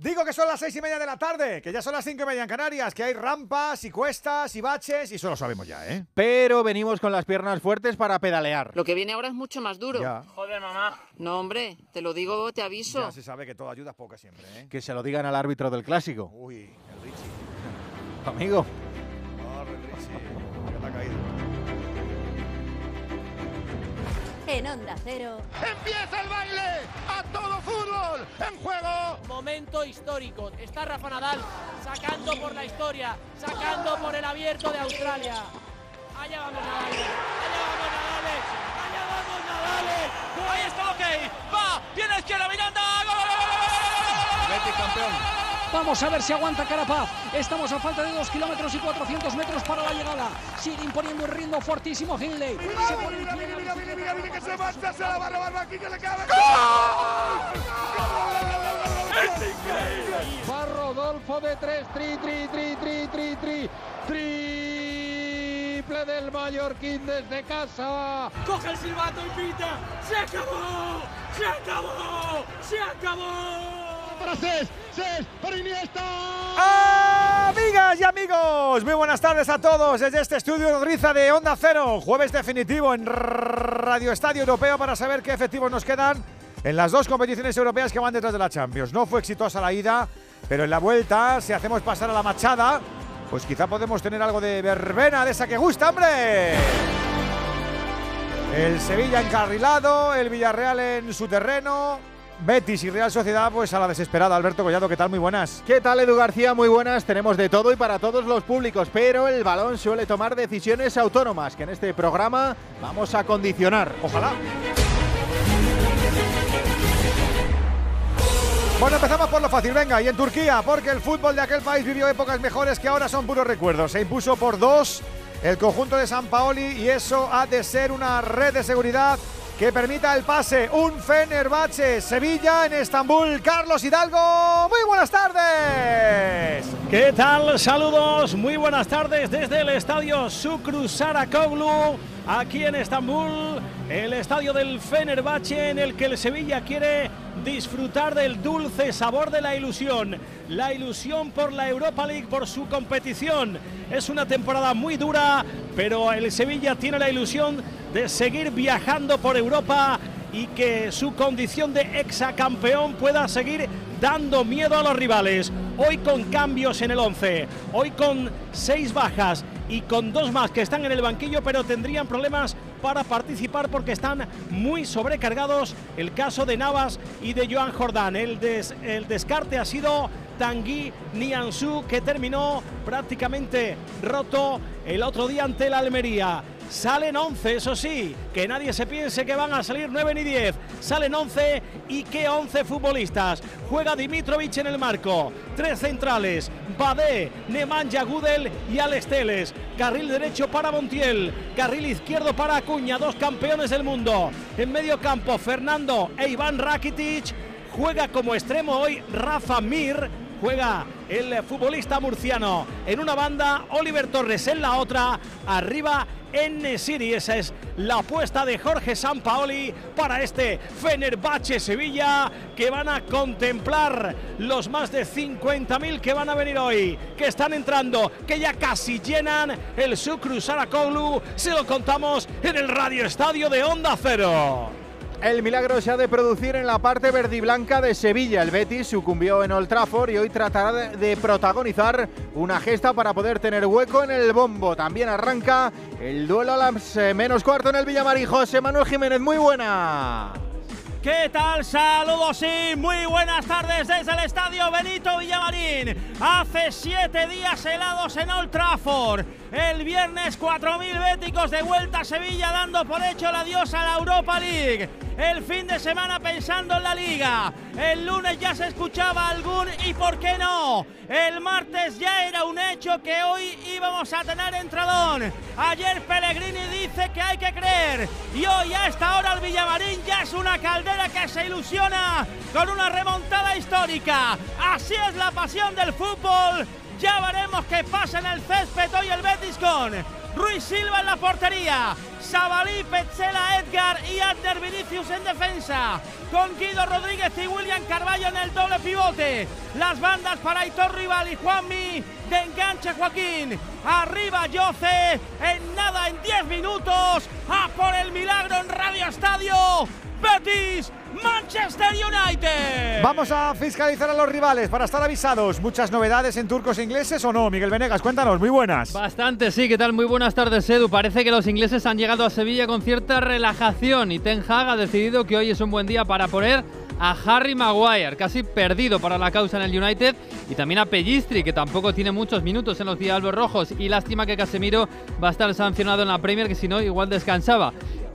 Digo que son las seis y media de la tarde, que ya son las cinco y media en Canarias, que hay rampas y cuestas y baches, y eso lo sabemos ya, ¿eh? Pero venimos con las piernas fuertes para pedalear. Lo que viene ahora es mucho más duro. Ya, Joder, mamá. No, hombre, te lo digo, te aviso. ya se sabe que toda ayuda es poca siempre, ¿eh? Que se lo digan al árbitro del clásico. Uy, el Richie. Amigo. El Richie. En Onda Cero, ¡Empieza el baile! ¡A todo fútbol! ¡En juego! Momento histórico. Está Rafa Nadal sacando por la historia, sacando por el abierto de Australia. Allá vamos Nadal. Allá vamos Nadal. Allá vamos Nadal. Ahí está, ok. Va. Viene izquierda Miranda. ¡Gol, gol, gol, gol, gol, gol, gol, gol! Vamos a ver si aguanta Carapaz. Estamos a falta de 2 kilómetros y 400 metros para la llegada. Sigue imponiendo un ritmo fortísimo Hindley. Se pone en pie, Mira, mira, mira, mira que se marcha, se la va a robar le cabe. Va Rodolfo de 3. Tri, tri, tri, tri, tri, tri. Triple del Mallorquín desde casa. Coge el silbato y pita. ¡Se acabó! ¡Se acabó! ¡Se acabó! Para Cés, Cés, para Iniesta. Amigas y amigos, muy buenas tardes a todos desde este estudio de Riza de Onda Cero. Jueves definitivo en Radio Estadio Europeo para saber qué efectivos nos quedan en las dos competiciones europeas que van detrás de la Champions. No fue exitosa la ida, pero en la vuelta, si hacemos pasar a la machada, pues quizá podemos tener algo de verbena de esa que gusta, hombre. El Sevilla encarrilado, el Villarreal en su terreno. Betis y Real Sociedad, pues a la desesperada. Alberto Collado, ¿qué tal? Muy buenas. ¿Qué tal, Edu García? Muy buenas. Tenemos de todo y para todos los públicos, pero el balón suele tomar decisiones autónomas que en este programa vamos a condicionar. Ojalá. Bueno, empezamos por lo fácil, venga, y en Turquía, porque el fútbol de aquel país vivió épocas mejores que ahora son puros recuerdos. Se impuso por dos el conjunto de San Paoli y eso ha de ser una red de seguridad que permita el pase. Un Fenerbahce, Sevilla en Estambul. Carlos Hidalgo, muy buenas tardes. ¿Qué tal? Saludos, muy buenas tardes desde el estadio Sukru Sarakoglu, aquí en Estambul, el estadio del Fenerbahce en el que el Sevilla quiere disfrutar del dulce sabor de la ilusión, la ilusión por la Europa League, por su competición. Es una temporada muy dura, pero el Sevilla tiene la ilusión de seguir viajando por Europa y que su condición de exacampeón pueda seguir dando miedo a los rivales. Hoy con cambios en el 11, hoy con seis bajas y con dos más que están en el banquillo, pero tendrían problemas para participar porque están muy sobrecargados. El caso de Navas y de Joan Jordán. El, des- el descarte ha sido Tanguy Nianzou, que terminó prácticamente roto el otro día ante la Almería. Salen 11, eso sí, que nadie se piense que van a salir 9 ni 10. Salen 11 y qué 11 futbolistas. Juega Dimitrovic en el marco. Tres centrales, Badé, Nemanja Gudel y Alex Teles. Carril derecho para Montiel. Carril izquierdo para Acuña, dos campeones del mundo. En medio campo, Fernando e Iván Rakitic. Juega como extremo hoy Rafa Mir. Juega el futbolista murciano en una banda, Oliver Torres en la otra, arriba en City. Esa es la apuesta de Jorge Sampaoli para este Fenerbahce Sevilla que van a contemplar los más de 50.000 que van a venir hoy, que están entrando, que ya casi llenan el Sucru Saracoglu. Se lo contamos en el Radio Estadio de Onda Cero. El milagro se ha de producir en la parte verdiblanca de Sevilla. El Betis sucumbió en Old Trafford y hoy tratará de, protagonizar una gesta para poder tener hueco en el bombo. También arranca el duelo a eh, menos cuarto en el Villamarín. José Manuel Jiménez, muy buena. ¿Qué tal? Saludos y muy buenas tardes desde el estadio Benito Villamarín. Hace siete días helados en Old Trafford. El viernes 4.000 béticos de vuelta a Sevilla dando por hecho el adiós a la Europa League. El fin de semana pensando en la liga. El lunes ya se escuchaba algún y por qué no. El martes ya era un hecho que hoy íbamos a tener entradón. Ayer Pellegrini dice que hay que creer. Y hoy a esta hora el Villamarín ya es una caldera que se ilusiona con una remontada histórica. Así es la pasión del fútbol. Ya veremos qué pasa en el césped hoy el Betis con Ruiz Silva en la portería. Sabalí, Petzela, Edgar y Adner Vinicius en defensa. Con Guido Rodríguez y William Carballo en el doble pivote. Las bandas para Aitor Rival y Juanmi. De enganche Joaquín. Arriba Yoce. En nada, en 10 minutos. A por el milagro en Radio Estadio. Betis, Manchester United. Vamos a fiscalizar a los rivales para estar avisados. ¿Muchas novedades en turcos e ingleses o no? Miguel Venegas, cuéntanos, muy buenas. Bastante, sí, ¿qué tal? Muy buenas tardes, Edu. Parece que los ingleses han llegado a Sevilla con cierta relajación y Ten Hag ha decidido que hoy es un buen día para poner a Harry Maguire, casi perdido para la causa en el United, y también a Pellistri, que tampoco tiene muchos minutos en los Diablos Rojos, y lástima que Casemiro va a estar sancionado en la Premier, que si no, igual descansaba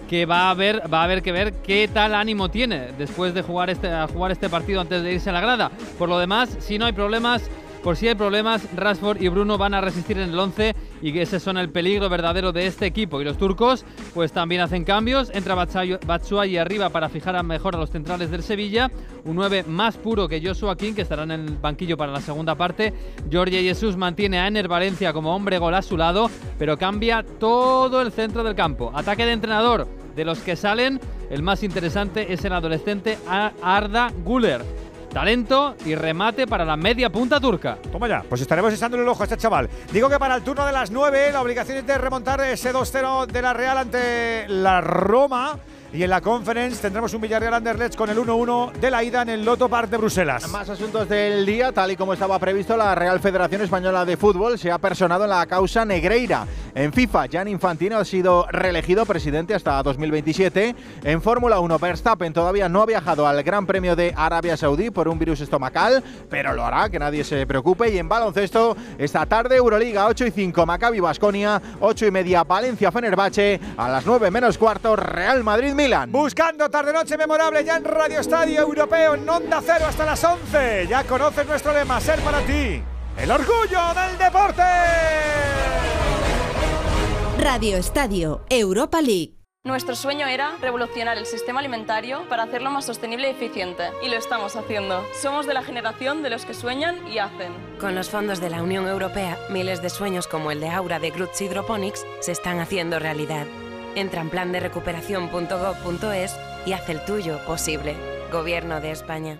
que va a haber va a que ver qué tal ánimo tiene después de jugar este jugar este partido antes de irse a la grada. Por lo demás, si no hay problemas, por si hay problemas, Rashford y Bruno van a resistir en el 11 y ese son el peligro verdadero de este equipo. Y los turcos pues también hacen cambios. Entra Batshuayi arriba para fijar mejor a los centrales del Sevilla. Un 9 más puro que Joshua King, que estará en el banquillo para la segunda parte. Jorge Jesús mantiene a Ener Valencia como hombre gol a su lado, pero cambia todo el centro del campo. Ataque de entrenador. De los que salen, el más interesante es el adolescente Arda Guller talento y remate para la media punta turca. Toma ya, pues estaremos echándole el ojo a este chaval. Digo que para el turno de las 9 la obligación es de remontar ese 2-0 de la Real ante la Roma. Y en la conference tendremos un Villarreal Anderlecht con el 1-1 de la ida en el Loto Park de Bruselas. Más asuntos del día, tal y como estaba previsto, la Real Federación Española de Fútbol se ha personado en la causa Negreira. En FIFA, Jan Infantino ha sido reelegido presidente hasta 2027. En Fórmula 1, Verstappen todavía no ha viajado al Gran Premio de Arabia Saudí por un virus estomacal, pero lo hará, que nadie se preocupe. Y en baloncesto, esta tarde Euroliga 8 y 5, Maccabi Basconia, 8 y media Valencia Fenerbahce, a las 9 menos cuarto Real Madrid Milan. Buscando tarde-noche memorable ya en Radio Estadio Europeo en Onda Cero hasta las 11. Ya conoces nuestro lema, ser para ti. El orgullo del deporte. Radio Estadio Europa League. Nuestro sueño era revolucionar el sistema alimentario para hacerlo más sostenible y eficiente. Y lo estamos haciendo. Somos de la generación de los que sueñan y hacen. Con los fondos de la Unión Europea, miles de sueños como el de Aura de Grutz Hydroponics se están haciendo realidad. Entra en plan de recuperación.gov.es y haz el tuyo posible. Gobierno de España.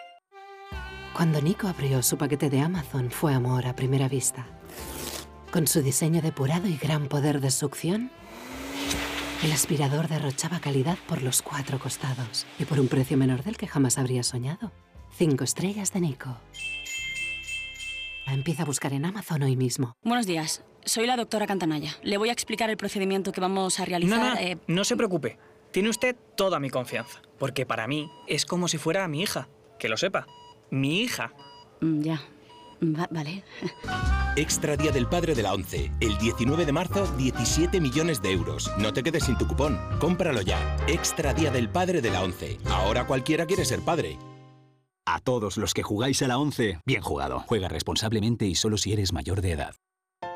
Cuando Nico abrió su paquete de Amazon fue amor a primera vista. Con su diseño depurado y gran poder de succión, el aspirador derrochaba calidad por los cuatro costados y por un precio menor del que jamás habría soñado. Cinco estrellas de Nico. La empieza a buscar en Amazon hoy mismo. Buenos días, soy la doctora Cantanaya. Le voy a explicar el procedimiento que vamos a realizar. No, no, eh, no se preocupe. Tiene usted toda mi confianza, porque para mí es como si fuera mi hija. Que lo sepa mi hija. Mm, ya. vale. Extra Día del Padre de la ONCE. El 19 de marzo, 17 millones de euros. No te quedes sin tu cupón. Cómpralo ya. Extra Día del Padre de la ONCE. Ahora cualquiera quiere ser padre. A todos los que jugáis a la ONCE, bien jugado. Juega responsablemente y solo si eres mayor de edad.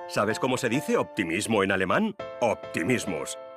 ¿Sabes cómo se dice optimismo en alemán? Optimismus.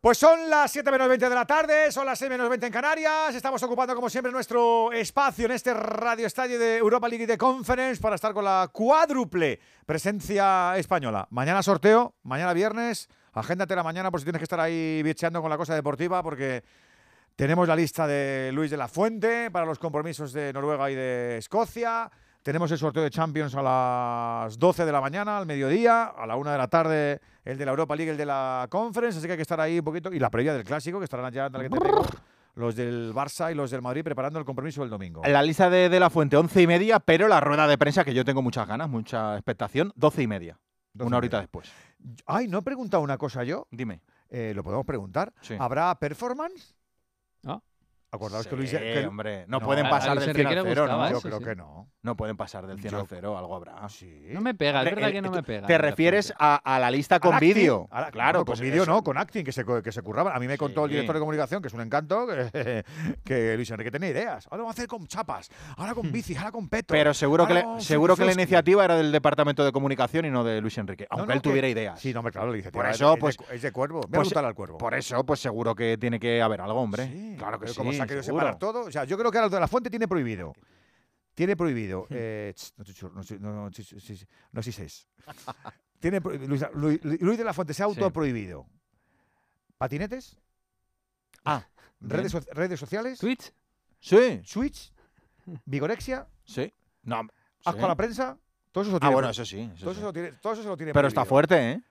Pues son las 7 menos 20 de la tarde, son las 6 menos 20 en Canarias. Estamos ocupando, como siempre, nuestro espacio en este radio estadio de Europa League de Conference para estar con la cuádruple presencia española. Mañana sorteo, mañana viernes. Agéndate la mañana por si tienes que estar ahí bicheando con la cosa deportiva, porque tenemos la lista de Luis de la Fuente para los compromisos de Noruega y de Escocia. Tenemos el sorteo de Champions a las 12 de la mañana, al mediodía, a la 1 de la tarde el de la Europa League, el de la Conference, así que hay que estar ahí un poquito. Y la previa del Clásico, que estarán ya tal que te los del Barça y los del Madrid preparando el compromiso del domingo. La lista de, de la Fuente, 11 y media, pero la rueda de prensa, que yo tengo muchas ganas, mucha expectación, 12 y media. una horita después. Ay, no he preguntado una cosa yo. Dime. Eh, Lo podemos preguntar. Sí. ¿Habrá performance? Acordaos Sí, que Luis. que- hombre, no pueden pasar del 100 Enrique al le 0, gustaba ¿no? Yo creo sí. que no. No pueden pasar del 100 Yo- al 0, algo habrá. Sí. No me pega, es verdad eh, que no me pega. Te refieres a, a la lista con vídeo. Claro, con pues vídeo no, con acting, que se, que se curraban. A mí me contó el director de comunicación, que es un encanto, que, que Luis Enrique tenía ideas. Ahora vamos a hacer con chapas, ahora con bicis, ahora con peto. Hmm. Pero seguro que, le- seguro que la iniciativa era del departamento de comunicación y no de Luis Enrique, aunque no, él que- tuviera ideas. Sí, no, hombre, claro, la iniciativa Por es- eso, es, pues- es de cuervo. Voy a pues- al cuervo. Por eso, pues seguro que tiene que haber algo, hombre. Sí, claro que sí. Como se ha querido seguro. separar todo. O sea, yo creo que ahora de la fuente tiene prohibido. Tiene prohibido. eh, no, no, si- no. Tiene Luis, Luis- Luis de la Fuente se ha Sí. autoprohibido. ¿Patinetes? Ah, ¿Redes, so- redes sociales? ¿Twitch? Sí, ¿Switch? ¿Vigorexia? sí. No, ¿Asco sí. a la prensa? Todo eso se lo Ah, tiene bueno, pro- eso sí. eso todo, sí. eso se lo tiene, todo eso se lo tiene Pero está fuerte, ¿eh?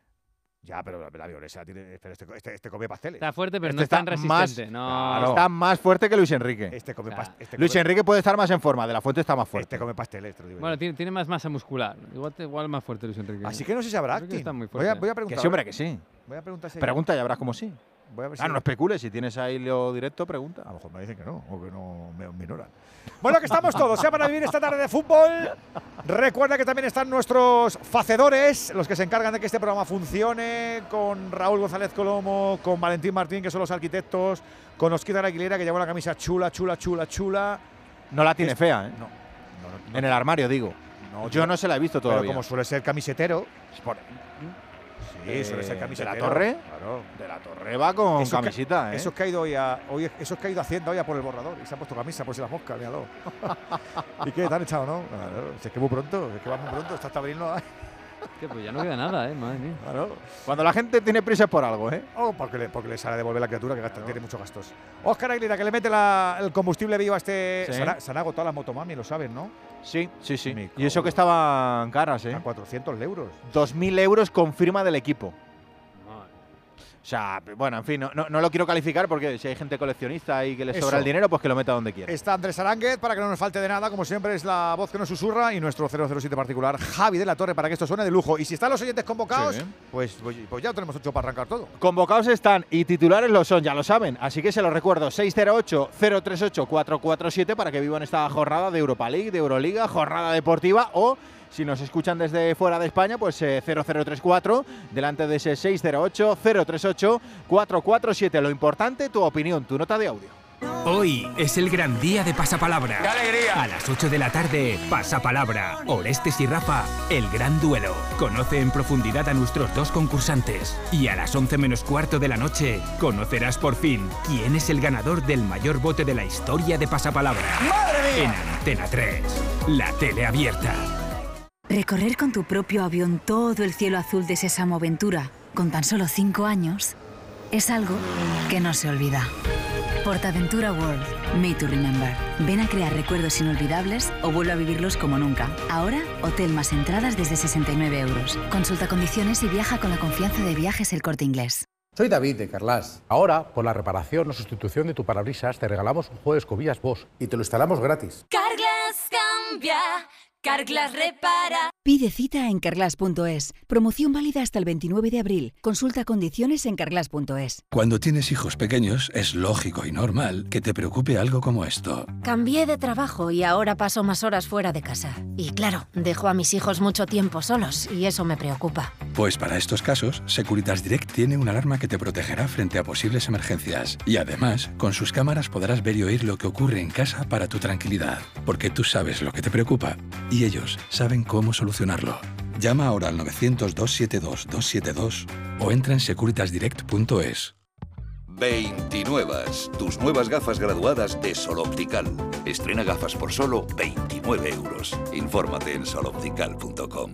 Ya, pero la, la vigorexia tiene. Pero este, este, este come pasteles. Está fuerte, pero Este no es tan está resistente. más- no. Claro. Está más fuerte que Luis Enrique. Este come Claro. este Luis come- Enrique puede estar más en forma, de la fuente está más fuerte. Este come pasteles, te lo digo yo. Bueno, tiene, tiene más masa muscular. Igual, igual más fuerte Luis Enrique. Así que no sé si habrá Creo que acting. está muy Voy a, fuerte. voy a que preguntar. sí, hombre, que sí. Voy a preguntar si hay- Pregunta y habrás como sí. Voy a ver si Ah, no especules, si tienes ahí lo directo, pregunta. A lo mejor me dicen que no, o que no me minoran. Bueno, que estamos todos, ¿eh? Para vivir esta tarde de fútbol. Recuerda que también están nuestros facedores, los que se encargan de que este programa funcione, con Raúl González Colomo, con Valentín Martín, que son los arquitectos, con Osquita Aguilera, que lleva una camisa chula, chula, chula, chula. No la tiene Es- fea, ¿eh? No, no, no, En el armario, digo. no, Yo no se la he visto Pero todavía. como suele ser camisetero. Por- Sí, suele Eh, ser ¿de la Torre? Claro. De la Torre va con Eso que- camisita, ¿eh? Eso es que ha ido hoy a, hoy, eso es que ha ido haciendo hoy a por el borrador y se ha puesto camisa por si las moscas, míralo. ¿Y qué? ¿Te han echado, no? Claro, si es que muy pronto, es que va muy pronto, está hasta abril no hay. Que pues ya no queda nada, ¿eh? Madre mía. Claro. Cuando la gente tiene prisa es por algo, ¿eh? O porque le, porque le sale a devolver la criatura que gasta, tiene muchos gastos. Óscar Aguilera, que le mete la- el combustible vivo a este. Sí. Se, han, se han agotado las motomami, lo saben, ¿no? Sí, sí, sí. Y eso que estaban caras, ¿eh? A 400 euros. 2.000 euros con firma del equipo. O sea, bueno, en fin, no, no- no lo quiero calificar porque si hay gente coleccionista y que le sobra el dinero, pues que lo meta donde quiera. Está Andrés Aránguez para que no nos falte de nada, como siempre es la voz que nos susurra y nuestro 007 particular Javi de la Torre para que esto suene de lujo. Y si están los oyentes convocados, Sí. pues, pues, pues ya tenemos ocho para arrancar todo. Convocados están y titulares lo son, ya lo saben. Así que se los recuerdo, 608-038-447 para que vivan esta jornada de Europa League, de Euroliga, jornada deportiva o... Si nos escuchan desde fuera de España, pues eh, 0034, delante de ese 608-038-447. Lo importante, tu opinión, tu nota de audio. Hoy es el gran día de Pasapalabra. ¡Qué alegría! A las 8 de la tarde, Pasapalabra. Orestes y Rafa, el gran duelo. Conoce en profundidad a nuestros dos concursantes. Y a las 11 menos cuarto de la noche, conocerás por fin quién es el ganador del mayor bote de la historia de Pasapalabra. ¡Madre En mía! Antena 3, la tele abierta. Recorrer con tu propio avión todo el cielo azul de Sésamo Aventura, con tan solo 5 años, es algo que no se olvida. Portaventura World, Made to Remember. Ven a crear recuerdos inolvidables o vuelve a vivirlos como nunca. Ahora, hotel más entradas desde 69 euros. Consulta condiciones y viaja con la confianza de viajes el corte inglés. Soy David de Carlas. Ahora, por la reparación o sustitución de tu parabrisas, te regalamos un juego de escobillas Bosch y te lo instalamos gratis. Carglass cambia, Carglass repara. Pide cita en carglass.es. Promoción válida hasta el 29 de abril. Consulta condiciones en carglass.es. Cuando tienes hijos pequeños, es lógico y normal que te preocupe algo como esto. Cambié de trabajo y ahora paso más horas fuera de casa. Y claro, dejo a mis hijos mucho tiempo solos y eso me preocupa. Pues para estos casos, Securitas Direct tiene una alarma que te protegerá frente a posibles emergencias. Y además, con sus cámaras podrás ver y oír lo que ocurre en casa para tu tranquilidad. Porque tú sabes lo que te preocupa y ellos saben cómo solucionarlo. Llama ahora al 900-272-272 o entra en securitasdirect.es. 29. Tus nuevas gafas graduadas de Sol Optical. Estrena gafas por solo 29 euros. Infórmate en soloptical.com.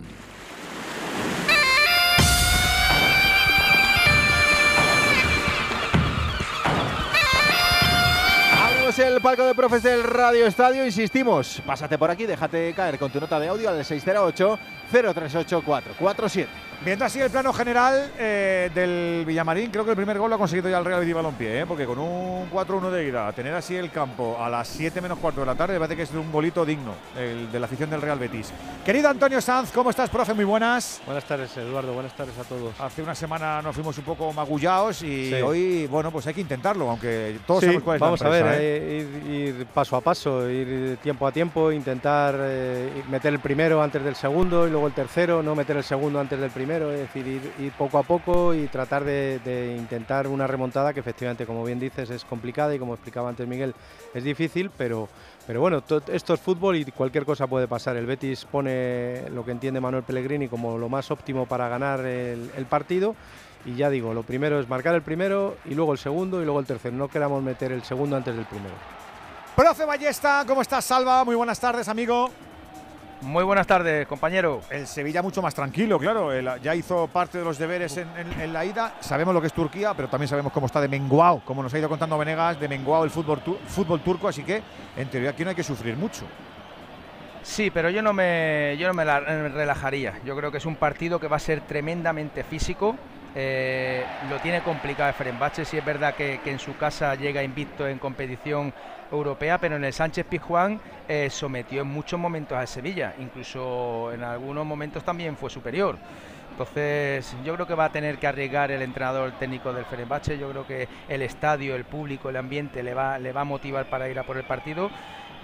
abrimos el palco de profes del Radio Estadio. Insistimos, pásate por aquí, déjate caer con tu nota de audio al 608 038 447. Viendo así el plano general eh, del Villamarín, creo que el primer gol lo ha conseguido ya el Real Betis Balompié, ¿eh? porque con un 4-1 de ida, tener así el campo a las 7 menos cuarto de la tarde, me parece que es un golito digno el de la afición del Real Betis. Querido Antonio Sanz, ¿cómo estás, profe? Muy buenas. Buenas tardes, Eduardo. Buenas tardes a todos. Hace una semana nos fuimos un poco magullados y Sí. hoy, bueno, pues hay que intentarlo, aunque todos Sí, sabemos cuál es vamos la a ver, empresa, ¿eh? eh, ir, ir paso a paso, ir tiempo a tiempo, intentar eh, meter el primero antes del segundo y luego el tercero, no meter el segundo antes del primero, es decir, ir, poco a poco y tratar de, intentar una remontada que efectivamente, como bien dices, es complicada y como explicaba antes Miguel, es difícil, pero, pero bueno, to- esto es fútbol y cualquier cosa puede pasar. El Betis pone lo que entiende Manuel Pellegrini como lo más óptimo para ganar el, el partido. Y ya digo, lo primero es marcar el primero y luego el segundo y luego el tercero. No queramos meter el segundo antes del primero. Profe Ballesta, ¿cómo estás, Salva? Muy buenas tardes, amigo. Muy buenas tardes, compañero. El Sevilla mucho más tranquilo, claro. ya hizo parte de los deberes en, en- en la ida. Sabemos lo que es Turquía, pero también sabemos cómo está de menguao, como nos ha ido contando Venegas, de menguao el fútbol, tu- fútbol turco. Así que, en teoría, aquí no hay que sufrir mucho. Sí, pero yo no me, yo no me la- me relajaría. Yo creo que es un partido que va a ser tremendamente físico. Eh, lo tiene complicado Ferenbache. Sí es verdad que, que en su casa llega invicto en competición europea, pero en el Sánchez Pizjuán eh, sometió en muchos momentos a Sevilla. Incluso en algunos momentos también fue superior. Entonces, yo creo que va a tener que arriesgar el entrenador técnico del Fenerbahce. Yo creo que el estadio, el público, el ambiente le va, le va a motivar para ir a por el partido.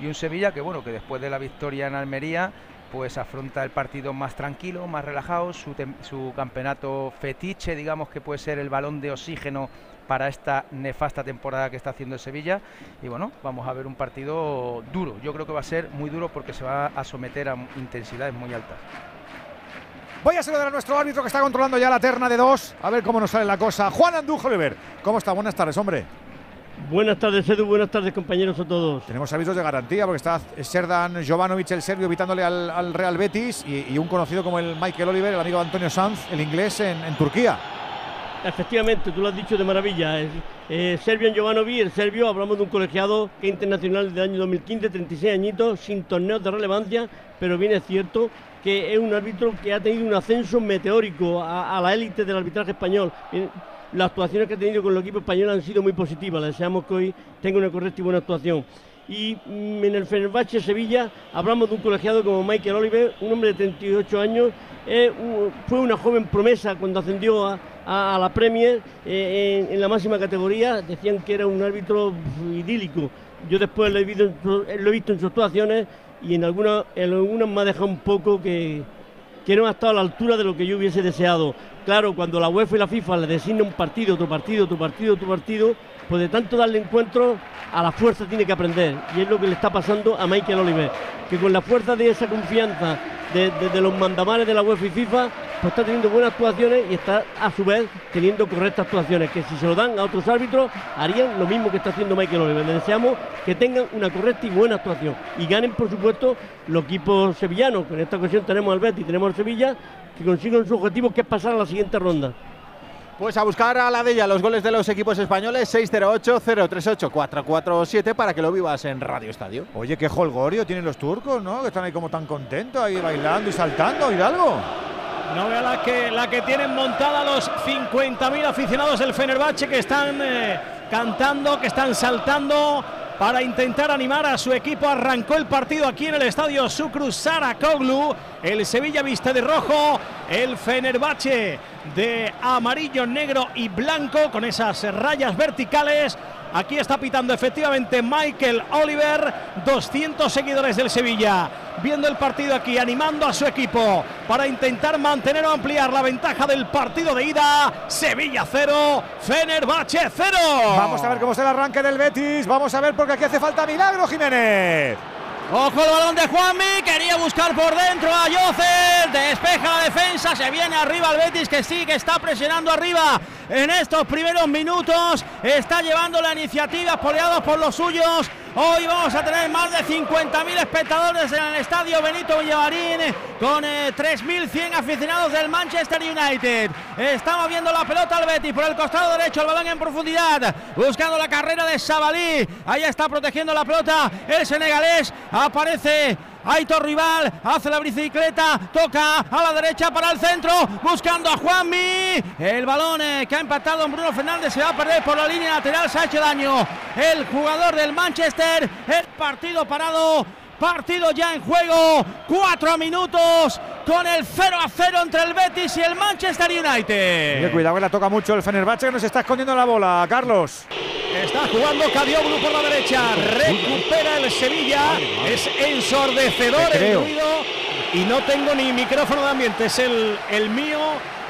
Y un Sevilla que, bueno, que después de la victoria en Almería, pues afronta el partido más tranquilo, más relajado. Su, su campeonato fetiche, digamos que puede ser el balón de oxígeno para esta nefasta temporada que está haciendo el Sevilla. Y bueno, vamos a ver un partido duro. Yo creo que va a ser muy duro porque se va a someter a intensidades muy altas. Voy a saludar a nuestro árbitro que está controlando ya la terna de dos. A ver cómo nos sale la cosa. Juan Andújo Oliver. ¿Cómo está? Buenas tardes, hombre. Buenas tardes, Edu. Buenas tardes, compañeros a todos. Tenemos avisos de garantía porque está Serdan Jovanovic, el serbio, evitándole al, al Real Betis y, y un conocido como el Michael Oliver, el amigo de Antonio Sanz, el inglés, en, en Turquía. Efectivamente, tú lo has dicho de maravilla. Eh, Serbian Jovanovic, el serbio, hablamos de un colegiado que es internacional del año 2015, 36 añitos, sin torneos de relevancia, pero bien es cierto que es un árbitro que ha tenido un ascenso meteórico a, a la élite del arbitraje español. Las actuaciones que ha tenido con el equipo español han sido muy positivas. Le deseamos que hoy tenga una correcta y buena actuación. Y mm, en el Fenerbahce Sevilla hablamos de un colegiado como Michael Oliver, un hombre de 38 años. eh, fue una joven promesa cuando ascendió a, la Premier eh, en, la máxima categoría. Decían que era un árbitro idílico. Yo después lo he visto en, su- lo he visto en sus actuaciones y en algunas, en algunas me ha dejado un poco que, que no ha estado a la altura de lo que yo hubiese deseado. Claro, cuando la UEFA y la FIFA le designan un partido, otro partido, otro partido, otro partido, pues de tanto darle encuentro, a la fuerza tiene que aprender. Y es lo que le está pasando a Michael Oliver, que con la fuerza de esa confianza de, los mandamares de la UEFA y FIFA, pues está teniendo buenas actuaciones y está a su vez teniendo correctas actuaciones, que si se lo dan a otros árbitros, harían lo mismo que está haciendo Michael Oliver. Le deseamos que tengan una correcta y buena actuación y ganen, por supuesto, los equipos sevillanos, que en esta ocasión tenemos al Betis y tenemos al Sevilla, que consigan su objetivo, que es pasar a la siguiente ronda. Pues a buscar a la de ella los goles de los equipos españoles 608-038-447 para que lo vivas en Radio Estadio. Oye, qué holgorio tienen los turcos, ¿no? Que están ahí como tan contentos, ahí bailando y saltando, Hidalgo. No vea la que, la que tienen montada los 50.000 aficionados del Fenerbahce que están eh, cantando, que están saltando para intentar animar a su equipo. Arrancó el partido aquí en el estadio Sucru Sarakoglu. El Sevilla viste de rojo, el Fenerbahce de amarillo, negro y blanco con esas rayas verticales. Aquí está pitando efectivamente Michael Oliver, 200 seguidores del Sevilla, viendo el partido aquí, animando a su equipo para intentar mantener o ampliar la ventaja del partido de ida. Sevilla 0, Fenerbahce 0. Vamos a ver cómo está el arranque del Betis. Vamos a ver porque aquí hace falta milagro, Jiménez. Ojo el balón de Juanmi, quería buscar por dentro a Yocer, despeja la defensa, se viene arriba el Betis que sí, que está presionando arriba en estos primeros minutos, está llevando la iniciativa, poleados por los suyos, Hoy vamos a tener más de 50.000 espectadores en el estadio Benito Villavarín con 3.100 aficionados del Manchester United. Estamos viendo la pelota al Betis por el costado derecho, el balón en profundidad, buscando la carrera de Sabalí. Ahí está protegiendo la pelota el senegalés. Aparece Aitor Rival hace la bicicleta, toca a la derecha para el centro, buscando a Juanmi. El balón eh, que ha impactado en Bruno Fernández se va a perder por la línea lateral, se ha hecho daño. El jugador del Manchester, el partido parado. Partido ya en juego, cuatro minutos con el 0 a 0 entre el Betis y el Manchester United. cuidado que la toca mucho el Fenerbahce que nos está escondiendo la bola, Carlos. Está jugando Cadioglu por la derecha. Recupera el Sevilla. Es ensordecedor el ruido. Y no tengo ni micrófono de ambiente. Es el, el mío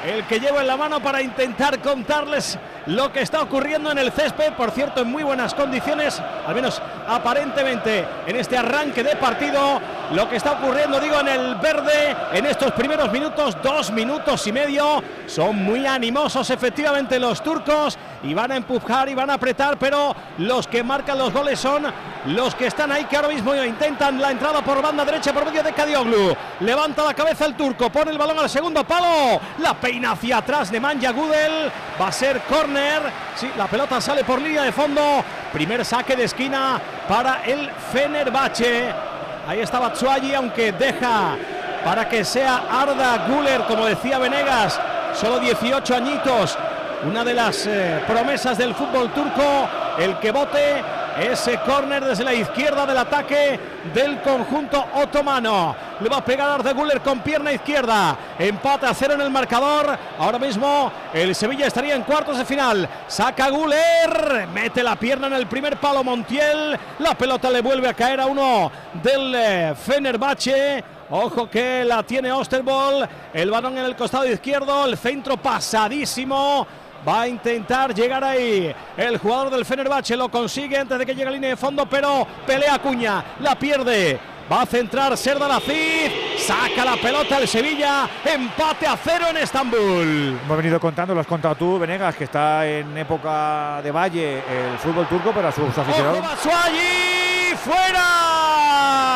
el que llevo en la mano para intentar contarles lo que está ocurriendo en el césped, por cierto, en muy buenas condiciones, al menos aparentemente en este arranque de partido, lo que está ocurriendo, digo, en el verde, en estos primeros minutos, dos minutos y medio, son muy animosos efectivamente los turcos y van a empujar y van a apretar, pero los que marcan los goles son los que están ahí, que ahora mismo intentan la entrada por banda derecha por medio de Kadioglu, levanta la cabeza el turco, pone el balón al segundo palo, la peina hacia atrás de Manja Gudel, va a ser corner Sí, la pelota sale por línea de fondo. Primer saque de esquina para el Fenerbahce. Ahí está Batsuagi, aunque deja para que sea Arda Guller, como decía Venegas, solo 18 añitos. Una de las eh, promesas del fútbol turco, el que bote ese córner desde la izquierda del ataque del conjunto otomano. Le va a pegar Arda Guller con pierna izquierda. Empate a cero en el marcador. Ahora mismo el Sevilla estaría en cuartos de final. Saca Guller. Mete la pierna en el primer palo Montiel. La pelota le vuelve a caer a uno del eh, Fenerbahce. Ojo que la tiene Osterbol. El balón en el costado izquierdo. El centro pasadísimo. Va a intentar llegar ahí. El jugador del Fenerbahce lo consigue antes de que llegue a línea de fondo, pero pelea Cuña, la pierde. Va a centrar Serdar Aziz. Saca la pelota el Sevilla. Empate a cero en Estambul. Hemos venido contando, lo has contado tú, Venegas, que está en época de valle el fútbol turco, pero a sus aficionados. ¡Fuera!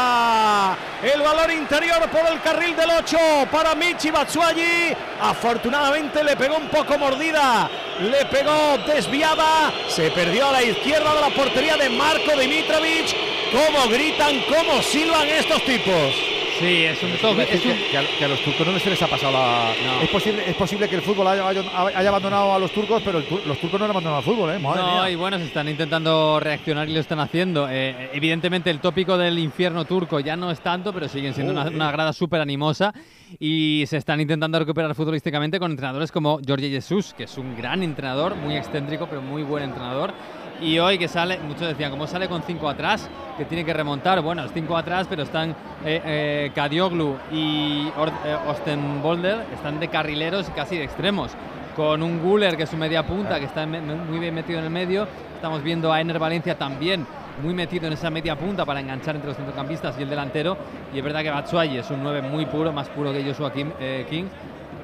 El valor interior por el carril del 8 para Michi Batsuagi. Afortunadamente le pegó un poco mordida. Le pegó desviada. Se perdió a la izquierda de la portería de Marco Dimitrovic. ¿Cómo gritan, cómo silban estos tipos? Sí, es un toque. que, a, los turcos no se les ha pasado la. Es, posible, es posible que el fútbol haya, abandonado a los turcos, pero los turcos no han abandonado al fútbol, ¿eh? no, y bueno, se están intentando reaccionar y lo están haciendo. Eh, evidentemente, el tópico del infierno turco ya no es tanto, pero siguen siendo una, una, grada súper animosa y se están intentando recuperar futbolísticamente con entrenadores como Jorge Jesús, que es un gran entrenador, muy excéntrico, pero muy buen entrenador y hoy que sale, muchos decían, como sale con cinco atrás, que tiene que remontar. Bueno, es cinco atrás, pero están eh, eh Kadioglu y eh, Ostenbolder, están de carrileros y casi de extremos. Con un Guller, que es su media punta, que está muy bien metido en el medio. Estamos viendo a Ener Valencia también muy metido en esa media punta para enganchar entre los centrocampistas y el delantero. Y es verdad que Batshuayi es un 9 muy puro, más puro que Joshua eh, King.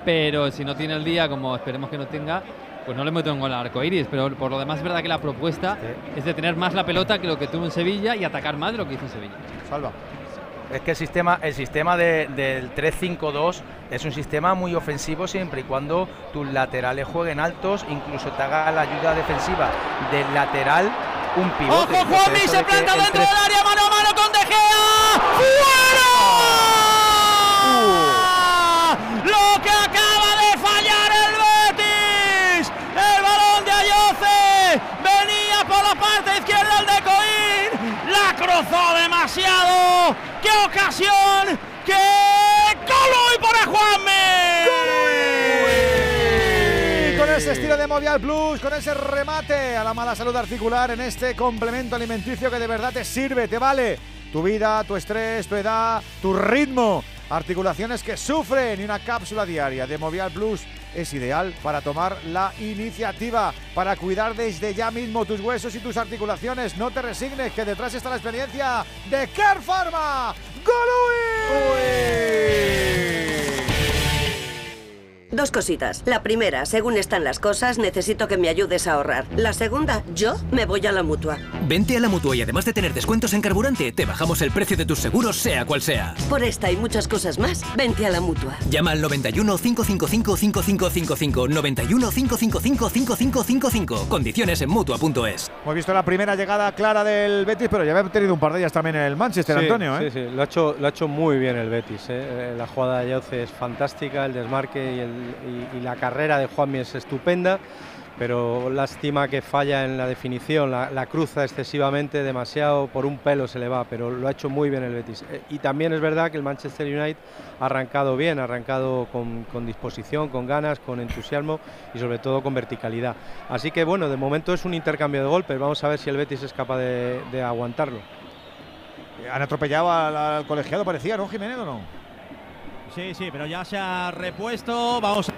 Pero si no tiene el día, como esperemos que no tenga, pues no le meto un gol al arco iris, pero por lo demás es verdad que la propuesta es de tener más la pelota que lo que tuvo en Sevilla y atacar más de lo que hizo en Sevilla. Salva. Es que el sistema, el sistema del 3-5-2 es un sistema muy ofensivo siempre y cuando tus laterales jueguen altos, incluso te haga la ayuda defensiva del lateral un pivote. ¡Ojo, Juanmi! Se planta dentro del área, mano a mano con De Gea. ¡Fuera! Uh. Lo que acaba de fallar el Betis. El balón de Ayoce venía por la parte izquierda el de Coín. La cruzó demasiado. ¡Qué ocasión! ¡Qué gol hoy para Juanmi! Con ese estilo de Movial Plus, con ese remate a la mala salud articular en este complemento alimenticio que de verdad te sirve, te vale. Tu vida, tu estrés, tu edad, tu ritmo. Articulaciones que sufren y una cápsula diaria de Movial Plus es ideal para tomar la iniciativa, para cuidar desde ya mismo tus huesos y tus articulaciones. No te resignes, que detrás está la experiencia de Care Pharma. ¡Golui! Dos cositas. La primera, según están las cosas, necesito que me ayudes a ahorrar. La segunda, yo me voy a la mutua. Vente a la mutua y además de tener descuentos en carburante, te bajamos el precio de tus seguros, sea cual sea. Por esta y muchas cosas más, vente a la mutua. Llama al 91 555 5555 91 555 5555. Condiciones en mutua.es. Hemos visto la primera llegada clara del Betis, pero ya había tenido un par de ellas también en el Manchester, Sí, Antonio. ¿eh? Sí, sí, lo ha hecho, lo ha hecho muy bien el Betis. ¿eh? Eh, La jugada de Yauce es fantástica, el desmarque y, el- y- la carrera de Juanmi es estupenda, pero lástima que falla en la definición, la, cruza excesivamente, demasiado, por un pelo se le va, pero lo ha hecho muy bien el Betis. Eh, Y también es verdad que el Manchester United ha arrancado bien, ha arrancado con, disposición, con ganas, con entusiasmo y sobre todo con verticalidad. Así que bueno, de momento es un intercambio de golpes, vamos a ver si el Betis es capaz de- aguantarlo. Han atropellado al, al colegiado, parecía, ¿no, Jiménez o no? Sí, sí, pero ya se ha repuesto. Vamos.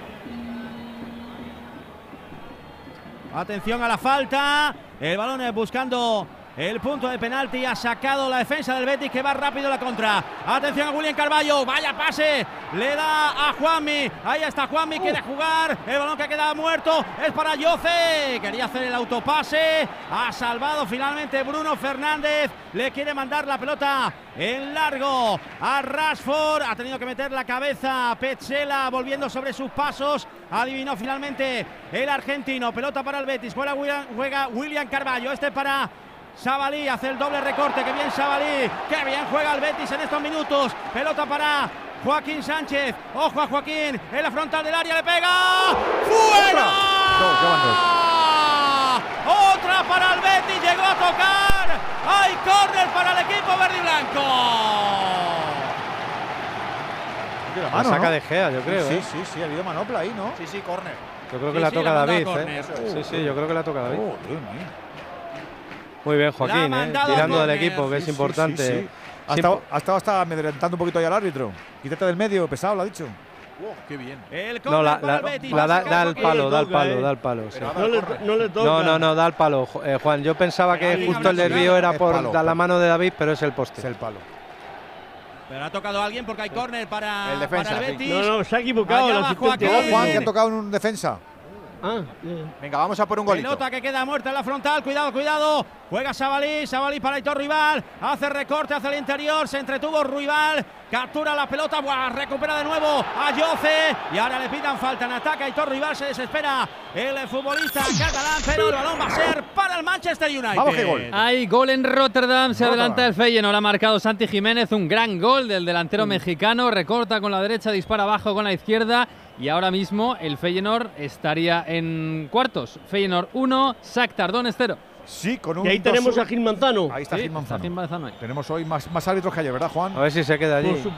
Atención a la falta. El balón eh, buscando el punto de penalti. Ha sacado la defensa del Betis que va rápido la contra. Atención a William Carballo. Vaya pase. Le da a Juanmi. Ahí está Juanmi. Quiere jugar. El balón que queda muerto es para Yoce. Quería hacer el autopase. Ha salvado finalmente Bruno Fernández. Le quiere mandar la pelota en largo a Rashford. Ha tenido que meter la cabeza Petzela volviendo sobre sus pasos. Adivinó finalmente el argentino. Pelota para el Betis. Juega William, juega William Carballo. Este para Sabalí. Hace el doble recorte. Que bien Sabalí. Que bien juega el Betis en estos minutos. Pelota para Joaquín Sánchez. Ojo a Joaquín. En la frontal del área le pega. ¡Fuera! Otra para el Betis. Llegó a tocar. Hay córner para el equipo verde y blanco. La La mano, saca ¿no? de Gea, yo creo. Sí, ¿eh? sí, sí, ha habido manopla ahí, ¿no? Sí, sí, córner. Yo creo que Sí, la sí, toca la David. ¿eh? Sí, sí, yo creo que la toca David. Mía. Muy bien, Joaquín, ¿eh? tirando del equipo, que es importante. sí, sí. Ha estado, ha estado hasta amedrentando un poquito ahí al árbitro. Quítate del medio, pesado, lo ha dicho. qué bien. El No, la, la- Betis. la da, el palo, da el palo, da el palo. sí. No le, no le toca. No, no, no, da el palo, eh, Juan. Yo pensaba que justo el desvío era por palo, la mano de David, pero es el poste. Es el palo. Pero ha tocado a alguien porque hay córner para, El defensa, para el sí. Betis. No, no, se ha equivocado Allá el va asistente. Joaquín. Oh, árbitro. Juan, que ha tocado en un defensa. Ah. Venga, vamos a por un golito. Pelota que queda muerta en la frontal. Cuidado, cuidado. Juega Sabalí. Sabalí para Hitor Rival. Hace recorte hacia el interior. Se entretuvo Rival. Captura la pelota. Buah, recupera de nuevo a Yoce. Y ahora le pitan falta en ataque. Hitor Rival se desespera. El futbolista catalán. Pero el balón va a ser para el Manchester United. Vamos, qué gol. Hay gol en Rotterdam, se Rotterdam. adelanta el Feyenoord, ha marcado Santi Jiménez, un gran gol del delantero mexicano, recorta con la derecha, dispara abajo con la izquierda y ahora mismo el Feyenoord estaría en cuartos. Feyenoord 1, Shakhtar Donetsk 0. Sí, con un. Y ahí tenemos a Gil Manzano. Ahí está Sí, Gil Manzano. Gil Manzano ahí. Tenemos hoy más, más árbitros que ayer, ¿verdad, Juan? A ver si se queda allí. Por, su-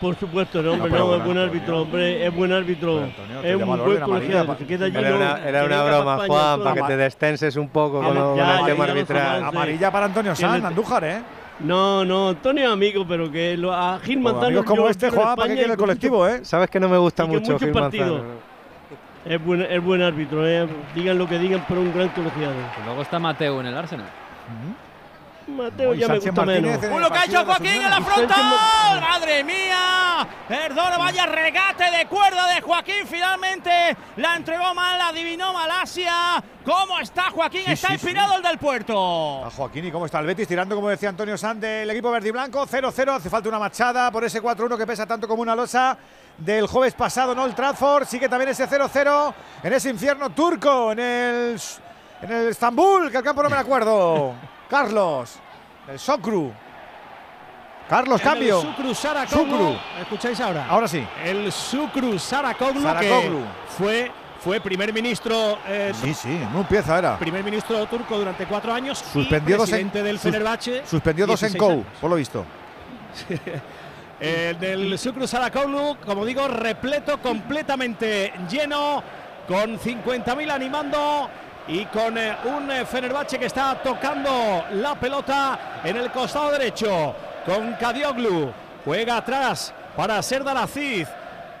por supuesto, no, hombre, no, es buen árbitro, hombre, es buen árbitro. Antonio, es un buen colegiado. Se queda allí. Era una, era broma, Juan, para que te destenses un poco con, Ya, con el ya tema arbitral. Amarilla para Antonio Sanz, Andújar, ¿eh? No, no, Antonio es amigo, pero que lo, a Gil Manzano. amigos como yo este, en Juan, ¿para quiere y el colectivo, eh? Sabes que no me gusta que mucho Gil. Manzano. Es buen, es buen árbitro, eh. digan lo que digan, pero un gran colegiado. Y luego está Mateo en el Arsenal. Mateo Y ya me gusta Martínez menos. lo que ha hecho Joaquín en la frontal. ¡Madre mía! Perdón, vaya regate de cuerda de Joaquín. Finalmente la entregó mal, la adivinó Malasia. ¿Cómo está Joaquín? Sí, está sí, inspirado el del puerto. A Joaquín y cómo está el Betis tirando, como decía Antonio Sanz, del equipo verde y blanco. 0-0, hace falta una machada por ese 4-1 que pesa tanto como una losa del jueves pasado en Old Trafford. Sigue también ese 0-0 en ese infierno turco, en el, en el Estambul, que al campo no me acuerdo. Carlos, el Sokru. Carlos, cambio. El Sucru Sarakoglu. Sucru. ¿Escucháis ahora? Ahora sí. El Sucru Sarakoglu. que fue, fue primer ministro eh, Sí, sí, muy pieza era. primer ministro turco durante cuatro años Suspendió y dos en, del sus- suspendió dos en 16 COU, por lo visto. El del Sucru Sarakoglu, como digo, repleto, completamente lleno, con 50.000 animando y con eh, un eh, Fenerbahce que está tocando la pelota en el costado derecho, con Kadioglu. Juega atrás para Serdar Aziz.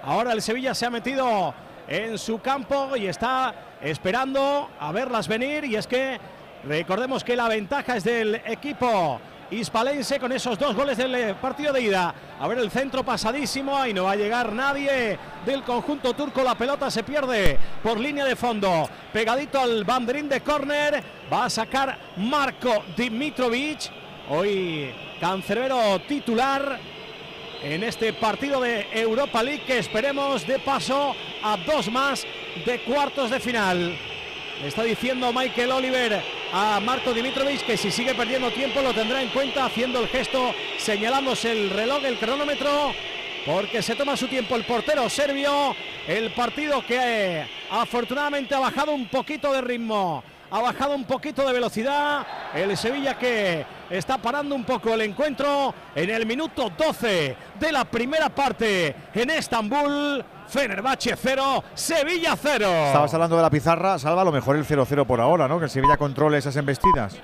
Ahora el Sevilla se ha metido en su campo y está esperando a verlas venir. Y es que recordemos que la ventaja es del equipo hispalense con esos dos goles del eh, partido de ida. A ver el centro pasadísimo, ahí no va a llegar nadie del conjunto turco, la pelota se pierde por línea de fondo, pegadito al banderín de córner, va a sacar Marco Dimitrovic, hoy cancerbero titular en este partido de Europa League que esperemos de paso a dos más de cuartos de final. Está diciendo Michael Oliver a Marco Dimitrovic que si sigue perdiendo tiempo lo tendrá en cuenta haciendo el gesto señalándose el reloj, el cronómetro, porque se toma su tiempo el portero serbio. El partido que eh, afortunadamente ha bajado un poquito de ritmo, ha bajado un poquito de velocidad. El Sevilla que está parando un poco el encuentro en el minuto 12 de la primera parte en Estambul. Fenerbahce 0, Sevilla 0. Estabas hablando de la pizarra, salva a lo mejor el 0-0 por ahora, ¿no? Que el Sevilla controle esas embestidas.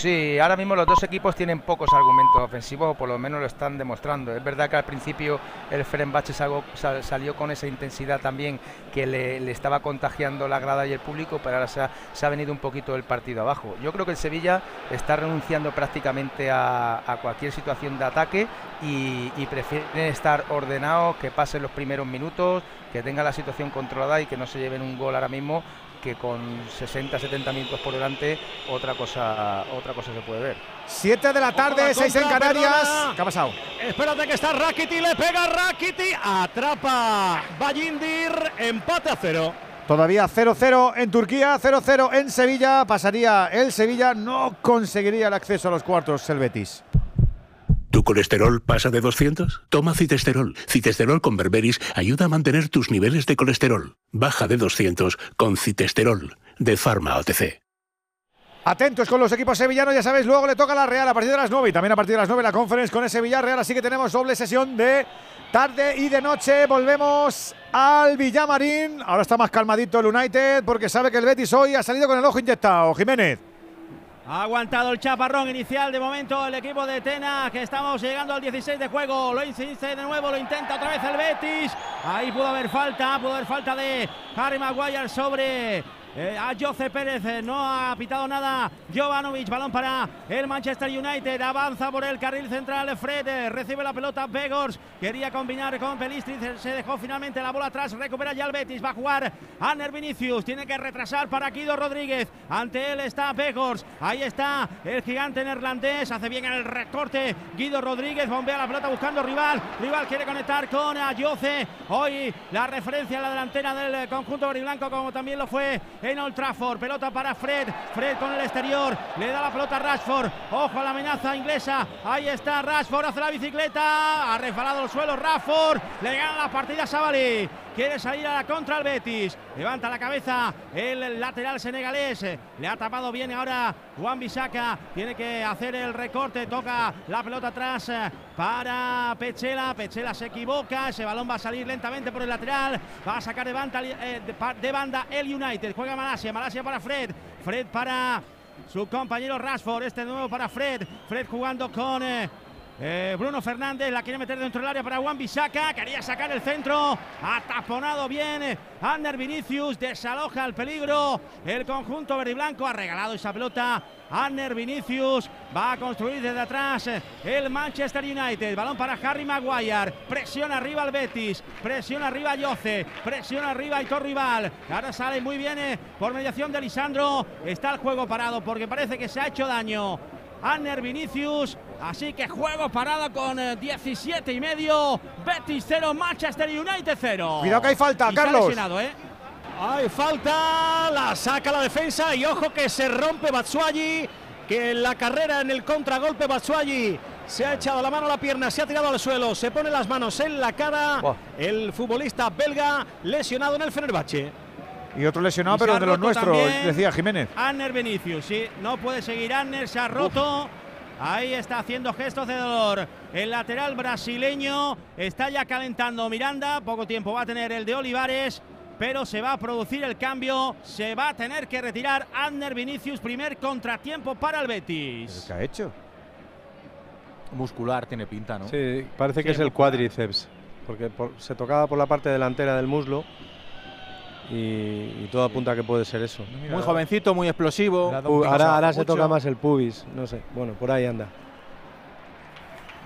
Sí, ahora mismo los dos equipos tienen pocos argumentos ofensivos, o por lo menos lo están demostrando. Es verdad que al principio el Fenerbahce salió con esa intensidad también que le, estaba contagiando la grada y el público, pero ahora se ha, venido un poquito el partido abajo. Yo creo que el Sevilla está renunciando prácticamente a, cualquier situación de ataque y prefieren estar ordenados, que pasen los primeros minutos, que tenga la situación controlada y que no se lleven un gol ahora mismo que con 60, 70 minutos por delante otra cosa, otra cosa se puede ver. 7 de la tarde, 6 en Canarias. ¿Qué ha pasado? Espérate que está Rakiti, le pega Rakiti, atrapa Bayindir, empate a cero. Todavía 0-0 en Turquía, 0-0 en Sevilla. Pasaría el Sevilla, no conseguiría el acceso a los cuartos el Betis. ¿Tu colesterol pasa de 200? Toma citesterol. Citesterol con berberis ayuda a mantener tus niveles de colesterol. Baja de 200 con citesterol de Pharma OTC. Atentos con los equipos sevillanos, ya sabéis, luego le toca a la Real a partir de las 9 y también a partir de las 9 la conference con ese Villarreal, así que tenemos doble sesión de tarde y de noche. Volvemos al Villamarín. Ahora está más calmadito el United porque sabe que el Betis hoy ha salido con el ojo inyectado. Jiménez. Ha aguantado el chaparrón inicial de momento el equipo de Tena, que estamos llegando al 16 de juego. Lo insiste de nuevo, lo intenta otra vez el Betis. Ahí pudo haber falta, pudo haber falta de Harry Maguire sobre eh, a Jose Pérez. Eh, no ha pitado nada Jovanovic. Balón para el Manchester United. Avanza por el carril central. Fred eh, recibe la pelota. Begors quería combinar con Pelistri. Se dejó finalmente la bola atrás. Recupera ya el Betis. Va a jugar Aner Vinicius. Tiene que retrasar para Guido Rodríguez. Ante él está Begors. Ahí está el gigante neerlandés. Hace bien el recorte. Guido Rodríguez bombea la pelota buscando rival. Rival quiere conectar con Ayoce. Hoy la referencia a la delantera del conjunto blanco como también lo fue en Old Trafford. Pelota para Fred. Fred con el exterior. Le da la pelota a Rashford. Ojo a la amenaza inglesa. Ahí está Rashford. Hace la bicicleta. Ha resbalado el suelo Rashford. Le gana la partida Savali. Quiere salir a la contra el Betis. Levanta la cabeza el lateral senegalés. Le ha tapado bien ahora Juan Bisaca. Tiene que hacer el recorte. Toca la pelota atrás para Pechela. Pechela se equivoca. Ese balón va a salir lentamente por el lateral. Va a sacar de banda, eh, el United. Juega Malasia. Malasia para Fred. Fred para su compañero Rashford. Este nuevo para Fred. Fred jugando con. Eh, eh, Bruno Fernández la quiere meter dentro del área para Juan Bisaca. Quería sacar el centro. Ha taponado bien. Ander Vinicius desaloja el peligro. El conjunto verde y blanco ha regalado esa pelota. Ander Vinicius va a construir desde atrás el Manchester United. Balón para Harry Maguire. Presión arriba al Betis. Presión arriba Yoce. Presión arriba a Rival. Ahora sale muy bien eh, por mediación de Lisandro. Está el juego parado porque parece que se ha hecho daño. Anner Vinicius. Así que juego parado con 17 eh, y medio. Betis 0, Manchester United 0. Cuidado que hay falta, Carlos. ¿eh? Hay falta, la saca la defensa y ojo que se rompe Batsuagi, que en la carrera en el contragolpe Batsuagi se ha echado la mano a la pierna, se ha tirado al suelo, se pone las manos en la cara. El futbolista belga lesionado en el Fenerbahce. Y otro lesionado, pero de los nuestros, decía Jiménez. Anner Vinicius, sí, no puede seguir Anner, se ha roto. Ahí está haciendo gestos de dolor. El lateral brasileño está ya calentando Miranda. Poco tiempo va a tener el de Olivares. Pero se va a producir el cambio. Se va a tener que retirar Anner Vinicius. Primer contratiempo para el Betis. ¿Qué ha hecho? Muscular tiene pinta, ¿no? Sí, parece que es el cuádriceps. Porque se tocaba por la parte delantera del muslo y, y todo apunta a que puede ser eso. Muy jovencito, muy explosivo. Ahora ahora se toca más el pubis, no sé. Bueno, por ahí anda.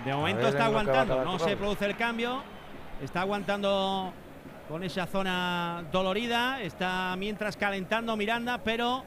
De momento está aguantando, no se produce el cambio. Está aguantando con esa zona dolorida. Está mientras calentando Miranda, pero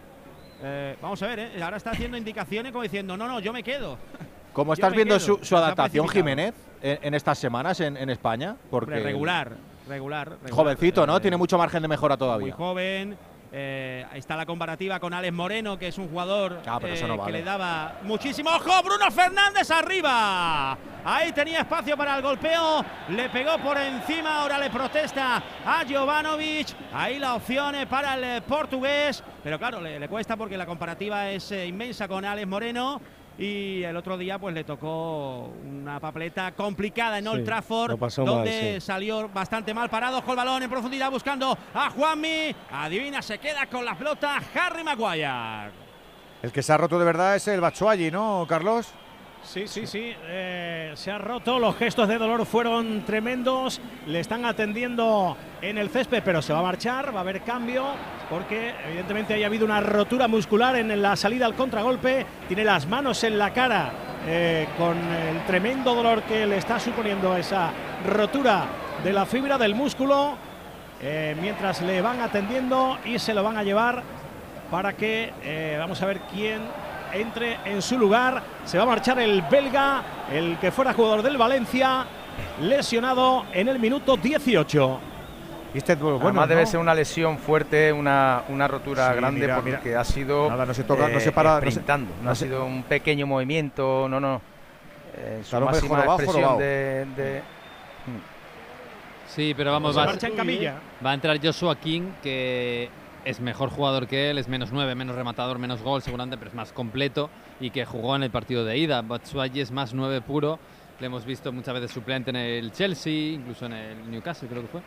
eh, vamos a ver, eh, ahora está haciendo indicaciones como diciendo, no, no, yo me quedo. ¿Cómo estás viendo quedo. su, adaptación. Jiménez, en, en estas semanas en, en España? Porque regular, regular, regular. Jovencito, ¿no? Eh, Tiene mucho margen de mejora Muy todavía. joven. eh, ahí está la comparativa con Alex Moreno, que es un jugador Ah, no eh, que le daba muchísimo. ¡Ojo! Bruno Fernández arriba. Ahí tenía espacio para el golpeo. Le pegó por encima. Ahora le protesta a Jovanovic. Ahí la opción para el portugués. Pero claro, le, le cuesta porque la comparativa es eh, inmensa con Alex Moreno. Y el otro día pues le tocó una papeleta complicada en Old Sí, Trafford, mal, donde sí. salió bastante mal parado con el balón en profundidad buscando a Juanmi. Adivina, se queda con la pelota Harry Maguire. El que se ha roto de verdad es el Bachuagi, ¿no, Carlos? Sí, sí, sí. eh, se ha roto. Los gestos de dolor fueron tremendos. Le están atendiendo en el césped, pero se va a marchar. Va a haber cambio porque evidentemente haya habido una rotura muscular en la salida al contragolpe. Tiene las manos en la cara eh, con el tremendo dolor que le está suponiendo esa rotura de la fibra del músculo. eh, mientras le van atendiendo y se lo van a llevar para que vamos a ver quién entre en su lugar. Se va a marchar el belga, el que fuera jugador del Valencia, lesionado en el minuto 18. Y este, bueno, Además debe ¿no? ser una lesión fuerte, una, una rotura Sí, grande mira, porque mira. ha sido eh, Nada, no se toca, no se para, no se- no, no ha se- sido un pequeño movimiento, no, no. Eh, su Claro, máxima jorobado, expresión jorobado. de, de- Sí, pero vamos, va, marcha en camilla. va a entrar Joshua King, que es mejor jugador que él, es menos 9, menos rematador, menos gol seguramente, pero es más completo y que jugó en el partido de ida. Batshuayi es más 9 puro, le hemos visto muchas veces suplente en el Chelsea, incluso en el Newcastle creo que fue.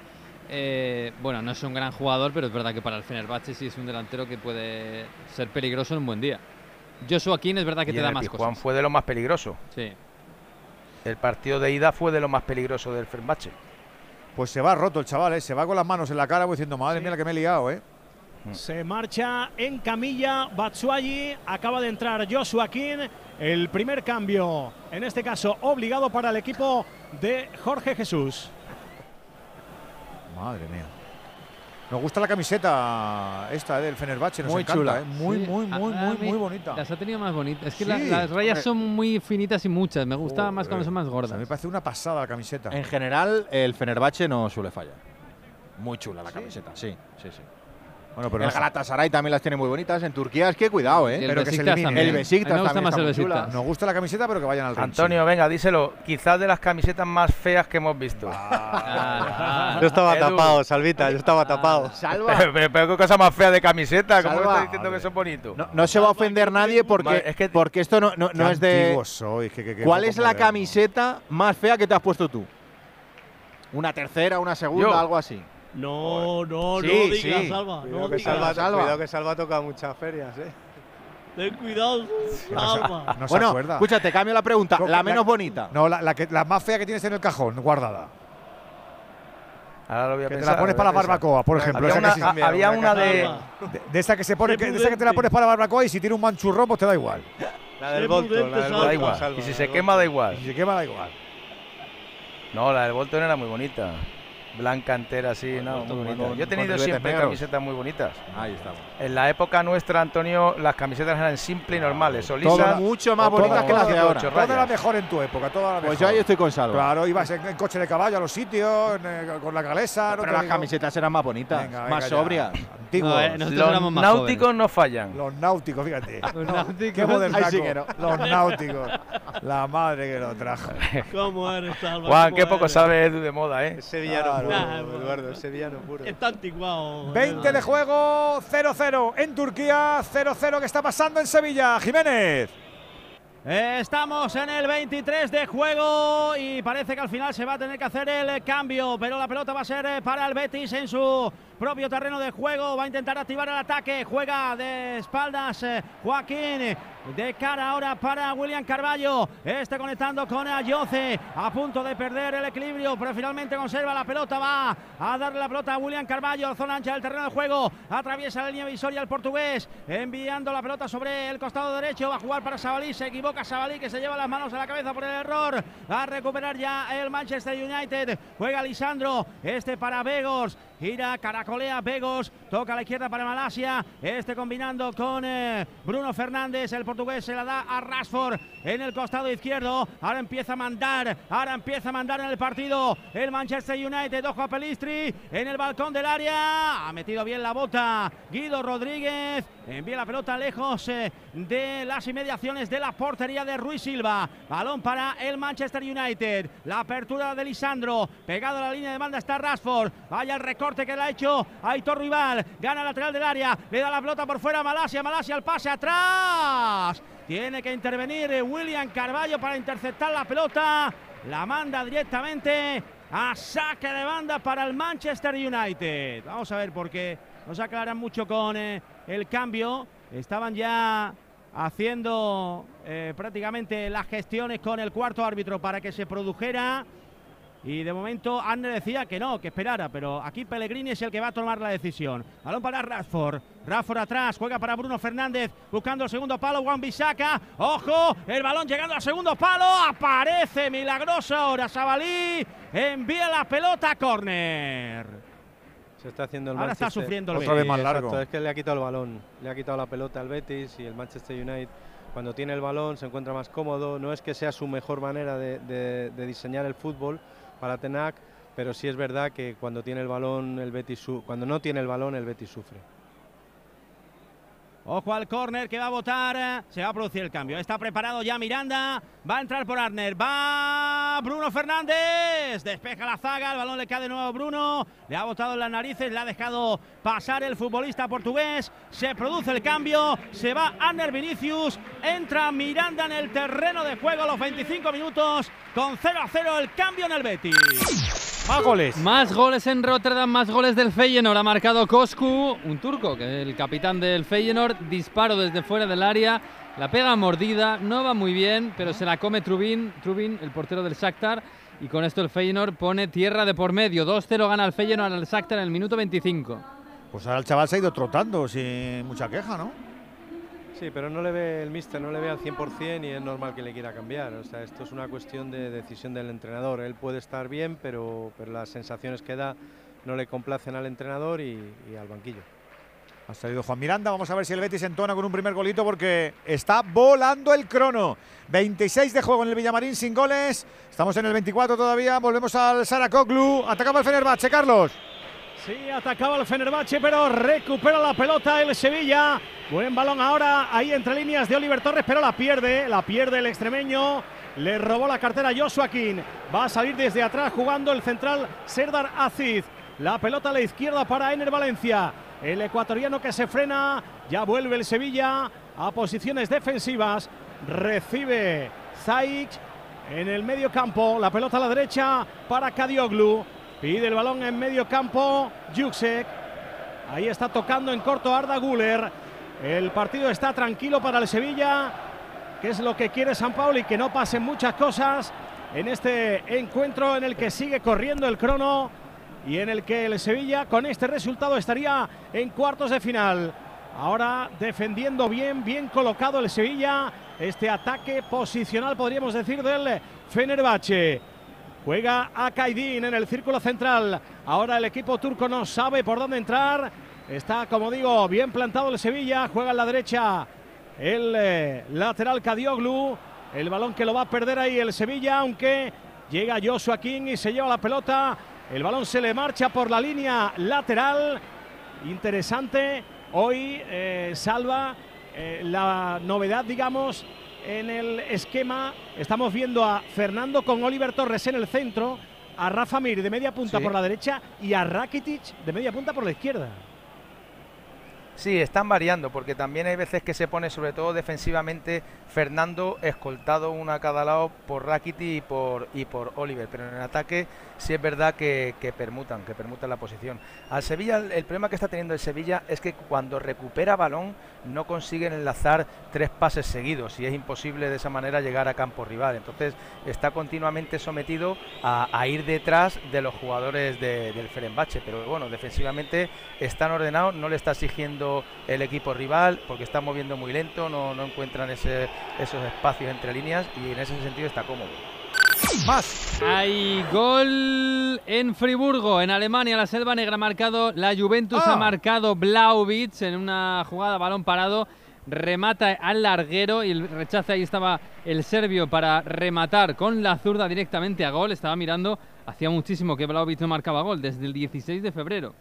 Eh, bueno, no es un gran jugador, pero es verdad que para el Fenerbahce sí es un delantero que puede ser peligroso en un buen día. Joshua King es verdad que y te en da el más cosas. fue de lo más peligroso. Sí. El partido de ida fue de lo más peligroso del Fenerbahce. Pues se va roto el chaval, ¿eh? se va con las manos en la cara como diciendo, madre mía, la que me he liado, ¿eh? Se marcha en camilla Batsuagi. Acaba de entrar Joshua King. El primer cambio, en este caso obligado para el equipo de Jorge Jesús. Madre mía. Nos gusta la camiseta esta eh, del Fenerbahce, nos Muy encanta, chula. ¿eh? Muy, Sí, muy, muy, muy, muy bonita. Las ha tenido más bonitas. Es que Sí, la- las rayas son muy finitas y muchas. Me gusta más cuando son más O sea, gordas. me parece una pasada la camiseta. En general, el Fenerbahce no suele fallar. Muy chula la camiseta, sí, sí, sí. Bueno, pero el no- Galatasaray también las tiene muy bonitas. En Turquía es que cuidado, ¿eh? Pero que se elimine. también. El Besiktas gusta también más está el muy chula. Nos gusta la camiseta, pero que vayan al Antonio, venga, díselo. Quizás de las camisetas más feas que hemos visto. Ah, Yo estaba Edu. tapado, Salvita, yo estaba tapado. Salva. Pero, qué cosa más fea de camiseta. ¿Cómo Salva. estás diciendo que son bonitos? No, no se va a ofender nadie porque, es que- porque esto no, no, Qué no es de. sois, que- que- que ¿Cuál es la camiseta más fea que te has puesto tú? ¿Una tercera, una segunda, Yo. algo así? No, no, Sí, no digas, sí. Salva. Cuidado No que digas. Salva, Salva. cuidado que Salva toca muchas ferias, ¿eh? Ten cuidado, No se- Salva. No se bueno, acuerda. escúchate, cambio la pregunta. La la- menos bonita. No, la, la que, la más fea que tienes en el cajón, guardada. Ahora lo voy a Que te la pones para la barbacoa, por ejemplo. Había esa una, que sí- a- había una de. De, de esa que se pone, que, de esa que te la pones para la barbacoa y si tiene un manchurrón, pues te da igual. La del Bolton, prudente, la del Salva. Da Bolton, igual. Salva, Y si se quema, da igual. Y se quema, da igual. No, la del Bolton era muy bonita. Blanca entera, así, no, muy bonita. Yo he tenido siempre negros. camisetas muy bonitas. Ahí estamos. En la época nuestra, Antonio, las camisetas eran simples y normales. O lisas, mucho más bonitas que las de ahora. ocho Toda la rayas. mejor en tu época, toda la mejor. Pues yo ahí estoy con Salva. Claro, ibas en, en coche de caballo a los sitios, en, eh, con la galesa. no Pero te las digo. camisetas eran más bonitas, Venga, más venga sobrias. Antiguos. No, eh, nosotros Los éramos más náuticos no fallan. Los náuticos, fíjate. Los No, náuticos. Qué modernaco. Sí no. Los náuticos. La madre que lo trajo. ¿Cómo eres, Salva? Juan, ¿Cómo qué poco sabe Edu de moda, ¿eh? Sevillano Claro. puro, Nah, Eduardo, es sevillano puro. Está anticuado. 20 de juego, 0-0 en Turquía, 0-0 que está pasando en Sevilla. Jiménez. Estamos en el 23 de juego y parece que al final se va a tener que hacer el cambio, pero la pelota va a ser eh, para el Betis en su propio terreno de juego. Va a intentar activar el ataque, juega de espaldas eh, Joaquín de cara ahora para William Carballo. Este conectando con Ayoce. A punto de perder el equilibrio, pero finalmente conserva la pelota. Va a darle la pelota a William Carballo. Zona ancha del terreno de juego. Atraviesa la línea visoria el portugués. Enviando la pelota sobre el costado derecho. Va a jugar para Sabalí. Se equivoca Sabalí que se lleva las manos a la cabeza por el error. Va a recuperar ya el Manchester United. Juega Lisandro. Este para Vegos. Gira, caracolea Vegos. Toca a la izquierda para Malasia. Este combinando con eh, Bruno Fernández. El portugués se la da a Rashford en el costado izquierdo. Ahora empieza a mandar. Ahora empieza a mandar en el partido el Manchester United. Ojo a Pelistri en el balcón del área. Ha metido bien la bota Guido Rodríguez. Envía la pelota lejos eh, de las inmediaciones de la portería de Ruiz Silva. Balón para el Manchester United. La apertura de Lisandro. Pegado a la línea de banda está Rashford. Vaya el recorte que le ha hecho Aitor Rival. Gana lateral del área. Le da la pelota por fuera a Malasia. Malasia al pase atrás. Tiene que intervenir William Carballo para interceptar la pelota. La manda directamente a saque de banda para el Manchester United. Vamos a ver por qué. No se aclaran mucho con eh, el cambio. Estaban ya haciendo eh, prácticamente las gestiones con el cuarto árbitro para que se produjera. Y de momento Anne decía que no, que esperara, pero aquí Pellegrini es el que va a tomar la decisión. Balón para Radford. Radford atrás, juega para Bruno Fernández, buscando el segundo palo, Juan Bisaca. ¡Ojo! El balón llegando al segundo palo. Aparece milagroso ahora Sabalí. Envía la pelota a córner. Se está haciendo el Ahora está sufriendo el Otra vez más Exacto, largo. es que le ha quitado el balón, le ha quitado la pelota al Betis y el Manchester United cuando tiene el balón se encuentra más cómodo. No es que sea su mejor manera de, de- de diseñar el fútbol para Tenac, pero sí es verdad que cuando tiene el balón el Betis cuando no tiene el balón el Betis sufre. Ojo al córner que va a votar. Se va a producir el cambio. Está preparado ya Miranda. Va a entrar por Arner. Va Bruno Fernández. Despeja la zaga. El balón le cae de nuevo a Bruno. Le ha botado en las narices. Le ha dejado pasar el futbolista portugués. Se produce el cambio. Se va Arner Vinicius. Entra Miranda en el terreno de juego a los 25 minutos. Con 0 a 0 el cambio en el Betis. Más goles. Más goles en Rotterdam, más goles del Feyenoord. Ha marcado Kosku, un turco, que es el capitán del Feyenoord. Disparo desde fuera del área. La pega mordida, no va muy bien, pero se la come Trubin, Trubin el portero del Shakhtar. Y con esto el Feyenoord pone tierra de por medio. 2-0 gana el Feyenoord al Shakhtar en el minuto 25. Pues ahora el chaval se ha ido trotando sin mucha queja, ¿no? Sí, pero no le ve el míster, no le ve al 100% y es normal que le quiera cambiar. O sea, esto es una cuestión de decisión del entrenador. Él puede estar bien, pero, pero las sensaciones que da no le complacen al entrenador y, y al banquillo. Ha salido Juan Miranda. Vamos a ver si el Betis entona con un primer golito porque está volando el crono. 26 de juego en el Villamarín sin goles. Estamos en el 24 todavía. Volvemos al Saracoglu. Atacaba el Fenerbahce, Carlos. Sí, atacaba el Fenerbahce, pero recupera la pelota el Sevilla. Buen balón ahora, ahí entre líneas de Oliver Torres, pero la pierde, la pierde el extremeño. Le robó la cartera Joshua King. Va a salir desde atrás jugando el central Serdar Aziz. La pelota a la izquierda para Ener Valencia. El ecuatoriano que se frena. Ya vuelve el Sevilla a posiciones defensivas. Recibe Zaik en el medio campo. La pelota a la derecha para Kadioglu. Pide el balón en medio campo. Juksek. Ahí está tocando en corto Arda Guller. El partido está tranquilo para el Sevilla, que es lo que quiere San Paulo y que no pasen muchas cosas en este encuentro en el que sigue corriendo el crono y en el que el Sevilla con este resultado estaría en cuartos de final. Ahora defendiendo bien, bien colocado el Sevilla. Este ataque posicional, podríamos decir, del Fenerbahce. Juega a Kaidin en el círculo central. Ahora el equipo turco no sabe por dónde entrar. Está, como digo, bien plantado el Sevilla. Juega en la derecha el eh, lateral Kadioglu. El balón que lo va a perder ahí el Sevilla, aunque llega Joshua King y se lleva la pelota. El balón se le marcha por la línea lateral. Interesante. Hoy eh, salva eh, la novedad, digamos, en el esquema. Estamos viendo a Fernando con Oliver Torres en el centro, a Rafa Mir de media punta Sí. por la derecha y a Rakitic de media punta por la izquierda. Sí, están variando, porque también hay veces que se pone, sobre todo defensivamente, Fernando escoltado uno a cada lado por Rakiti y por, y por Oliver. Pero en el ataque sí es verdad que, permutan, que permutan la posición. Al Sevilla, el, problema que está teniendo el Sevilla es que cuando recupera balón no consiguen enlazar tres pases seguidos y es imposible de esa manera llegar a campo rival. Entonces está continuamente sometido a, ir detrás de los jugadores de- del Ferenbache. Pero bueno, defensivamente están ordenados, no le está exigiendo el equipo rival porque está moviendo muy lento, no, encuentran esos espacios entre líneas y en ese sentido está cómodo. Más. Hay gol en Friburgo, en Alemania. La Selva Negra ha marcado, la Juventus Ah. ha marcado Blauvitz en una jugada balón parado. Remata al larguero y el rechace ahí estaba el serbio para rematar con la zurda directamente a gol. Estaba mirando, hacía muchísimo que Blauvitz no marcaba gol, desde el 16 de febrero.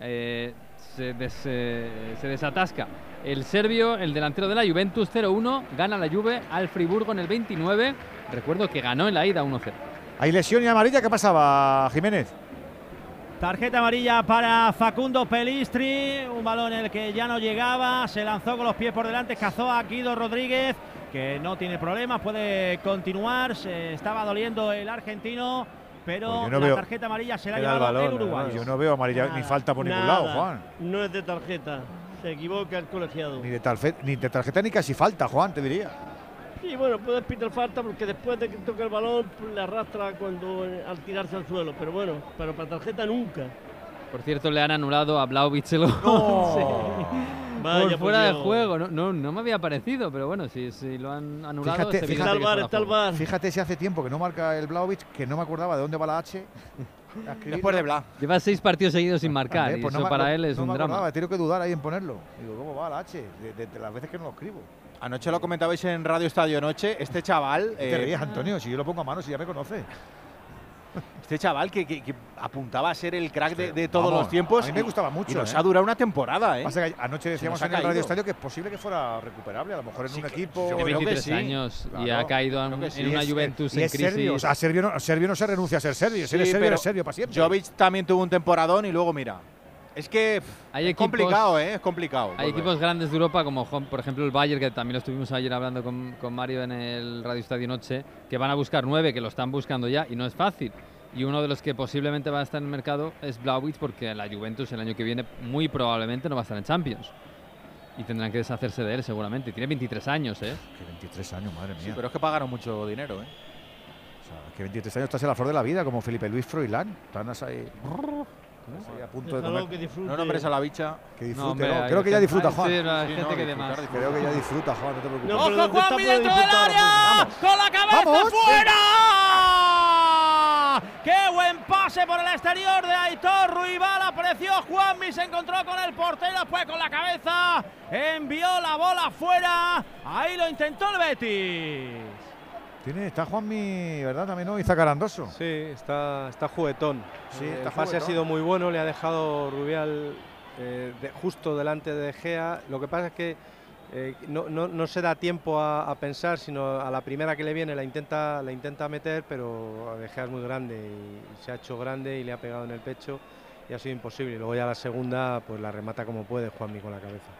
Eh, se, des- eh, se desatasca el serbio, el delantero de la Juventus 0-1, gana la Juve al Friburgo en el 29. Recuerdo que ganó en la ida 1-0. Hay lesión y amarilla. ¿Qué pasaba, Jiménez? Tarjeta amarilla para Facundo Pelistri, un balón en el que ya no llegaba, se lanzó con los pies por delante, cazó a Guido Rodríguez, que no tiene problemas, puede continuar, se estaba doliendo el argentino, pero Pues no la veo- tarjeta amarilla se la ha el balón, el uruguayo. Yo no veo amarilla ni falta por ningún lado, Juan. No es de tarjeta. Se equivoca el colegiado. Ni de, tarfe- ni de tarjeta ni casi falta, Juan, te diría. Sí, bueno, puede pitar falta porque después de que toca el balón pues, le arrastra cuando eh, al tirarse al suelo. Pero bueno, pero para tarjeta nunca. Por cierto, le han anulado a Blauvitz el gol. Sí. Vaya, por fuera de Dios. juego. No, no, no me había parecido, pero bueno, si, si lo han anulado. Fíjate, es fíjate, que fuera de juego. fíjate si hace tiempo que no marca el Blaovic, que no me acordaba de dónde va la H. Después de Bla. Lleva seis partidos seguidos sin marcar. Y pues no eso me- para no- él es no un me drama. acordaba, he tenido que dudar ahí en ponerlo. Digo, ¿cómo va la H? De, de- de las veces que no lo escribo. Anoche lo comentabais en Radio Estadio Noche. Este chaval. ¿Qué te eh, ríes, Antonio? Si yo lo pongo a mano, si ya me conoce. Este chaval que, que- que apuntaba a ser el crack de, de todos Vamos, los tiempos. a mí me gustaba mucho, Y nos ¿eh? ha durado una temporada, ¿eh? Pasa que anoche decíamos en el Radio. Estadio que es posible que fuera recuperable, a lo mejor en un equipo. Tiene 23 años y ha caído en, en una Juventus y en es crisis. serbio. O sea, serbio no, serbio no se renuncia a ser serbio. Si eres Sí, serbio, pero eres serbio para siempre. Jovic también tuvo un temporadón y luego mira. Es que Hay es equipos- complicado, ¿eh? Es complicado. Hay volver. equipos grandes de Europa, como por ejemplo el Bayern, que también lo estuvimos ayer hablando con, con Mario en el Radio Estadio Noche, que van a buscar nueve, que lo están buscando ya, y no es fácil. Y uno de los que posiblemente va a estar en el mercado es Blauvitz, porque la Juventus el año que viene muy probablemente no va a estar en Champions. Y tendrán que deshacerse de él seguramente. Tiene 23 años, ¿eh? Que 23 años, madre mía. Sí, pero es que pagaron mucho dinero, ¿eh? O sea, que 23 años estás en la flor de la vida, como Felipe Luis Froilán. Están ahí, a punto de comer. que. No nombres a la bicha. Que No, disfrute, hombre, ¿no? hay Creo que ya disfruta, Juan. sí, no, que de disfrutar, más. disfrutar. Creo que ya disfruta, Juan, no te preocupes. No, ¡Ojo, Juan, dentro del área! pues, ¡Con la cabeza ¡Vamos! fuera! ¡Qué buen pase por el exterior de Aitor Ruibal! Apareció Juanmi, se encontró con el portero, fue con la cabeza, envió la bola fuera. Ahí lo intentó el Betis. Tiene, está Juanmi, ¿verdad? También, ¿no? Y Zacarandoso. Sí, está, está juguetón. Sí, Eh, está el pase juguetón. ha sido muy bueno, le ha dejado Rubial eh, de- justo delante de Gea. Lo que pasa es que eh, no, no- no se da tiempo a, a pensar, sino a la primera que le viene la intenta, la intenta meter, pero De Gea es muy grande y, se ha hecho grande y le ha pegado en el pecho y ha sido imposible. Y luego ya la segunda, pues la remata como puede Juanmi con la cabeza.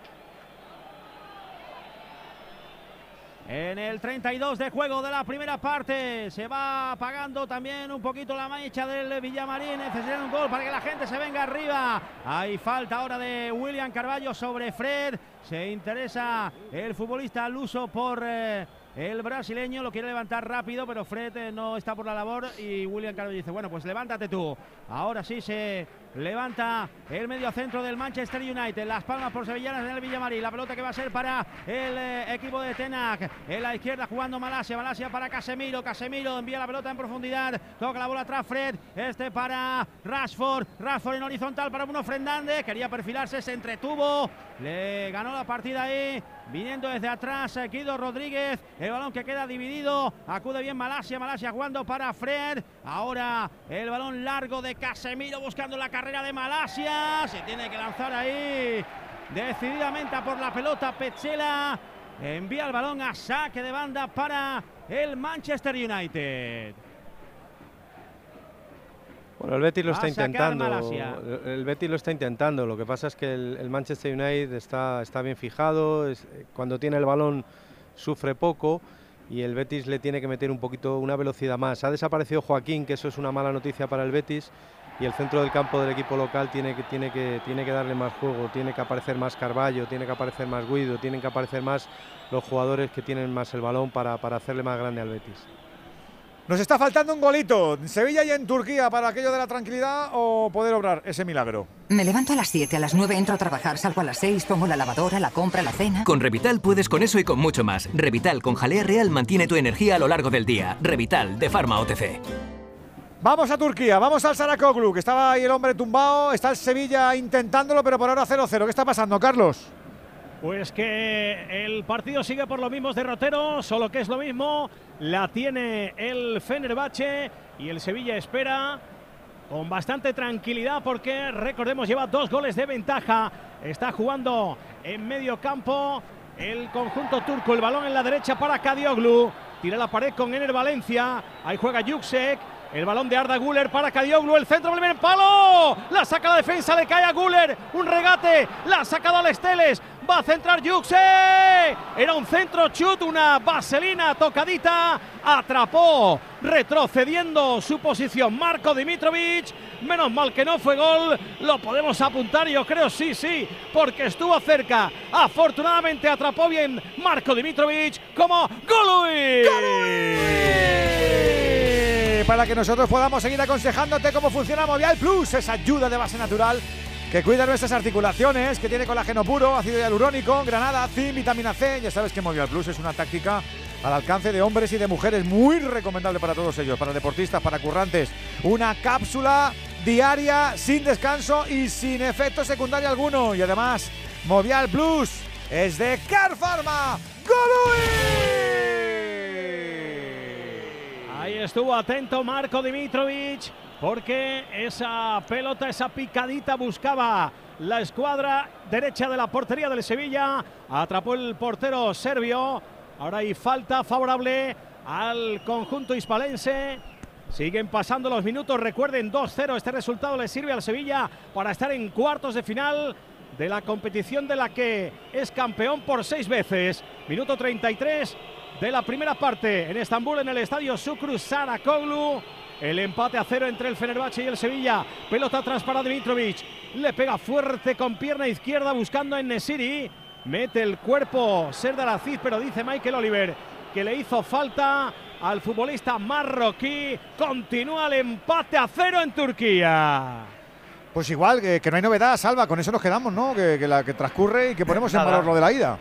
En el 32 de juego de la primera parte se va apagando también un poquito la mancha del Villamarín. Necesitan un gol para que la gente se venga arriba. Hay falta ahora de William Carballo sobre Fred. Se interesa el futbolista luso por eh, el brasileño. Lo quiere levantar rápido, pero Fred eh, no está por la labor. Y William Carballo dice: Bueno, pues levántate tú. Ahora sí se levanta el medio centro del Manchester United. Las palmas por Sevillanas en el Villamarín. La pelota que va a ser para el eh, equipo de Tenac. En la izquierda jugando Malasia. Malasia para Casemiro. Casemiro envía la pelota en profundidad. Toca la bola atrás Fred. Este para Rashford. Rashford en horizontal para Bruno Fernández. Quería perfilarse, se entretuvo. Le ganó la partida ahí. Viniendo desde atrás eh, Guido Rodríguez. El balón que queda dividido. Acude bien Malasia. Malasia jugando para Fred. Ahora el balón largo de Casemiro buscando la carrera de Malasia. Se tiene que lanzar ahí decididamente por la pelota Pechela. Envía el balón a saque de banda para el Manchester United. Bueno, el Betis lo Va está intentando. El el Betis lo está intentando. Lo que pasa es que el, el Manchester United está, está bien fijado. es- cuando tiene el balón sufre poco y el Betis le tiene que meter un poquito una velocidad más. Ha desaparecido Joaquín, que eso es una mala noticia para el Betis. Y el centro del campo del equipo local tiene que, tiene que, tiene que darle más juego, tiene que aparecer más Carballo, tiene que aparecer más Guido, tienen que aparecer más los jugadores que tienen más el balón para, para hacerle más grande al Betis. Nos está faltando un golito. ¿En Sevilla y en Turquía para aquello de la tranquilidad o poder obrar ese milagro? Me levanto a las 7, a las 9 entro a trabajar, salgo a las 6, pongo la lavadora, la compra, la cena. Con Revital puedes con eso y con mucho más. Revital con jalea real mantiene tu energía a lo largo del día. Revital de Pharma OTC. Vamos a Turquía, vamos al Saracoglu, que estaba ahí el hombre tumbado. Está el Sevilla intentándolo, pero por ahora 0-0. ¿Qué está pasando, Carlos? Pues que el partido sigue por los mismos derroteros, solo que es lo mismo, la tiene el Fenerbahce y el Sevilla espera con bastante tranquilidad porque recordemos lleva dos goles de ventaja, está jugando en medio campo el conjunto turco, el balón en la derecha para Kadioglu, tira la pared con Ener Valencia, ahí juega Juksek, el balón de Arda Guller para Kadioglu, el centro del palo, la saca la defensa, le cae a Guller, un regate, la ha sacado al Esteles, va a centrar Juksek, era un centro chut, una vaselina tocadita, atrapó, retrocediendo su posición. Marco Dimitrovic, menos mal que no fue gol, lo podemos apuntar yo creo, sí, sí, porque estuvo cerca, afortunadamente atrapó bien Marco Dimitrovic como Golui. Para que nosotros podamos seguir aconsejándote cómo funciona Movial Plus, esa ayuda de base natural que cuida nuestras articulaciones, que tiene colágeno puro, ácido hialurónico, granada, zinc, vitamina C. Ya sabes que Movial Plus es una táctica al alcance de hombres y de mujeres muy recomendable para todos ellos, para deportistas, para currantes. Una cápsula diaria sin descanso y sin efecto secundario alguno. Y además, Movial Plus es de Car Pharma. Ahí estuvo atento Marco Dimitrovic porque esa pelota, esa picadita buscaba la escuadra derecha de la portería del Sevilla. Atrapó el portero serbio. Ahora hay falta favorable al conjunto hispalense. Siguen pasando los minutos. Recuerden, 2-0. Este resultado le sirve al Sevilla para estar en cuartos de final de la competición de la que es campeón por seis veces. Minuto 33 de la primera parte en Estambul, en el estadio Sukru Sarakoglu. El empate a cero entre el Fenerbahce y el Sevilla. Pelota atrás para Dimitrovic. Le pega fuerte con pierna izquierda buscando en Nesiri. Mete el cuerpo Serdar Aziz, pero dice Michael Oliver que le hizo falta al futbolista marroquí. Continúa el empate a cero en Turquía. Pues igual, que, que no hay novedad, Salva, con eso nos quedamos, ¿no? Que, que la que transcurre y que ponemos en valor lo de la ida.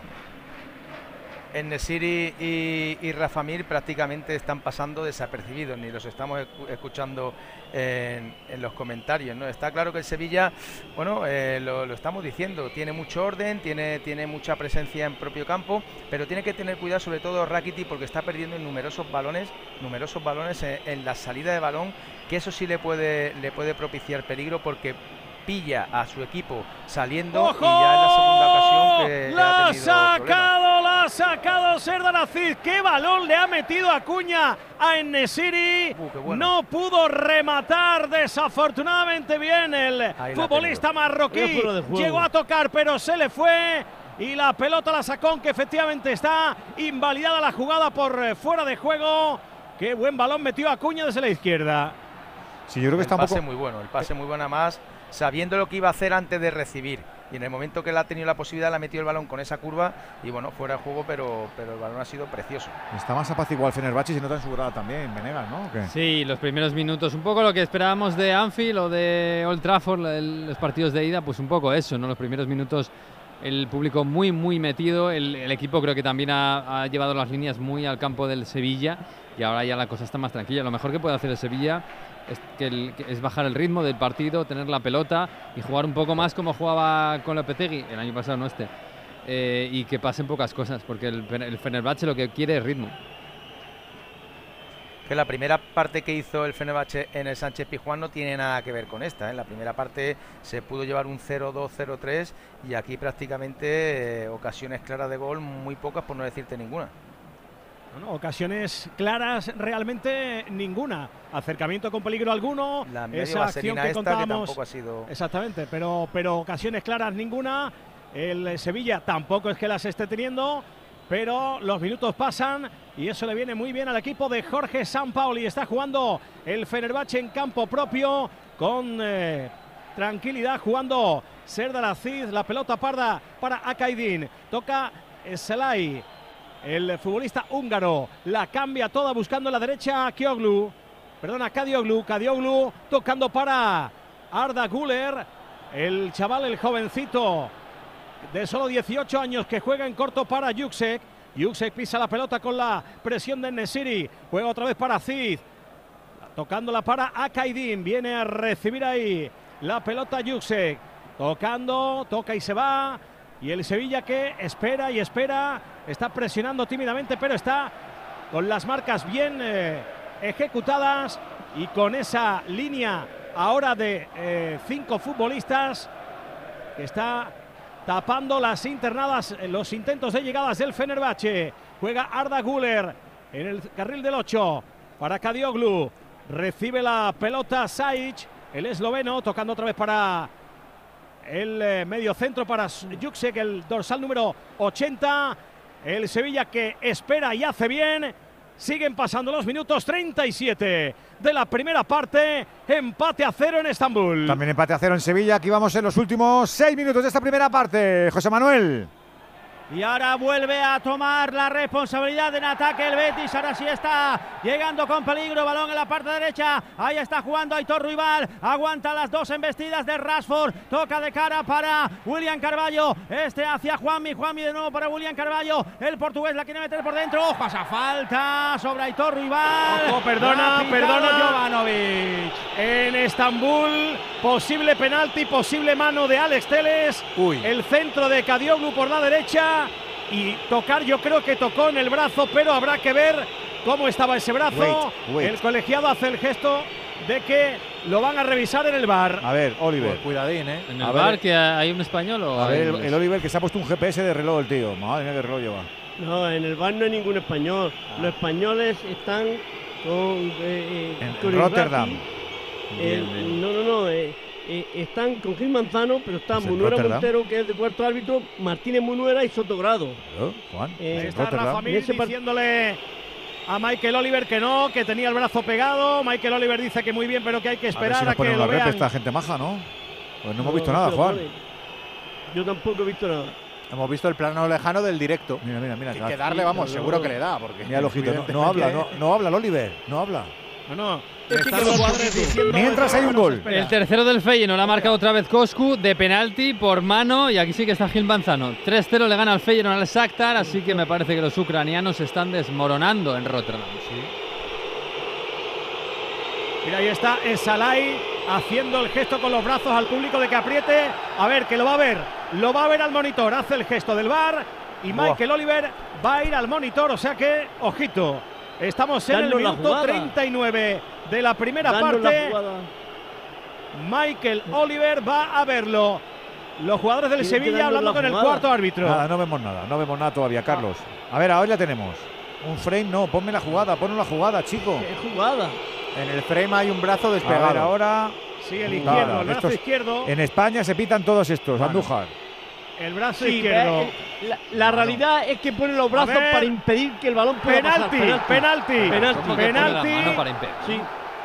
En Nesiri y, y Rafa Mir prácticamente están pasando desapercibidos, ni los estamos escu- escuchando en, los comentarios. ¿no? Está claro que el Sevilla, bueno, eh, lo, lo estamos diciendo, tiene mucho orden, tiene, tiene mucha presencia en propio campo, pero tiene que tener cuidado sobre todo Rakiti porque está perdiendo en numerosos balones, numerosos balones en, en la salida de balón, que eso sí le puede, le puede propiciar peligro porque pilla a su equipo saliendo y ya es la segunda ocasión que La ha tenido problemas. sacado, la ha sacado Serdar Aziz. ¡Qué balón le ha metido Acuña a Enesiri! No pudo rematar desafortunadamente bien el Ahí futbolista marroquí. Llegó a tocar, pero se le fue. Y la pelota la sacó, aunque efectivamente está invalidada la jugada por eh, fuera de juego. Qué buen balón metió Acuña desde la izquierda. Sí, yo creo que está el un pase poco. muy bueno, el pase muy bueno más, sabiendo lo que iba a hacer antes de recibir. Y en el momento que él ha tenido la posibilidad, le ha metido el balón con esa curva y bueno, fuera de juego, pero, pero el balón ha sido precioso. Está más apaciguado el Fenerbahce y se nota en su grada también, Venegas, ¿no? Sí, los primeros minutos, un poco lo que esperábamos de Anfield o de Old Trafford, el- los partidos de ida, pues un poco eso, ¿no? Los primeros minutos el público muy, muy metido, el, el equipo creo que también ha, ha llevado las líneas muy al campo del Sevilla y ahora ya la cosa está más tranquila. Lo mejor que puede hacer el Sevilla es, que es bajar el ritmo del partido, tener la pelota y jugar un poco más como jugaba con Lopetegui el año pasado, no este. Eh, y que pasen pocas cosas, porque el, el Fenerbahce lo que quiere es ritmo. Que la primera parte que hizo el Fenerbahce en el Sánchez Pizjuán no tiene nada que ver con esta. ¿eh? En la primera parte se pudo llevar un 0-2, 0-3 y aquí prácticamente eh, ocasiones claras de gol, muy pocas por no decirte ninguna. Bueno, ocasiones claras, realmente ninguna. Acercamiento con peligro alguno. La esa acción que que contábamos. ha sido. Exactamente, pero, pero ocasiones claras ninguna. El Sevilla tampoco es que las esté teniendo, pero los minutos pasan y eso le viene muy bien al equipo de Jorge Sampaoli. Está jugando el Fenerbahce en campo propio con eh, tranquilidad, jugando Serdar Aziz, la pelota parda para Akaidin. Toca Selay, el futbolista húngaro. La cambia toda buscando la derecha a Kioglu. Perdona, Kadioglu. Kadioglu tocando para Arda Guler. El chaval, el jovencito de solo 18 años que juega en corto para Yuksek. Yuksek pisa la pelota con la presión de Nesiri. Juega otra vez para Cid. Tocándola para Akaidin. Viene a recibir ahí la pelota Yuksek. Tocando, toca y se va. Y el Sevilla que espera y espera. Está presionando tímidamente, pero está con las marcas bien eh, ejecutadas. Y con esa línea ahora de eh, cinco futbolistas que está tapando las internadas, eh, los intentos de llegadas del Fenerbahce. Juega Arda Guler en el carril del 8 para Kadioglu. Recibe la pelota Saic, el esloveno, tocando otra vez para el eh, medio centro para Juksek, el dorsal número 80. El Sevilla que espera y hace bien. Siguen pasando los minutos 37 de la primera parte. Empate a cero en Estambul. También empate a cero en Sevilla. Aquí vamos en los últimos seis minutos de esta primera parte. José Manuel. Y ahora vuelve a tomar la responsabilidad en ataque el Betis. Ahora sí está llegando con peligro. Balón en la parte derecha. Ahí está jugando Aitor Ruibal. Aguanta las dos embestidas de Rashford. Toca de cara para William Carballo. Este hacia Juanmi. Juanmi de nuevo para William Carballo. El portugués la quiere meter por dentro. Pasa falta sobre Aitor Ruibal. Ojo, perdona, perdona. Jovanovic. En Estambul, posible penalti, posible mano de Alex Teles. El centro de Kadioglu por la derecha. Y tocar, yo creo que tocó en el brazo, pero habrá que ver cómo estaba ese brazo. Wait, wait. El colegiado hace el gesto de que lo van a revisar en el bar. A ver, Oliver. Cuidadín, ¿eh? ¿En A el ver. bar que hay un español o A ver, el, Oliver que se ha puesto un GPS de reloj el tío. Madre mía, qué reloj lleva. No, en el bar no hay ningún español. Los españoles están con. eh, eh, En- Rotterdam. El- no, no, no. eh, eh, están con Gil Manzano, pero están Es Munuera Rotterdam. Montero, que es de cuarto árbitro, Martínez Munuera y Sotogrado. ¿No, Juan? Eh, Está. Rafa Mir diciéndole a Michael Oliver que no, que tenía el brazo pegado. Michael Oliver dice que muy bien, pero que hay que A ver esperar si a, que lo vean. esta gente maja, ¿no? Pues no hemos visto no nada, Juan. Yo tampoco he visto nada. Hemos visto el plano lejano del directo. Mira, mira, mira. Que, claro. que darle, vamos, seguro no. que le da. Porque Mira el ojito. No, no habla, no, no habla el Oliver. No habla. No, no. Mientras hay un gol. El tercero del Feyenoord ha marcado otra vez Coscu de penalti por mano y aquí sí que está Gil Manzano. 3-0 le gana al Feyenoord al Shakhtar, así que me parece que los ucranianos se están desmoronando en Rotterdam. Mira, ahí está Salai haciendo el gesto con los brazos al público de que apriete. A ver, que lo va a ver. Lo va a ver al monitor. Hace el gesto del bar. Y Buah. Michael Oliver va a ir al monitor. O sea que, ojito. Estamos en el Danos minuto jugada. 39 de la primera Danos parte. Michael Oliver va a verlo. Los jugadores del Sevilla hablando la con el cuarto árbitro. Nada, no vemos nada. No vemos nada todavía, Carlos. A ver, ahora ya tenemos. Un frame, no. Ponme la jugada. Ponme la jugada, chico. ¿Qué jugada? en el frame hay un brazo A despegado. ver, ahora. Sí, el Nada, izquierdo, el brazo estos- izquierdo. En España se pitan todos estos. Bueno. Andújar. El brazo Sí, izquierdo. eh, la, la realidad es que ponen los brazos para impedir que el balón pueda Penalti, pasar. penalti. Penalti. ¿Cómo que pone Penalti. para impedir? Sí,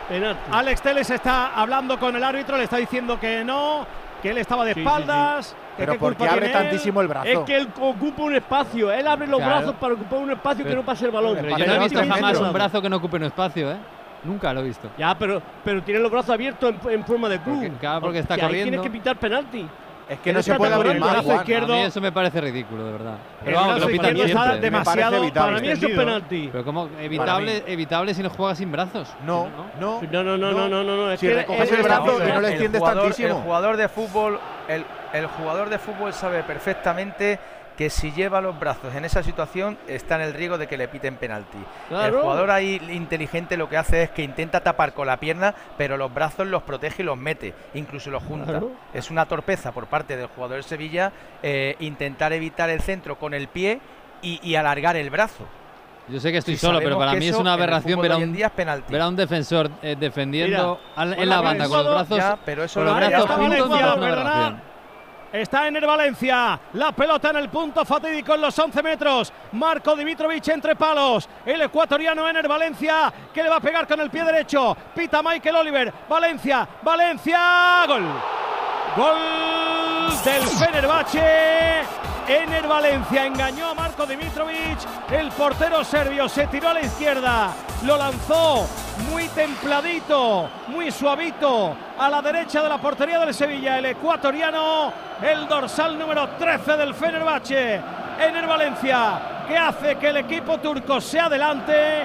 penalti. Alex Teles está hablando con el árbitro, le está diciendo que no, que él estaba de Sí, sí, espaldas. que Pero qué porque abre tantísimo el brazo. Es que él ocupa un espacio. Él abre los Claro. brazos para ocupar un espacio que Pero- no pase el balón. Pero yo no he visto jamás un brazo que no ocupe un espacio, ¿eh? Nunca lo he visto. Ya, pero, pero tiene los brazos abiertos en, en forma de cruz. Porque- claro, porque está Que corriendo. Tienes que pitar penalti. Es que no se puede abrir más, Juan. izquierdo. A mí eso me parece ridículo, de verdad. El Pero vamos, que brazo lo pitan está demasiado evitable. Para mí eso es penalti. Pero como evitable, evitable si no juegas sin brazos. No, no. No, no, no, no, no, no. no. Es Si que recoges el brazo y no le extiendes jugador, tantísimo. El jugador de fútbol, el, el jugador de fútbol sabe perfectamente que si lleva los brazos en esa situación está en el riesgo de que le piten penalti. Claro. El jugador ahí inteligente lo que hace es que intenta tapar con la pierna, pero los brazos los protege y los mete, incluso los junta. Claro. Es una torpeza por parte del jugador del Sevilla eh, intentar evitar el centro con el pie y, y alargar el brazo. Yo sé que estoy solo, pero para mí es una aberración ver a un, en día es penalti. ver a un defensor eh, defendiendo Mira, al- con en la banda con los brazos. ya, pero eso con lo los brazos juntos, Está en el Valencia. La pelota en el punto fatídico en los 11 metros. Marco Dimitrovic entre palos. El ecuatoriano en el Valencia que le va a pegar con el pie derecho. Pita Michael Oliver. Valencia, Valencia. Gol. Gol del Fenerbahce. Ener Valencia engañó a Marco Dimitrovic. El portero serbio se tiró a la izquierda. Lo lanzó muy templadito, muy suavito a la derecha de la portería del Sevilla. El ecuatoriano, el dorsal número 13 del Fenerbahce. Ener Valencia, que hace que el equipo turco se adelante.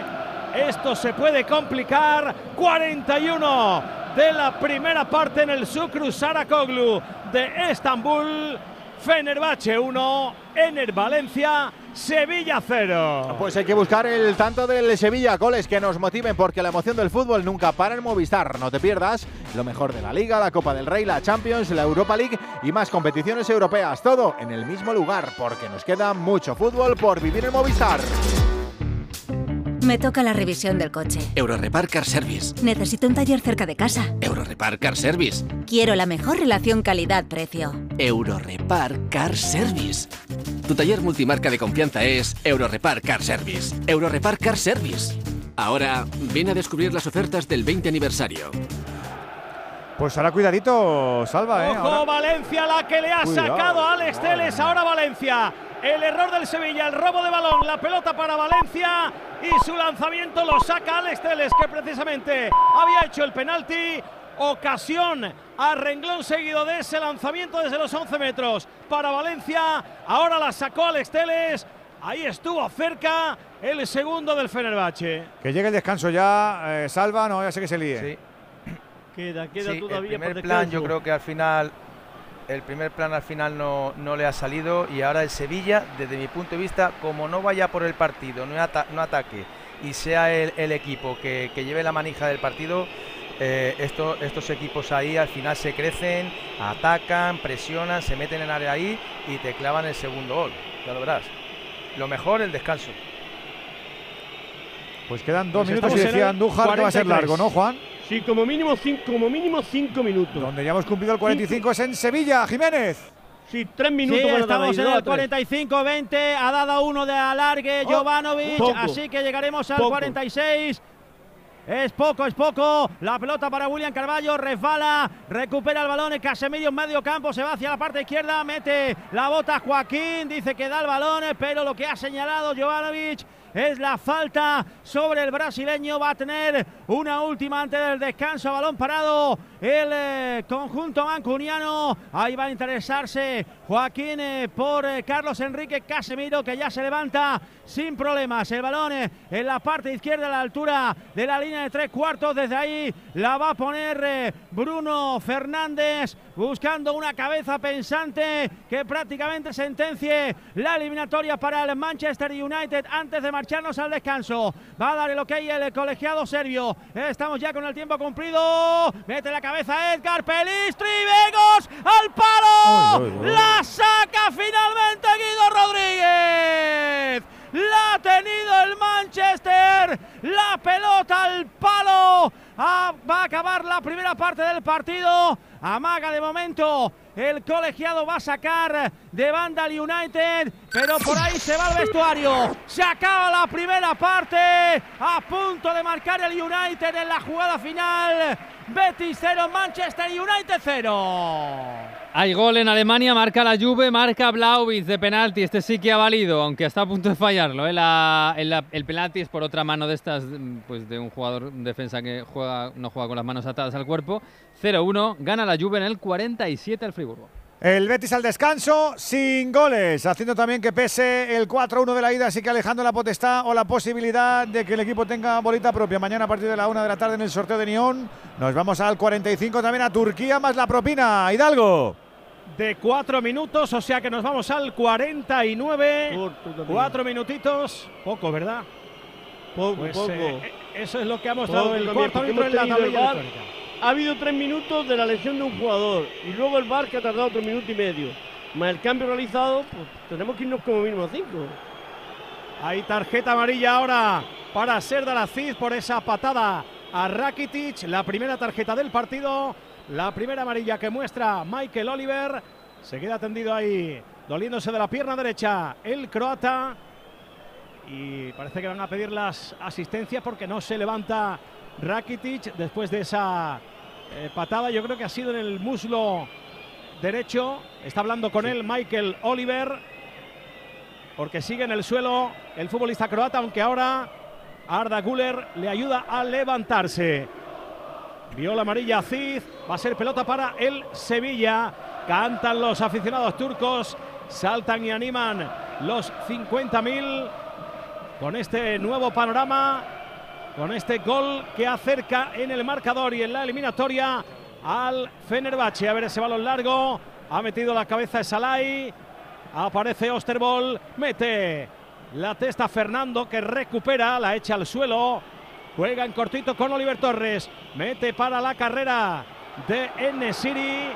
Esto se puede complicar. 41 de la primera parte en el Sukru Sarakoglu de Estambul. Fenerbahce 1, Ener Valencia, Sevilla 0. Pues hay que buscar el tanto del Sevilla, goles que nos motiven porque la emoción del fútbol nunca para en Movistar. No te pierdas lo mejor de la Liga, la Copa del Rey, la Champions, la Europa League y más competiciones europeas. Todo en el mismo lugar porque nos queda mucho fútbol por vivir en Movistar. Me toca la revisión del coche. Eurorepar Car Service. Necesito un taller cerca de casa. Eurorepar Car Service. Quiero la mejor relación calidad-precio. Eurorepar Car Service. Tu taller multimarca de confianza es Eurorepar Car Service. Eurorepar Car Service. Ahora, ven a descubrir las ofertas del 20 aniversario. Pues ahora cuidadito, Salva, ¿eh? Ojo, Ahora- Valencia la que le ha Cuidado. sacado a Alex Teles. Ahora Valencia. El error del Sevilla, el robo de balón, la pelota para Valencia y su lanzamiento lo saca Alex Teles, que precisamente había hecho el penalti. Ocasión a renglón seguido de ese lanzamiento desde los 11 metros para Valencia. Ahora la sacó Alex Teles. Ahí estuvo cerca el segundo del Fenerbahce. Que llegue el descanso ya, eh, Salva, no, ya sé que se líe. Sí. Queda, queda Sí, todavía el primer por plan yo creo que al final el primer plan al final no, no le ha salido y ahora el Sevilla desde mi punto de vista como no vaya por el partido no, ata- no ataque y sea el, el equipo que, que lleve la manija del partido eh, esto- estos equipos ahí al final se crecen atacan presionan se meten en área ahí y te clavan el segundo gol ya lo verás lo mejor el descanso Pues quedan dos Pues minutos y decía Andújar que va a ser 43. largo, ¿no, Juan? Sí, como mínimo cinco, como mínimo cinco minutos. Donde ya hemos cumplido el 45 es en Sevilla, Jiménez. Sí, tres minutos. Sí, estamos en el tres. 45-20. Ha dado uno de alargue Oh, Jovanovic. poco. Así que llegaremos al Poco. 46. Es poco, es poco. La pelota para William Carballo. Resbala. Recupera el balón. Casemiro en medio campo. Se va hacia la parte izquierda. Mete la bota Joaquín. Dice que da el balón. Pero lo que ha señalado Jovanovic es la falta sobre el brasileño. Va a tener una última antes del descanso. Balón parado. El eh, conjunto mancuniano. Ahí va a interesarse Joaquín eh, por eh, Carlos Enrique Casemiro que ya se levanta sin problemas. El balón en la parte izquierda a la altura de la línea de tres cuartos. Desde ahí la va a poner Bruno Fernández buscando una cabeza pensante que prácticamente sentencie la eliminatoria para el Manchester United antes de marcharnos al descanso. Va a dar el ok el colegiado serbio. Estamos ya con el tiempo cumplido. Mete la cabeza Edgar Pelistri. Vegos al palo. Ay, ay, ay. La saca finalmente Guido Rodríguez. La ha tenido el Manchester. La pelota al palo. Ah, va a acabar la primera parte del partido. Amaga de momento. El colegiado va a sacar de banda al United, pero por ahí se va al vestuario. Se acaba la primera parte. A punto de marcar el United en la jugada final. Betis 0, Manchester United 0. Hay gol en Alemania, marca la Juve, marca Blauvitz de penalti. Este sí que ha valido, aunque está a punto de fallarlo. ¿eh? El, el penalti es por otra mano de estas, pues de un jugador defensa que juega, no juega con las manos atadas al cuerpo. 0-1, gana la Juve en el 47 al Friburgo. El Betis al descanso, sin goles, haciendo también que pese el 4-1 de la ida, así que alejando la potestad o la posibilidad de que el equipo tenga bolita propia. Mañana a partir de la 1 de la tarde en el sorteo de Nión, nos vamos al 45 también a Turquía, más la propina. Hidalgo. De cuatro minutos, o sea que nos vamos al 49. Cuatro minutitos, poco, ¿verdad? Poco, Pues, poco. eh, eso es lo que ha mostrado Poco el cuarto árbitro en la electrónica. Ha habido tres minutos de la lesión de un jugador y luego el VAR que ha tardado otro minuto y medio. Más el cambio realizado, pues tenemos que irnos como mínimo a cinco. Hay tarjeta amarilla ahora para Serdar Aziz por esa patada a Rakitic. La primera tarjeta del partido. La primera amarilla que muestra Michael Oliver. Se queda tendido ahí, doliéndose de la pierna derecha el croata. Y parece que van a pedir las asistencias porque no se levanta Rakitic después de esa eh, patada. Yo creo que ha sido en el muslo derecho. Está hablando con él Michael Oliver. Porque sigue en el suelo el futbolista croata, aunque ahora Arda Guller le ayuda a levantarse. Viola amarilla Cid. Va a ser pelota para el Sevilla. Cantan los aficionados turcos. Saltan y animan los 50.000 con este nuevo panorama. Con este gol que acerca en el marcador y en la eliminatoria al Fenerbahce. A ver ese balón largo. Ha metido la cabeza Salai. Aparece Osterbol. Mete la testa Fernando que recupera. La echa al suelo. Juega en cortito con Oliver Torres. Mete para la carrera de Enesiri.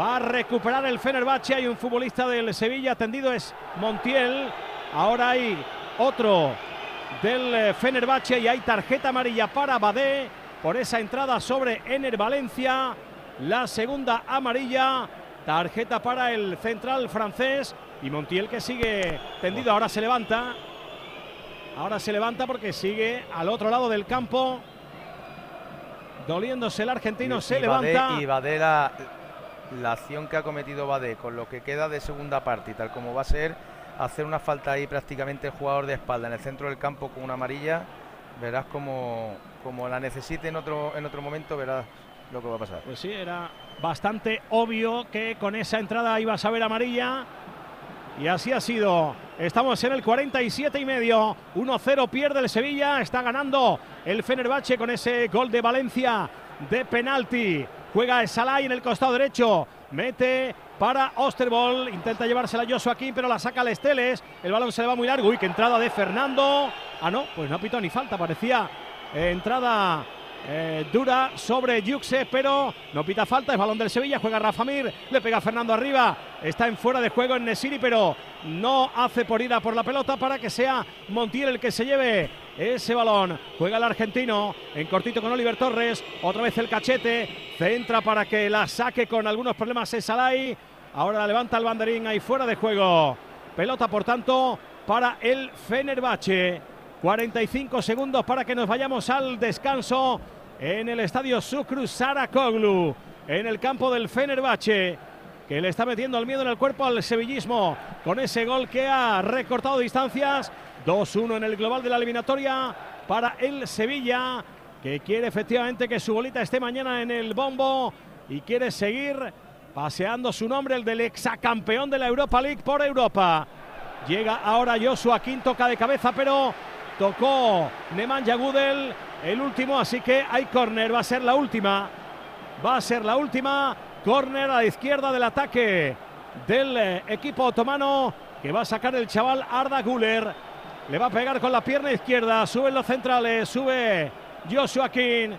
Va a recuperar el Fenerbahce. Hay un futbolista del Sevilla atendido. Es Montiel. Ahora hay otro del eh, Fenerbahce y hay tarjeta amarilla para Badé por esa entrada sobre Ener Valencia. La segunda amarilla, tarjeta para el central francés y Montiel que sigue tendido. Ahora se levanta. Ahora se levanta porque sigue al otro lado del campo. Doliéndose el argentino, Y- se y Badé- levanta. y Badé la, la acción que ha cometido Badé con lo que queda de segunda parte y tal como va a ser hacer una falta ahí prácticamente el jugador de espalda en el centro del campo con una amarilla, verás como, como la necesite en otro, en otro momento, verás lo que va a pasar. Pues sí, era bastante obvio que con esa entrada ibas a ver amarilla. Y así ha sido. Estamos en el 47 y medio. 1-0 pierde el Sevilla. Está ganando el Fenerbahce con ese gol de Valencia de penalti. Juega Salai en el costado derecho. Mete para Osterbol. Intenta llevársela Joshua King, pero la saca Lesteles. El balón se le va muy largo. Uy, qué entrada de Fernando. Ah, no, pues no ha pitado ni falta. Parecía entrada eh, dura sobre Yuxe, pero no pita falta. Es balón del Sevilla. Juega Rafa Mir. Le pega Fernando arriba. Está en fuera de juego en Nesiri, pero no hace por ir a por la pelota para que sea Montiel el que se lleve ese balón. Juega el argentino en cortito con Oliver Torres. Otra vez el cachete. Centra para que la saque con algunos problemas en Salai. Ahora la levanta el banderín ahí fuera de juego. Pelota, por tanto, para el Fenerbahce. 45 segundos para que nos vayamos al descanso en el estadio Sucru Sarakoglu, en el campo del Fenerbahce, que le está metiendo el miedo en el cuerpo al sevillismo con ese gol que ha recortado distancias. 2-1 en el global de la eliminatoria para el Sevilla, que quiere efectivamente que su bolita esté mañana en el bombo y quiere seguir paseando su nombre, el del exacampeón de la Europa League por Europa. Llega ahora Joshua King, toca de cabeza, pero tocó Nemanja Gudel, el último, así que hay córner, va a ser la última. Va a ser la última. Córner a la izquierda del ataque del eh, equipo otomano que va a sacar el chaval Arda Guler. Le va a pegar con la pierna izquierda. Suben los centrales, sube Joshua King.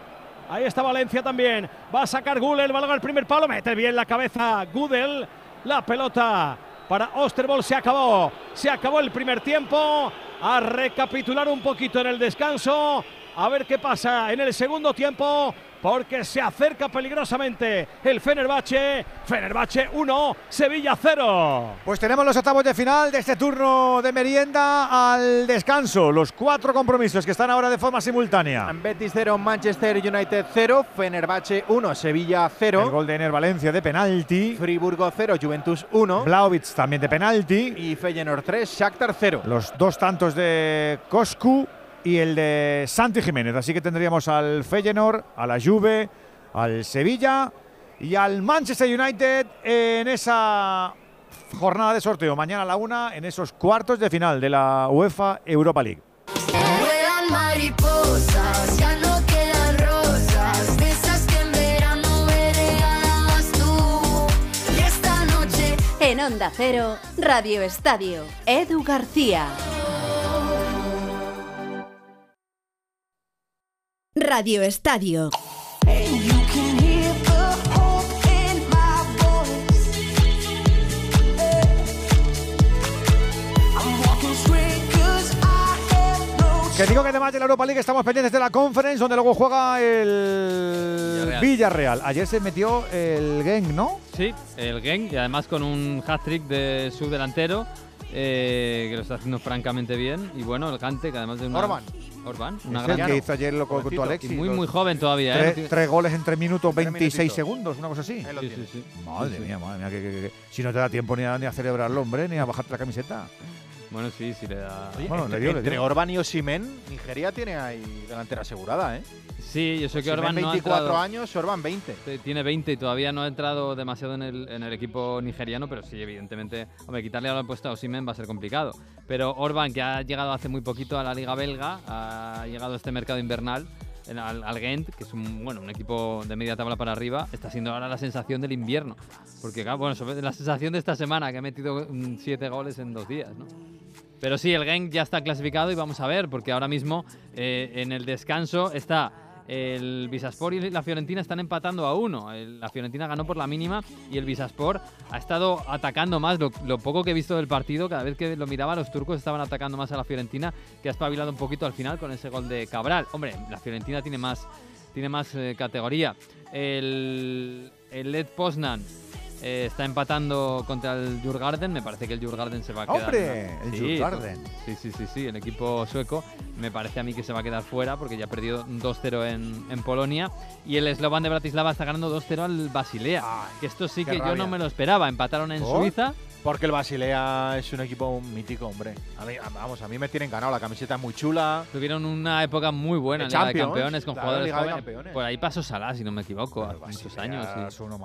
Ahí está Valencia también. Va a sacar Guler, balón al primer palo. Mete bien la cabeza Gudel. La pelota para Osterbol se acabó. Se acabó el primer tiempo. A recapitular un poquito en el descanso. A ver qué pasa en el segundo tiempo. Porque se acerca peligrosamente el Fenerbahce. Fenerbahce 1, Sevilla 0. Pues tenemos los octavos de final de este turno de merienda al descanso. Los cuatro compromisos que están ahora de forma simultánea. Betis 0, Manchester United 0, Fenerbahce 1, Sevilla 0. El gol de Ener Valencia de penalti. Friburgo 0, Juventus 1. Blaovic también de penalti. Y Feyenoord 3, Shakhtar 0. Los dos tantos de Coscu y el de Santi Jiménez. Así que tendríamos al Feyenoord, a la Juve, al Sevilla y al Manchester United en esa jornada de sorteo. Mañana a la una en esos cuartos de final de la UEFA Europa League. En Onda Cero, Radio Estadio, Edu García. My voice. I'm walking straight, más de la Europa League, estamos pendientes de la Conference, donde luego juega el Villarreal. Villarreal. Ayer se metió el Genk, ¿no? Sí, el Genk y además con un hat-trick de su delantero eh, que lo está haciendo francamente bien. Y bueno, el Gante, que además de una. Orban. Orban, una Es el gran. que hizo ayer lo con Jovencito. tu Alexis. y muy, muy joven todavía, ¿eh? Tres, tiene- tres goles en tres minutos, Tres 26 minutitos. segundos, una cosa así. Sí, sí, sí. Madre Sí, sí. mía, madre mía, que, que- que- si no te da tiempo ni a, ni a celebrarlo, hombre, ni a bajarte la camiseta. Bueno, sí, sí le da. Oye, Bueno, entre, le dio, le entre dio. Orban y Osimen, Nigeria tiene ahí delantera asegurada, ¿eh? Sí, yo sé que Orban no ha 24 entrado- años, Orban 20. T- Tiene 20 y todavía no ha entrado demasiado en el, en el equipo nigeriano, pero sí, evidentemente, hombre, quitarle ahora el puesto a Osimhen va a ser complicado. Pero Orban, que ha llegado hace muy poquito a la Liga Belga, ha llegado a este mercado invernal, en- al, al Gent, que es un, bueno, un equipo de media tabla para arriba, está siendo ahora la sensación del invierno. Porque, claro, bueno, sobre la sensación de esta semana, que ha metido 7 goles en dos días, ¿no? Pero sí, el Genk ya está clasificado y vamos a ver, porque ahora mismo eh, en el descanso está el Visaspor y la Fiorentina están empatando a uno. La Fiorentina ganó por la mínima y el Visaspor ha estado atacando más. Lo, lo poco que he visto del partido, cada vez que lo miraba, los turcos estaban atacando más a la Fiorentina, que ha espabilado un poquito al final con ese gol de Cabral. Hombre, la Fiorentina tiene más, tiene más eh, categoría. El, el Led Poznan eh, está empatando contra el Djurgården. Me parece que el Djurgården se va a quedar. ¡Hombre! ¿no? El Sí, Djurgården. Sí, sí, sí, sí, el equipo sueco me parece a mí que se va a quedar fuera porque ya perdió 2-0 en, en Polonia y el Slovan de Bratislava está ganando 2-0 al Basilea. que esto sí que yo no me lo esperaba. Empataron en ¿Por? Suiza. Porque el Basilea es un equipo mítico, hombre. A mí, a- vamos, a mí me tienen ganado. La camiseta es muy chula. Tuvieron una época muy buena en Liga de Campeones con jugadores jóvenes. Campeones. Por ahí pasó Salah, si no me equivoco, hace muchos años. Sí. son unos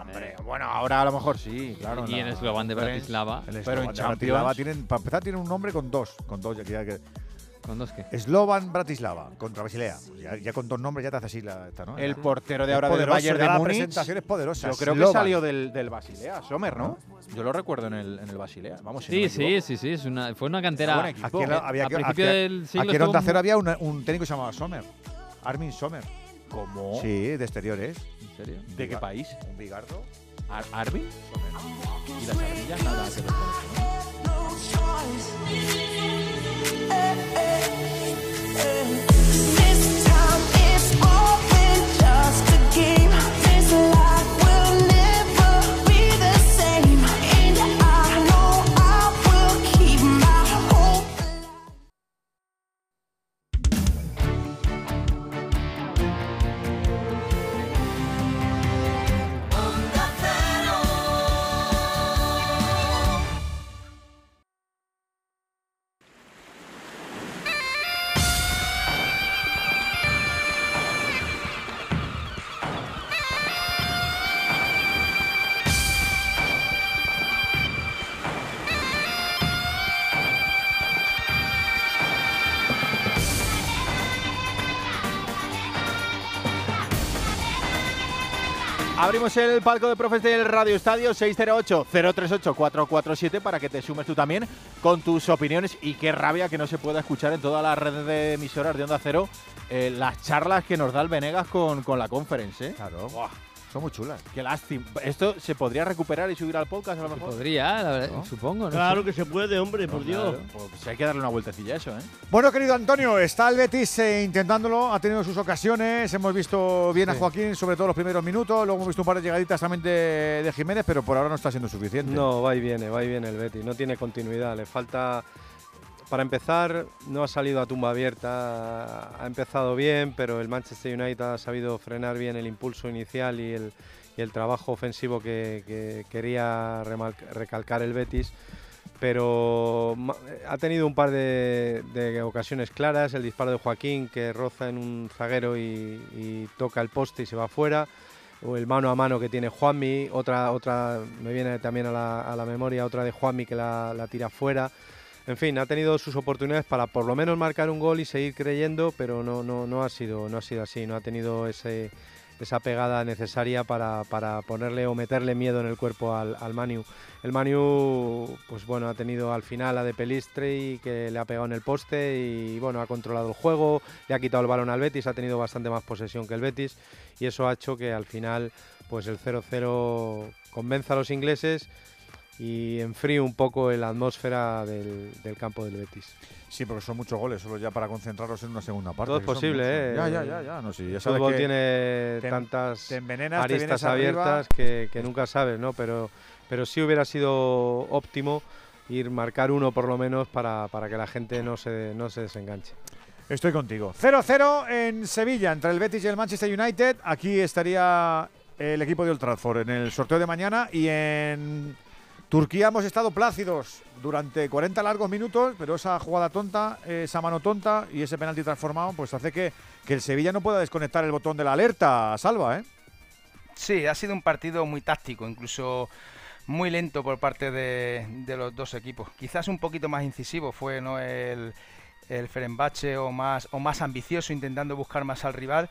Hombre, bueno, ahora a lo mejor sí, claro. Y en el la Slovan de. Bratislava. Pero en Bratislava tienen, para empezar, tiene un nombre con dos. Con dos ya que- ¿Con dos qué? Slovan Bratislava contra Basilea. Ya, ya con dos nombres ya te hace así la, esta, ¿no? El portero de ahora del Bayern de la Múnich. presentación es poderosa. Yo creo que salió del, del Basilea, Sommer, ¿no? Yo lo recuerdo en el, en el Basilea. Vamos, si no Sí, me sí, sí, sí, una, fue una cantera. Aquí la- había a principio aquí- del siglo aquí en Onda Cero había una- un técnico que se llamaba Sommer. Armin Sommer. ¿Cómo? Sí, de exteriores. ¿En serio? ¿De qué país? Un bigardo. Ar ¿Arby? ¿Y las ardillas? Nada que ver con eso, Abrimos el palco de profes del Radio Estadio 608-038-447 para que te sumes tú también con tus opiniones y qué rabia que no se pueda escuchar en todas las redes de emisoras de Onda Cero eh, las charlas que nos da el Venegas con, con la conference. ¿eh? Claro. Buah, Son muy chulas. qué lástima. Esto se podría recuperar y subir al podcast a lo mejor. Podría, la verdad, ¿No? supongo. ¿no? Claro que se puede, hombre, por Dios. Claro, Pues hay que darle una vueltecilla a eso, ¿eh? Bueno, querido Antonio, está el Betis eh, intentándolo, ha tenido sus ocasiones, hemos visto bien a. Joaquín, sobre todo los primeros minutos, luego hemos visto un par de llegaditas también de, de Jiménez, pero por ahora no está siendo suficiente. No, va y viene, va y viene el Betis, no tiene continuidad, le falta... Para empezar, no ha salido a tumba abierta, ha empezado bien, pero el Manchester United ha sabido frenar bien el impulso inicial y el, trabajo ofensivo que, que quería recalcar el Betis. Pero ha tenido un par de, ocasiones claras, el disparo de Joaquín que roza en un zaguero y, toca el poste y se va fuera o el mano a mano que tiene Juanmi, otra, otra me viene también a la, a la memoria, otra de Juanmi que la, la tira fuera. En fin, ha tenido sus oportunidades para por lo menos marcar un gol y seguir creyendo, pero no, no, no, ha, sido, no ha sido así, no ha tenido ese, esa pegada necesaria para, para ponerle o meterle miedo en el cuerpo al, al Manu. El Manu, pues bueno, ha tenido al final a de Pelistre y que le ha pegado en el poste y bueno, ha controlado el juego, le ha quitado el balón al Betis, ha tenido bastante más posesión que el Betis y eso ha hecho que al final pues el 0-0 convenza a los ingleses y enfríe un poco la atmósfera del, del campo del Betis. Sí, porque son muchos goles, solo ya para concentrarnos en una segunda parte. Todo es posible. ¿eh? Ya, ya, ya, ya. No, sí, ya el fútbol que tiene te- tantas te envenenas, te aristas arriba. abiertas que, que nunca sabes, ¿no? Pero, pero sí hubiera sido óptimo ir marcar uno por lo menos para, para que la gente no se, no se desenganche. Estoy contigo. 0-0 en Sevilla entre el Betis y el Manchester United. Aquí estaría el equipo de Old Trafford en el sorteo de mañana y en Turquía hemos estado plácidos durante 40 largos minutos, pero esa jugada tonta, esa mano tonta y ese penalti transformado, pues hace que, que el Sevilla no pueda desconectar el botón de la alerta, Salva, ¿eh? Sí, ha sido un partido muy táctico, incluso muy lento por parte de, los dos equipos. Quizás un poquito más incisivo fue no el, el Fenerbahce o más, o más ambicioso, intentando buscar más al rival.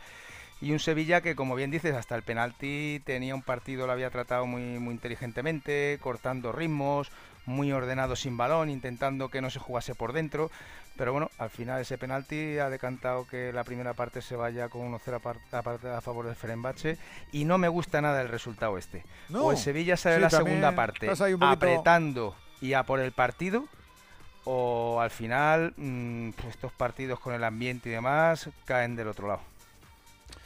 Y un Sevilla que, como bien dices, hasta el penalti tenía un partido, lo había tratado muy, muy inteligentemente, cortando ritmos, muy ordenado sin balón, intentando que no se jugase por dentro. Pero bueno, al final ese penalti ha decantado que la primera parte se vaya con 1-0 a, favor del Fenerbahce y no me gusta nada el resultado este. No. O el Sevilla sale Sí, la segunda parte poquito- apretando y a por el partido o al final mm, pues estos partidos con el ambiente y demás caen del otro lado.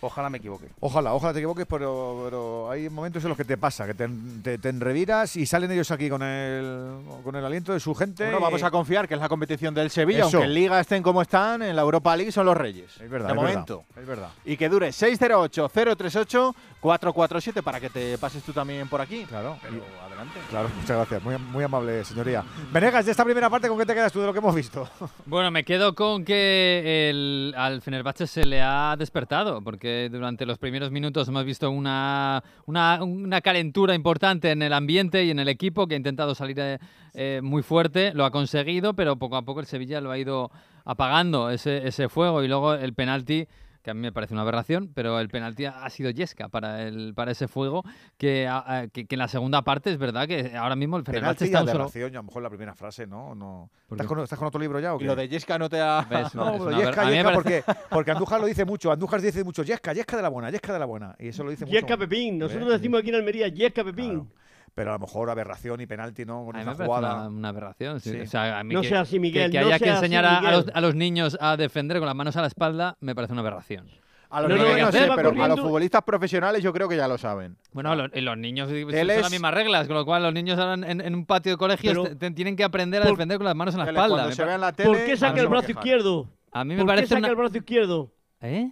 Ojalá me equivoque. Ojalá, ojalá te equivoques, pero, pero hay momentos en los que te pasa, que te, te, te enreviras y salen ellos aquí con el, con el aliento de su gente. Bueno, vamos a confiar que es la competición del Sevilla, Eso. aunque en Liga estén como están, en la Europa League son los reyes. Es verdad, de es verdad, momento. es verdad. Y que dure 608-038-447 para que te pases tú también por aquí. Claro. Pero adelante. Claro, muchas gracias. Muy, muy amable, señoría. Venegas, de esta primera parte, ¿con qué te quedas tú de lo que hemos visto? Bueno, me quedo con que el, al Fenerbahce se le ha despertado, porque durante los primeros minutos hemos visto una, una, una calentura importante en el ambiente y en el equipo que ha intentado salir eh, eh, muy fuerte, lo ha conseguido, pero poco a poco el Sevilla lo ha ido apagando ese, ese fuego y luego el penalti que a mí me parece una aberración, pero el penalti ha sido Yesca para, el, para ese fuego, que, a- que, que en la segunda parte es verdad que ahora mismo el Penalti Fenerbahce está un solo... y a lo mejor la primera frase, ¿no? no. ¿Por ¿Estás con, estás con otro libro ya o Y qué? lo de Yesca no te ha... ¿Ves? No, una Yesca, ver- Yesca, porque, porque Andújar lo dice mucho. Andújar dice mucho Yesca, Yesca de la buena, Yesca de la buena. Y eso lo dice mucho. Yesca Pepín. Nosotros ¿Ves? decimos aquí en Almería Yesca Pepín. Pero a lo mejor aberración y penalti, ¿no? Con A mí esa me parece jugada. una, una aberración. sí. Sí. O sea, a mí No que, sea así, que- Miguel, que no haya que enseñar a, a los, Miguel. a los niños a defender con las manos a la espalda me parece una aberración. A los No, no, niños no, sé, pero a los futbolistas profesionales yo creo que ya lo saben. Bueno, los, y los niños son es- las mismas reglas, con lo cual los niños ahora en, en un patio de te tienen que aprender a por- defender con las manos en la Que espalda. Me se la tele, ¿Por qué saca el brazo izquierdo? a mí me ¿Por qué parece saca una... el brazo izquierdo? ¿Eh?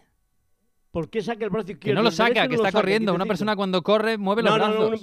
¿Por qué saca el brazo Que izquierdo? no lo saca, que está corriendo. Una persona cuando corre mueve los brazos.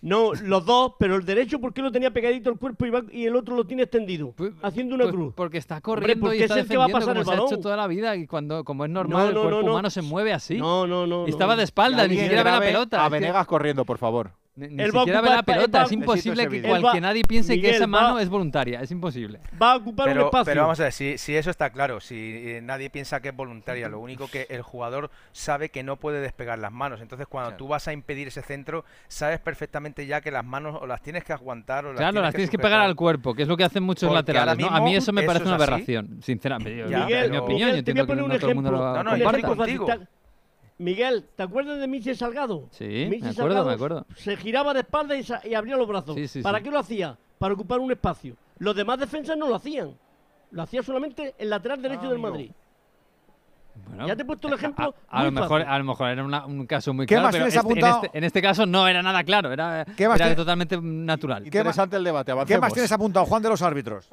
No, los dos, pero el derecho, ¿por qué lo tenía pegadito al cuerpo y, va- y el otro lo tiene extendido? Pues- haciendo una pues cruz. Porque está Hombre, corriendo porque y está es el que va a pasar como el se ha hecho balón. toda la vida y cuando como es normal No, el no, cuerpo no, no. humano se mueve así. No, no, no. Y estaba de espalda, ni siquiera ve la pelota. A que- Venegas corriendo, por favor. Ni, ni siquiera ve la pelota. va- Es imposible que, cual- que nadie piense que Miguel, esa mano va- es voluntaria. Es imposible. Va a ocupar un Pero, espacio. pero vamos a ver, si, si eso está claro, si eh, nadie piensa que es voluntaria, lo único que el jugador sabe que no puede despegar las manos. Entonces, cuando tú vas a impedir ese centro, sabes perfectamente ya que las manos o las tienes que aguantar o las Claro, tienes las que tienes que sujetar. pegar al cuerpo, que es lo que hacen muchos Porque laterales. ahora ¿no? A mí mismo eso me eso parece es una así. aberración, sinceramente. Miguel, es mi opinión, yo entiendo que no un todo el mundo lo No, no, Un yo estoy ejemplo contigo. Miguel, ¿te acuerdas de Michel Salgado? Sí, me acuerdo, Salgado me acuerdo. Se giraba de espalda y, sa- y abría los brazos. Sí, sí, ¿Para sí. qué lo hacía? Para ocupar un espacio. Los demás defensas no lo hacían. Lo hacía solamente el lateral derecho Ah, del amigo. Madrid. Bueno, Ya te he puesto el ejemplo A, a lo mejor, fácil. a lo mejor era una- un caso muy ¿Qué claro, más pero tienes este- en, este, en este caso no era nada claro, era, ¿Qué más era tiene- totalmente natural. Interesante el debate, ¿Qué más tienes apuntado, Juan, de los árbitros?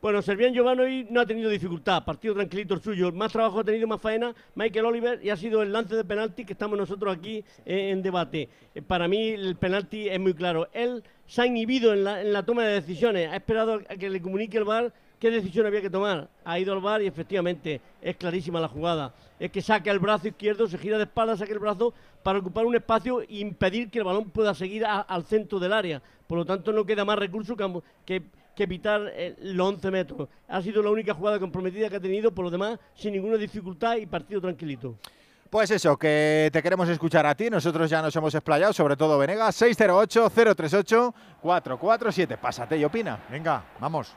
Bueno, Servian Giovanni no ha tenido dificultad, partido tranquilito el suyo. Más trabajo ha tenido, más faena Michael Oliver y ha sido el lance de penalti que estamos nosotros aquí eh, en debate. Eh, para mí el penalti es muy claro. Él se ha inhibido en la, toma de decisiones, ha esperado a que le comunique el VAR qué decisión había que tomar. Ha ido al VAR y efectivamente es clarísima la jugada. Es que saca el brazo izquierdo, se gira de espalda, saca el brazo para ocupar un espacio e impedir que el balón pueda seguir al centro del área. Por lo tanto, no queda más recurso que, que evitar eh, los 11 metros. Ha sido la única jugada comprometida que ha tenido, por lo demás, sin ninguna dificultad y partido tranquilito. Pues eso, que te queremos escuchar a ti. Nosotros ya nos hemos explayado, sobre todo Venegas. 608-038-447. Pásate y opina. Venga, vamos.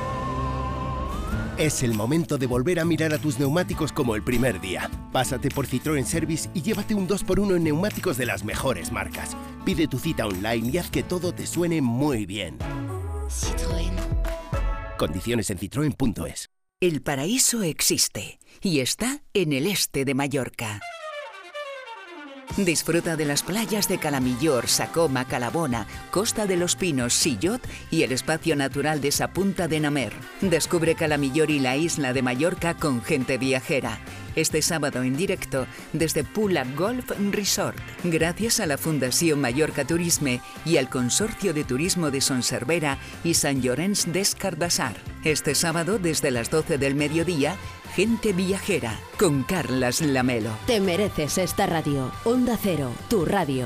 es el momento de volver a mirar a tus neumáticos como el primer día. Pásate por Citroën Service y llévate un 2x1 en neumáticos de las mejores marcas. Pide tu cita online y haz que todo te suene muy bien. Citroën. Condiciones en citroen.es. El paraíso existe y está en el este de Mallorca. Disfruta de las playas de Calamillor, Sacoma, Calabona, Costa de los Pinos, Sillot y el espacio natural de Sapunta de Namer. Descubre Calamillor y la isla de Mallorca con gente viajera. Este sábado en directo desde Pula Golf Resort, gracias a la Fundación Mallorca Turisme y al Consorcio de Turismo de Son Servera y San Llorenç des Cardassar. Este sábado desde las 12 del mediodía, Gente Viajera con Carlas Lamelo. Te mereces esta radio. Onda Cero, tu radio.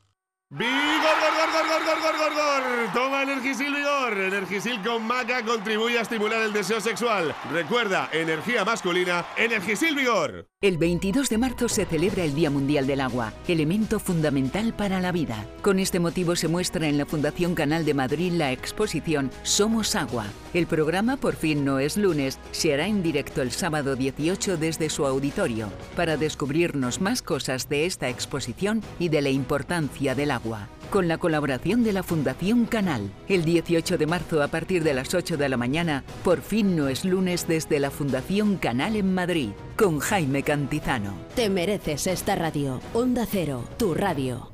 ¡Vigor, gor, gor! Toma Energisil Vigor. Energisil con maca contribuye a estimular el deseo sexual. Recuerda, energía masculina, Energisil Vigor. El 22 de marzo se celebra el Día Mundial del Agua, elemento fundamental para la vida. Con este motivo se muestra en la Fundación Canal de Madrid la exposición Somos Agua. El programa Por fin no es lunes se hará en directo el sábado 18 desde su auditorio para descubrirnos más cosas de esta exposición y de la importancia del agua. Con la colaboración de la Fundación Canal, el 18 de marzo a partir de las 8 de la mañana, Por fin no es lunes desde la Fundación Canal en Madrid, con Jaime Cantizano. Te mereces esta radio. Onda Cero, tu radio.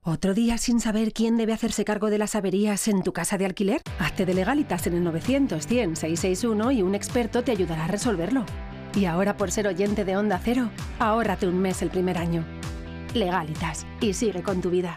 ¿Otro día sin saber quién debe hacerse cargo de las averías en tu casa de alquiler? Hazte de legalitas en el 900 100 661 y un experto te ayudará a resolverlo. Y ahora por ser oyente de Onda Cero, ahórrate un mes el primer año. Legalitas y sigue con tu vida.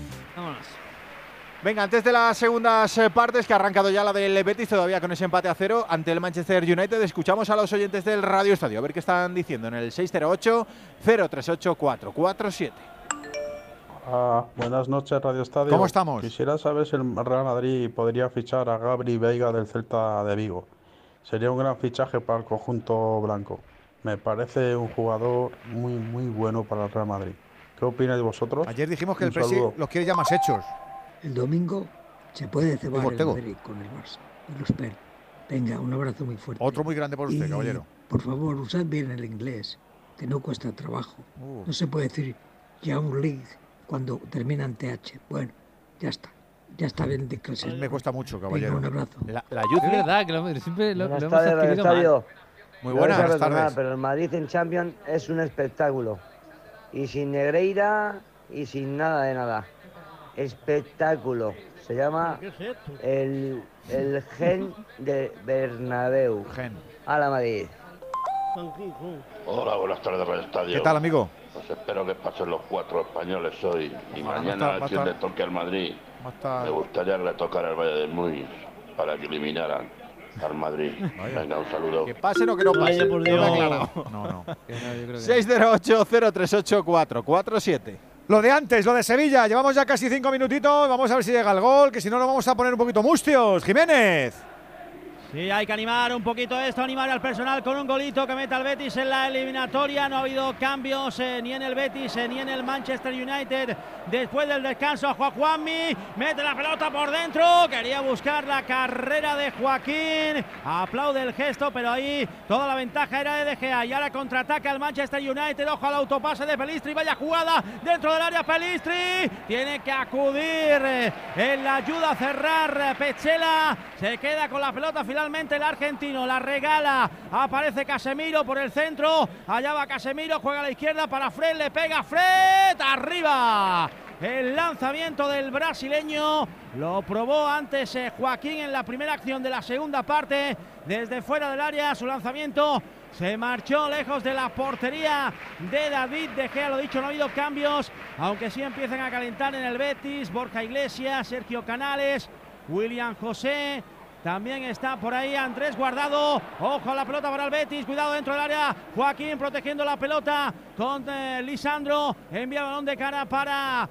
Venga, antes de las segundas eh, partes, que ha arrancado ya la del Betis, todavía con ese empate a cero ante el Manchester United, escuchamos a los oyentes del Radio Estadio, a ver qué están diciendo en el 608-038-447. Ah, buenas noches, Radio Estadio. ¿Cómo estamos? Quisiera saber si el Real Madrid podría fichar a Gabri Veiga del Celta de Vigo. Sería un gran fichaje para el conjunto blanco. Me parece un jugador muy, muy bueno para el Real Madrid. ¿Qué opináis vosotros? Ayer dijimos que Un el Presi los quiere ya más hechos. El domingo se puede cebar el. Madrid con el Barça. Y lo espero. Venga, un abrazo muy fuerte. Otro muy grande por usted, Y, caballero. Por favor, usad bien el inglés, que no cuesta trabajo. Uh. No se puede decir Young League cuando termina en TH. Bueno, ya está. Ya está bien de clase. Me cuesta mucho, Venga, caballero. un abrazo. La, la Es verdad que lo, siempre lo, Buenas lo hemos tardes, mal. Muy buenas tardes. Pero el Madrid en Champions es un espectáculo. Y sin Negreira y sin nada de nada. Espectáculo. Se llama el, el gen de Bernabéu. Gen. A la Madrid. Hola, buenas tardes, Radio Estadio. ¿Qué tal, amigo? Pues espero que pasen los cuatro españoles hoy. Y Ojalá, mañana, a quien le toque al Madrid, me gustaría que le tocara el Valle del Muy para que eliminaran al Madrid. Venga, un saludo. Que pasen o que no pasen. por No Dios. he aclarado. No, no. 608-038-447. Lo de antes, lo de Sevilla. Llevamos ya casi cinco minutitos. Vamos a ver si llega el gol, que si no, nos vamos a poner un poquito mustios. Jiménez. Sí, hay que animar un poquito esto, animar al personal con un golito que meta al Betis en la eliminatoria. No ha habido cambios eh, ni en el Betis eh, ni en el Manchester United. Después del descanso, Juan Juanmi mete la pelota por dentro. Quería buscar la carrera de Joaquín. Aplaude el gesto, pero ahí toda la ventaja era de Gea. Y ahora contraataca el Manchester United. Ojo al autopase de Pelistri. Vaya jugada dentro del área Pelistri. Tiene que acudir eh, en la ayuda a cerrar Pechela. Se queda con la pelota final finalmente el argentino la regala. Aparece Casemiro por el centro. Allá va Casemiro, juega a la izquierda para Fred, le pega Fred. Arriba. El lanzamiento del brasileño lo probó antes eh, Joaquín en la primera acción de la segunda parte. Desde fuera del área, su lanzamiento se marchó lejos de la portería de David De Gea. Lo dicho, no ha habido cambios, aunque sí empiezan a calentar en el Betis. Borja Iglesias, Sergio Canales, William José. También está por ahí Andrés Guardado. Ojo a la pelota para el Betis. Cuidado dentro del área. Joaquín protegiendo la pelota con eh, Lisandro. Envía balón de cara para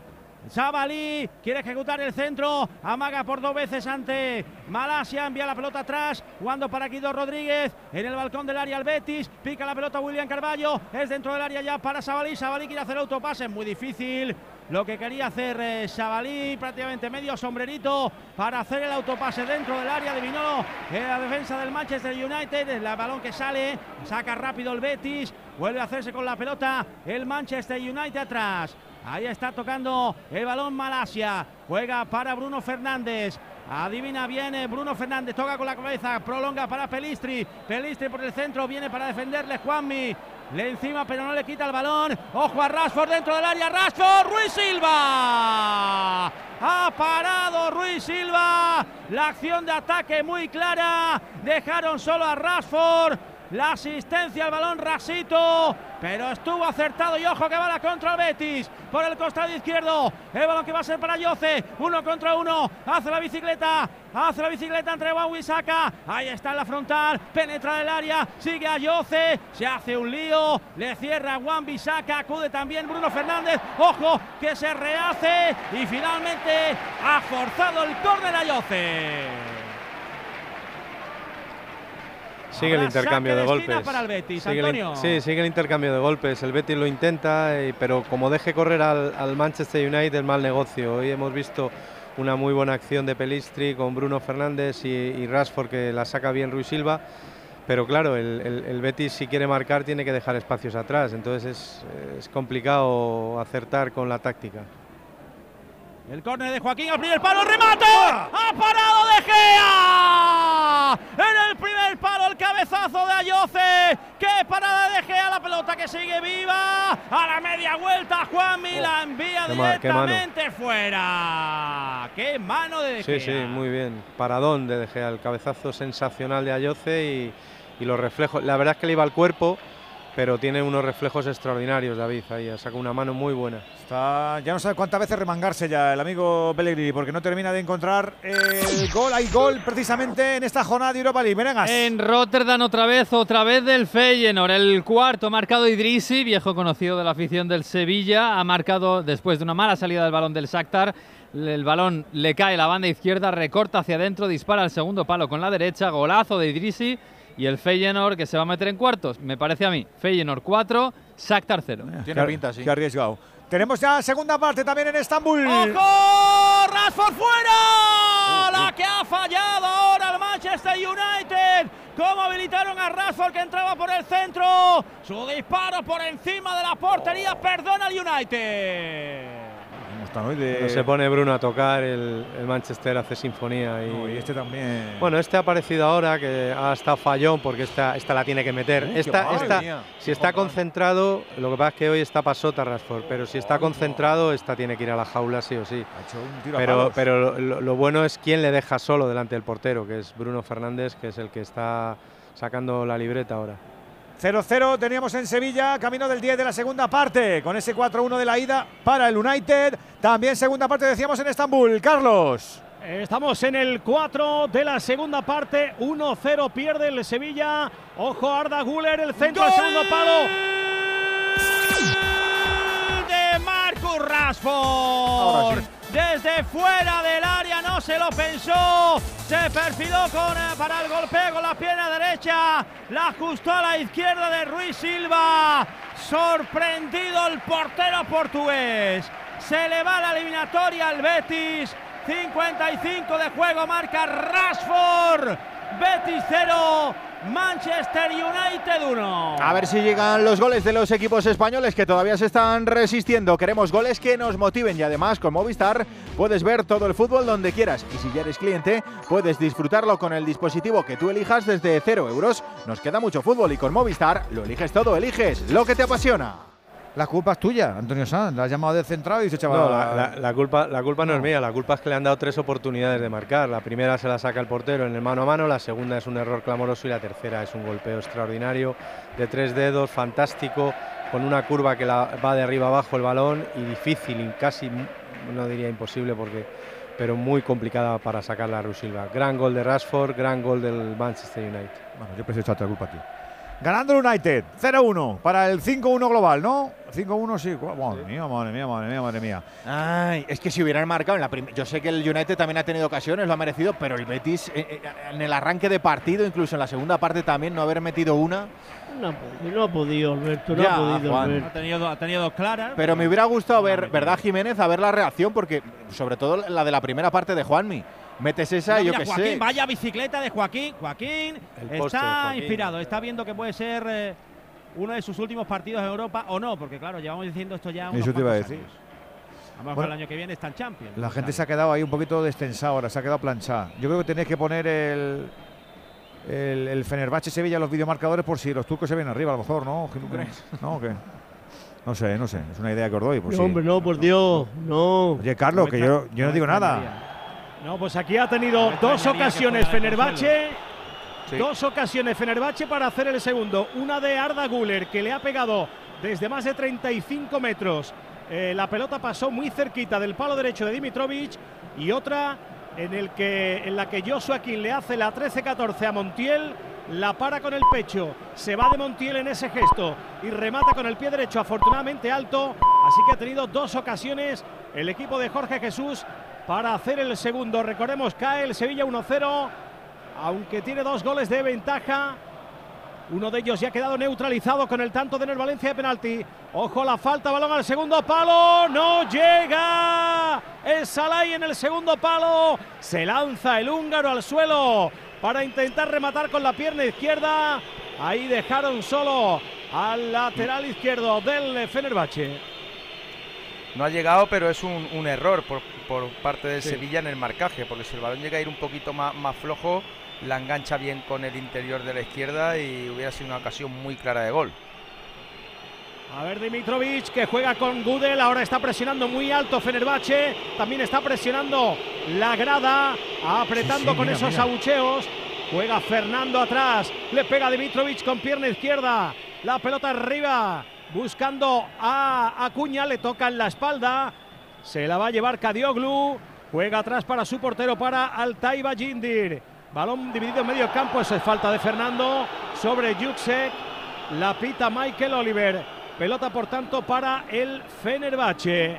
Zabalí quiere ejecutar el centro, amaga por dos veces ante Malasia, envía la pelota atrás, jugando para Guido Rodríguez. En el balcón del área el Betis, pica la pelota William Carballo, es dentro del área ya para Sabalí, Sabalí quiere hacer autopase, muy difícil, lo que quería hacer eh, prácticamente medio sombrerito para hacer el autopase dentro del área de Vinolo en la defensa del Manchester United, el balón que sale, saca rápido el Betis, vuelve a hacerse con la pelota el Manchester United atrás. Ahí está tocando el balón Malasia. Juega para Bruno Fernández. Adivina bien Bruno Fernández, toca con la cabeza, prolonga para Pelistri. Pelistri por el centro, viene para defenderle Juanmi. Le encima, pero no le quita el balón. Ojo a Rashford dentro del área. Rashford, Ruiz Silva. Ha parado Ruiz Silva. La acción de ataque muy clara. Dejaron solo a Rashford. La asistencia al balón Rasito, pero estuvo acertado y ojo que va la contra el Betis. Por el costado izquierdo. El balón que va a ser para Yoce, uno contra uno, hace la bicicleta, hace la bicicleta entre Juan Wisaka. Ahí está en la frontal, penetra del área, sigue a Yoce, se hace un lío, le cierra Juan Bisaca, acude también Bruno Fernández. Ojo que se rehace. Y finalmente ha forzado el córner a Yoce. Sigue el intercambio de, golpes. Para el Betis, sí, sigue el intercambio de golpes. El Betis lo intenta, eh, pero como deje correr al, Manchester United, el mal negocio. Hoy hemos visto una muy buena acción de Pelistri con Bruno Fernández y, Rashford que la saca bien Ruiz Silva. Pero claro, el, Betis si quiere marcar tiene que dejar espacios atrás, entonces es, es complicado acertar con la táctica. El córner de Joaquín al primer palo, remate. ¡Ha parado De Gea! En el primer palo el cabezazo de Ayoce. ¡Qué parada de Gea! La pelota que sigue viva. A la media vuelta Juan la oh, envía directamente fuera. ¡Qué mano de De Gea! Sí, sí, muy bien. Paradón de De Gea. El cabezazo sensacional de Ayoce y, y los reflejos. La verdad es que le iba al cuerpo pero tiene unos reflejos extraordinarios David ahí, saca una mano muy buena. Está, ya no sabe cuántas veces remangarse ya el amigo Pellegrini porque no termina de encontrar el gol. Hay gol precisamente en esta jornada de Europa League. Merengas. En Rotterdam otra vez, otra vez del Feyenoord. El cuarto ha marcado Idrisi, viejo conocido de la afición del Sevilla. Ha marcado después de una mala salida del balón del Shakhtar. El balón le cae a la banda izquierda, recorta hacia adentro, dispara al segundo palo con la derecha. Golazo de Idrisi y el Feyenoord que se va a meter en cuartos, me parece a mí. Feyenoord 4, Shakhtar 0. Tiene pinta, sí. Qué arriesgado. Tenemos ya segunda parte también en Estambul. ¡Ojo! ¡Rashford fuera! La que ha fallado ahora el Manchester United. ¿Cómo habilitaron a Rashford que entraba por el centro? Su disparo por encima de la portería. Perdona al United. Se pone Bruno a tocar, el, Manchester hace sinfonía. Y, este también. Bueno, este ha aparecido ahora que ha estado fallón porque esta, esta la tiene que meter. esta, esta, si está concentrado, lo que pasa es que hoy está pasota Rashford, pero si está concentrado, esta tiene que ir a la jaula sí o sí. pero pero lo, bueno es quién le deja solo delante del portero, que es Bruno Fernández, que es el que está sacando la libreta ahora. 0-0 teníamos en Sevilla, camino del 10 de la segunda parte, con ese 4-1 de la ida para el United. También segunda parte decíamos en Estambul. Carlos. Estamos en el 4 de la segunda parte, 1-0 pierde el Sevilla. Ojo Arda Guller, el centro del segundo palo. De Marcus Rashford. Desde fuera del área no se lo pensó. Se perfiló con, eh, para el golpeo con la pierna derecha. La ajustó a la izquierda de Ruiz Silva. Sorprendido el portero portugués. Se le va la eliminatoria al Betis. 55 de juego marca Rashford. Betis 0, Manchester United 1. A ver si llegan los goles de los equipos españoles que todavía se están resistiendo. Queremos goles que nos motiven y además con Movistar puedes ver todo el fútbol donde quieras. Y si ya eres cliente, puedes disfrutarlo con el dispositivo que tú elijas desde 0 euros. Nos queda mucho fútbol y con Movistar lo eliges todo, eliges lo que te apasiona. La culpa es tuya, Antonio Sanz. La has llamado de centrado y dice, chaval. No, la, la- la culpa, la culpa no. es mía, la culpa es que le han dado tres oportunidades de marcar. La primera se la saca el portero en el mano a mano, la segunda es un error clamoroso y la tercera es un golpeo extraordinario de tres dedos, fantástico, con una curva que la, va de arriba abajo el balón y difícil, casi, no diría imposible, porque, pero muy complicada para sacarla a Rusilva. Gran gol de Rashford, gran gol del Manchester United. Bueno, yo prefiero echarte la culpa a ti. Ganando el United, 0-1 para el 5-1 global, ¿no? 5-1 sí. Madre mía, madre mía, madre mía, madre mía. Ay, es que si hubieran marcado en la primera. Yo sé que el United también ha tenido ocasiones, lo ha merecido, pero el Betis eh, eh, en el arranque de partido, incluso en la segunda parte también, no haber metido una. No, ha podido, no ha podido, Alberto, no Ya, ha podido, Juan. Alberto. Ha tenido, ha tenido dos claras. Pero me hubiera gustado ver, ¿verdad, Jiménez? A ver la reacción, porque sobre todo la de la primera parte de Juanmi. Metes esa, Mira, yo qué Joaquín, sé. vaya bicicleta de Joaquín. Joaquín El está poste, Joaquín. inspirado, está viendo que puede ser eh, uno de sus últimos partidos en Europa o no, porque claro, llevamos diciendo esto ya. unos Eso te iba a decir. años. A lo mejor Bueno. el año que viene está en Champions. La gente se ha quedado ahí un poquito destensada ahora, se ha quedado planchada. Yo creo que tenéis que poner el, el, el Fenerbahce Sevilla en los videomarcadores por si los turcos se ven arriba, a lo mejor, ¿no? ¿Tú crees? ¿No? ¿o qué? No sé, no sé. Es una idea que os doy. Por No, si- hombre, no, por Dios, no. Oye, Carlos, que yo, yo no digo nada. No, pues aquí ha tenido dos ocasiones. Sí. Dos ocasiones Fenerbahce para hacer el segundo. Una de Arda Güler que le ha pegado desde más de 35 metros. Eh, la pelota pasó muy cerquita del palo derecho de Dimitrovic y otra en, el que, en la que Joshua King le hace la 13-14 a Montiel. La para con el pecho, se va de Montiel en ese gesto y remata con el pie derecho afortunadamente alto. Así que ha tenido dos ocasiones el equipo de Jorge Jesús para hacer el segundo. Recordemos, cae el Sevilla 1-0, aunque tiene dos goles de ventaja. Uno de ellos ya ha quedado neutralizado con el tanto de Ener Valencia de penalti. Ojo la falta, balón al segundo palo. No llega. Es Salai en el segundo palo. Se lanza el húngaro al suelo para intentar rematar con la pierna izquierda. Ahí dejaron solo al lateral izquierdo del Fenerbahce. No ha llegado, pero es un, un error por, por parte del Sí. Sevilla en el marcaje, porque si el balón llega a ir un poquito más, más flojo, la engancha bien con el interior de la izquierda y hubiera sido una ocasión muy clara de gol. A ver Dimitrovic que juega con Gudel, ahora está presionando muy alto Fenerbahce, también está presionando la grada, apretando Sí, sí, con mira, esos mira. abucheos. Juega Fernando atrás, le pega Dimitrovic con pierna izquierda, la pelota arriba, buscando a Acuña, le toca en la espalda, se la va a llevar Kadioglu, juega atrás para su portero, para Altaiba Jindir. Balón dividido en medio campo, eso es falta de Fernando sobre Juksek. La pita Michael Oliver. Pelota, por tanto, para el Fenerbahce.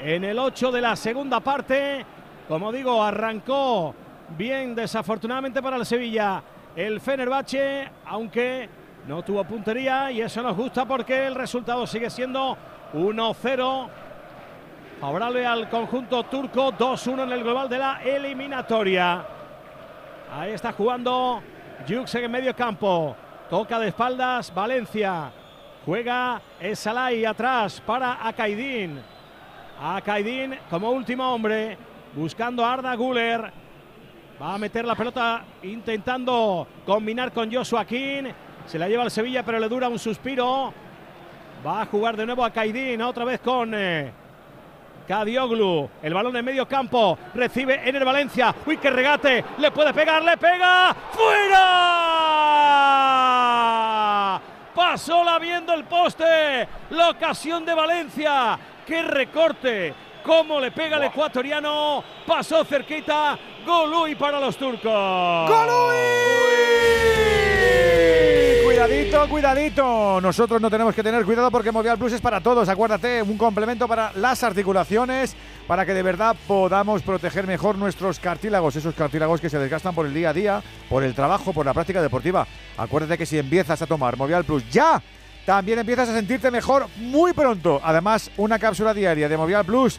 En el 8 de la segunda parte, como digo, arrancó bien, desafortunadamente para el Sevilla. El Fenerbahce, aunque no tuvo puntería, y eso nos gusta porque el resultado sigue siendo 1-0. Favorable al conjunto turco, 2-1 en el global de la eliminatoria. Ahí está jugando Juksek en medio campo. Toca de espaldas Valencia. Juega Esalai atrás para Akaidin. Akaidin como último hombre. Buscando Arda Guler. Va a meter la pelota intentando combinar con Joshua King. Se la lleva al Sevilla pero le dura un suspiro. Va a jugar de nuevo a Kaidin. Otra vez con eh, Kadioglu, el balón en medio campo, recibe Ener Valencia, uy qué regate, le puede pegar, le pega, fuera. Pasó la viendo el poste, la ocasión de Valencia, qué recorte, cómo le pega el ecuatoriano, pasó cerquita, Golui para los turcos. ¡Golui! Cuidadito, cuidadito. Nosotros no tenemos que tener cuidado porque Movial Plus es para todos. Acuérdate, un complemento para las articulaciones para que de verdad podamos proteger mejor nuestros cartílagos, esos cartílagos que se desgastan por el día a día, por el trabajo, por la práctica deportiva. Acuérdate que si empiezas a tomar Movial Plus ya, también empiezas a sentirte mejor muy pronto. Además, una cápsula diaria de Movial Plus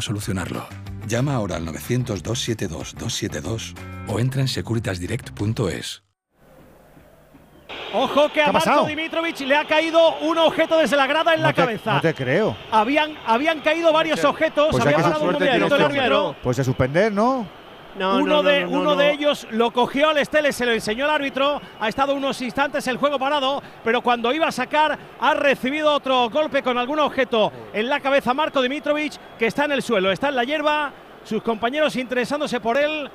solucionarlo. Llama ahora al 900-272-272 o entra en securitasdirect.es. Ojo que a ha Marco pasado? Dimitrovic le ha caído un objeto desde la grada en la No te- cabeza. No te creo. Habían, habían caído varios objetos, Pues había parado un este árbitro. Pues a suspender, ¿no? No, uno no, no, de, no, no, uno no. de ellos lo cogió al Estelle, se lo enseñó el árbitro. Ha estado unos instantes el juego parado, pero cuando iba a sacar, ha recibido otro golpe con algún objeto en la cabeza. Marco Dimitrovic, que está en el suelo, está en la hierba. Sus compañeros interesándose por él.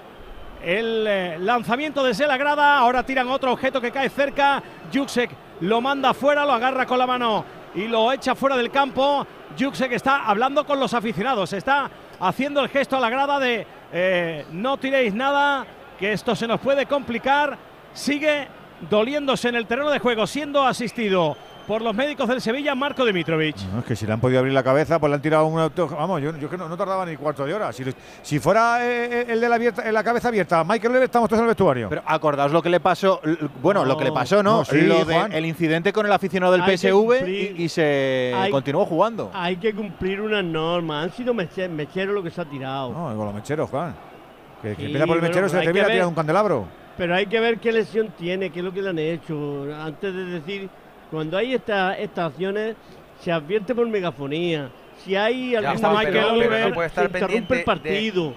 El eh, lanzamiento desde la grada. Ahora tiran otro objeto que cae cerca. Juksek lo manda fuera, lo agarra con la mano y lo echa fuera del campo. Juksek está hablando con los aficionados. Está haciendo el gesto a la grada de eh, no tiréis nada, que esto se nos puede complicar. Sigue doliéndose en el terreno de juego, siendo asistido por los médicos del Sevilla, Marco Dimitrovic. No, es que si le han podido abrir la cabeza, pues le han tirado un auto. Vamos, yo, yo que no, no tardaba ni cuarto de hora. Si, si fuera eh, el de la, abierta- la cabeza abierta, Michael Lever, estamos todos en el vestuario. Pero acordaos lo que le pasó, bueno, lo que le pasó, ¿no? No, sí, lo de Juan. el incidente con el aficionado del Hay que PSV y, y se hay- continuó jugando. Hay que cumplir unas normas. Han sido meche- mecheros lo que se ha tirado. No, con los mecheros, Juan. Que, que Sí, empieza por el mechero, se le que termina tirando un candelabro. Pero hay que ver qué lesión tiene, qué es lo que le han hecho. Antes de decir, cuando hay esta- estas acciones, se advierte por megafonía. Si hay algún está pero- pero Oliver, no puede estar se interrumpe el partido.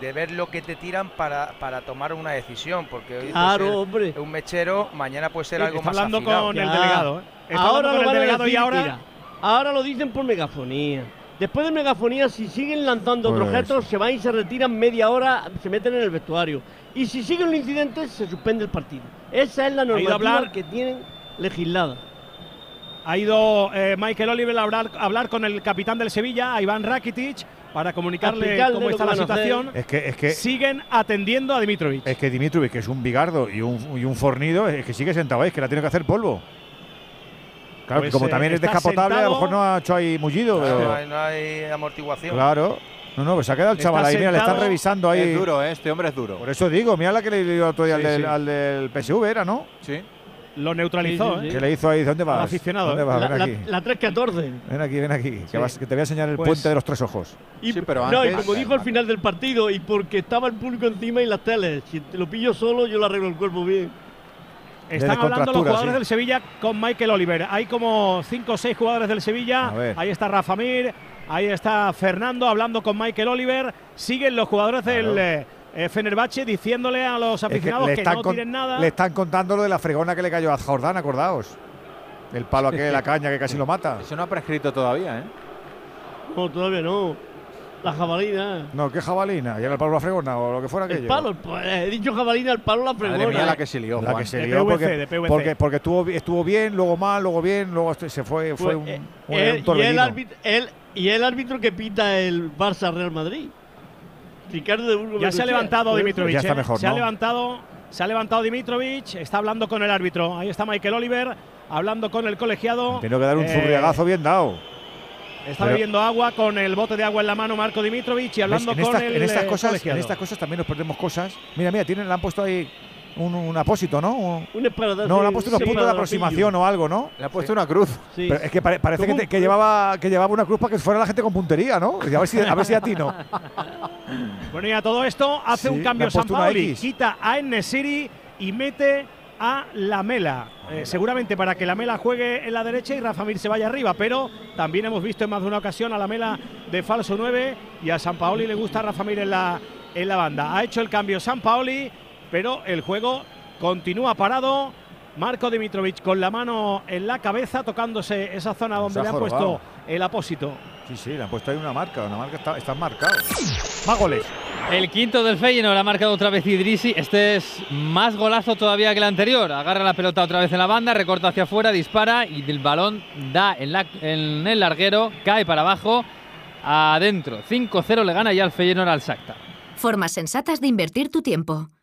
de ver lo que te tiran para, para tomar una decisión, porque hoy Claro, puede ser hombre. un mechero, mañana puede ser Sí, algo está más hablando afilado. con el delegado. ¿eh? Está Ahora hablando lo con el van a delegado y decir, ahora mira, ahora lo dicen por megafonía. Después de megafonía, si siguen lanzando Pues- objetos, se van y se retiran media hora, se meten en el vestuario. Y si sigue el incidente, se suspende el partido. Esa es la ido a normativa hablar- que tienen legislada. Ha ido eh, Michael Oliver a hablar, a hablar con el capitán del Sevilla, a Iván Rakitic, para comunicarle cómo está la situación. Es que, es que, Siguen atendiendo a Dimitrovic. es que Dimitrovic, que es un bigardo y un, y un fornido, es que sigue sentado ahí, es que la tiene que hacer polvo. Claro, Pues, que como eh, también es está descapotable, a lo mejor no ha hecho ahí mullido. No, pero- no hay, no hay amortiguación. claro. No, no, pues se ha quedado el chaval ahí, mira, le están revisando ahí. Es duro, ¿eh? este hombre es duro. Por eso digo, mira la que le dio otro día al, Sí, del, sí. al del PSV, era, ¿no? Sí. Lo neutralizó. Sí, sí, ¿eh? Que le hizo ahí, ¿dónde vas? Aficionado, ¿Dónde ¿eh? vas? La, Ven la- aquí. la 314. Ven aquí, ven aquí, que, Sí. vas- que te voy a enseñar el Pues- puente de los tres ojos. Y, Sí, pero no, y antes- como dijo al final del partido, y porque estaba el público encima y las teles, si te lo pillo solo, yo le arreglo el cuerpo bien. Están hablando los jugadores sí. del Sevilla con Michael Oliver. Hay como cinco o seis jugadores del Sevilla. Ahí está Rafa Mir, ahí está Fernando hablando con Michael Oliver. Siguen los jugadores del eh, Fenerbahce diciéndole a los Es que aficionados que, están no con- tiren nada. Le están contando lo de la fregona que le cayó a Jordán, acordaos. El palo aquel de la caña que casi lo mata. Eso no ha prescrito todavía, ¿eh? No, todavía no. La jabalina. No, qué jabalina. Y era el palo de la fregona o lo que fuera aquello. El palo, pues, he dicho jabalina, el palo, la Madre fregona. mía, la que se lió, La Juan. que se De lió PVC, porque, de PVC. porque, porque estuvo, estuvo bien, luego mal, luego bien, luego se fue, fue Pues, un, eh, un- él- un y, el torbellino. árbitro, él- y el árbitro que pita el Barça Real Madrid. Ricardo de Burgos. Ya se ha levantado Pues, Dimitrovic. ya está ¿eh? mejor, se ha levantado, se ha levantado Dimitrovic, está hablando con el árbitro. Ahí está Michael Oliver hablando con el colegiado. Tiene que dar un Eh, zurriagazo bien dado. Está Pero- bebiendo agua con el bote de agua en la mano Marco Dimitrovic y hablando en, con estas, el en estas eh, cosas, en estas cosas también nos perdemos cosas. Mira, mira, tienen, le han puesto ahí un, un apósito, ¿no? Un- Un no, le han puesto unos puntos de aproximación o algo, ¿no? Le ha puesto una cruz. Sí. Pero es que pare- parece que, te- que llevaba, que llevaba una cruz para que fuera la gente con puntería, ¿no? Y a ver si, a ver si a ti no. Bueno, y a todo esto hace Sí, un cambio ha San Paoli, quita a Enesiri y mete a Lamela. Eh, seguramente para que Lamela juegue en la derecha y Rafa Mir se vaya arriba, pero también hemos visto en más de una ocasión a Lamela de falso 9 y a San Paoli le gusta a Rafa Mir en la, en la banda. Ha hecho el cambio San Paoli, pero el juego continúa parado. Marco Dimitrovic con la mano en la cabeza, tocándose esa zona donde le han jorobado. puesto el apósito. Sí, sí, le han puesto ahí una marca. Una marca está, están marcados. Más goles. El quinto del Feyenoord ha marcado otra vez Idrisi. Este es más golazo todavía que el anterior. Agarra la pelota otra vez en la banda, recorta hacia afuera, dispara y el balón da en, la- en el larguero, cae para abajo, adentro. 5-0 le gana ya el Feyenoord al Shakhtar. Formas sensatas de invertir tu tiempo.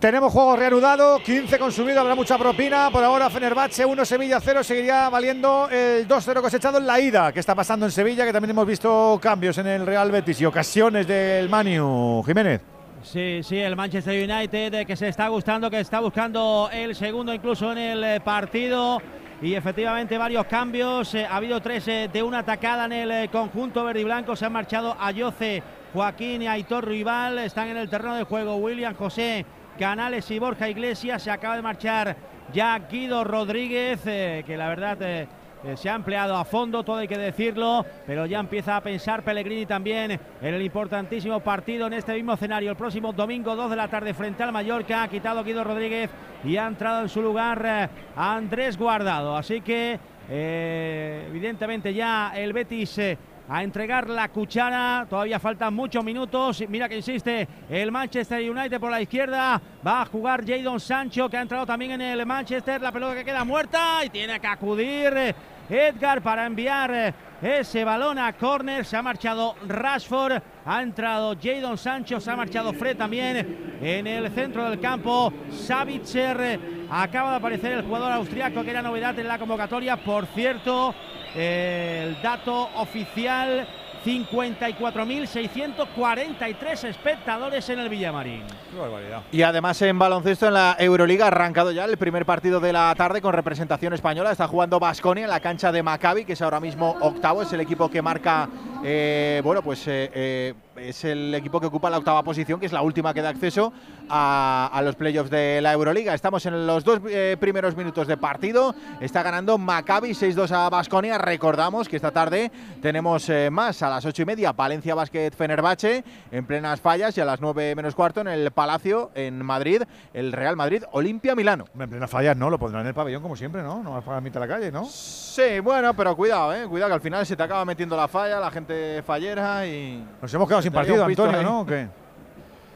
Tenemos juego reanudado, 15 consumido, habrá mucha propina. Por ahora Fenerbahce 1, Sevilla 0, seguiría valiendo el 2-0 cosechado en la ida. ¿Qué está pasando en Sevilla? Que también hemos visto cambios en el Real Betis y ocasiones del Manu. Jiménez. Sí, sí, el Manchester United eh, que se está gustando, que está buscando el segundo incluso en el eh, partido. Y efectivamente varios cambios. eh, ha habido tres de una atacada en el conjunto verde y blanco. Se han marchado Ayoce, Joaquín y Aitor Rival. Están en el terreno de juego William José, Canales y Borja Iglesias. Se acaba de marchar ya Guido Rodríguez, eh, que la verdad eh, eh, se ha empleado a fondo, todo hay que decirlo, pero ya empieza a pensar Pellegrini también en el importantísimo partido en este mismo escenario. El próximo domingo, 2 de la tarde, frente al Mallorca, ha quitado Guido Rodríguez y ha entrado en su lugar Andrés Guardado. Así que, evidentemente, ya el Betis. A entregar la cuchara. Todavía faltan muchos minutos. Mira que insiste el Manchester United por la izquierda. Va a jugar Jadon Sancho, que ha entrado también en el Manchester. La pelota que queda muerta y tiene que acudir Edgar para enviar ese balón a córner. Se ha marchado Rashford. Ha entrado Jadon Sancho. Se ha marchado Fred también en el centro del campo. Savitzer. Acaba de aparecer el jugador austriaco que era novedad en la convocatoria. Por cierto, el dato oficial, 54.643 espectadores en el Villamarín. Qué barbaridad. Y además en baloncesto en la Euroliga ha arrancado ya el primer partido de la tarde con representación española. Está jugando Basconia en la cancha de Maccabi, que es ahora mismo octavo. Es el equipo que marca, eh, bueno, pues eh, eh, es el equipo que ocupa la octava posición, que es la última que da acceso a, a los playoffs de la Euroliga. Estamos en los dos eh, primeros minutos de partido. Está ganando Maccabi 6-2 a Basconia. Recordamos que esta tarde tenemos eh, más a las ocho y media Valencia Basket Fenerbahce en plenas fallas y a las 9 menos cuarto en el Palacio en Madrid el Real Madrid Olimpia Milano. En plenas fallas no, lo pondrán en el pabellón como siempre, ¿no? No vas a mitad de la calle, ¿no? Sí, bueno, pero cuidado, eh, cuidado que al final se te acaba metiendo la falla, la gente fallera y Nos hemos quedado sin partido, Antonio, ahí. ¿no? ¿O qué?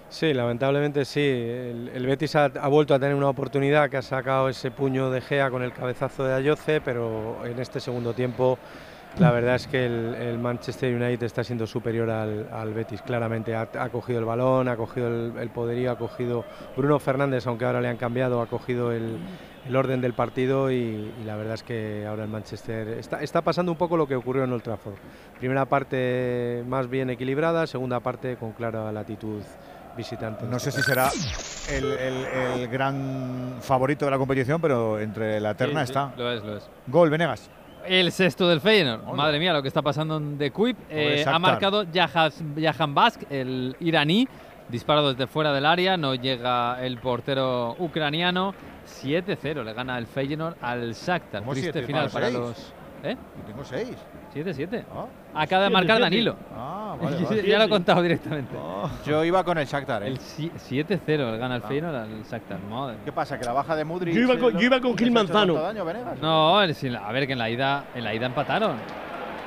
Sí, lamentablemente sí. El, el Betis ha, ha vuelto a tener una oportunidad que ha sacado ese puño de Gea con el cabezazo de Ayoce, pero en este segundo tiempo la verdad es que el, el Manchester United está siendo superior al, al Betis. Claramente ha, ha cogido el balón, ha cogido el, el poderío, ha cogido Bruno Fernández, aunque ahora le han cambiado, ha cogido el, el orden del partido y, y la verdad es que ahora el Manchester está, está pasando un poco lo que ocurrió en Old Trafford. Primera parte más bien equilibrada, segunda parte con clara latitud visitante. No sé si será el, el- el gran favorito de la competición, pero entre la terna Sí, sí, está. lo es, lo es. Gol, Venegas. El sexto del Feyenoord. Madre mía, lo que está pasando en The Quip. Eh, ha marcado Jahan Bask, el iraní. Disparo desde fuera del área. No llega el portero ucraniano. 7-0 le gana el Feyenoord al Shakhtar. ¿Cómo Triste siete? final Para seis. los... ¿Eh? Yo tengo seis. 7-7. Acaba de marcar. Danilo. Ah, vale, vale. ya lo he contado directamente. Yo iba con el Shakhtar, ¿eh? El si- 7-0 le gana el Ah. Feyenoord al Shakhtar. Madre. ¿Qué pasa? ¿Que la baja de Mudrik? Yo iba con- yo iba con Gil Manzano. daño, Venegas? No, a ver, que en la ida, en la ida empataron.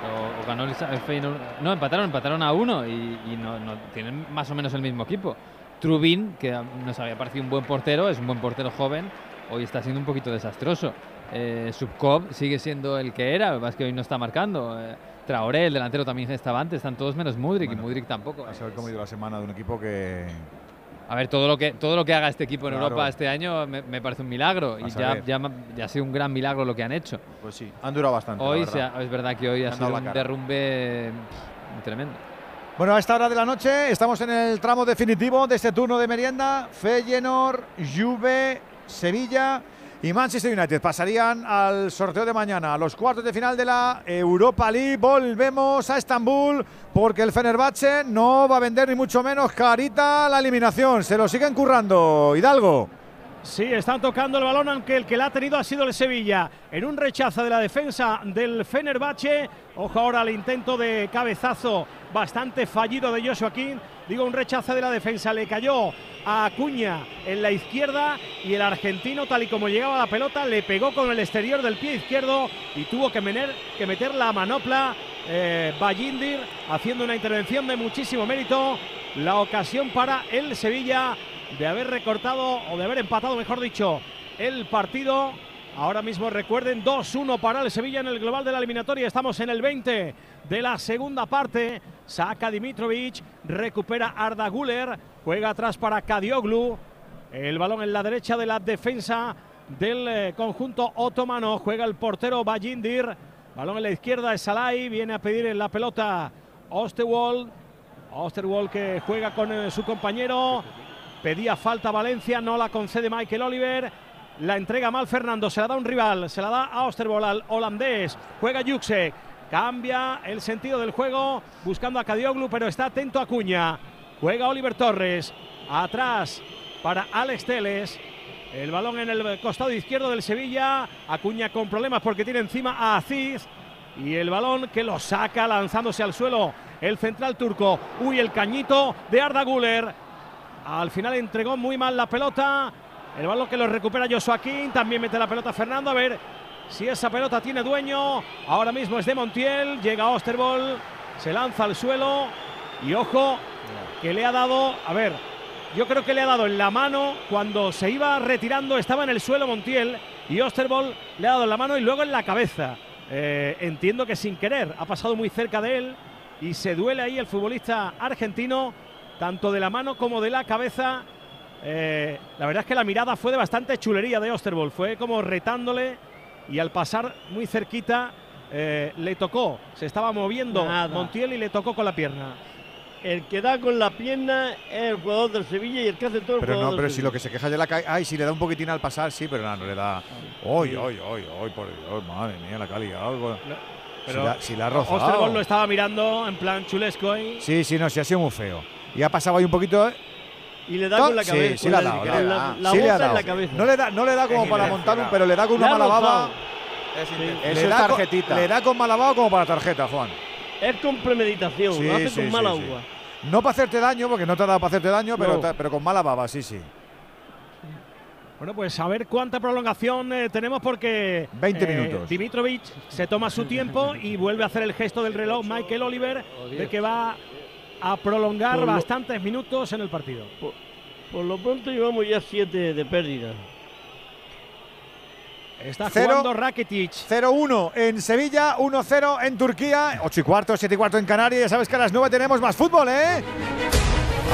O, o ganó el, el Feyenoord. No, empataron, empataron a uno y, y no, no- tienen más o menos el mismo equipo. Trubin, que nos había parecido un buen portero, es un buen portero joven, hoy está siendo un poquito desastroso. Eh, Subkov sigue siendo el que era, lo que pasa es que hoy no está marcando. Eh, Traoré, el delantero también estaba antes, están todos menos Mudrik y Mudrik tampoco. A saber cómo ha ido la semana de un equipo que. A ver, todo lo que, todo lo que haga este equipo en Claro. Europa este año me, me parece un milagro. A Y ya, ya, ha sido un gran milagro lo que han hecho. Pues sí, han durado bastante. la Hoy verdad. se ha- es verdad que hoy Me ha sido un cara. derrumbe pff, tremendo. Bueno, a esta hora de la noche estamos en el tramo definitivo de este turno de merienda. Feyenoord, Juve, Sevilla y Manchester United pasarían al sorteo de mañana, a los cuartos de final de la Europa League. Volvemos a Estambul porque el Fenerbahce no va a vender ni mucho menos carita la eliminación. Se lo siguen currando. Hidalgo. Sí, están tocando el balón, aunque el que la ha tenido ha sido el Sevilla. En un rechazo de la defensa del Fenerbahce. Ojo ahora al intento de cabezazo bastante fallido de Joshua King. Digo, un rechazo de la defensa. Le cayó a Acuña en la izquierda y el argentino, tal y como llegaba la pelota, le pegó con el exterior del pie izquierdo y tuvo que, que meter la manopla. Eh, Ballindir haciendo una intervención de muchísimo mérito. La ocasión para el Sevilla de haber recortado o de haber empatado, mejor dicho, el partido. Ahora mismo recuerden 2-1 para el Sevilla en el global de la eliminatoria. Estamos en el 20 de la segunda parte. Saca Dimitrovic, recupera Arda Guller, juega atrás para Kadioglu. El balón en la derecha de la defensa del eh, conjunto otomano. Juega el portero Bajindir. Balón en la izquierda es Salai. Viene a pedir la pelota Osterwald. Osterwald que juega con eh, su compañero. Pedía falta Valencia, no la concede Michael Oliver. La entrega mal Fernando, se la da un rival, se la da a Osterbol al holandés. Juega Juxek, cambia el sentido del juego, buscando a Cadioglu, pero está atento a Cuña. Juega Oliver Torres, atrás para Alex Teles. El balón en el costado izquierdo del Sevilla. Acuña con problemas porque tiene encima a Aziz. Y el balón que lo saca lanzándose al suelo el central turco. Uy, el cañito de Arda Guller. Al final entregó muy mal la pelota. El balón que lo recupera Joshua King. También mete la pelota Fernando. A ver si esa pelota tiene dueño. Ahora mismo es de Montiel. Llega Osterbol. Se lanza al suelo. Y ojo, que le ha dado. A ver, yo creo que le ha dado en la mano. Cuando se iba retirando, estaba en el suelo Montiel. Y Osterbol le ha dado en la mano y luego en la cabeza. Eh, entiendo que sin querer. Ha pasado muy cerca de él. Y se duele ahí el futbolista argentino tanto de la mano como de la cabeza. Eh, la verdad es que la mirada fue de bastante chulería de Osterbol, fue como retándole y al pasar muy cerquita eh, le tocó, se estaba moviendo Montiel y le tocó con la pierna. El que da con la pierna es el jugador del Sevilla y el que hace todo el pero jugador no, pero si lo que se queja de la caída, ay, si le da un poquitín al pasar, sí, pero no, no le da. Hoy, hoy, hoy, hoy, por Dios, madre mía, la calidad. pero si la, ha rozado. Osterbol lo estaba mirando en plan chulesco ahí. Sí, sí, no, sí ha sido muy feo. Y ha pasado ahí un poquito. Y le da con la cabeza. Sí, sí le ha dado. La, la, sí le ha dado. En la cabeza. No le da, no le da como para montar un, pero le da con una mala baba. Es le, da tarjetita. Con, le da con mala baba como para tarjeta, Juan. Es con premeditación, sí, lo hace con mala uva. No para hacerte daño, porque no te ha dado para hacerte daño, pero, pero con mala baba, sí, sí. Bueno, pues a ver cuánta prolongación eh, tenemos porque 20 eh, minutos. Dimitrovic se toma su tiempo y vuelve a hacer el gesto del reloj Michael Oliver de que va a prolongar bastantes minutos en el partido. Por, lo pronto llevamos ya siete de pérdida. Está jugando Rakitic. 0-1 en Sevilla, 1-0 en Turquía, 8 y cuarto, 7 y cuarto en Canarias. Ya sabes que a las 9 tenemos más fútbol, ¿eh?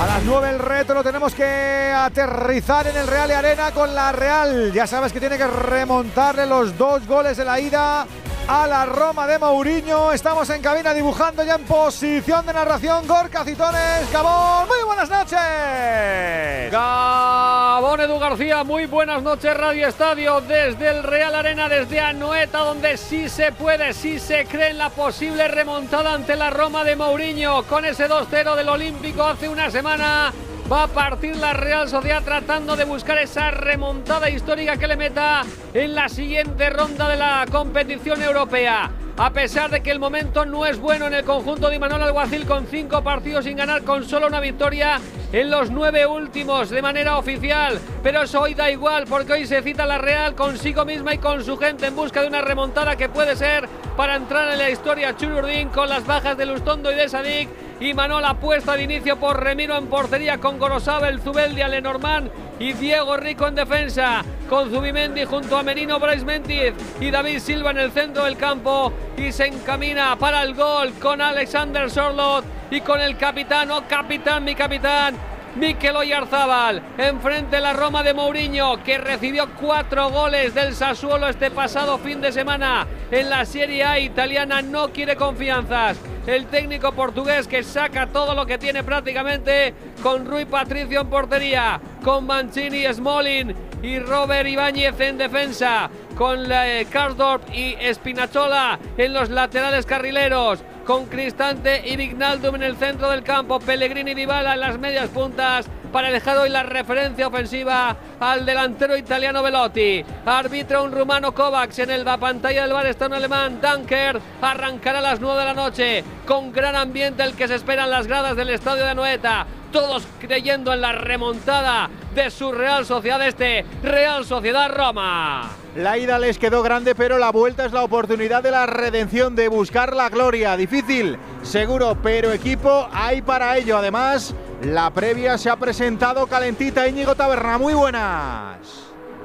A las 9 el reto lo tenemos que aterrizar en el Real y Arena con la Real. Ya sabes que tiene que remontarle los dos goles de la ida a la Roma de Mourinho. Estamos en cabina dibujando ya en posición de narración Gorka Citones. Gabón, muy buenas noches. Gabón Edu García, muy buenas noches Radio Estadio desde el Real Arena, desde Anoeta, donde sí se puede, sí se cree en la posible remontada ante la Roma de Mourinho con ese 2-0 del Olímpico hace una semana va a partir la Real Sociedad tratando de buscar esa remontada histórica que le meta en la siguiente ronda de la competición europea. A pesar de que el momento no es bueno en el conjunto de Manuel Alguacil con cinco partidos sin ganar con solo una victoria en los nueve últimos de manera oficial. Pero eso hoy da igual porque hoy se cita la Real consigo misma y con su gente en busca de una remontada que puede ser para entrar en la historia Chururdín con las bajas de Lustondo y de Sadik y Manol apuesta de inicio por Remiro en portería con Gorosabel, Zubeldia, Lenormand y Diego Rico en defensa, con Zubimendi junto a Menino Brais Mentiz y David Silva en el centro del campo. Y se encamina para el gol con Alexander Sorlot y con el capitán, oh capitán, mi capitán, Mikel Oyarzábal, enfrente la Roma de Mourinho, que recibió cuatro goles del Sassuolo este pasado fin de semana en la Serie A italiana, no quiere confianzas. El técnico portugués que saca todo lo que tiene prácticamente con Rui Patricio en portería, con Mancini Smolin y Robert Ibáñez en defensa, con eh, Karsdorp y Spinazzola en los laterales carrileros, con Cristante y Vignaldum en el centro del campo, Pellegrini y Dybala en las medias puntas. Para dejar hoy la referencia ofensiva al delantero italiano Velotti. Arbitra un rumano Kovacs en el, la pantalla del bar. Está un alemán Dunker. Arrancará a las 9 de la noche. Con gran ambiente el que se espera en las gradas del estadio de Noeta todos creyendo en la remontada de su Real Sociedad este, Real Sociedad Roma. La ida les quedó grande, pero la vuelta es la oportunidad de la redención, de buscar la gloria. Difícil, seguro, pero equipo hay para ello. Además, la previa se ha presentado calentita. Íñigo Taberna, muy buenas.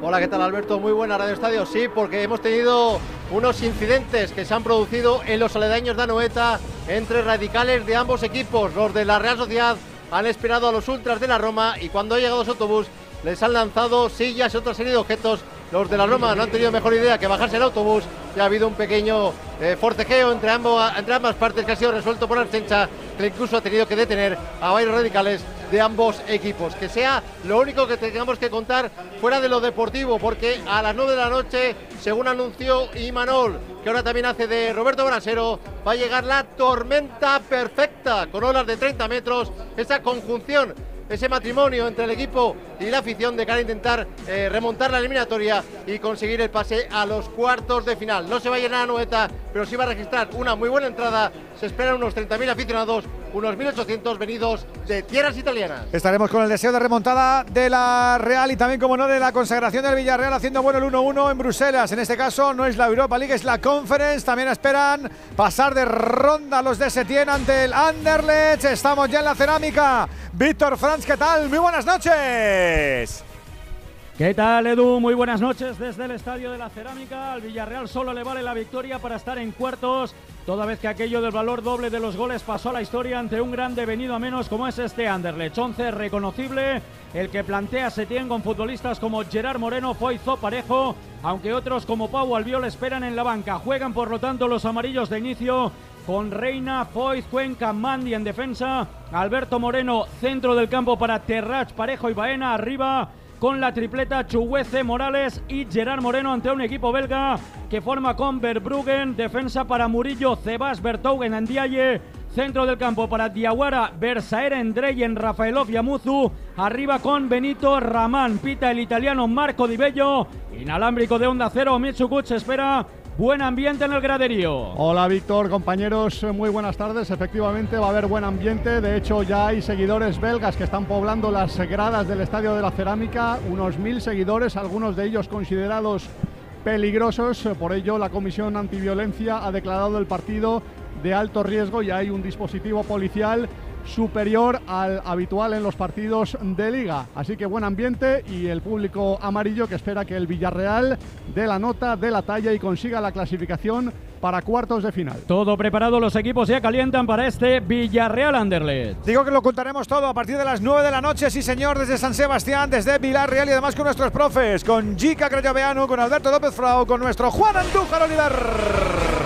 Hola, ¿qué tal Alberto? Muy buena Radio Estadio. Sí, porque hemos tenido unos incidentes que se han producido en los aledaños de Anoeta entre radicales de ambos equipos, los de la Real Sociedad han esperado a los ultras de la Roma y cuando ha llegado su autobús les han lanzado sillas y otra serie de objetos. Los de la Roma no han tenido mejor idea que bajarse el autobús y ha habido un pequeño eh, forcejeo entre, entre ambas partes que ha sido resuelto por Archencha, que incluso ha tenido que detener a varios radicales de ambos equipos. Que sea lo único que tengamos que contar fuera de lo deportivo, porque a las 9 de la noche, según anunció Imanol, que ahora también hace de Roberto Brasero, va a llegar la tormenta perfecta, con olas de 30 metros, esa conjunción ese matrimonio entre el equipo y la afición de cara a intentar eh, remontar la eliminatoria y conseguir el pase a los cuartos de final. No se va a llenar a Noeta, pero sí va a registrar una muy buena entrada. Se esperan unos 30.000 aficionados unos 1.800 venidos de tierras italianas. Estaremos con el deseo de remontada de la Real y también, como no, de la consagración del Villarreal haciendo bueno el 1-1 en Bruselas. En este caso no es la Europa League, es la Conference. También esperan pasar de ronda los de Setién ante el Anderlecht. Estamos ya en la cerámica. Víctor Franz, ¿qué tal? Muy buenas noches. ¿Qué tal, Edu? Muy buenas noches desde el Estadio de la Cerámica. Al Villarreal solo le vale la victoria para estar en cuartos, toda vez que aquello del valor doble de los goles pasó a la historia ante un grande venido a menos como es este Anderlecht. 11 reconocible, el que plantea Setién con futbolistas como Gerard Moreno, Foizo, Parejo, aunque otros como Pau Albiol esperan en la banca. Juegan, por lo tanto, los amarillos de inicio con Reina, Foiz, Cuenca, Mandi en defensa, Alberto Moreno, centro del campo para Terrach, Parejo y Baena, arriba con la tripleta Chuguece Morales y Gerard Moreno ante un equipo belga que forma con Verbruggen, defensa para Murillo, Cebas, Bertougen, Andiaye, centro del campo para Diawara, Bersaer, Endreyen, Rafaelov y Amuzu, arriba con Benito Ramán, pita el italiano Marco Di Bello, inalámbrico de onda cero, Mitsukuch espera buen ambiente en el graderío. Hola Víctor, compañeros, muy buenas tardes. Efectivamente va a haber buen ambiente. De hecho, ya hay seguidores belgas que están poblando las gradas del Estadio de la Cerámica. Unos mil seguidores, algunos de ellos considerados peligrosos. Por ello, la Comisión Antiviolencia ha declarado el partido de alto riesgo y hay un dispositivo policial superior al habitual en los partidos de liga. Así que buen ambiente y el público amarillo que espera que el Villarreal dé la nota, dé la talla y consiga la clasificación para cuartos de final. Todo preparado, los equipos ya calientan para este Villarreal Anderlecht. Digo que lo contaremos todo a partir de las 9 de la noche, sí señor, desde San Sebastián, desde Villarreal y además con nuestros profes, con Jica Crayoveanu, con Alberto López Frau, con nuestro Juan Andújar Oliver.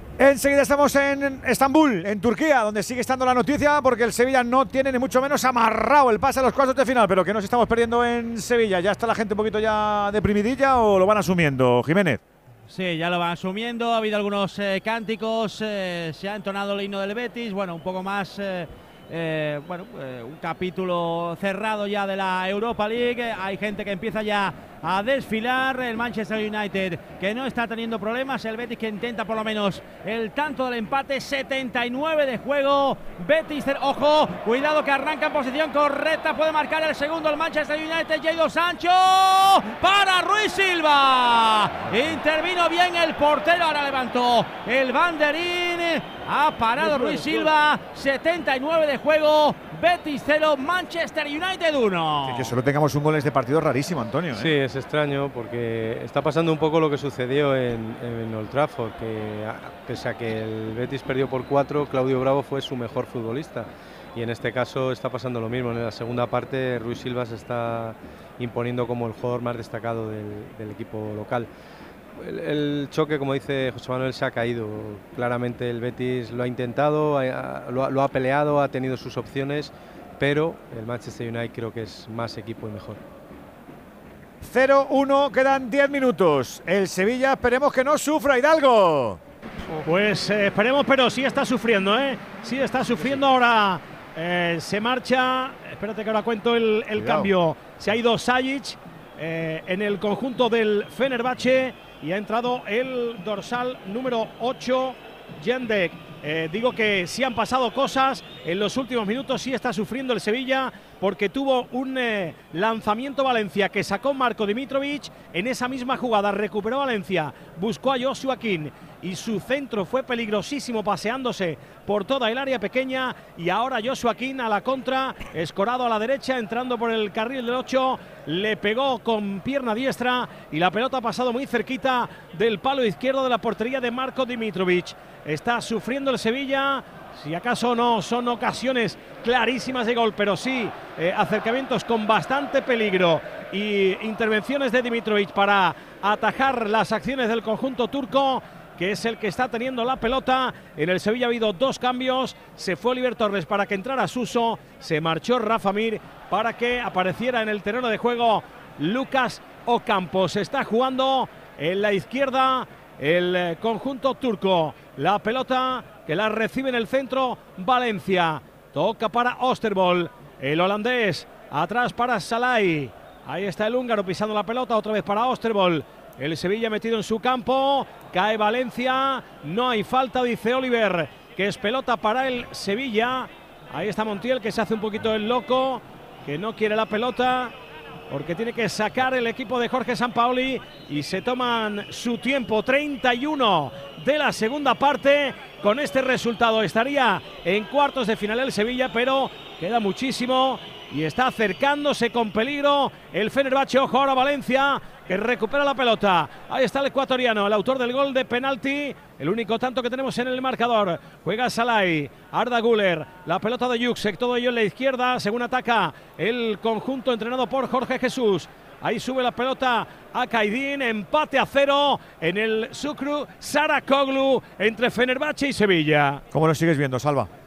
Enseguida estamos en Estambul, en Turquía, donde sigue estando la noticia porque el Sevilla no tiene ni mucho menos amarrado el pase a los cuartos de final, pero que nos estamos perdiendo en Sevilla. ¿Ya está la gente un poquito ya deprimidilla o lo van asumiendo, Jiménez? Sí, ya lo van asumiendo. Ha habido algunos eh, cánticos, eh, se ha entonado el himno del Betis. Bueno, un poco más. Eh, bueno, un capítulo cerrado ya de la Europa League. Hay gente que empieza ya a desfilar. El Manchester United que no está teniendo problemas. El Betis que intenta por lo menos el tanto del empate. 79 de juego. Betis, ojo, cuidado que arranca en posición correcta. Puede marcar el segundo el Manchester United. Jadon Sancho para Ruiz Silva. Intervino bien el portero. Ahora levantó el banderín. Ha parado Ruiz Silva. 79 de juego. Betis 0, Manchester United 1. Que, solo tengamos un gol en este partido rarísimo, Antonio. ¿eh? Sí, es extraño porque está pasando un poco lo que sucedió en, en Old Trafford, que pese a que el Betis perdió por cuatro, Claudio Bravo fue su mejor futbolista. y en este caso está pasando lo mismo. En la segunda parte Ruiz Silva se está imponiendo como el jugador más destacado del, equipo local. El, choque, como dice José Manuel, se ha caído. Claramente el Betis lo ha intentado, lo, ha peleado, ha tenido sus opciones, pero el Manchester United creo que es más equipo y mejor. 0-1, quedan 10 minutos. El Sevilla, esperemos que no sufra Hidalgo. Pues eh, esperemos, pero sí está sufriendo, ¿eh? Sí está sufriendo ahora. Eh, se marcha, espérate que ahora cuento el, cambio. Se ha ido Sajic eh, en el conjunto del Fenerbahce y ha entrado el dorsal número 8, Jendek. Eh, digo que sí han pasado cosas en los últimos minutos, sí está sufriendo el Sevilla porque tuvo un eh, lanzamiento Valencia que sacó Marco Dimitrovic. En esa misma jugada, recuperó Valencia, buscó a Joshua King y su centro fue peligrosísimo paseándose por toda el área pequeña. Y ahora Joshua King a la contra, escorado a la derecha, entrando por el carril del 8, le pegó con pierna diestra y la pelota ha pasado muy cerquita del palo izquierdo de la portería de Marco Dimitrovic. Está sufriendo el Sevilla, si acaso no son ocasiones clarísimas de gol, pero sí eh, acercamientos con bastante peligro y intervenciones de Dimitrovic para atajar las acciones del conjunto turco que es el que está teniendo la pelota. En el Sevilla ha habido dos cambios. Se fue Oliver Torres para que entrara Suso. Se marchó Rafa Mir para que apareciera en el terreno de juego Lucas Ocampos. Está jugando en la izquierda el eh, conjunto turco. La pelota que la recibe en el centro Valencia. Toca para Osterbol. El holandés. Atrás para Salai. Ahí está el húngaro pisando la pelota. Otra vez para Osterbol. El Sevilla metido en su campo. Cae Valencia. No hay falta, dice Oliver. Que es pelota para el Sevilla. Ahí está Montiel que se hace un poquito el loco. Que no quiere la pelota porque tiene que sacar el equipo de Jorge Sampaoli y se toman su tiempo 31 de la segunda parte. Con este resultado estaría en cuartos de final el Sevilla, pero queda muchísimo y está acercándose con peligro el Fenerbahce. Ojo ahora Valencia que recupera la pelota. Ahí está el ecuatoriano, el autor del gol de penalti. El único tanto que tenemos en el marcador. Juega Salai, Arda Guller, la pelota de Yuxek, todo ello en la izquierda, según ataca el conjunto entrenado por Jorge Jesús. Ahí sube la pelota a Caidín, empate a cero en el Sucru Sarakoglu entre Fenerbahce y Sevilla. ¿Cómo lo sigues viendo, Salva?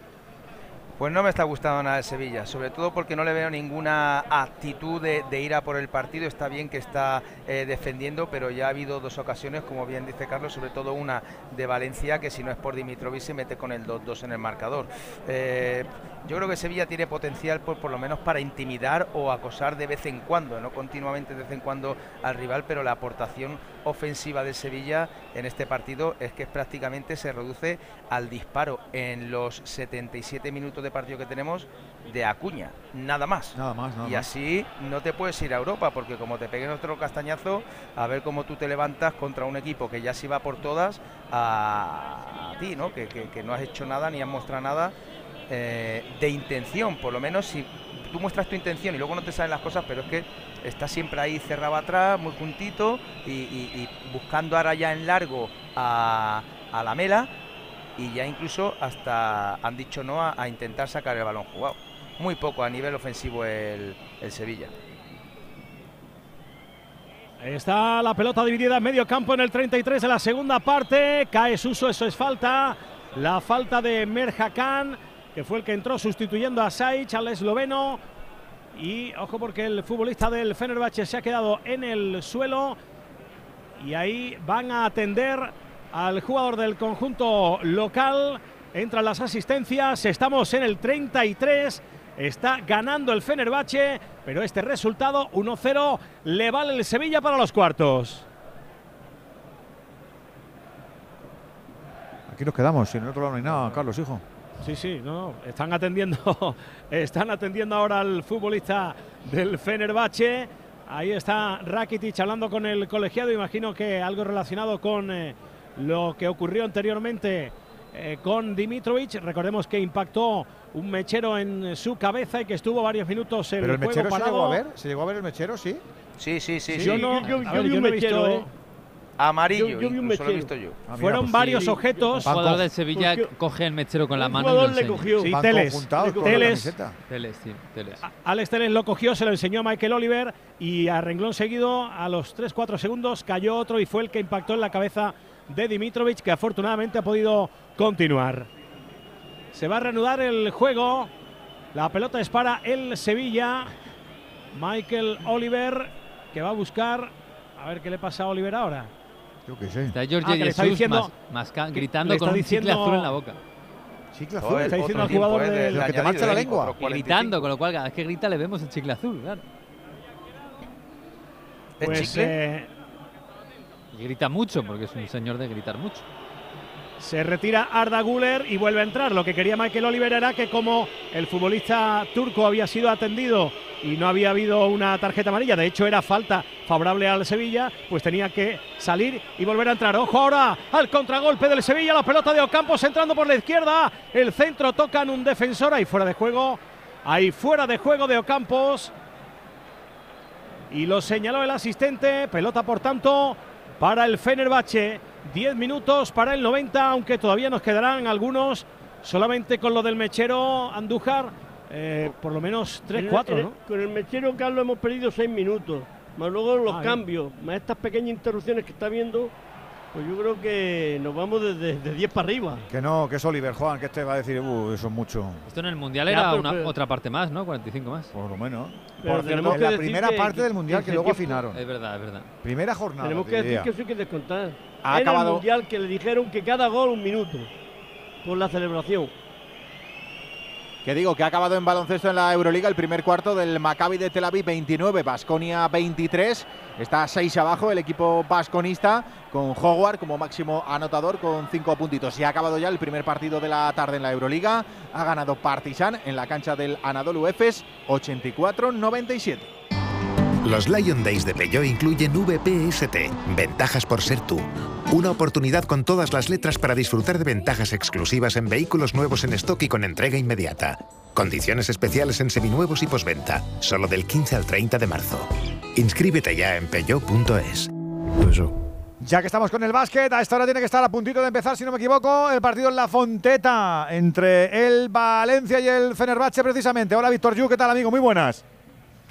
Pues no me está gustando nada el Sevilla, sobre todo porque no le veo ninguna actitud de, ir a por el partido. Está bien que está eh, defendiendo, pero ya ha habido dos ocasiones, como bien dice Carlos, sobre todo una de Valencia, que si no es por Dimitrovic se mete con el 2-2 en el marcador. Eh, yo creo que Sevilla tiene potencial por, por lo menos para intimidar o acosar de vez en cuando, no continuamente de vez en cuando al rival, pero la aportación ofensiva de Sevilla en este partido es que prácticamente se reduce al disparo en los 77 minutos de partido que tenemos de Acuña, nada más. Nada más, Y así no te puedes ir a Europa, porque como te peguen otro castañazo, a ver cómo tú te levantas contra un equipo que ya se va por todas a, ti, ¿no? Que, que no has hecho nada ni has mostrado nada eh, de intención, por lo menos si tú muestras tu intención y luego no te salen las cosas, pero es que está siempre ahí cerrado atrás, muy juntito y, buscando ahora ya en largo a, la mela y ya incluso hasta han dicho no a, intentar sacar el balón jugado. Muy poco a nivel ofensivo el, el Sevilla. Está la pelota dividida en medio campo en el 33 de la segunda parte. Cae Suso, eso es falta. La falta de Merjacan que fue el que entró sustituyendo a Saic, al esloveno. Y ojo porque el futbolista del Fenerbahce se ha quedado en el suelo. Y ahí van a atender al jugador del conjunto local. Entran las asistencias. Estamos en el 33. Está ganando el Fenerbahce, pero este resultado 1-0 le vale el Sevilla para los cuartos. Aquí nos quedamos, si en el otro lado no hay nada, Carlos, hijo. Sí, sí, no, están atendiendo, están atendiendo ahora al futbolista del Fenerbahce. Ahí está Rakitic hablando con el colegiado, imagino que algo relacionado con eh, lo que ocurrió anteriormente eh, con Dimitrovic. Recordemos que impactó un mechero en su cabeza y que estuvo varios minutos en ¿Pero el, el mechero se llegó a ver? ¿Se llegó a ver el mechero, sí? Sí, sí, sí. Yo, no, yo, vi un mechero, ¿eh? Amarillo, Yo- yo vi un incluso lo he mechero. visto yo. Ah, mira, Fueron pues varios sí. objetos. Un jugador del Sevilla coge el mechero con la mano jugador lo le cogió. Sí, Teles. Teles. Teles, sí, Teles. Alex Teles lo cogió, se lo enseñó a Michael Oliver y a renglón seguido, a los 3-4 segundos, cayó otro y fue el que impactó en la cabeza de Dimitrovic, que afortunadamente ha podido continuar. Se va a reanudar el juego. La pelota es para el Sevilla. Michael Oliver, que va a buscar. A ver qué le pasa a Oliver ahora. Yo qué sé. Está George Ah, le está diciendo- que gritando con un diciendo- chicle azul en la boca. Chicle azul. está diciendo al jugador de- que te marcha la eh, lengua. otro Y 45. gritando, con lo cual cada vez que grita le vemos el chicle azul, claro. ¿Es Pues chicle? eh, Y grita mucho, porque es un señor de gritar mucho. Se retira Arda Güler y vuelve a entrar. Lo que quería Michael Oliver era que como el futbolista turco había sido atendido y no había habido una tarjeta amarilla, de hecho era falta favorable al Sevilla, pues tenía que salir y volver a entrar. Ojo ahora al contragolpe del Sevilla, la pelota de Ocampos entrando por la izquierda, el centro toca en un defensor, ahí fuera de juego, ahí fuera de juego de Ocampos. Y lo señaló el asistente, pelota por tanto para el Fenerbahce. 10 minutos para el 90, aunque todavía nos quedarán algunos solamente con lo del mechero Andújar, eh, por lo menos 3-4, En el- ¿no? Con el mechero Carlos hemos perdido seis minutos. Más luego los Ah, cambios, más estas pequeñas interrupciones que está viendo, pues yo creo que nos vamos desde de 10 para arriba. Que no, que es Oliver Juan, que este va a decir, uh, eso es mucho. Esto en el Mundial Ya, era una- pero- otra parte más, ¿no? 45 más. Por lo menos. Pero Por tenemos cierto, que en la decir primera que- parte del que- Mundial que, que luego afinaron. Es verdad, es verdad. Primera jornada. Tenemos que decir que eso hay que descontar. Ha en acabado- el Mundial que le dijeron que cada gol un minuto por la celebración. Que digo que ha acabado en baloncesto en la Euroliga el primer cuarto del Maccabi de Tel Aviv 29, Basconia 23. Está 6 abajo el equipo basconista con Howard como máximo anotador con 5 puntitos. Y ha acabado ya el primer partido de la tarde en la Euroliga. Ha ganado Partizan en la cancha del Anadolu Efes 84-97. Los Lion Days de Peugeot incluyen VPST, ventajas por ser tú. Una oportunidad con todas las letras para disfrutar de ventajas exclusivas en vehículos nuevos en stock y con entrega inmediata. Condiciones especiales en seminuevos y posventa, solo del 15 al 30 de marzo. Inscríbete ya en peugeot.es. Ya que estamos con el básquet, a esta hora tiene que estar a puntito de empezar, si no me equivoco, el partido en La Fonteta entre el Valencia y el Fenerbahce precisamente. Hola Víctor Yu, ¿qué tal amigo? Muy buenas.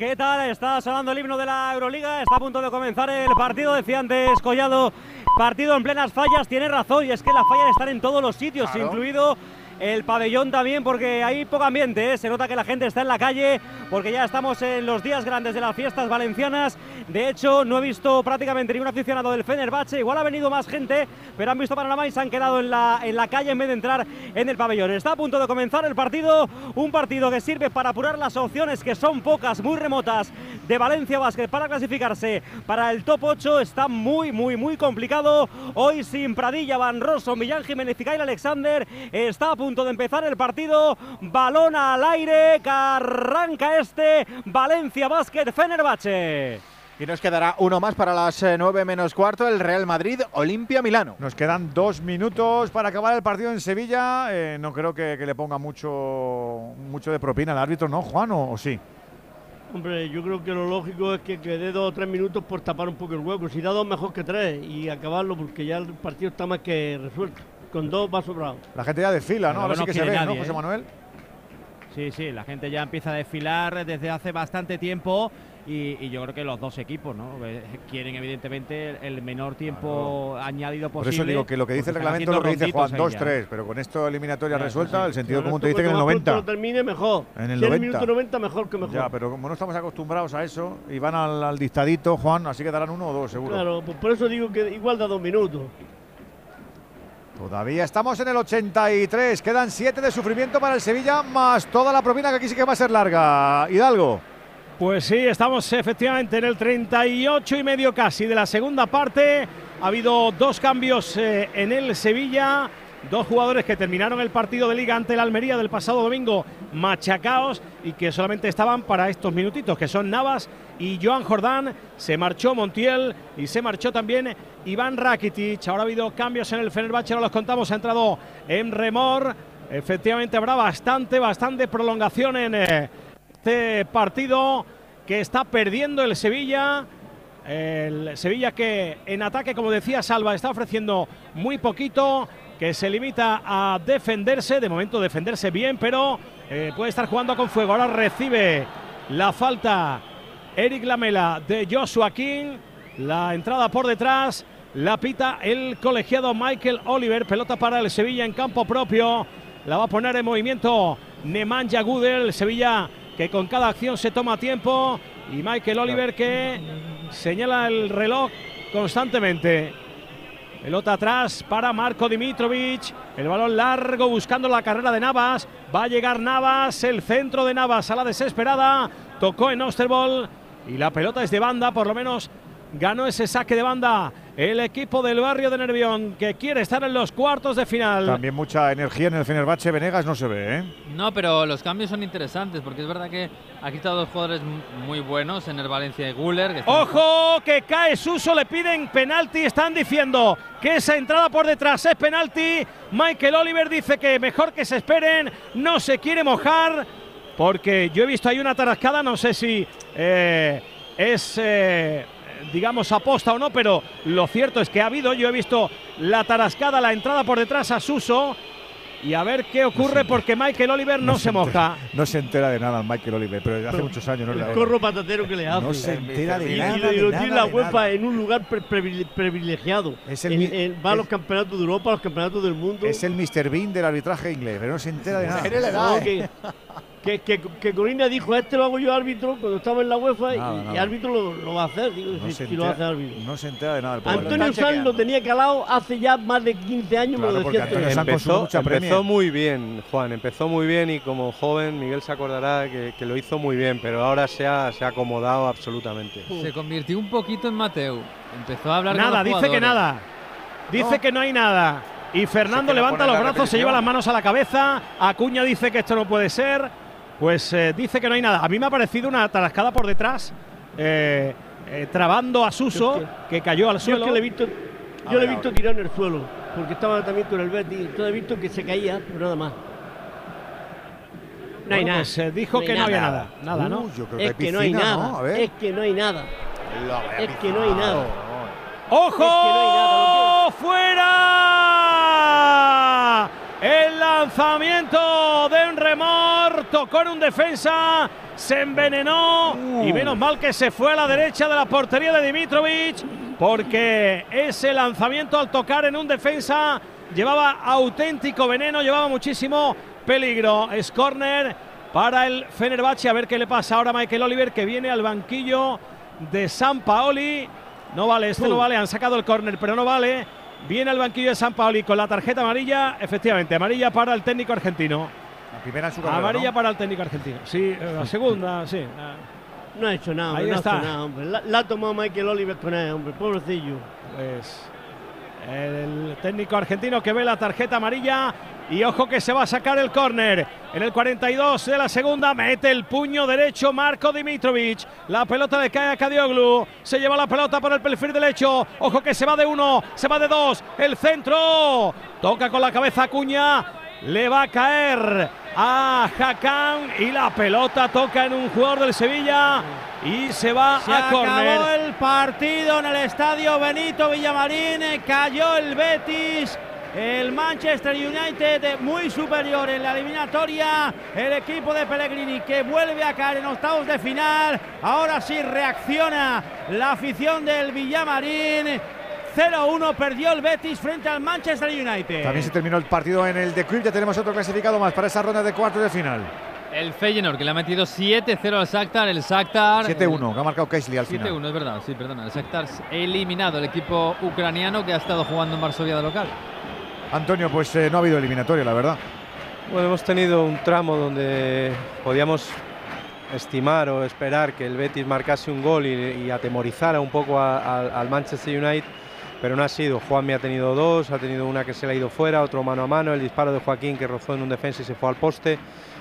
¿Qué tal? Está sonando el himno de la Euroliga, está a punto de comenzar el partido, decía antes Collado, partido en plenas fallas, tiene razón, y es que las fallas están en todos los sitios, Claro. incluido el pabellón también, porque hay poco ambiente, ¿eh? se nota que la gente está en la calle, porque ya estamos en los días grandes de las fiestas valencianas, de hecho no he visto prácticamente ningún aficionado del Fenerbahce, igual ha venido más gente, pero han visto panorama y se han quedado en la, en la calle en vez de entrar en el pabellón. Está a punto de comenzar el partido, un partido que sirve para apurar las opciones que son pocas, muy remotas, de Valencia Basket para clasificarse para el top 8. Está muy, muy, muy complicado. Hoy sin Pradilla, Van Rosso, Millán Jiménez y Alexander. Está a punto de empezar el partido. Balón al aire, que arranca este Valencia Basket Fenerbahce. Y nos quedará uno más para las 9 menos cuarto, el Real Madrid, Olimpia Milano. Nos quedan dos minutos para acabar el partido en Sevilla. Eh, no creo que, que le ponga mucho, mucho de propina al árbitro, ¿no, Juan? ¿O, o sí? Hombre, yo creo que lo lógico es que quede dos o tres minutos por tapar un poco el hueco. Si da dos, mejor que tres y acabarlo porque ya el partido está más que resuelto. Con dos va sobrado. La gente ya desfila, ¿no? Ahora sí que se ve, nadie, ¿no, José ¿eh? Manuel? Sí, sí, la gente ya empieza a desfilar desde hace bastante tiempo y, y yo creo que los dos equipos ¿no? Eh, quieren evidentemente el menor tiempo añadido Por posible. eso digo que lo que dice el reglamento es lo que dice Juan, ronditos ahí 2-3, pero con esto eliminatoria Claro, resuelta, sí. el sentido Pero común te dice que en el cuanto más pronto 90. lo termine, mejor. En el si 90. el minuto 90, mejor que mejor. Ya, pero como no estamos acostumbrados a eso, y van al, al dictadito, Juan, así que darán uno o dos, seguro. Claro, pues por eso digo que igual da dos minutos. Todavía estamos en el 83, quedan 7 de sufrimiento para el Sevilla, más toda la propina que aquí sí que va a ser larga. Hidalgo. Pues sí, estamos efectivamente en el 38 y medio casi de la segunda parte. Ha habido dos cambios eh, en el Sevilla. Dos jugadores que terminaron el partido de liga ante el Almería del pasado domingo machacaos y que solamente estaban para estos minutitos, que son Navas y Joan Jordán. Se marchó Montiel y se marchó también Iván Rakitic. Ahora ha habido cambios en el Fenerbahce, ahora los contamos. Ha entrado en remor. Efectivamente habrá bastante, bastante prolongación en eh, este partido que está perdiendo el Sevilla El Sevilla que en ataque, como decía Salva, está ofreciendo muy poquito, que se limita a defenderse, de momento defenderse bien, pero eh, puede estar jugando con fuego. Ahora recibe la falta Eric Lamela de Joshua King, la entrada por detrás, la pita el colegiado Michael Oliver, pelota para el Sevilla en campo propio, la va a poner en movimiento Nemanja Gudel, Sevilla que con cada acción se toma tiempo. Y Michael Oliver que señala el reloj constantemente. Pelota atrás para Marco Dimitrovic. El balón largo buscando la carrera de Navas. Va a llegar Navas. El centro de Navas a la desesperada. Tocó en Osterbol. Y la pelota es de banda. Por lo menos ganó ese saque de banda el equipo del barrio de Nervión que quiere estar en los cuartos de final. También mucha energía en el Fenerbahce. Venegas no se ve, ¿eh? No, pero los cambios son interesantes porque es verdad que aquí están dos jugadores muy buenos en el Valencia y Guller. ¡Ojo! Que cae Suso, le piden penalti. Están diciendo que esa entrada por detrás es penalti. Michael Oliver dice que mejor que se esperen, no se quiere mojar porque yo he visto ahí una tarascada, no sé si eh, es. Eh, digamos, aposta o no, pero lo cierto es que ha habido, yo he visto la tarascada, la entrada por detrás a Suso. Y a ver qué ocurre porque Michael Oliver no, se, moja. no se entera de nada Michael Oliver, pero desde hace muchos años no El corro patatero que le hace. No se entera de y, nada. Y lo tiene la UEFA en un lugar privilegiado. Es el, en, en, va a los campeonatos de Europa, a los campeonatos del mundo. Es el Mr. Bean del arbitraje inglés, pero no se entera de nada. Que, que, que Corina dijo, este lo hago yo árbitro cuando estaba en la UEFA Nada, y, nada. y árbitro lo, lo va a hacer, digo, No si, se si lo hace árbitro. No se entera de nada. el. Antonio Sanz lo tenía calado hace ya más de 15 años, me lo porque decía Antonio Empezó, mucha empezó muy bien, Juan, empezó muy bien y como joven Miguel se acordará que, que lo hizo muy bien, pero ahora se ha, se ha acomodado absolutamente. Se convirtió un poquito en Mateu. Empezó a hablar con Nada, los dice que nada. Dice que no hay nada. Y Fernando levanta los brazos, se lleva las manos a la cabeza. Acuña dice que esto no puede ser. Pues eh, dice que no hay nada. A mí me ha parecido una tarascada por detrás, eh, eh, trabando a Suso, que cayó al Yo es suelo. que le he visto, A yo le he visto tirar en el suelo, porque estaba también con el Betis, entonces he visto que se caía, pero nada más. No hay Bueno, nada. pues, eh, dijo que no había nada. Nada, ¿no? Uh, yo creo que es hay que no hay nada. ¿no? A ver. Es que no hay nada. Es que no hay nada. ¡Ojo! ¡Fuera! El lanzamiento de un remor, tocó en un defensa, se envenenó y menos mal que se fue a la derecha de la portería de Dimitrovic porque ese lanzamiento al tocar en un defensa llevaba auténtico veneno, llevaba muchísimo peligro. Es córner para el Fenerbahce, a ver qué le pasa ahora a Michael Oliver que viene al banquillo de San Paoli. No vale, este no vale, han sacado el córner, pero no vale. Viene al banquillo de San Paoli con la tarjeta amarilla, efectivamente, amarilla para el técnico argentino. La primera en su carrera, Amarilla ¿no? para el técnico argentino. Sí, eh, la segunda, sí. No ha hecho nada, Ahí no está. ha hecho nada, hombre. La, la ha tomado Michael Oliver con él, hombre, pobrecillo. Pues el técnico argentino que ve la tarjeta amarilla y ojo que se va a sacar el córner. En el 42 de la segunda mete el puño derecho Marco Dimitrovic. La pelota le cae a Kadioglu. Se lleva la pelota por el perfil derecho. Ojo que se va de uno, se va de dos. El centro. Toca con la cabeza Acuña. Le va a caer a Hakan y la pelota toca en un jugador del Sevilla y se va Se a acabó córner. el partido en el estadio Benito Villamarín. Cayó el Betis. El Manchester United muy superior en la eliminatoria. El equipo de Pellegrini que vuelve a caer en octavos de final. Ahora sí reacciona la afición del Villamarín. 0-1 perdió el Betis frente al Manchester United. También se terminó el partido en el de. Ya tenemos otro clasificado más para esa ronda de cuartos de final. El Feyenoord que le ha metido 7-0 al Shakhtar. El Shakhtar. 7-1, que ha marcado Kaisley al final. 7-1, es verdad, sí, perdona. El Shakhtar eliminado, el equipo ucraniano que ha estado jugando en Varsovia de local. Antonio, pues eh, no ha habido eliminatoria, la verdad. Bueno, hemos tenido un tramo donde podíamos estimar o esperar que el Betis marcase un gol y, atemorizara un poco al Manchester United, pero no ha sido. Juanmi ha tenido dos, ha tenido una que se le ha ido fuera, otro mano a mano, el disparo de Joaquín que rozó en un defensa y se fue al poste.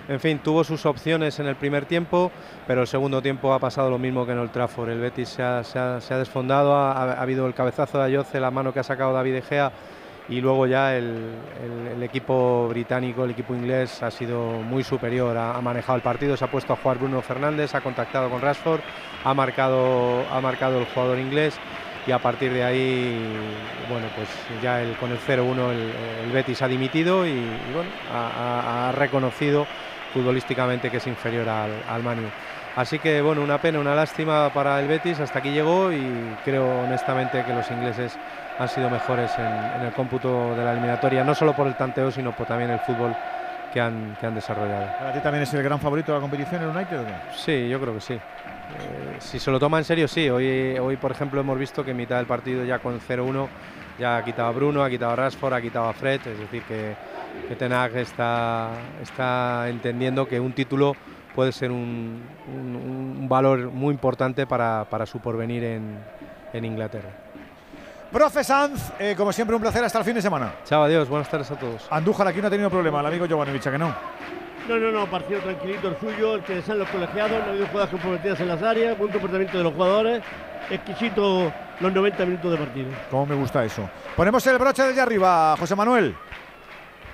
En fin, tuvo sus opciones en el primer tiempo, pero el segundo tiempo ha pasado lo mismo que en el Trafford. El Betis se ha, desfondado, ha, ha habido el cabezazo de Ayoce, la mano que ha sacado David De Gea y luego ya el, equipo británico, el equipo inglés ha sido muy superior, ha, manejado el partido, se ha puesto a jugar Bruno Fernández, ha contactado con Rashford, ha marcado, ha marcado el jugador inglés y a partir de ahí, bueno, pues ya el, con el 0-1 el, Betis ha dimitido y, ha, reconocido futbolísticamente que es inferior al, al Manu. Así que bueno, una pena, una lástima para el Betis, hasta aquí llegó y creo honestamente que los ingleses han sido mejores en, el cómputo de la eliminatoria, no solo por el tanteo, sino por también el fútbol que han, que han desarrollado. ¿Para ti también es el gran favorito de la competición el United o qué? Sí, yo creo que sí. Eh, si se lo toma en serio, sí. Hoy, hoy, por ejemplo, hemos visto que en mitad del partido ya con 0-1 ya ha quitado a Bruno, ha quitado a Rashford, ha quitado a Fred, es decir, que, que Tenag está, está entendiendo que un título puede ser un, valor muy importante para, su porvenir en, Inglaterra. Profe Sanz, eh, como siempre un placer hasta el fin de semana. Chao, adiós, buenas tardes a todos. Andújar aquí no ha tenido problema, el amigo Jovanovic, que no. No, no, no, partido tranquilito el suyo, el que desean los colegiados, no ha habido jugadas comprometidas en las áreas, buen comportamiento de los jugadores, exquisito los 90 minutos de partido. Cómo me gusta eso. Ponemos el broche desde arriba, José Manuel.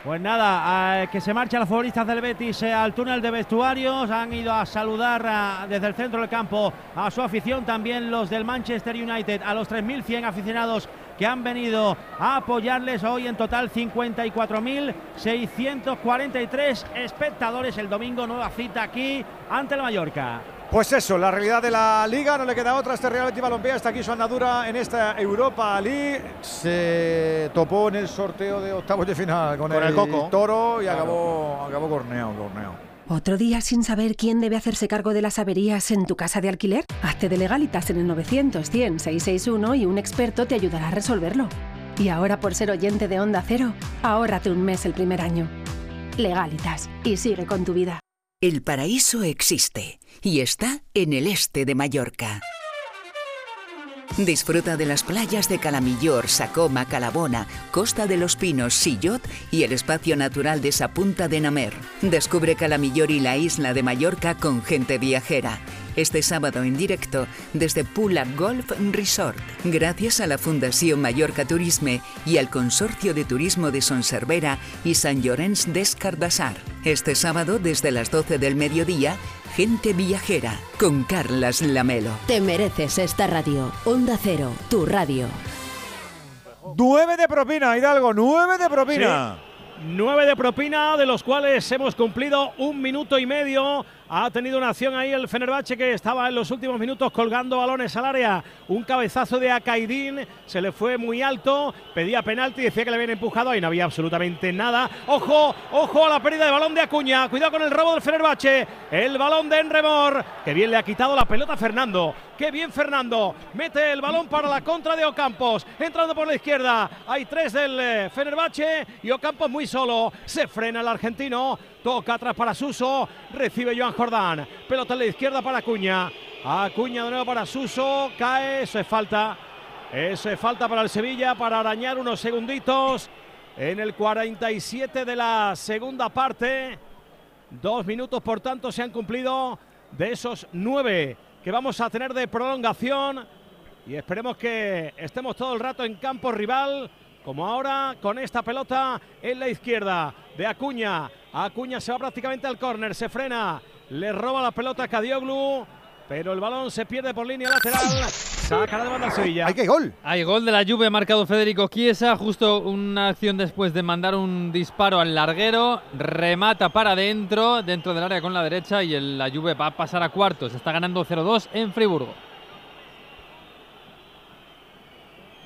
Pues nada, que se marchan los futbolistas del Betis eh, al túnel de vestuarios. Han ido a saludar desde el centro del campo a su afición. También los del Manchester United, a los 3.100 aficionados que han venido a apoyarles hoy en total 54.643 espectadores el domingo nueva cita aquí ante el Mallorca. Pues eso, la realidad de la liga, no le queda otra. Este Real Betis Balompié está aquí su andadura en esta Europa League. Se topó en el sorteo de octavos de final con, el, Toro y acabó, acabó corneado, ¿Otro día sin saber quién debe hacerse cargo de las averías en tu casa de alquiler? Hazte de legalitas en el 900 100 661 y un experto te ayudará a resolverlo. Y ahora por ser oyente de Onda Cero, ahórrate un mes el primer año. Legalitas y sigue con tu vida. El paraíso existe y está en el este de Mallorca. Disfruta de las playas de Calamillor, Sacoma, Calabona, Costa de los Pinos, Sillot y el espacio natural de Sapunta de Namer. Descubre Calamillor y la isla de Mallorca con gente viajera este sábado en directo desde Pula Golf Resort, gracias a la Fundación Mallorca Turisme y al Consorcio de Turismo de Sonservera y San Llorenç des Cardassar. Este sábado desde las 12 del mediodía, Gente Viajera con Carlas Lamelo. Te mereces esta radio. Onda Cero, tu radio. Nueve de propina, Hidalgo, nueve de propina. Nueve de propina, de los cuales hemos cumplido un minuto y medio ha tenido una acción ahí el Fenerbahce que estaba en los últimos minutos colgando balones al área. Un cabezazo de Akaidín, se le fue muy alto, pedía penalti, decía que le habían empujado, ahí no había absolutamente nada. Ojo, ojo a la pérdida de balón de Acuña, cuidado con el robo del Fenerbahce. El balón de Enremor, que bien le ha quitado la pelota Fernando. Qué bien Fernando, mete el balón para la contra de Ocampos, entrando por la izquierda. Hay tres del eh, Fenerbahce y Ocampos muy solo. Se frena el argentino, toca atrás para Suso, recibe Joan Jordán. Pelota a la izquierda para Acuña. Acuña de nuevo para Suso. Cae. Eso es falta. Eso es falta para el Sevilla para arañar unos segunditos. En el 47 de la segunda parte. Dos minutos, por tanto, se han cumplido de esos nueve que vamos a tener de prolongación. Y esperemos que estemos todo el rato en campo rival. Como ahora con esta pelota en la izquierda de Acuña. Acuña se va prácticamente al córner, se frena, le roba la pelota a Cadioglu, pero el balón se pierde por línea lateral. Saca la demanda Sevilla. ¡Hay que gol! Hay gol de la lluvia, ha marcado Federico Chiesa. Justo una acción después de mandar un disparo al larguero. Remata para adentro, dentro del área con la derecha. Y el, la lluvia va a pasar a cuartos. Está ganando 0-2 en Friburgo.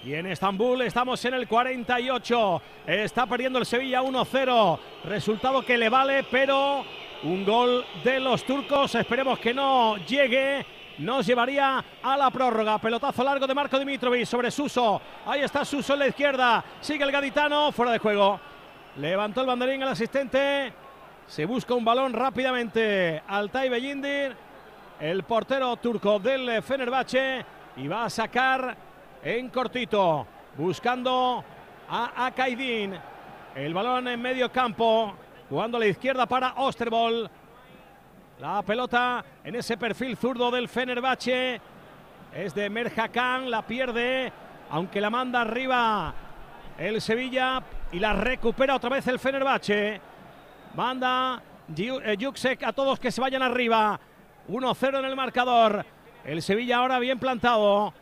Y en Estambul estamos en el 48. Está perdiendo el Sevilla 1-0. Resultado que le vale, pero un gol de los turcos. Esperemos que no llegue. Nos llevaría a la prórroga. Pelotazo largo de Marco Dimitrovic sobre Suso. Ahí está Suso en la izquierda. Sigue el gaditano. Fuera de juego. Levantó el banderín el asistente. Se busca un balón rápidamente. Altay Bellindir. El portero turco del Fenerbahce. Y va a sacar en cortito, buscando a Akaidin. El balón en medio campo, jugando a la izquierda para Osterbol. La pelota en ese perfil zurdo del Fenerbahce es de Merjakan, la pierde, aunque la manda arriba el Sevilla y la recupera otra vez el Fenerbahce. Manda Juksek a todos que se vayan arriba. 1-0 en el marcador. El Sevilla ahora bien plantado.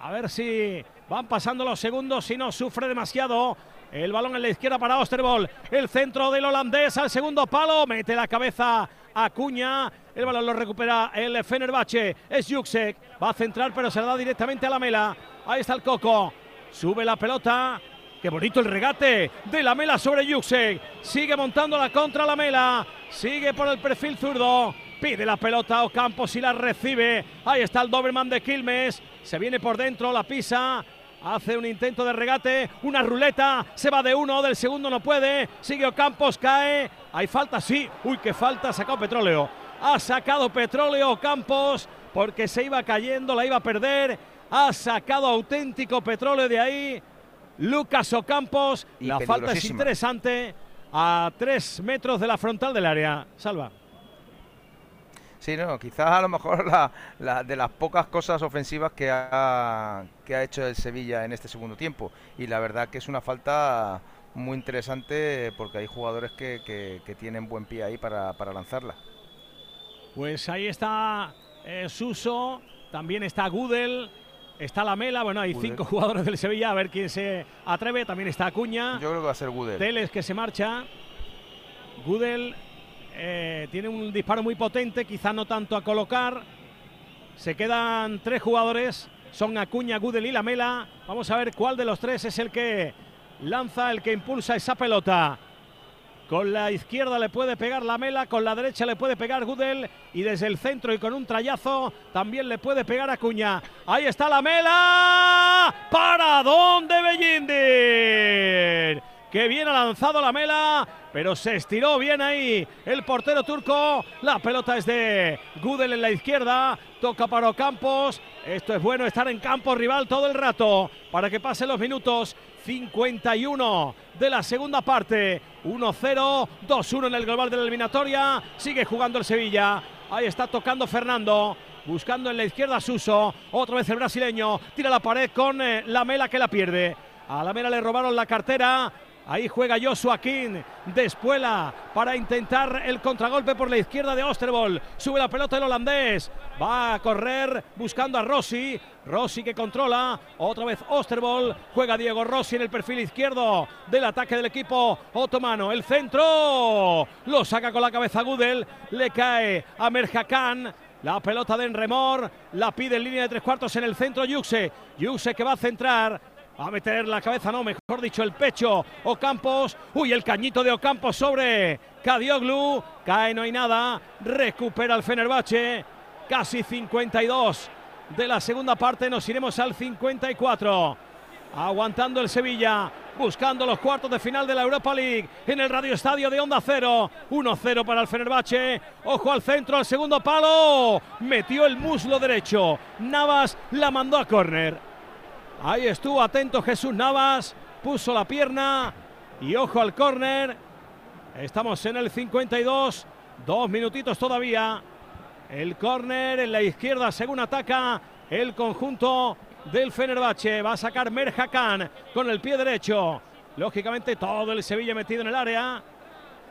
A ver si van pasando los segundos, si no sufre demasiado. El balón en la izquierda para Osterbol. El centro del holandés al segundo palo. Mete la cabeza a Cuña. El balón lo recupera el Fenerbahce. Es Juksek. Va a centrar, pero se la da directamente a la mela. Ahí está el Coco. Sube la pelota. Qué bonito el regate de la mela sobre Juksek. Sigue montando la contra la mela. Sigue por el perfil zurdo. Pide la pelota a Ocampos y la recibe. Ahí está el Doberman de Quilmes. Se viene por dentro, la pisa. Hace un intento de regate, una ruleta, se va de uno, del segundo no puede, sigue Ocampos, cae, hay falta, sí, uy, qué falta, ha sacado petróleo, ha sacado petróleo Campos porque se iba cayendo, la iba a perder, ha sacado auténtico petróleo de ahí, Lucas Ocampos, la falta es interesante, a tres metros de la frontal del área, salva. Sí, no, quizás a lo mejor la, de las pocas cosas ofensivas que ha, que ha hecho el Sevilla en este segundo tiempo. Y la verdad que es una falta muy interesante porque hay jugadores que, tienen buen pie ahí para, lanzarla. Pues ahí está eh, Suso, también está Gudel, está la Mela, bueno, hay cinco jugadores del Sevilla, a ver quién se atreve, también está Acuña. Yo creo que va a ser Gudel. Teles que se marcha. Gudel eh, tiene un disparo muy potente, quizá no tanto a colocar. Se quedan tres jugadores, son Acuña, Gudel y Lamela. Vamos a ver cuál de los tres es el que lanza, el que impulsa esa pelota. Con la izquierda le puede pegar Lamela, con la derecha le puede pegar Gudel y desde el centro y con un trayazo también le puede pegar Acuña. Ahí está Lamela. ¿Para dónde Bellindir? Que bien ha lanzado la mela, pero se estiró bien ahí el portero turco. La pelota es de Gudel en la izquierda, toca para Ocampos. Esto es bueno estar en campo rival todo el rato para que pasen los minutos. 51 de la segunda parte. 1-0, 2-1 en el global de la eliminatoria. Sigue jugando el Sevilla. Ahí está tocando Fernando. Buscando en la izquierda Suso. Otra vez el brasileño. Tira la pared con eh, la mela que la pierde. A la mela le robaron la cartera. Ahí juega Joshua King de espuela para intentar el contragolpe por la izquierda de Osterbol. Sube la pelota el holandés. Va a correr buscando a Rossi. Rossi que controla. Otra vez Osterbol. Juega Diego Rossi en el perfil izquierdo del ataque del equipo otomano. El centro. Lo saca con la cabeza Gudel. Le cae a Merjakan. La pelota de Enremor. La pide en línea de tres cuartos en el centro Yuxe. Yuxe que va a centrar a meter la cabeza, no, mejor dicho, el pecho. Ocampos. Uy, el cañito de Ocampos sobre Cadioglu. Cae, no hay nada. Recupera el Fenerbahce. Casi 52 de la segunda parte. Nos iremos al 54. Aguantando el Sevilla. Buscando los cuartos de final de la Europa League en el Radio Estadio de Onda Cero. 1-0 para el Fenerbahce. Ojo al centro, al segundo palo. Metió el muslo derecho. Navas la mandó a córner. Ahí estuvo atento Jesús Navas, puso la pierna y ojo al córner. Estamos en el 52, dos minutitos todavía. El córner en la izquierda según ataca el conjunto del Fenerbahce. Va a sacar Merjakan con el pie derecho. Lógicamente todo el Sevilla metido en el área.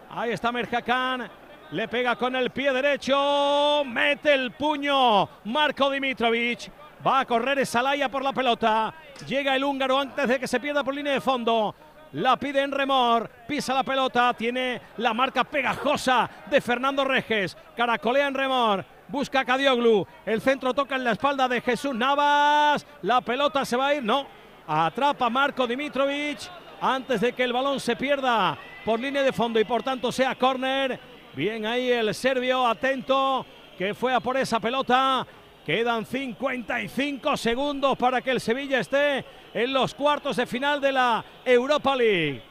Ahí está Merjakan. Le pega con el pie derecho. Mete el puño. Marco Dimitrovic. Va a correr Salaya por la pelota. Llega el húngaro antes de que se pierda por línea de fondo. La pide en remor, pisa la pelota, tiene la marca pegajosa de Fernando Reges. Caracolea en remor, busca a Cadioglu. El centro toca en la espalda de Jesús Navas. La pelota se va a ir, no. Atrapa Marco Dimitrovic antes de que el balón se pierda por línea de fondo y por tanto sea córner. Bien ahí el serbio, atento, que fue a por esa pelota. Quedan 55 segundos para que el Sevilla esté en los cuartos de final de la Europa League.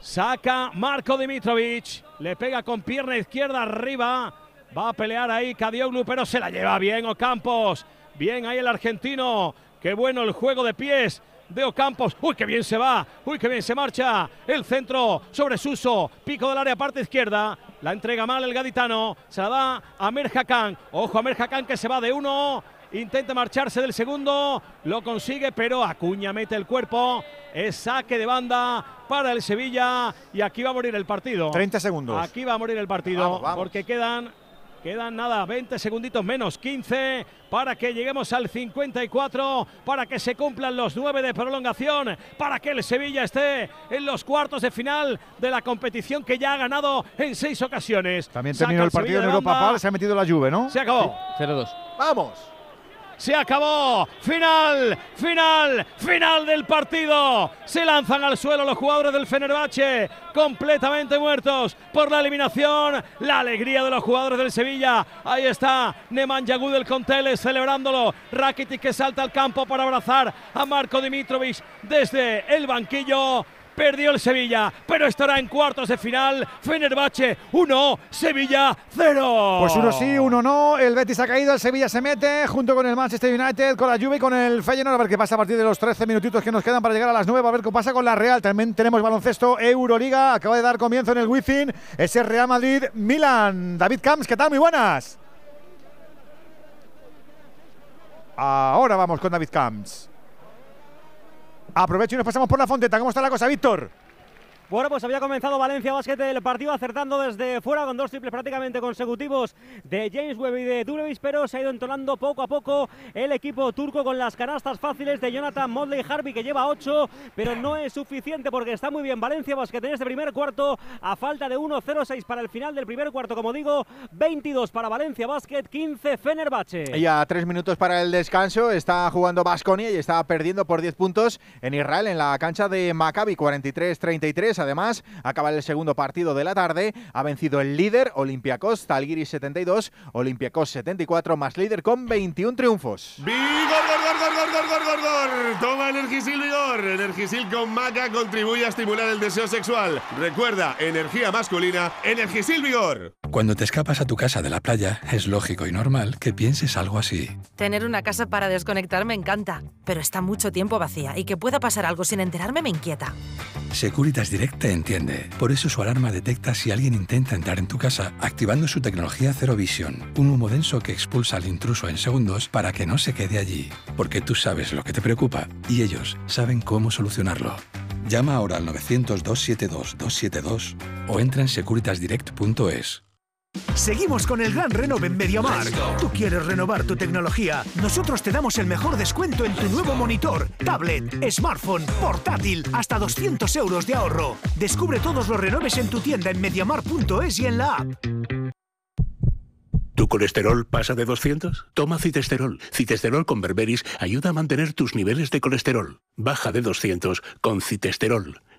Saca Marco Dimitrovic, le pega con pierna izquierda arriba. Va a pelear ahí Cadioglu, pero se la lleva bien Ocampos. Bien ahí el argentino. Qué bueno el juego de pies de Ocampos. Uy, qué bien se va. Uy, qué bien se marcha. El centro sobre Suso. Pico del área, parte izquierda. La entrega mal el gaditano. Se la da a Merjacan. Ojo a Merjacan que se va de uno. intenta marcharse del segundo, lo consigue, pero Acuña mete el cuerpo. Es saque de banda para el Sevilla y aquí va a morir el partido. 30 segundos. Aquí va a morir el partido porque quedan Quedan nada, 20 segunditos menos, 15 para que lleguemos al 54, para que se cumplan los 9 de prolongación, para que el Sevilla esté en los cuartos de final de la competición que ya ha ganado en seis ocasiones. También terminó el partido en Europa Pal, se ha metido la lluvia, ¿no? Se acabó. 0-2. Vamos se acabó. Final, final, final del partido. Se lanzan al suelo los jugadores del Fenerbahce, completamente muertos por la eliminación. La alegría de los jugadores del Sevilla. Ahí está Nemanja Gudel con celebrándolo. Rakitic que salta al campo para abrazar a Marco Dimitrovic desde el banquillo. Perdió el Sevilla, pero estará en cuartos de final. Fenerbahce 1, Sevilla 0. Pues uno sí, uno no. El Betis ha caído, el Sevilla se mete junto con el Manchester United, con la Juve y con el Feyenoord. A ver qué pasa a partir de los 13 minutitos que nos quedan para llegar a las 9. A ver qué pasa con la Real. También tenemos baloncesto Euroliga. Acaba de dar comienzo en el Wizzing. Ese Real Madrid-Milan. David Camps, ¿qué tal? Muy buenas. Ahora vamos con David Camps. Aprovecho y nos pasamos por la fonteta. ¿Cómo está la cosa, Víctor? Bueno, pues había comenzado Valencia Basket el partido acertando desde fuera con dos triples prácticamente consecutivos de James Webb y de Durevis, pero se ha ido entonando poco a poco el equipo turco con las canastas fáciles de Jonathan Modley Harvey que lleva 8, pero no es suficiente porque está muy bien Valencia Basket en este primer cuarto a falta de 1-0-6 para el final del primer cuarto, como digo, 22 para Valencia Basket, 15 Fenerbahce. Y a tres minutos para el descanso está jugando Basconia y está perdiendo por 10 puntos en Israel en la cancha de Maccabi 43-33 Además, acaba el segundo partido de la tarde. Ha vencido el líder Olympiacos, Talgiris 72, Olympiacos 74, más líder con 21 triunfos. ¡Vigor, gor, gor, gor, gor, gor, gor, gor! Toma Energisil Vigor. Energisil con maca contribuye a estimular el deseo sexual. Recuerda, energía masculina, Energisil Vigor. Cuando te escapas a tu casa de la playa, es lógico y normal que pienses algo así. Tener una casa para desconectar me encanta, pero está mucho tiempo vacía y que pueda pasar algo sin enterarme me inquieta. Securitas Direct te entiende. Por eso su alarma detecta si alguien intenta entrar en tu casa, activando su tecnología Zero Vision, un humo denso que expulsa al intruso en segundos para que no se quede allí. Porque tú sabes lo que te preocupa y ellos saben cómo solucionarlo. Llama ahora al 900-272-272 o entra en securitasdirect.es. Seguimos con el gran renove en MediaMark. Tú quieres renovar tu tecnología. Nosotros te damos el mejor descuento en tu nuevo monitor, tablet, smartphone, portátil, hasta 200 euros de ahorro. Descubre todos los renoves en tu tienda en MediaMark.es y en la app. ¿Tu colesterol pasa de 200? Toma citesterol. Citesterol con berberis ayuda a mantener tus niveles de colesterol. Baja de 200 con citesterol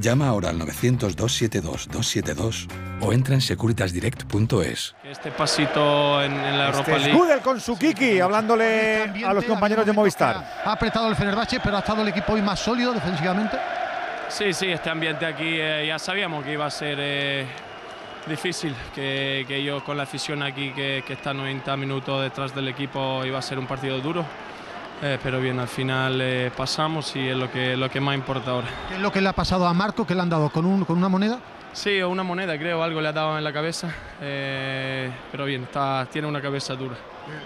Llama ahora al 900-272-272 o entra en securitasdirect.es. Este pasito en, la este Europa es League. Con su Kiki, hablándole a los compañeros de Movistar. Ha apretado el Fenerbahce, pero ha estado el equipo hoy más sólido defensivamente. Sí, sí, este ambiente aquí eh, ya sabíamos que iba a ser eh, difícil, que, que yo con la afición aquí que, que está 90 minutos detrás del equipo iba a ser un partido duro. Eh, pero bien, al final eh, pasamos y es lo que, lo que más importa ahora. ¿Qué es lo que le ha pasado a Marco? ¿Qué le han dado? ¿Con, un, con una moneda? Sí, una moneda, creo, algo le ha dado en la cabeza. eh, pero bien, está, tiene una cabeza dura.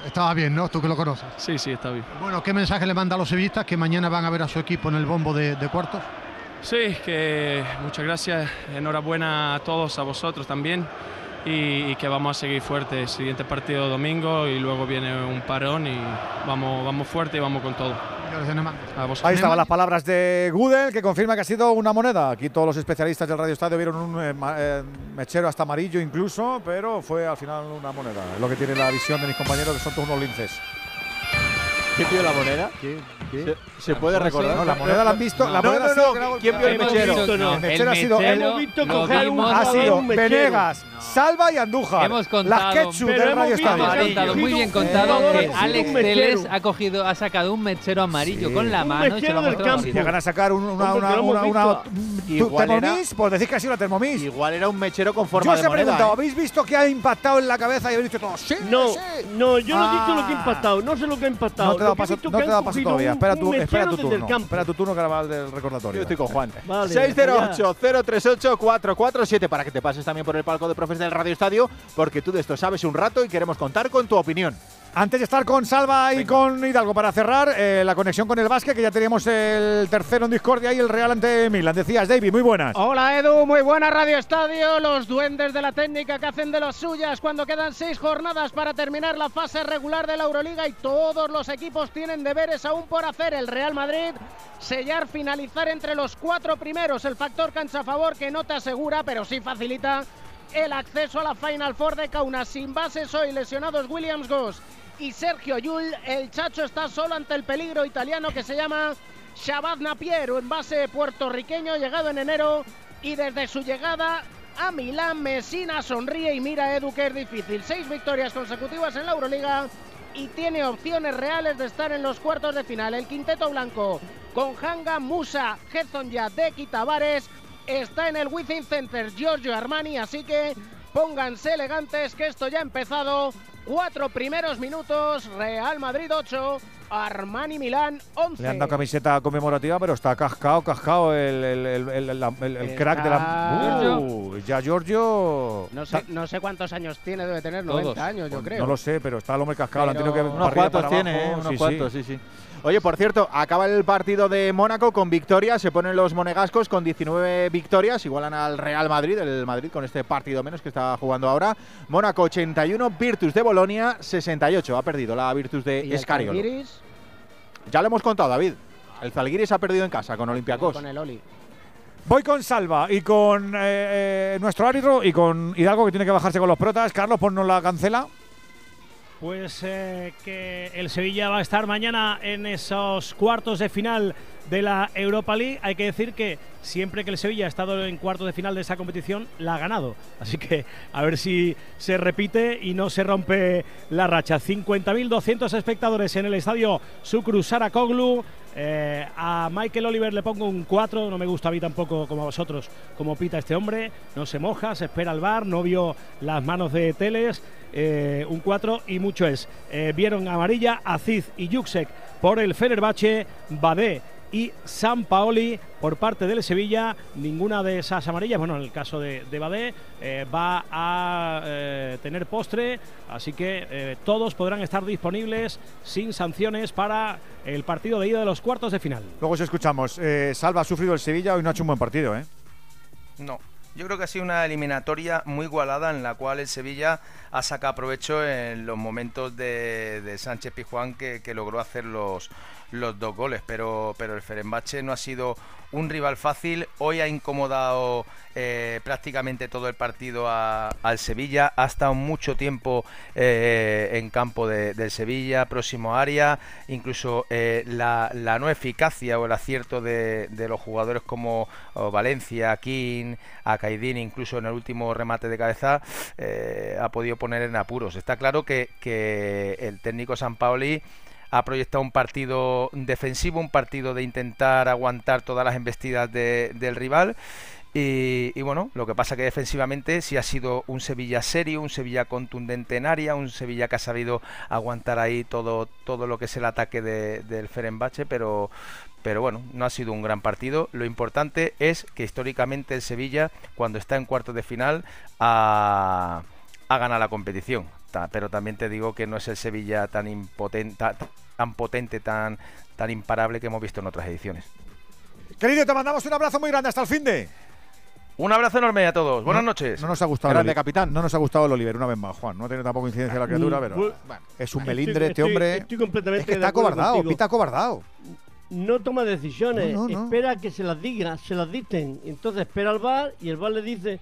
Estaba bien, ¿no? Tú que lo conoces. Sí, sí, está bien. Bueno, ¿qué mensaje le manda a los sevillistas que mañana van a ver a su equipo en el bombo de, de cuartos? Sí, que muchas gracias. Enhorabuena a todos, a vosotros también. Y, que vamos a seguir fuertes. Siguiente partido domingo y luego viene un parón y vamos, vamos fuerte y vamos con todo. Ahí estaban las palabras de Gudel, que confirma que ha sido una moneda. Aquí todos los especialistas del Radio Estadio vieron un eh, eh, mechero hasta amarillo incluso, pero fue al final una moneda. Es lo que tiene la visión de mis compañeros, que son todos unos linces. ¿Quién vio la moneda? ¿Se, se puede No, recordar? no, la moneda la han visto. La No, moneda no, sido no, ¿Quién vio el mechero? visto, no. El mechero ha sido, hemos visto coger un ha sido. Venegas, Salva y Andújar. Hemos Las contado, ketchup pero del Radio Estadio. hemos contado muy bien contado que. Alex Teles ha cogido, ha sacado un mechero amarillo Sí. con la Un mano y se lo ha llegan a sacar un- una, una, una, una, visto. ¿tu Igual era- Thermomix, pues decís que ha sido la Thermomix. Igual era un mechero con forma Yo de os he moneda. preguntado, ¿eh? ¿habéis visto que ha impactado en la cabeza y habéis dicho todo? Sí, No, sí. no, yo no he dicho lo que ha Ah. impactado, no sé lo que ha impactado. No te he dado paso, visto no que te he han dado paso cogido todavía. Espera un tu, espera tu turno. Espera tu turno que ahora va el del recordatorio. Yo estoy con Juan. Vale, 608 038 447 para que te pases también por el palco de profes del Radio Estadio, porque tú de esto sabes un rato y queremos contar con tu opinión. Antes de estar con Salva y con Hidalgo para cerrar, eh, la conexión con el básquet, que ya teníamos el tercero en discordia y el Real ante Milan. Decías, David, muy buenas. Hola Edu, muy buena Radio Estadio. Los duendes de la técnica que hacen de las suyas cuando quedan seis jornadas para terminar la fase regular de la Euroliga y todos los equipos tienen deberes aún por hacer. El Real Madrid sellar, finalizar entre los cuatro primeros. El factor cancha a favor que no te asegura, pero sí facilita el acceso a la Final Four de Kaunas. Sin bases hoy lesionados Williams Goss y Sergio Yul. El Chacho está solo ante el peligro italiano que se llama Shabazz Napier, un base puertorriqueño llegado en enero y desde su llegada a Milán, Messina sonríe y mira a Edu que es difícil. Seis victorias consecutivas en la Euroliga y tiene opciones reales de estar en los cuartos de final. El quinteto blanco con Hanga, Musa, Hezonja, Dek y Tavares está en el Within Center Giorgio Armani, así que pónganse elegantes que esto ya ha empezado. Cuatro primeros minutos, Real Madrid 8, Armani Milán 11. Le han dado camiseta conmemorativa, pero está cascado, cascado el, el, el, el- la- el- el crack de la. Uh, ya Giorgio. No sé, no sé cuántos años tiene, debe tener 90 años, yo creo. No lo sé, pero está el hombre cascado. le han tenido que Pero- Unos cuantos tiene. ¿eh? Unos Sí, cuantos, sí. sí, sí. Oye, por cierto, acaba el partido de Mónaco con victoria. Se ponen los monegascos con 19 victorias. Igualan al Real Madrid, el Madrid con este partido menos que está jugando ahora. Mónaco 81, Virtus de Bolonia 68. Ha perdido la Virtus de ¿Y el Escariolo. Ya lo hemos contado, David. El Zalgiris ha perdido en casa con Olympiacos. Con el Oli. Voy con Salva y con eh, eh, nuestro árbitro y con Hidalgo que tiene que bajarse con los protas. Carlos, ponnos la cancela. Pues eh, que el Sevilla va a estar mañana en esos cuartos de final de la Europa League. Hay que decir que siempre que el Sevilla ha estado en cuartos de final de esa competición, la ha ganado. Así que a ver si se repite y no se rompe la racha. 50.200 espectadores en el estadio Sucru Saracoglu. Eh, a Michael Oliver le pongo un 4, no me gusta a mí tampoco como a vosotros, como pita este hombre, no se moja, se espera al bar, no vio las manos de Teles, eh, un 4 y mucho es. Eh, vieron amarilla a Aziz y Yuksek por el Fenerbahce, Badé y San Paoli por parte del Sevilla. Ninguna de esas amarillas, bueno, en el caso de, de Badé, eh, va a eh, tener postre, así que eh, todos podrán estar disponibles sin sanciones para el partido de ida de los cuartos de final. Luego os escuchamos. Eh, Salva ha sufrido el Sevilla, hoy no ha hecho un buen partido, ¿eh? No. Yo creo que ha sido una eliminatoria muy igualada en la cual el Sevilla ha sacado provecho en los momentos de, Sánchez Pizjuán que, logró hacer los, los dos goles, pero, pero el Ferenbache no ha sido un rival fácil. Hoy ha incomodado eh, prácticamente todo el partido a- al Sevilla. Ha estado mucho tiempo eh, en campo de- del Sevilla, próximo área. Incluso eh, la, la no eficacia o el acierto de, los jugadores como Valencia, King, Acaidín, incluso en el último remate de cabeza, ha podido poner en apuros. Está claro que, que el técnico San Paoli ha proyectado un partido defensivo, un partido de intentar aguantar todas las embestidas de- del rival. Y, bueno, lo que pasa que defensivamente sí ha sido un Sevilla serio, un Sevilla contundente en área, un Sevilla que ha sabido aguantar ahí todo, todo lo que es el ataque de- del Ferenbache, pero, pero bueno, no ha sido un gran partido. Lo importante es que históricamente el Sevilla, cuando está en cuartos de final, ha, ha ganado la competición. Pero también te digo que no es el Sevilla tan impotente, tan potente, tan, tan imparable que hemos visto en otras ediciones. Querido, te mandamos un abrazo muy grande hasta el fin de. Un abrazo enorme a todos. Buenas No- noches. No nos ha gustado Grande, el capitán. No nos ha gustado el Oliver una vez más, Juan. No ha tenido tampoco incidencia la criatura, Mm, pero pues- bueno, es un Estoy- melindre este hombre. estoy completamente es que de está acuerdo cobardado, contigo. pita cobardado. No toma decisiones, No, no, no. espera que se las diga, se las dicten. Entonces espera al bar y el bar le dice,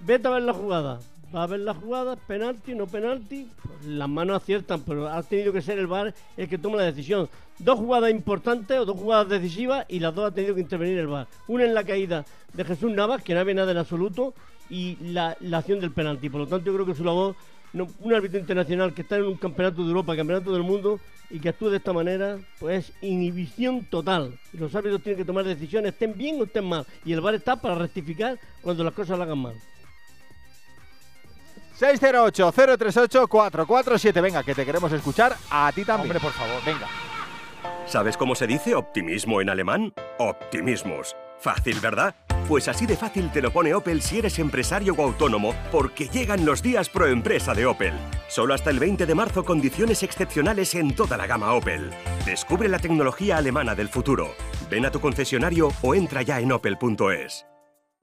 vete a ver la jugada. Va a ver la jugada, penalti, no penalti, pues las manos aciertan, pero ha tenido que ser el VAR el que toma la decisión. Dos jugadas importantes o dos jugadas decisivas y las dos ha tenido que intervenir el VAR. Una en la caída de Jesús Navas, que no había nada en absoluto, y la, la acción del penalti. Por lo tanto, yo creo que su labor, no, un árbitro internacional que está en un campeonato de Europa, campeonato del mundo, y que actúe de esta manera, pues es inhibición total. Los árbitros tienen que tomar decisiones, estén bien o estén mal. Y el VAR está para rectificar cuando las cosas lo hagan mal. 608-038-447. Venga, que te queremos escuchar a ti también. Hombre, por favor, venga. ¿Sabes cómo se dice optimismo en alemán? Optimismus. Fácil, ¿verdad? Pues así de fácil te lo pone Opel si eres empresario o autónomo, porque llegan los días pro empresa de Opel. Solo hasta el 20 de marzo condiciones excepcionales en toda la gama Opel. Descubre la tecnología alemana del futuro. Ven a tu concesionario o entra ya en opel.es.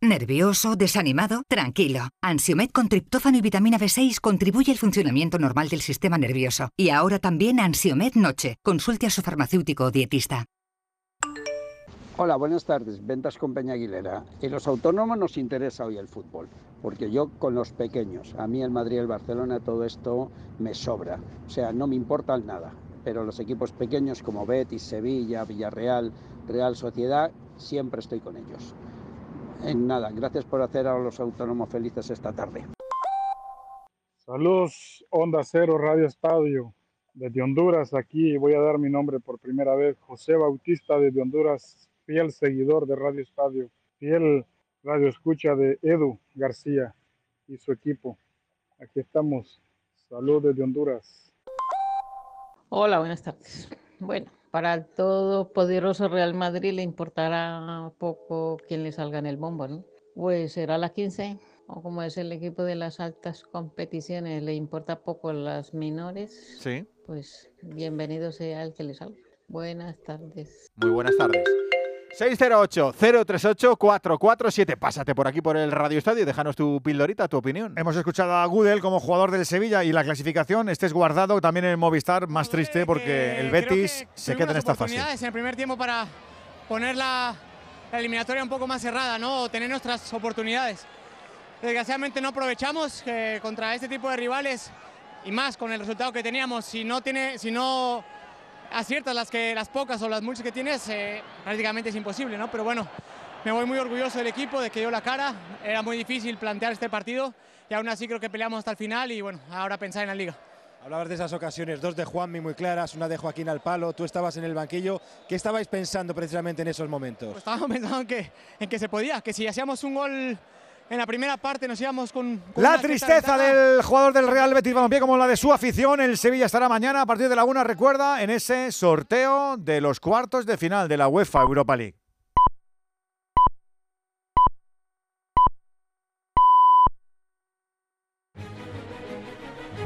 ¿Nervioso? ¿Desanimado? Tranquilo. Ansiomed con triptófano y vitamina B6 contribuye al funcionamiento normal del sistema nervioso. Y ahora también Ansiomed Noche. Consulte a su farmacéutico o dietista. Hola, buenas tardes. Ventas con Peña Aguilera. En los autónomos nos interesa hoy el fútbol, porque yo con los pequeños, a mí el Madrid, el Barcelona, todo esto me sobra. O sea, no me importa nada. Pero los equipos pequeños como Betis, Sevilla, Villarreal, Real Sociedad, siempre estoy con ellos. En nada, gracias por hacer a los autónomos felices esta tarde. Saludos, Onda Cero Radio Estadio, desde Honduras. Aquí voy a dar mi nombre por primera vez, José Bautista desde Honduras, fiel seguidor de Radio Estadio, fiel radio escucha de Edu García y su equipo. Aquí estamos. Saludos desde Honduras. Hola, buenas tardes. Bueno, para el todopoderoso Real Madrid le importará poco quién le salga en el bombo, ¿no? Pues será la 15, o como es el equipo de las altas competiciones, le importa poco las menores. Sí. Pues bienvenido sea el que le salga. Buenas tardes. Muy buenas tardes. 608-038-447. Pásate por aquí por el Radio Estadio y déjanos tu pildorita, tu opinión. Hemos escuchado a Gudel como jugador del Sevilla y la clasificación. Este es guardado también en el Movistar, más triste porque el Betis se queda en esta fase. oportunidades en el primer tiempo para poner la, la eliminatoria un poco más cerrada, ¿no? O tener nuestras oportunidades. Desgraciadamente no aprovechamos eh, contra este tipo de rivales y más con el resultado que teníamos. Si no tiene, si no aciertas las que las pocas o las muchas que tienes, eh, prácticamente es imposible, ¿no? Pero bueno, me voy muy orgulloso del equipo, de que dio la cara. Era muy difícil plantear este partido y aún así creo que peleamos hasta el final y bueno, ahora pensar en la liga. Hablabas de esas ocasiones, dos de Juanmi muy claras, una de Joaquín al palo, tú estabas en el banquillo. ¿Qué estabais pensando precisamente en esos momentos? Pues estábamos pensando en que, en que se podía, que si hacíamos un gol en la primera parte nos íbamos con... con La tristeza del jugador del Real Betis Balompié como la de su afición. El Sevilla estará mañana a partir de la una, recuerda, en ese sorteo de los cuartos de final de la UEFA Europa League.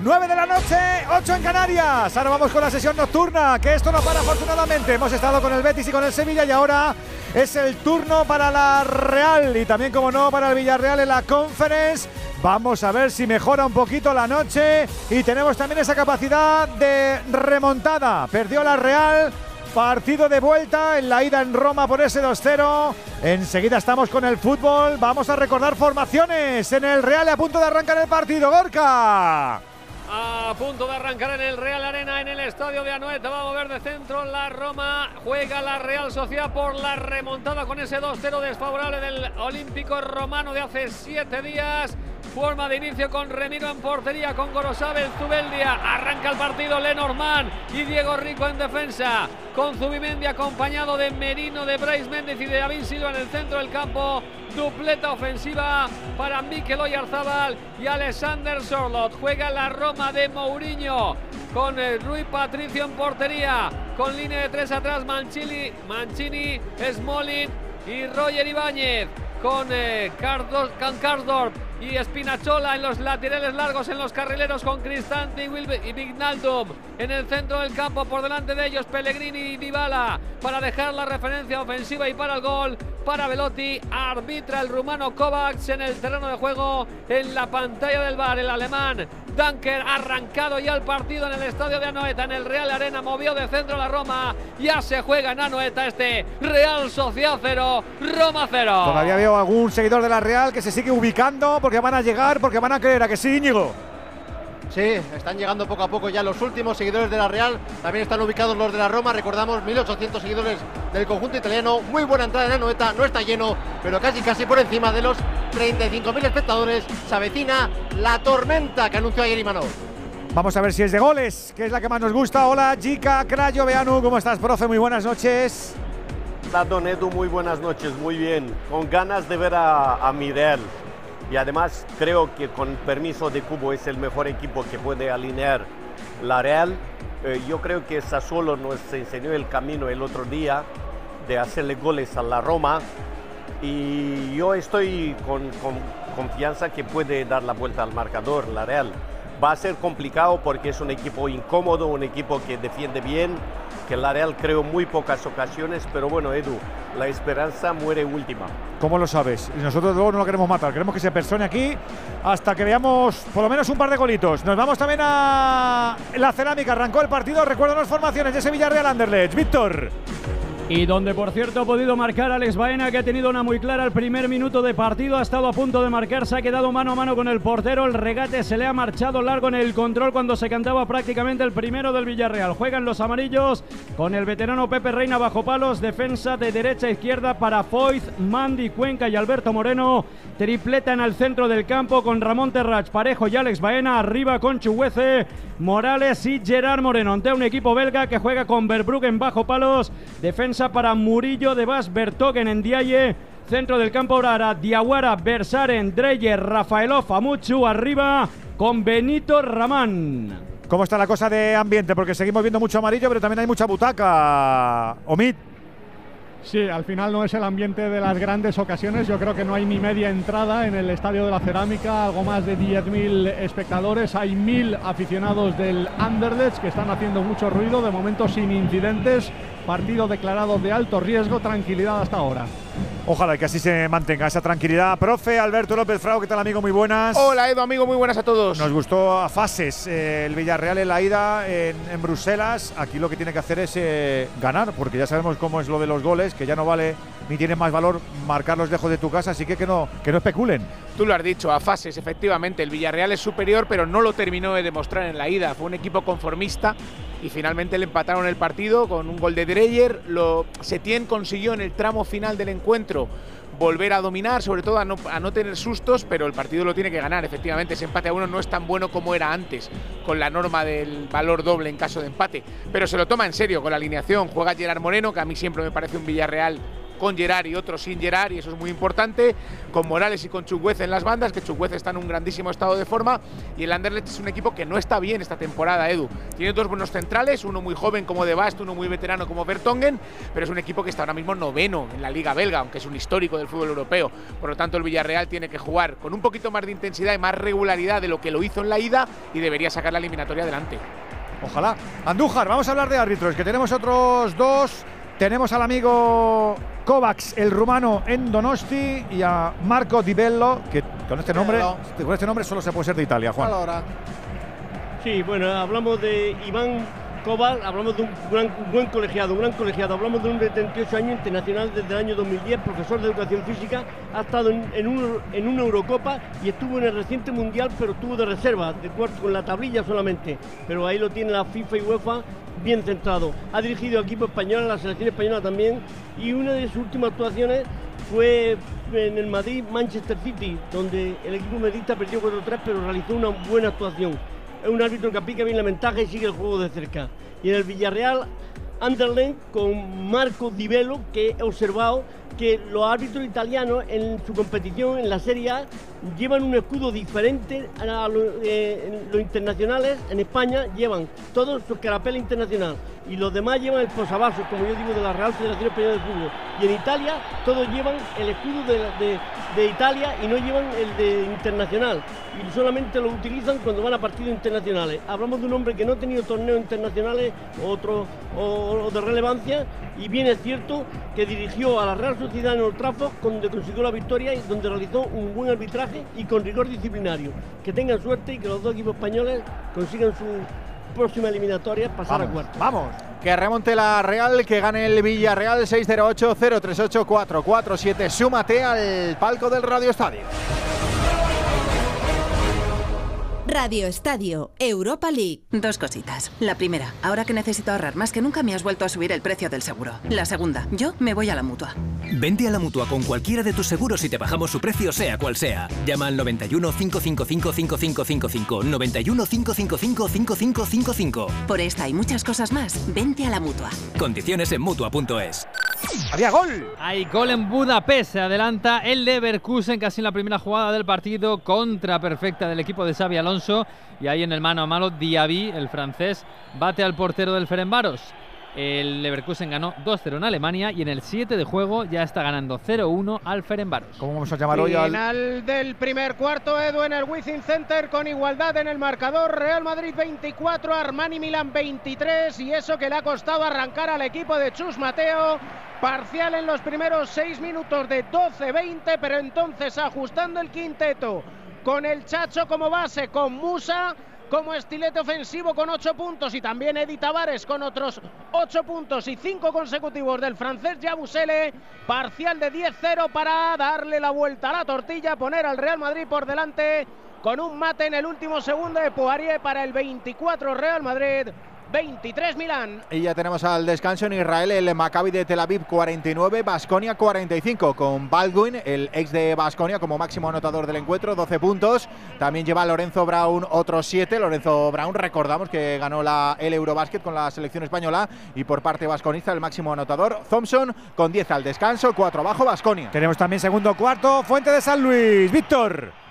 ¡9 de la noche, 8 en Canarias. Ahora vamos con la sesión nocturna, que esto no para afortunadamente. Hemos estado con el Betis y con el Sevilla y ahora es el turno para la Real y también, como no, para el Villarreal en la Conference. Vamos a ver si mejora un poquito la noche y tenemos también esa capacidad de remontada. Perdió la Real, Partido de vuelta en la ida en Roma por ese 2-0. Enseguida estamos con el fútbol. Vamos a recordar formaciones en el Real a punto de arrancar el partido. Gorka. A punto de arrancar en el Real Arena, en el estadio de Anoeta. Va a mover de centro la Roma. Juega la Real Sociedad por la remontada con ese 2-0 desfavorable del Olímpico Romano de hace siete días. Forma de inicio con Remiro en portería, con Gorosabel, Zubeldia. Arranca el partido Lenormand y Diego Rico en defensa. Con Zubimendi acompañado de Merino, de Bryce Méndez y de David Silva en el centro del campo. Dupleta ofensiva para Mikel Oyarzábal y Alexander Sorlot. Juega la Roma de Mourinho con eh, Rui Patricio en portería. Con línea de tres atrás Mancini, Mancini Smolin y Roger Ibáñez. Con, eh, y Spinachola en los laterales largos, en los carrileros con Cristante y Vignaldum. En el centro del campo, por delante de ellos, Pellegrini y Dybala para dejar la referencia ofensiva y para el gol para Velotti. Arbitra el rumano Kovacs en el terreno de juego. En la pantalla del bar, el alemán Dunker arrancado ya el partido en el estadio de Anoeta, en el Real Arena, movió de centro la Roma. Ya se juega en Anoeta este Real Sociedad 0, Roma 0. Todavía veo algún seguidor de la Real que se sigue ubicando porque van a llegar, porque van a creer a que sí, Íñigo. Sí, están llegando poco a poco ya los últimos seguidores de la Real. También están ubicados los de la Roma. Recordamos 1.800 seguidores del conjunto italiano. Muy buena entrada en Anoeta. No está lleno, pero casi casi por encima de los 35.000 espectadores. Se avecina la tormenta que anunció ayer Imanol. Vamos a ver si es de goles, que es la que más nos gusta. Hola, Chica, Crayo, Beanu, ¿cómo estás, profe? Muy buenas noches. Hola, Don Edu, muy buenas noches, muy bien. Con ganas de ver a, a Mirel y además creo que con permiso de Cubo es el mejor equipo que puede alinear la Real. Eh, yo creo que Sassuolo nos enseñó el camino el otro día de hacerle goles a la Roma y yo estoy con, con confianza que puede dar la vuelta al marcador la Real. Va a ser complicado porque es un equipo incómodo, un equipo que defiende bien, que la Real creo muy pocas ocasiones, pero bueno, Edu, la esperanza muere última. ¿Cómo lo sabes? Y nosotros luego no lo queremos matar, queremos que se persone aquí hasta que veamos por lo menos un par de golitos. Nos vamos también a la cerámica, arrancó el partido, recuerdan las formaciones de Sevilla Real Anderlecht. Víctor. Y donde, por cierto, ha podido marcar Alex Baena, que ha tenido una muy clara el primer minuto de partido. Ha estado a punto de marcar, se ha quedado mano a mano con el portero. El regate se le ha marchado largo en el control cuando se cantaba prácticamente el primero del Villarreal. Juegan los amarillos con el veterano Pepe Reina bajo palos. Defensa de derecha a izquierda para Foyz, Mandy, Cuenca y Alberto Moreno. Tripleta en el centro del campo con Ramón Terrach, Parejo y Alex Baena. Arriba con Chuguece, Morales y Gerard Moreno. Ante un equipo belga que juega con Verbruggen bajo palos. Defensa para Murillo de Bas Bertogen en Diaye. Centro del campo ahora Diawara, Bersaren, Dreyer, Rafaelov, Amuchu arriba con Benito Ramán. ¿Cómo está la cosa de ambiente? Porque seguimos viendo mucho amarillo, pero también hay mucha butaca. Omid. Sí, al final no es el ambiente de las grandes ocasiones. Yo creo que no hay ni media entrada en el Estadio de la Cerámica, algo más de 10.000 espectadores. Hay 1.000 aficionados del Anderlecht que están haciendo mucho ruido, de momento sin incidentes. Partido declarado de alto riesgo, tranquilidad hasta ahora. Ojalá que así se mantenga esa tranquilidad. Profe Alberto López Frau, ¿qué tal amigo? Muy buenas. Hola Edu, amigo, muy buenas a todos. Nos gustó a fases eh, el Villarreal en la ida en, en, Bruselas. Aquí lo que tiene que hacer es eh, ganar, porque ya sabemos cómo es lo de los goles, que ya no vale ni tiene más valor marcarlos lejos de tu casa, así que que no, que no especulen. Tú lo has dicho, a fases, efectivamente. El Villarreal es superior, pero no lo terminó de demostrar en la ida. Fue un equipo conformista y finalmente le empataron el partido con un gol de Dreyer. Lo, Setién consiguió en el tramo final del encuentro volver a dominar, sobre todo a no, a no, tener sustos, pero el partido lo tiene que ganar. Efectivamente, ese empate a uno no es tan bueno como era antes, con la norma del valor doble en caso de empate. Pero se lo toma en serio con la alineación. Juega Gerard Moreno, que a mí siempre me parece un Villarreal con Gerard y otro sin Gerard, y eso es muy importante, con Morales y con Chuguez en las bandas, que Chuguez está en un grandísimo estado de forma, y el Anderlecht es un equipo que no está bien esta temporada, Edu. Tiene dos buenos centrales, uno muy joven como De Bast, uno muy veterano como Vertongen, pero es un equipo que está ahora mismo noveno en la Liga Belga, aunque es un histórico del fútbol europeo. Por lo tanto, el Villarreal tiene que jugar con un poquito más de intensidad y más regularidad de lo que lo hizo en la ida, y debería sacar la eliminatoria adelante. Ojalá. Andújar, vamos a hablar de árbitros, que tenemos otros dos. Tenemos al amigo Kovacs, el rumano en Donosti, y a Marco Di Bello, que con este nombre, con este nombre solo se puede ser de Italia, Juan. Sí, bueno, hablamos de Iván Kovac, hablamos de un, gran, un buen colegiado, un gran colegiado, hablamos de un de 38 años internacional desde el año 2010, profesor de educación física, ha estado en, en, un, en una Eurocopa y estuvo en el reciente Mundial, pero estuvo de reserva, de cuarto, con la tablilla solamente, pero ahí lo tiene la FIFA y UEFA bien centrado. Ha dirigido equipo español, la selección española también, y una de sus últimas actuaciones fue en el Madrid Manchester City, donde el equipo medista perdió 4-3, pero realizó una buena actuación. Es un árbitro que aplica bien la ventaja y sigue el juego de cerca. Y en el Villarreal, Anderlecht con Marco Di Bello, que he observado que los árbitros italianos en su competición en la Serie A llevan un escudo diferente a los, eh, los internacionales en España llevan todos su carapela internacional y los demás llevan el posavasos, como yo digo, de la Real Federación Española de Fútbol. Y en Italia todos llevan el escudo de, de Italia y no llevan el de internacional. Y solamente lo utilizan cuando van a partidos internacionales. Hablamos de un hombre que no ha tenido torneos internacionales otro, o, de relevancia y bien es cierto que dirigió a la Real Sociedad en Old Trafford donde consiguió la victoria y donde realizó un buen arbitraje y con rigor disciplinario. Que tengan suerte y que los dos equipos españoles consigan su próxima eliminatoria pasar a cuarto. Vamos. Que remonte la Real, que gane el Villarreal 608-038-447. Súmate al palco del Radio Estadio. Radio Estadio, Europa League. Dos cositas. La primera, ahora que necesito ahorrar más que nunca me has vuelto a subir el precio del seguro. La segunda, yo me voy a la mutua. Vente a la mutua con cualquiera de tus seguros y te bajamos su precio, sea cual sea. Llama al 91 555 5555. 91 555 5555. Por esta y muchas cosas más, vente a la mutua. Condiciones en mutua.es. ¡Había gol! Hay gol en Budapest. Se adelanta el Leverkusen casi en la primera jugada del partido. Contra perfecta del equipo de Xavi Alonso. Y ahí en el mano a mano, Diaby, el francés, bate al portero del Ferenbaros. El Leverkusen ganó 2-0 en Alemania y en el 7 de juego ya está ganando 0-1 al Ferenbaros. ¿Cómo vamos a llamar hoy al final del primer cuarto? Edu en el Wizzing Center con igualdad en el marcador. Real Madrid 24, Armani Milan 23 y eso que le ha costado arrancar al equipo de Chus Mateo. Parcial en los primeros 6 minutos de 12-20, pero entonces ajustando el quinteto con el Chacho como base, con Musa como estilete ofensivo con 8 puntos y también Edi Tavares con otros 8 puntos y 5 consecutivos del francés Jabusele. Parcial de 10-0 para darle la vuelta a la tortilla, poner al Real Madrid por delante con un mate en el último segundo de Poirier para el 24 Real Madrid. 23 Milán. Y ya tenemos al descanso en Israel el Maccabi de Tel Aviv 49, Basconia 45, con Baldwin, el ex de Basconia, como máximo anotador del encuentro, 12 puntos. También lleva Lorenzo Brown otros 7. Lorenzo Brown, recordamos que ganó la, el Eurobasket con la selección española y por parte vasconista el máximo anotador, Thompson, con 10 al descanso, 4 abajo, Basconia. Tenemos también segundo cuarto, Fuente de San Luis, Víctor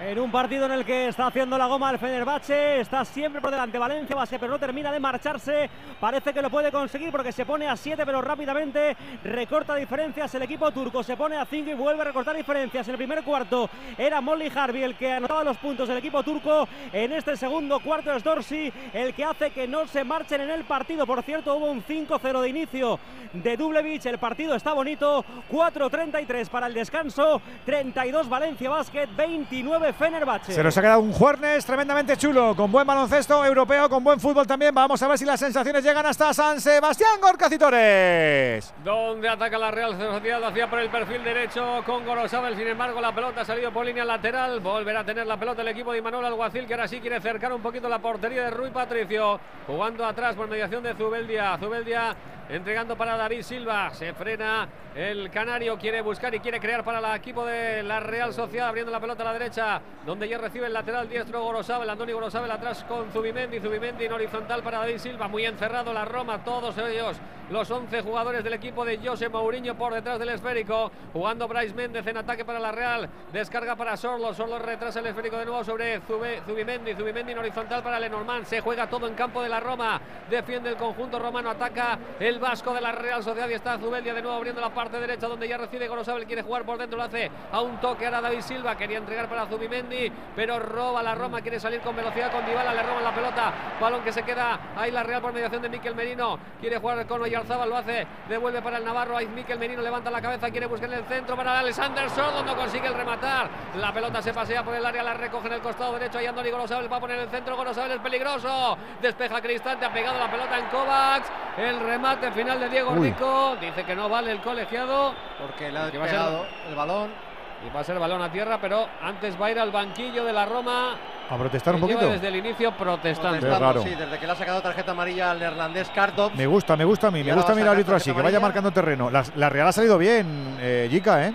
en un partido en el que está haciendo la goma el Fenerbahce, está siempre por delante Valencia base, pero no termina de marcharse, parece que lo puede conseguir porque se pone a 7, pero rápidamente recorta diferencias el equipo turco, se pone a 5 y vuelve a recortar diferencias, en el primer cuarto era Molly Harvey el que anotaba los puntos del equipo turco, en este segundo cuarto es Dorsey el que hace que no se marchen en el partido, por cierto hubo un 5-0 de inicio de Dublevich, el partido está bonito, 4-33 para el descanso, 32 Valencia Basket, 29 Fenerbahce. Se nos ha quedado un Juernes tremendamente chulo, con buen baloncesto europeo, con buen fútbol también. Vamos a ver si las sensaciones llegan hasta San Sebastián, Gorcacitores. Donde ataca la Real Sociedad, hacía por el perfil derecho con Gorosabel. Sin embargo, la pelota ha salido por línea lateral. Volverá a tener la pelota el equipo de Manuel Alguacil, que ahora sí quiere cercar un poquito la portería de Rui Patricio. Jugando atrás por mediación de Zubeldia. Zubeldia entregando para David Silva. Se frena el Canario, quiere buscar y quiere crear para el equipo de la Real Sociedad, abriendo la pelota a la derecha, donde ya recibe el lateral diestro Gorosabel, Andoni Gorosabel atrás con Zubimendi, Zubimendi en horizontal para David Silva, muy encerrado la Roma, todos ellos, los 11 jugadores del equipo de José Mourinho por detrás del esférico, jugando Bryce Méndez en ataque para la Real, descarga para Sorlo, Sorlo retrasa el esférico de nuevo sobre Zubimendi, Zubimendi en horizontal para Lenormand, se juega todo en campo de la Roma, defiende el conjunto romano, ataca el Vasco de la Real Sociedad y está Zubeldia de nuevo abriendo la parte derecha donde ya recibe Gorosabel, quiere jugar por dentro, lo hace a un toque ahora David Silva, quería entregar para Zubimendi, pero roba la Roma, quiere salir con velocidad con Dybala, le roban la pelota, balón que se queda ahí la Real por mediación de Miquel Merino, quiere jugar con Oyarzábal, lo hace, devuelve para el Navarro, ahí Miquel Merino levanta la cabeza, quiere buscar en el centro para Alexander Sordo, no consigue el rematar, la pelota se pasea por el área, la recoge en el costado derecho, ahí Andoni Gorosabel va a poner el centro, Gorosabel es peligroso, despeja Cristante, ha pegado la pelota en Kovacs, el remate final de Diego Rico. Dice que no vale el colegiado. Porque le ha pegado el balón. Y va a ser balón a tierra, pero antes va a ir al banquillo de la Roma. A protestar un poquito. Desde el inicio protestando. Raro. Sí, desde que le ha sacado tarjeta amarilla al neerlandés Cardov. Me gusta, me gusta a mí. Me gusta a mí el árbitro así, que vaya marcando terreno. La, Real ha salido bien, eh, ¿eh?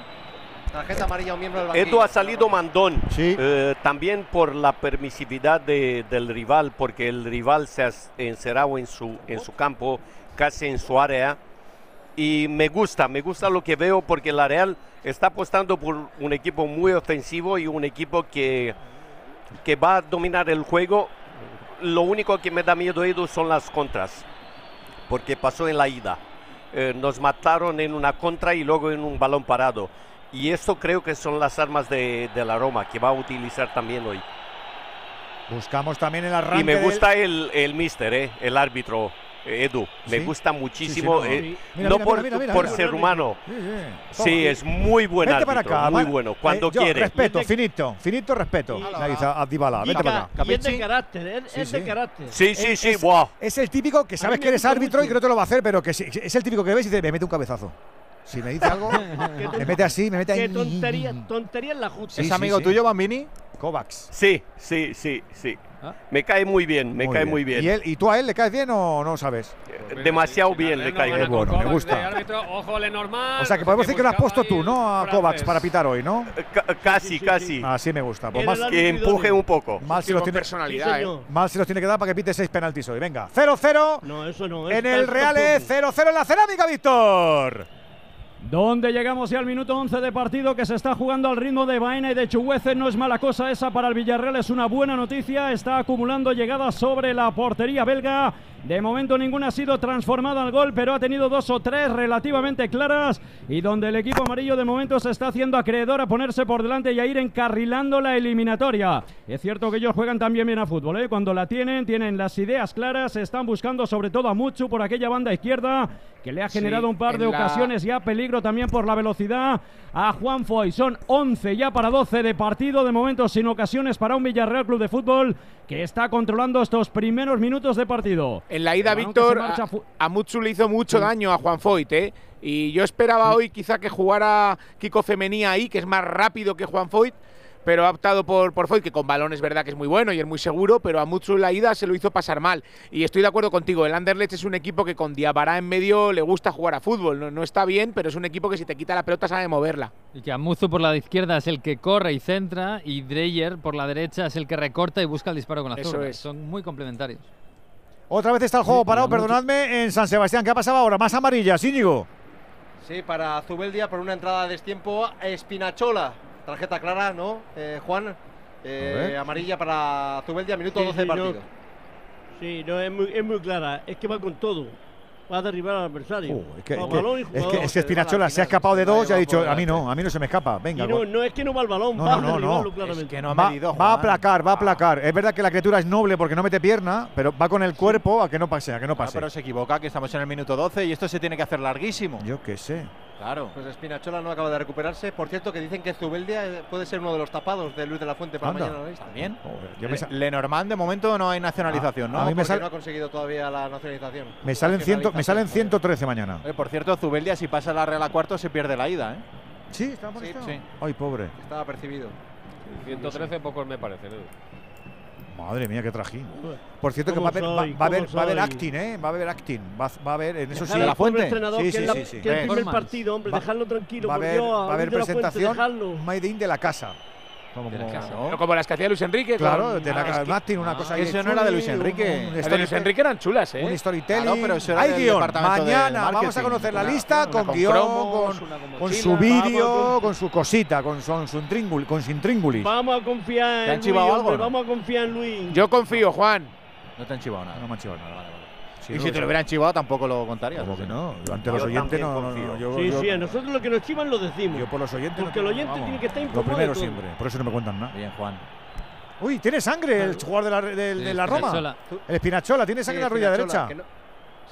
Tarjeta amarilla un miembro del banquillo. Esto ha salido mandón. Sí. Eh, también por la permisividad del rival, porque el rival se ha encerrado en su, en su campo casi en su área. Y me gusta, me gusta lo que veo porque la Real está apostando por un equipo muy ofensivo y un equipo que, que va a dominar el juego. Lo único que me da miedo Edu son las contras. porque pasó en la ida. Eh, nos mataron en una contra y luego en un balón parado. Y esto creo que son las armas de, de la Roma que va a utilizar también hoy. Buscamos también el arranque. Y me del- gusta el, el mister, eh, el árbitro, Edu. Me ¿Sí? gusta muchísimo. Sí, sí, no. eh, Mira, no mira, por, mira, ser humano. Sí, es muy buen Vente árbitro. para acá. muy bueno. eh, Cuando yo, quiere. Respeto, finito, finito respeto. A Dybala, Y, vente para acá. y es de carácter, es, Sí, es de sí. carácter. Sí, sí, Es- sí, es, buah. es el típico que sabes que eres árbitro y que no te lo va a hacer, pero que sí- es el típico que ves y dice, me mete un cabezazo. Si me dice algo, me mete así, me mete Qué ahí. tontería, tontería en la justa. ¿Es amigo tuyo, Bambini? Kovacs. Sí, sí, sí, sí. Ah. Me cae muy bien, me cae muy bien. ¿Y, él, ¿Y tú a él le caes bien o no sabes? Demasiado bien le caigo. Qué bueno, me gusta. Ojo, Lenormand. O sea, que podemos decir que lo has puesto tú, ¿no? A Kovacs para pitar hoy, ¿no? Ca- casi, casi. Así me gusta. Pues más, Que empuje un poco. mal si los tiene, personalidad, Sí, ¿eh? mal si los tiene que dar para que pite seis penaltis hoy. Venga, 0-0 No, eso no. en el Real está es 0-0 en la cerámica, Víctor. Donde llegamos ya al minuto 11 de partido que se está jugando al ritmo de Baena y de Chuguece. No es mala cosa esa para el Villarreal, es una buena noticia. Está acumulando llegadas sobre la portería belga. De momento ninguna ha sido transformada al gol, pero ha tenido dos o tres relativamente claras. Y donde el equipo amarillo de momento se está haciendo acreedor a ponerse por delante y a ir encarrilando la eliminatoria. Es cierto que ellos juegan también bien a fútbol, ¿eh? cuando la tienen, tienen las ideas claras, están buscando sobre todo a Mucho por aquella banda izquierda que le ha Sí, generado un par de la- ocasiones ya peligro también por la velocidad a Juan Foy. Son 11 ya para 12 de partido, de momento sin ocasiones para un Villarreal Club de Fútbol que está controlando estos primeros minutos de partido. En la ida, Víctor, marcha a, a Mutsu le hizo mucho daño a Juan Foyt, ¿eh? Y yo esperaba hoy quizá que jugara Kiko Femenía ahí, que es más rápido que Juan Foyt, pero ha optado por, por Foyt, que con balón es verdad que es muy bueno y es muy seguro, pero a Mutsu en la ida se lo hizo pasar mal. Y estoy de acuerdo contigo, el Anderlecht es un equipo que con Diabará en medio le gusta jugar a fútbol. No, no está bien, pero es un equipo que si te quita la pelota sabe moverla. Y que Amuzu por la izquierda es el que corre y centra y Dreyer por la derecha es el que recorta y busca el disparo con la Eso zurda. es. Son muy complementarios. Otra vez está el juego Sí, parado, perdonadme, en San Sebastián. ¿Qué ha pasado ahora? Más amarillas, Íñigo. Sí, para Zubeldia por una entrada de destiempo a Espinachola. Tarjeta clara, ¿no? Eh, Juan, eh, amarilla para Zubeldia, minuto Sí, 12 de sí, no. partido. Sí, no, es muy, es muy clara. Es que va con todo. Va a derribar al adversario. Uh, es que, Va es que- balón y es que- jugador. es que Espinachola se ha escapado de dos y ha dicho, a mí no, a mí no se me escapa. Venga, no, es que no va al balón, No, va no, no, a derribarlo no. claramente. no ha va, medido, va a aplacar, va a aplacar. Es verdad que la criatura es noble porque no mete pierna, pero va con el cuerpo a que no pase, a que no Ah, pase. pero se equivoca, que estamos en el minuto 12 y esto se tiene que hacer larguísimo. Yo qué sé. Claro. Pues Espinachola no acaba de recuperarse. Por cierto, que dicen que Zubeldia eh, puede ser uno de los tapados de Luis de la Fuente para Anda. mañana. ¿no? También. yo me sa- Lenormand de momento no hay nacionalización, ¿no? a mí me Porque sale- no ha conseguido todavía la nacionalización. Me salen, ciento, me salen Nacionalización. 113 mañana. Eh, por cierto, Zubeldia, si pasa la Real a cuarto, se pierde la ida, ¿eh? Sí, por Sí, sí. Ay, pobre. Estaba percibido. 113 pocos me parecen. Madre mía, qué trajín. Por cierto que va a haber, ¿Cómo va, a haber, ¿Cómo va a haber acting, ¿eh? Va a haber acting. Va, va a haber, en eso sí. La Fuente. entrenador, Sí, sí, sí, sí. que es el primer partido, hombre, dejarlo tranquilo. Va a haber, a haber presentación in de la casa. Como, ¿no? Como las que hacía Luis Enrique. Claro, con- de la Ah, acting, una cosa ahí. eso no era de Luis chuli, Enrique. un- de Luis Enrique eran chulas, ¿eh? Un storytelling. Claro, pero eso era Hay guion. Mañana vamos a conocer la Una- lista una con, con guion, con, una con con su vídeo, con su cosita, con, son, su intríngulis, con su intríngulis. Vamos a confiar ¿Te han en Luis, chivado algo, hombre, no? vamos a confiar en Luis. Yo confío, Juan. No te han chivado nada. No me han chivado nada. Sí, y no, si te sí. lo hubieran chivado, tampoco lo contarías. ¿Cómo que ¿o sí? no? Ante los oyentes no, no, no, confío. yo, Sí, sí, a nosotros lo que nos chivan lo decimos. yo por los oyentes no Porque el oyente tiene que estar Lo informado de primero siempre, por eso no me cuentan nada. Bien, Juan. Uy, tiene sangre el jugador de la, del- de la Roma. Espinachola. El Espinachola, tiene sangre en la rodilla derecha. no-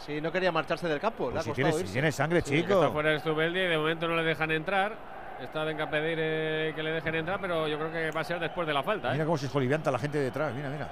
Sí, no quería marcharse del campo. Pues si tiene, si tiene sangre, Sí, que está chico. fuera de Stubeldi y de momento no le dejan entrar. Está venga a pedir eh, que le dejen entrar, pero yo creo que va a ser después de la falta. ¿eh? Mira cómo se escolivianta la gente detrás. Mira, mira.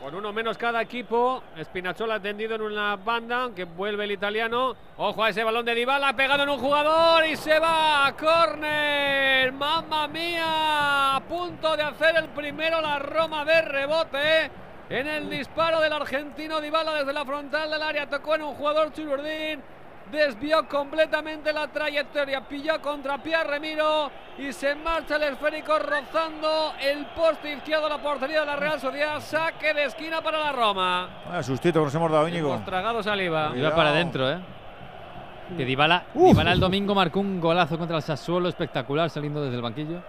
Con uno menos cada equipo. Espinachola tendido en una banda, que vuelve el italiano. Ojo a ese balón de Dybala, pegado en un jugador y se va. Córner. Mamma mía. A punto de hacer el primero la Roma de rebote. En el disparo del argentino Dybala desde la frontal del área. Tocó en un jugador Chulurdín. Desvió completamente la trayectoria, pilló contra Pierre Remiro y se marcha el esférico rozando el poste izquierdo de la portería de la Real Sociedad. Saque de esquina para la Roma. Vaya sustito que nos hemos dado, Íñigo. Hemos tragado saliva. Iba para adentro, ¿eh? Que Dybala. Dybala el domingo marcó un golazo contra el Sassuolo espectacular saliendo desde el banquillo.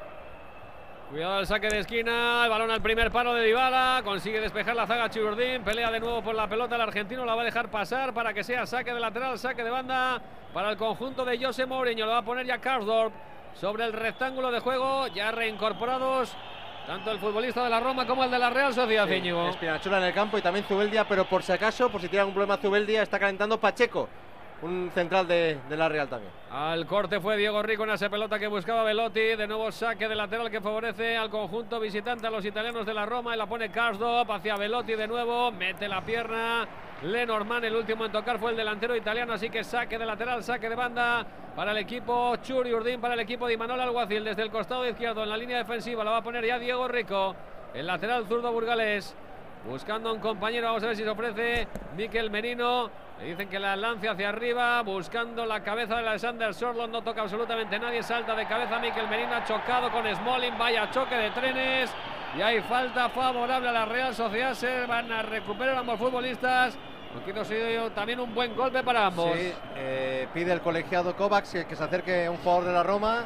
Cuidado el saque de esquina, el balón al primer palo de Dybala, consigue despejar la zaga Churdín, pelea de nuevo por la pelota el argentino, la va a dejar pasar para que sea saque de lateral, saque de banda para el conjunto de José Mourinho, lo va a poner ya Karsdorp sobre el rectángulo de juego, ya reincorporados tanto el futbolista de la Roma como el de la Real Sociedad, Sí. Espinachola en el campo y también Zubeldia, pero por si acaso, por si tiene algún problema Zubeldia, está calentando Pacheco, un central de, la Real también. Al corte fue Diego Rico en esa pelota que buscaba Velotti. De nuevo saque de lateral que favorece al conjunto visitante, a los italianos de la Roma. Y la pone Karsdorp hacia Velotti de nuevo. Mete la pierna. Lenormand, el último en tocar fue el delantero italiano. Así que saque de lateral, saque de banda para el equipo Churi Urdín, para el equipo de Imanol Alguacil. Desde el costado izquierdo en la línea defensiva la va a poner ya Diego Rico. El lateral zurdo burgalés. Buscando a un compañero, vamos a ver si se ofrece Miquel Merino. Le dicen que la lance hacia arriba, buscando la cabeza de Alexander Sorlot. No toca absolutamente nadie. Salta de cabeza Miquel Merino, ha chocado con Smalling. Vaya choque de trenes. Y hay falta favorable a la Real Sociedad. Se van a recuperar ambos futbolistas. Aunque ha sido también un buen golpe para ambos. Sí, eh, pide el colegiado Kovacs que, que se acerque un jugador de la Roma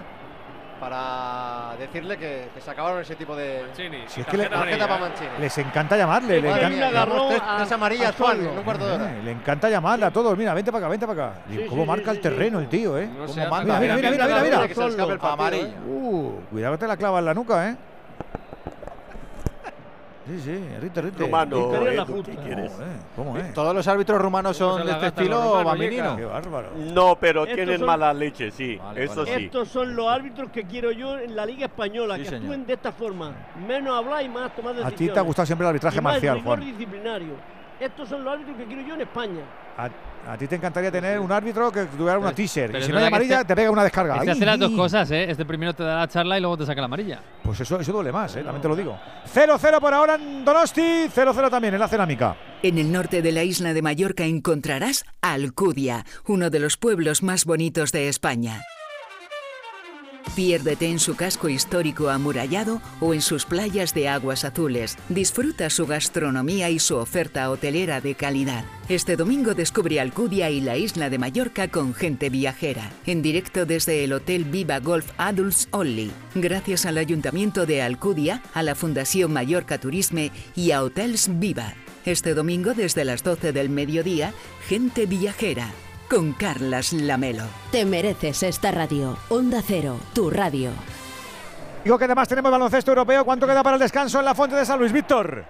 para decirle que, que se acabaron ese tipo de Si es que le- tarjeta para Mancini. Les encanta llamarle. Le encanta, tres, tres amarillas Juan, en un cuarto de hora. Eh, le encanta llamarle a todos. Mira, vente para acá, vente para acá. Y Sí, ¿Cómo sí, marca sí, el terreno el tío, eh? No ¿Cómo anda. Mira, mira, mira, mira, mira. Que se le escape el partido, Amarilla. eh. Uh, cuidado que te la clava en la nuca, eh. Sí, sí, rite, rite. Rumano. ¿qué ¿Cómo, eh? ¿Cómo, eh? Todos los árbitros rumanos son de este estilo, Bambinino. Qué bárbaro. No, pero Estos tienen son- mala leche, sí. eso sí. Estos son los árbitros que quiero yo en la Liga Española, Sí, que señor. actúen de esta forma. Menos hablar y más tomar A decisiones. ti te ha gustado siempre el arbitraje Y más marcial, Juan. disciplinario. Estos son los árbitros que quiero yo en España. A, a ti te encantaría tener un árbitro que tuviera una teaser. pero Y si no hay amarilla, este- te pega una descarga. Este Ay, hace las dos cosas, ¿eh? Este primero te da la charla y luego te saca la amarilla. Pues eso, eso duele más, ¿eh? también te lo digo. 0-0 por ahora en Donosti, 0-0 también en la cerámica. En el norte de la isla de Mallorca encontrarás Alcudia, uno de los pueblos más bonitos de España. Piérdete en su casco histórico amurallado o en sus playas de aguas azules. Disfruta su gastronomía y su oferta hotelera de calidad. Este domingo descubre Alcudia y la isla de Mallorca con gente viajera. En directo desde el Hotel Viva Golf Adults Only. Gracias al Ayuntamiento de Alcudia, a la Fundación Mallorca Turisme y a Hotels Viva. Este domingo desde las 12 del mediodía, gente viajera. Con Carlas Lamelo. Te mereces esta radio. Onda Cero, tu radio. Digo que además tenemos baloncesto europeo. ¿Cuánto queda para el descanso en la Fuente de San Luis, Víctor?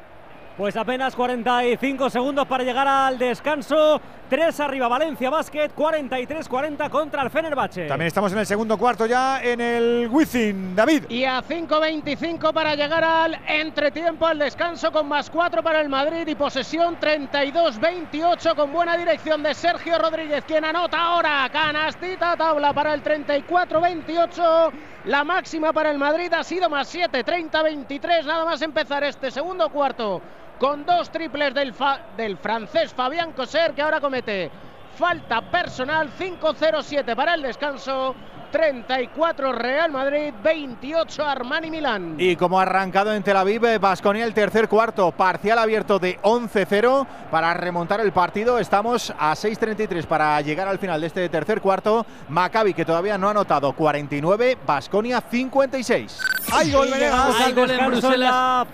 Pues apenas 45 segundos para llegar al descanso. 3 arriba Valencia Basket, 43-40 contra el Fenerbahce. También estamos en el segundo cuarto ya en el Wizzing, David. Y a 5.25 para llegar al entretiempo, al descanso con más 4 para el Madrid y posesión 32-28 con buena dirección de Sergio Rodríguez, quien anota ahora. Canastita tabla para el 34-28. La máxima para el Madrid ha sido más 7, 30-23. Nada más empezar este segundo cuarto con dos triples del, fa- del francés Fabián Coser, que ahora comete falta personal. 5-0-7 para el descanso. 34 Real Madrid, 28 Armani Milán. Y como ha arrancado en Tel Aviv, Vasconia el tercer cuarto, parcial abierto de 11-0 para remontar el partido. Estamos a 6.33 para llegar al final de este tercer cuarto. Maccabi que todavía no ha anotado 49, Vasconia 56. ¡Hay gol, llegamos Hay gol en Bruselas. la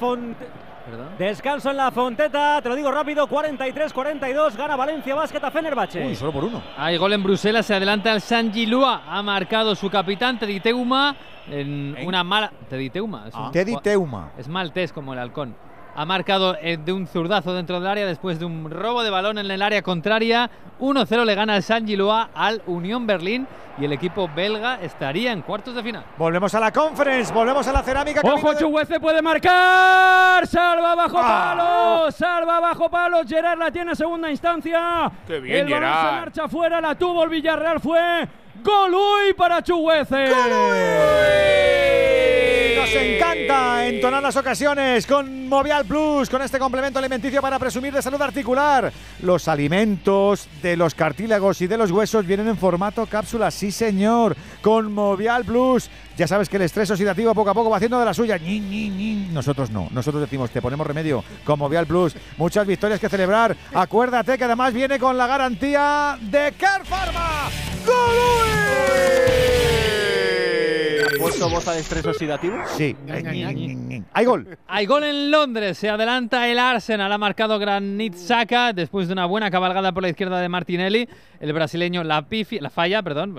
Descanso en la Fonteta, te lo digo rápido, 43-42, gana Valencia Basket a Fenerbahce. Uy, solo por uno. Hay gol en Bruselas, se adelanta el San Gilua. Ha marcado su capitán Tediteuma en una mala. Tediteuma. Es, un- Teddy Teuma. es maltés como el halcón. Ha marcado eh, de un zurdazo dentro del área después de un robo de balón en el área contraria. 1-0 le gana el San Gilua al Unión Berlín y el equipo belga estaría en cuartos de final. Volvemos a la conference, volvemos a la cerámica. Ojo, camino de- Chuguece puede marcar. Salva bajo Ah. palo. Salva bajo palo. Gerard la tiene en segunda instancia. Qué bien, el balón se Gerard. marcha fuera. La tuvo el Villarreal. Fue gol uy para Chuguece. Nos encanta entonar las ocasiones con Movial Plus, con este complemento alimenticio para presumir de salud articular. Los alimentos de los cartílagos y de los huesos vienen en formato cápsula, sí señor, con Movial Plus. Ya sabes que el estrés oxidativo poco a poco va haciendo de la suya. Nosotros no, nosotros decimos, te ponemos remedio con Movial Plus. Muchas victorias que celebrar. Acuérdate que además viene con la garantía de Care Pharma. ¿Ha puesto voz al estrés oxidativo? Sí. Hay gol. Hay gol en Londres. Se adelanta el Arsenal. Ha marcado Granit Saka después de una buena cabalgada por la izquierda de Martinelli. El brasileño la, pifi, la falla, perdón,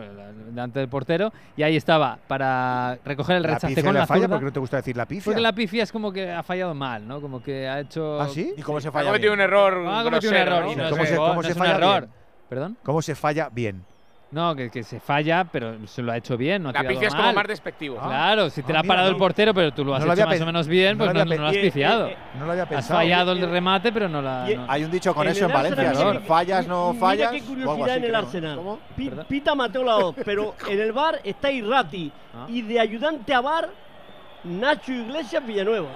delante del portero. Y ahí estaba para recoger el rechace con la, la falla. ¿Por qué no te gusta decir la pifia? Porque la pifia es como que ha fallado mal, ¿no? Como que ha hecho. ¿Ah, sí? ¿Y cómo se falla? Ha cometido un error. Ha cometido un error. ¿Cómo se falla? Bien? ¿Perdón? ¿Cómo se falla bien? No, que, que, se falla, pero se lo ha hecho bien. No ha la como más despectivo. Ah, claro, si te ah, la ha parado el portero, pero tú lo has hecho más o menos bien, pues no, lo has eh, pifiado. Eh, no lo había pensado. Has fallado el eh, remate, pero no la. No. Hay un dicho con eso en Valencia, ¿no? Fallas, no fallas. Qué curiosidad en el Arsenal. ¿Cómo? Pita Mateo Laoz, pero en el bar está Irrati. Ah. Y de ayudante a bar, Nacho Iglesias Villanueva.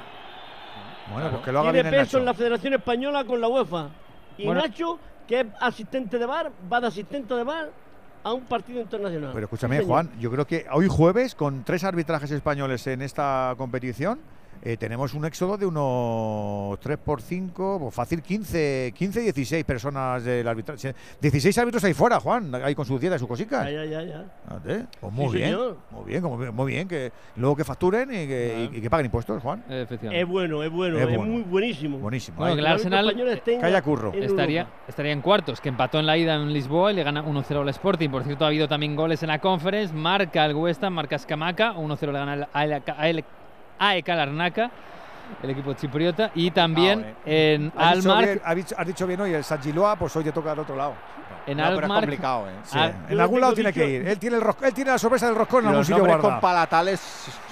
Bueno, pues que lo haga Tiene peso en la Federación Española con la UEFA. Y Nacho, que es asistente de bar, va de asistente de bar a un partido internacional. Pero escúchame, Juan, yo creo que hoy jueves, con tres arbitrajes españoles en esta competición, eh, tenemos un éxodo de unos 3 por 5, pues fácil 15, 15, 16 personas del arbitraje. 16 árbitros ahí fuera, Juan, ahí con sus dietas y sus cositas. Ya, ya, ya. Pues muy, sí, bien, muy bien, muy bien, muy bien, que luego que facturen y que, y, y que paguen impuestos, Juan. Efectivamente. Es bueno, es bueno, es, bueno. es muy buenísimo. Buenísimo. Bueno, que el Arsenal calla curro. Estaría, estaría en cuartos, que empató en la ida en Lisboa y le gana 1-0 al Sporting. Por cierto, ha habido también goles en la Conference, marca el West Ham, marca Escamaca, 1-0 le gana al AEK Larnaca, el equipo chipriota, y también ah, en ¿Has Dicho bien, has dicho bien hoy, el Sangiloa, pues hoy te toca al otro lado. En no, pero es complicado, ¿eh? Ah, sí. En algún lado tiene que ir. Él tiene, el rosco, él tiene la sorpresa del roscón en algún sitio guardado. con palatales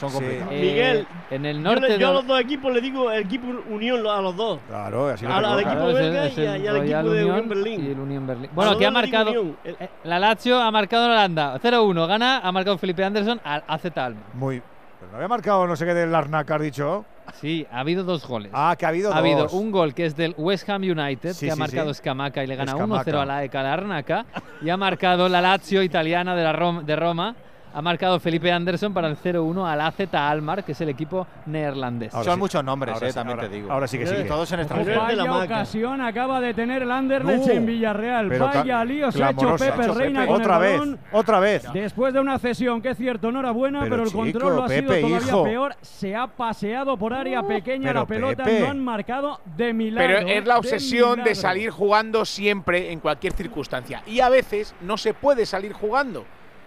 son sí. complicados. Eh, Miguel, en el norte yo, yo, a los dos equipos le digo el equipo Unión a los dos. Claro, así a, lo Al equipo claro, belga es el, y, el, y, al equipo de Unión Berlín. Y el Unión Berlín. Bueno, que ha marcado. El, la Lazio ha marcado en Holanda. 0-1, gana, ha marcado Felipe Anderson al AZ Alma. Muy bien. Pero no había marcado no sé qué del Larnaca, has dicho. Sí, ha habido dos goles. Ah, que ha habido ha dos. Ha habido un gol que es del West Ham United, sí, que sí, ha marcado sí. Scamaca y le gana 1-0 a la ECA Larnaca. y ha marcado la Lazio italiana de, la Rom de Roma ha marcado Felipe Anderson para el 0-1 al AZ Almar, que es el equipo neerlandés. Son muchos nombres, eh, también te digo. Ahora sí que sí. Todos en extranjero. Vaya ocasión acaba de tener el Anderlecht uh. en Villarreal. Vaya lío se ha hecho Pepe, Pepe Reina Con Otra vez, otra vez. Después de una cesión, que es cierto, enhorabuena, pero, pero el control lo ha sido todavía peor. Se ha paseado por área uh. pequeña la pelota, no han marcado de milagro. Pero ¿eh? es la obsesión de salir jugando siempre en cualquier circunstancia. Y a veces no se puede salir jugando.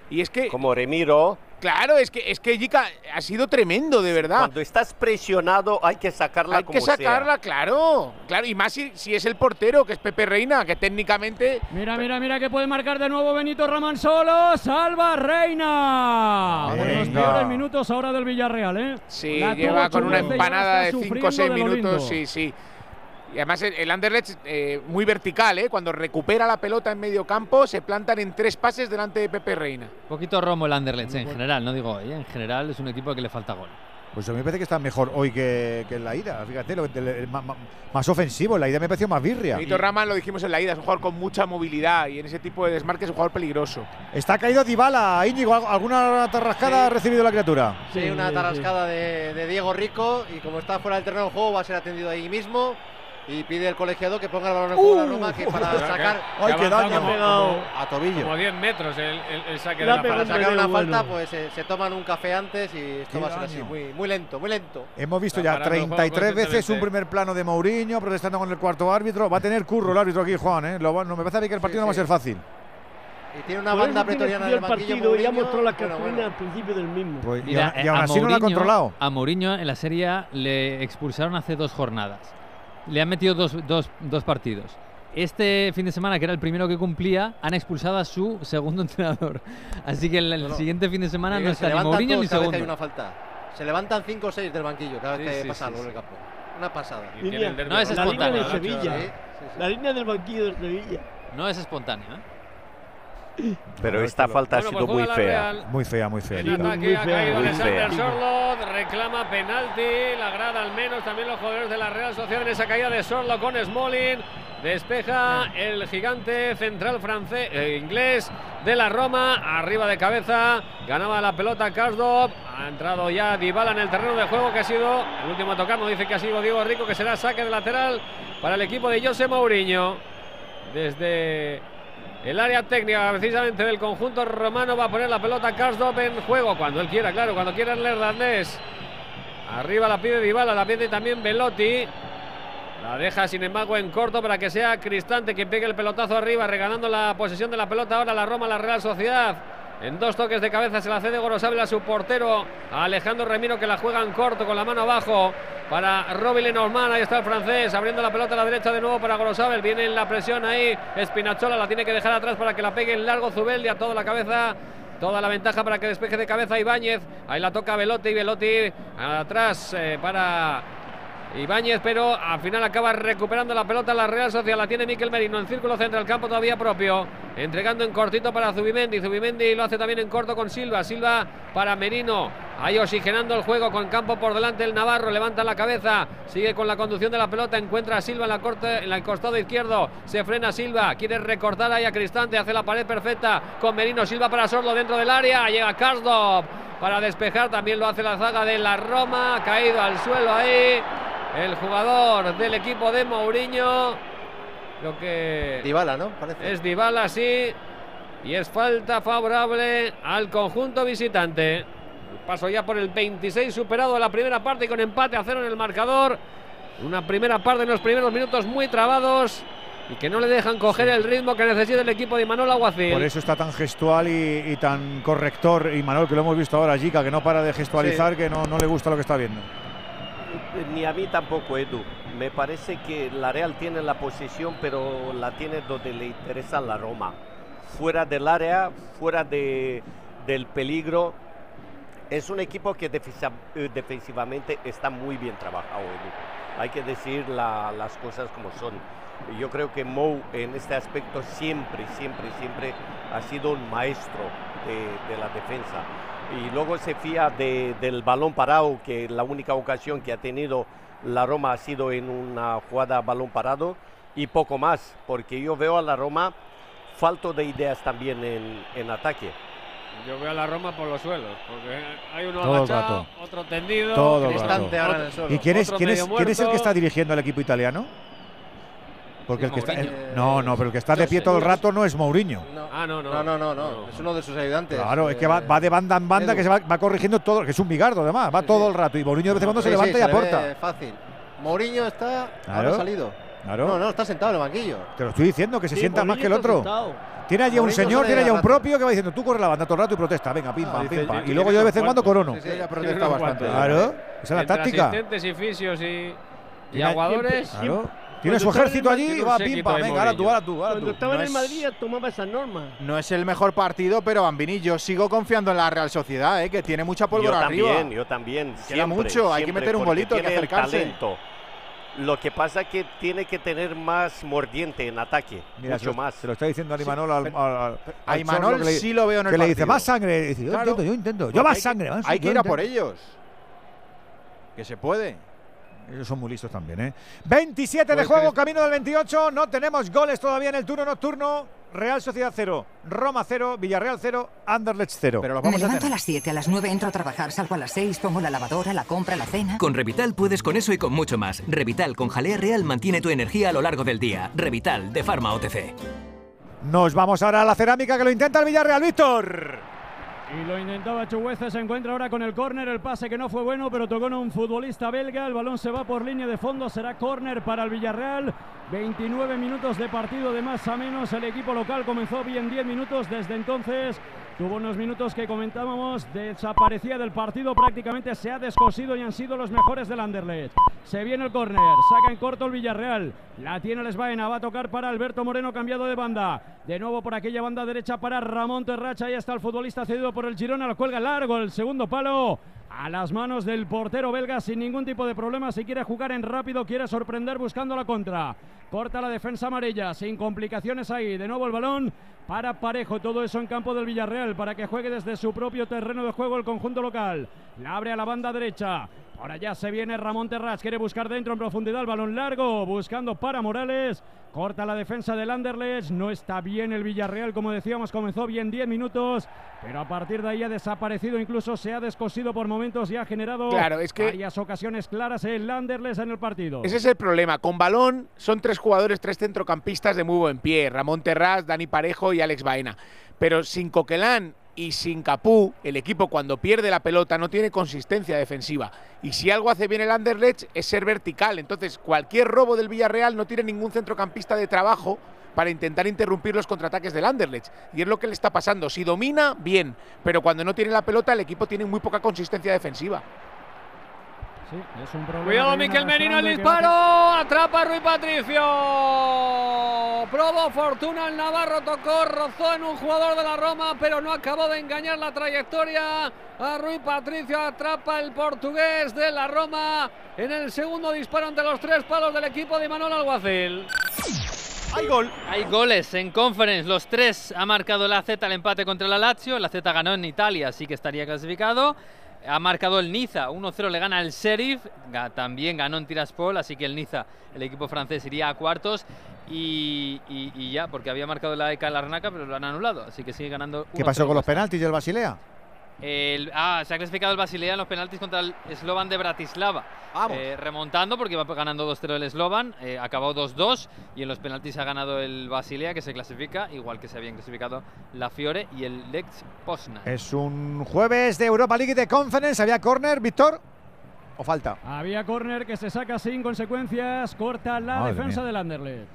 Y es que. Como Remiro. Claro, es que es que Jica ha sido tremendo, de verdad. Cuando estás presionado hay que sacarla. Hay que sacarla, claro. Claro, y más si, si, es el portero, que es Pepe Reina, que técnicamente. Mira, mira, mira que puede marcar de nuevo Benito Ramón solo. Salva Reina. Peores minutos ahora del Villarreal, ¿eh? Sí, lleva con una empanada de 5 o 6 minutos, sí, sí. Y además el Anderlecht eh, muy vertical, eh, cuando recupera la pelota en medio campo se plantan en tres pases delante de Pepe Reina. Un poquito romo el Anderlecht en general, no digo hoy, ¿eh? en general es un equipo que le falta gol. Pues a mí me parece que está mejor hoy que, que en la ida. Fíjate, lo, más, más, ofensivo. En la ida me pareció más birria. Benito Raman lo dijimos en la ida, es un jugador con mucha movilidad y en ese tipo de desmarques es un jugador peligroso. Está caído Dybala, Íñigo. ¿Alguna tarrascada ha recibido la criatura? Sí, una tarrascada. De, de, Diego Rico y como está fuera del terreno de juego va a ser atendido ahí mismo y pide el colegiado que ponga el balón en juego uh, a Roma que para sacar ay, que daño, a tobillo. como 10 metros el, saque de la para sacar una falta pues se toman un café antes y esto va a ser así. muy, lento muy lento. Hemos visto ya 33 veces un primer plano de Mourinho protestando con el cuarto árbitro. Va a tener curro el árbitro aquí Juan ¿eh? No, me parece a mí que el partido no va a ser fácil. Y tiene una banda pretoriana del partido Mourinho, ya mostró la cartulina al principio del mismo. Pues, Mira, y, a, aún así Mourinho, no la ha controlado. A Mourinho en la Serie le expulsaron hace dos jornadas. Le han metido dos, dos, dos partidos este fin de semana, que era el primero que cumplía, han expulsado a su segundo entrenador. Así que el, el siguiente fin de semana no está se ni Mourinho ni cada segundo. Vez que hay una falta. Se levantan 5 o 6 del banquillo cada vez sí, que sí, pasa sí, en el campo. Una pasada. Línea, no es espontáneo. La línea de Sevilla. La línea del banquillo de Sevilla. No es espontáneo. ¿eh? Pero esta falta ha sido pues muy, fea. muy fea. Muy fea, muy ataque, muy fea. muy fea. Sorlot, reclama penalti, la grada al menos, también los jugadores de la Real Sociedad en esa caída de Sorlot con Smolin. Despeja el gigante central francés, eh, inglés de la Roma, arriba de cabeza, ganaba la pelota Karsdorp, ha entrado ya Dybala en el terreno de juego que ha sido, el último a tocar nos dice que ha sido Diego Rico, que será saque de lateral para el equipo de José Mourinho. Desde área técnica precisamente del conjunto romano. Va a poner la pelota Karsdorp en juego cuando él quiera, claro, cuando quiera el neerlandés. Arriba la pide Dybala, la pide también Velotti. La deja sin embargo en corto para que sea Cristante quien pegue el pelotazo arriba, regalando la posesión de la pelota ahora la Roma, la Real Sociedad. En dos toques de cabeza se la cede Gorosabel a su portero, a Alejandro Remiro que la juega en corto con la mano abajo para Robbie Lenormand. Ahí está el francés abriendo la pelota a la derecha de nuevo para Gorosabel. Viene en la presión ahí. Espinachola la tiene que dejar atrás para que la pegue en largo Zubeldi a toda la cabeza. Toda la ventaja para que despeje de cabeza Ibáñez. Ahí la toca Velotti. Velotti atrás eh, para Ibáñez, pero al final acaba recuperando la pelota la Real Sociedad. La tiene Miquel Merino en círculo central, campo todavía propio. Entregando en cortito para Zubimendi. Zubimendi lo hace también en corto con Silva. Silva para Merino. Ahí oxigenando el juego con campo por delante el Navarro. Levanta la cabeza. Sigue con la conducción de la pelota. Encuentra a Silva en la corte, en el costado izquierdo. Se frena Silva. Quiere recortar ahí a Cristante. Hace la pared perfecta con Merino. Silva para Sordo dentro del área. Llega Karsdorp para despejar. También lo hace la zaga de la Roma. Caído al suelo ahí el jugador del equipo de Mourinho. Lo que. Dybala, ¿no? Parece. Es Dybala, sí. Y es falta favorable al conjunto visitante. Paso ya por el 26 superado de la primera parte y con empate a cero en el marcador. Una primera parte en los primeros minutos muy trabados y que no le dejan coger el ritmo que necesita el equipo de Manuel Aguacil. Por eso está tan gestual y, y tan corrector. Y Manuel, que lo hemos visto ahora, Jica, que no para de gestualizar, que no, no le gusta lo que está viendo. Ni a mí tampoco, Edu. Me parece que la Real tiene la posición, pero la tiene donde le interesa la Roma. Fuera del área, fuera de, del peligro. Es un equipo que eh, defensivamente está muy bien trabajado. Hay que decir la- las cosas como son. Yo creo que Mou en este aspecto siempre, siempre, siempre ha sido un maestro de, de la defensa. Y luego se fía de- del balón parado, que la única ocasión que ha tenido la Roma ha sido en una jugada balón parado y poco más, porque yo veo a la Roma falto de ideas también en, en ataque. Yo veo a la Roma por los suelos, porque hay uno Todo el agachado, rato. otro tendido, Todo el Cristante rato. ahora en el suelo. ¿Y quién es, quién, es, quién es el que está dirigiendo al equipo italiano? Porque el que está, el- no, no, pero el que está de pie todo el rato no es Mourinho. Ah, no, no. No, no, no, no. Es uno de sus ayudantes. Claro, es que Eh, va, va de banda en banda, Edu. que se va, va corrigiendo todo, que es un bigardo además, va todo el rato. Y Mourinho de vez en cuando se sí, levanta y aporta. Fácil. Mourinho está. Claro, Ahora ha salido. Claro. No, no, está sentado en el banquillo. Te lo estoy diciendo, que se Sí, sienta más que el otro. sentado. Tiene allí un Mourinho señor, sale tiene de allá un propio que va diciendo, tú corre la banda todo el rato y protesta, venga, pim, pam, dice, pim, pam. tiene Y luego yo de vez en cuando corono. Sí, sí, Ella tiene protesta bastante. cuantos. Claro, esa es la Entre táctica. asistentes y fisios y, y aguadores. Claro. Tiene su Cuando estaba ejército allí y va un pim, pam, venga, ahora tú, ahora tú, ahora Cuando tú. estaba No en el Madrid ya tomaba esas normas. No es el mejor partido, pero Bambini, yo sigo confiando en la Real Sociedad, ¿eh? que tiene mucha Yo pólvora arriba. también, yo también. Queda siempre, mucho, hay que meter un golito, hay que el acercarse. talento. Lo que pasa es que tiene que tener más mordiente en ataque, Mira, se mucho lo, más. se lo está diciendo a Imanol al, al, al- a Imanol le- sí lo veo en el Que le dice, más sangre. Dice, yo Claro. intento, yo intento. Yo más hay que- sangre. más, Hay que ir a por ellos. Que se puede. Ellos son muy listos también, ¿eh? 27 de juego, camino del 28. No tenemos goles todavía en el turno nocturno. Real Sociedad 0, Roma 0, Villarreal 0, Anderlecht 0. Pero lo Me levanto a las 7, a las 9 entro a trabajar, salgo a las 6, pongo la lavadora, la compra, la cena. Con Revital puedes con eso y con mucho más. Revital con jalea real mantiene tu energía a lo largo del día. Revital de Pharma OTC. Nos vamos ahora a la cerámica que lo intenta el Villarreal, Víctor. Y lo intentaba Chugueza, se encuentra ahora con el córner, el pase que no fue bueno, pero tocó en un futbolista belga, el balón se va por línea de fondo, será córner para el Villarreal, 29 minutos de partido de más a menos, el equipo local comenzó bien 10 minutos, desde entonces tuvo unos minutos que comentábamos, desaparecía del partido, prácticamente se ha descosido y han sido los mejores del Anderlecht. Se viene el córner, saca en corto el Villarreal, la tiene el va a tocar para Alberto Moreno cambiado de banda, de nuevo por aquella banda derecha para Ramón Terracha, ahí está el futbolista cedido por el Girona, lo cuelga largo el segundo palo. A las manos del portero belga sin ningún tipo de problema. Si quiere jugar en rápido, quiere sorprender buscando la contra. Corta la defensa amarilla, sin complicaciones ahí. De nuevo el balón para Parejo. Todo eso en campo del Villarreal para que juegue desde su propio terreno de juego el conjunto local. La abre a la banda derecha Ahora ya se viene Ramón Terras, quiere buscar dentro en profundidad el balón largo, buscando para Morales. Corta la defensa del Anderlecht, no está bien el Villarreal, como decíamos, comenzó bien 10 minutos, pero a partir de ahí ha desaparecido, incluso se ha descosido por momentos y ha generado Claro, es que- varias ocasiones claras el Anderlecht en el partido. Ese es el problema. Con balón son tres jugadores, tres centrocampistas de muy buen pie. Ramón Terrás, Dani Parejo y Alex Baena. Pero sin Coquelán y sin Capú, el equipo cuando pierde la pelota no tiene consistencia defensiva. Y si algo hace bien el Anderlecht es ser vertical. Entonces cualquier robo del Villarreal no tiene ningún centrocampista de trabajo para intentar interrumpir los contraataques del Anderlecht. Y es lo que le está pasando. Si domina, bien. Pero cuando no tiene la pelota, el equipo tiene muy poca consistencia defensiva. Sí, es un problema Cuidado, Miquel Merino, el que disparo. Atrapa a Rui Patricio. Probó fortuna el Navarro, tocó, rozó en un jugador de la Roma, pero no acabó de engañar la trayectoria. A Rui Patricio atrapa el portugués de la Roma en el segundo disparo ante los tres palos del equipo de Manuel Alguacil. Hay gol. Hay goles en Conference. Los tres ha marcado la Z el empate contra la Lazio. La Z ganó en Italia, así que estaría clasificado. Ha marcado el Niza, 1-0 le gana el Sheriff. También ganó en Tiraspol, así que el Niza, el equipo francés, iría a cuartos. Y, y- y ya, porque había marcado la ECA Larnaca, pero lo han anulado. Así que sigue ganando. ¿Qué 1-0 pasó con los penaltis del Basilea? El- ah, se ha clasificado el Basilea en los penaltis contra el Slovan de Bratislava. Eh, remontando porque va ganando 2-0 el Slovan, eh, acabó 2-2 y en los penaltis ha ganado el Basilea que se clasifica, igual que se habían clasificado la Fiore y el Lex Poznan. Es un jueves de Europa League de Conference. ¿Había córner, Víctor? ¿O falta? Había córner que se saca sin consecuencias, corta la Madre defensa mía. del Anderlecht.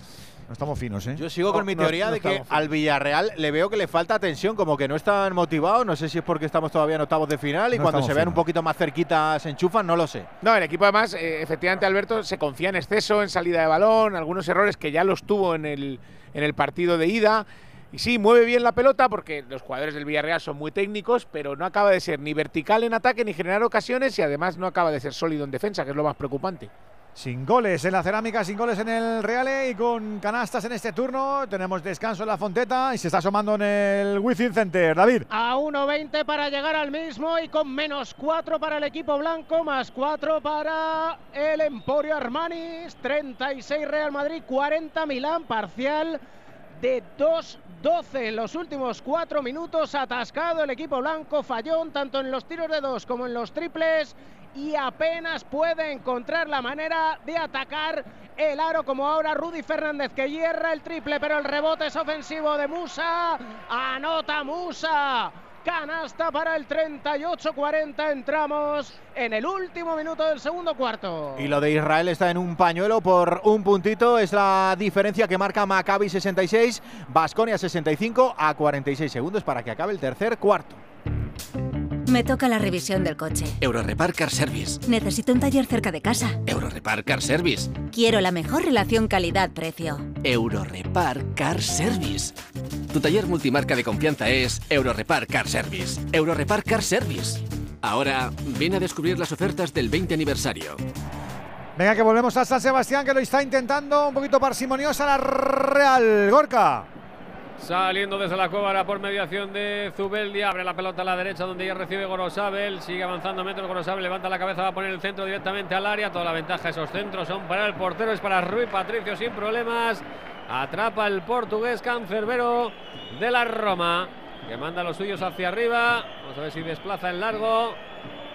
No estamos finos, ¿eh? Yo sigo con mi teoría no de que al Villarreal le veo que le falta tensión, como que no están motivados. No sé si es porque estamos todavía en octavos de final y No cuando se vean finos. un poquito más cerquita se enchufan, no lo sé. No, el equipo además, eh, efectivamente, Alberto, se confía en exceso, en salida de balón, algunos errores que ya los tuvo en el, en el partido de ida. Y sí, mueve bien la pelota porque los jugadores del Villarreal son muy técnicos, pero no acaba de ser ni vertical en ataque ni generar ocasiones y además no acaba de ser sólido en defensa, que es lo más preocupante. Sin goles en la cerámica, sin goles en el Reale y con canastas en este turno. Tenemos descanso en la Fonteta y se está asomando en el Wizzing Center. David. A 1.20 para llegar al mismo y con menos 4 para el equipo blanco, más 4 para el Emporio Armani, 36 Real Madrid, 40 Milán, parcial de 2-12 en los últimos 4 minutos, atascado el equipo blanco, fallón tanto en los tiros de 2 como en los triples y apenas puede encontrar la manera de atacar el aro como ahora Rudy Fernández que hierra el triple, pero el rebote es ofensivo de Musa, anota Musa. Canasta para el 38-40. Entramos en el último minuto del segundo cuarto. Y lo de Israel está en un pañuelo por un puntito. Es la diferencia que marca Maccabi 66, Basconia 65 a 46 segundos para que acabe el tercer cuarto. Me toca la revisión del coche. Eurorepar Car Service. Necesito un taller cerca de casa. Eurorepar Car Service. Quiero la mejor relación calidad-precio. Eurorepar Car Service. Tu taller multimarca de confianza es Eurorepar Car Service. Eurorepar Car Service. Ahora, ven a descubrir las ofertas del 20 aniversario. Venga, que volvemos a San Sebastián, que lo está intentando un poquito parsimoniosa la Real. Gorka. Saliendo desde la cueva por mediación de Zubeldia, abre la pelota a la derecha donde ya recibe Gorosabel, sigue avanzando metros Gorosabel, levanta la cabeza, va a poner el centro directamente al área, toda la ventaja esos centros son para el portero, es para Rui Patricio sin problemas, atrapa el portugués cancerbero de la Roma, que manda los suyos hacia arriba, vamos a ver si desplaza en largo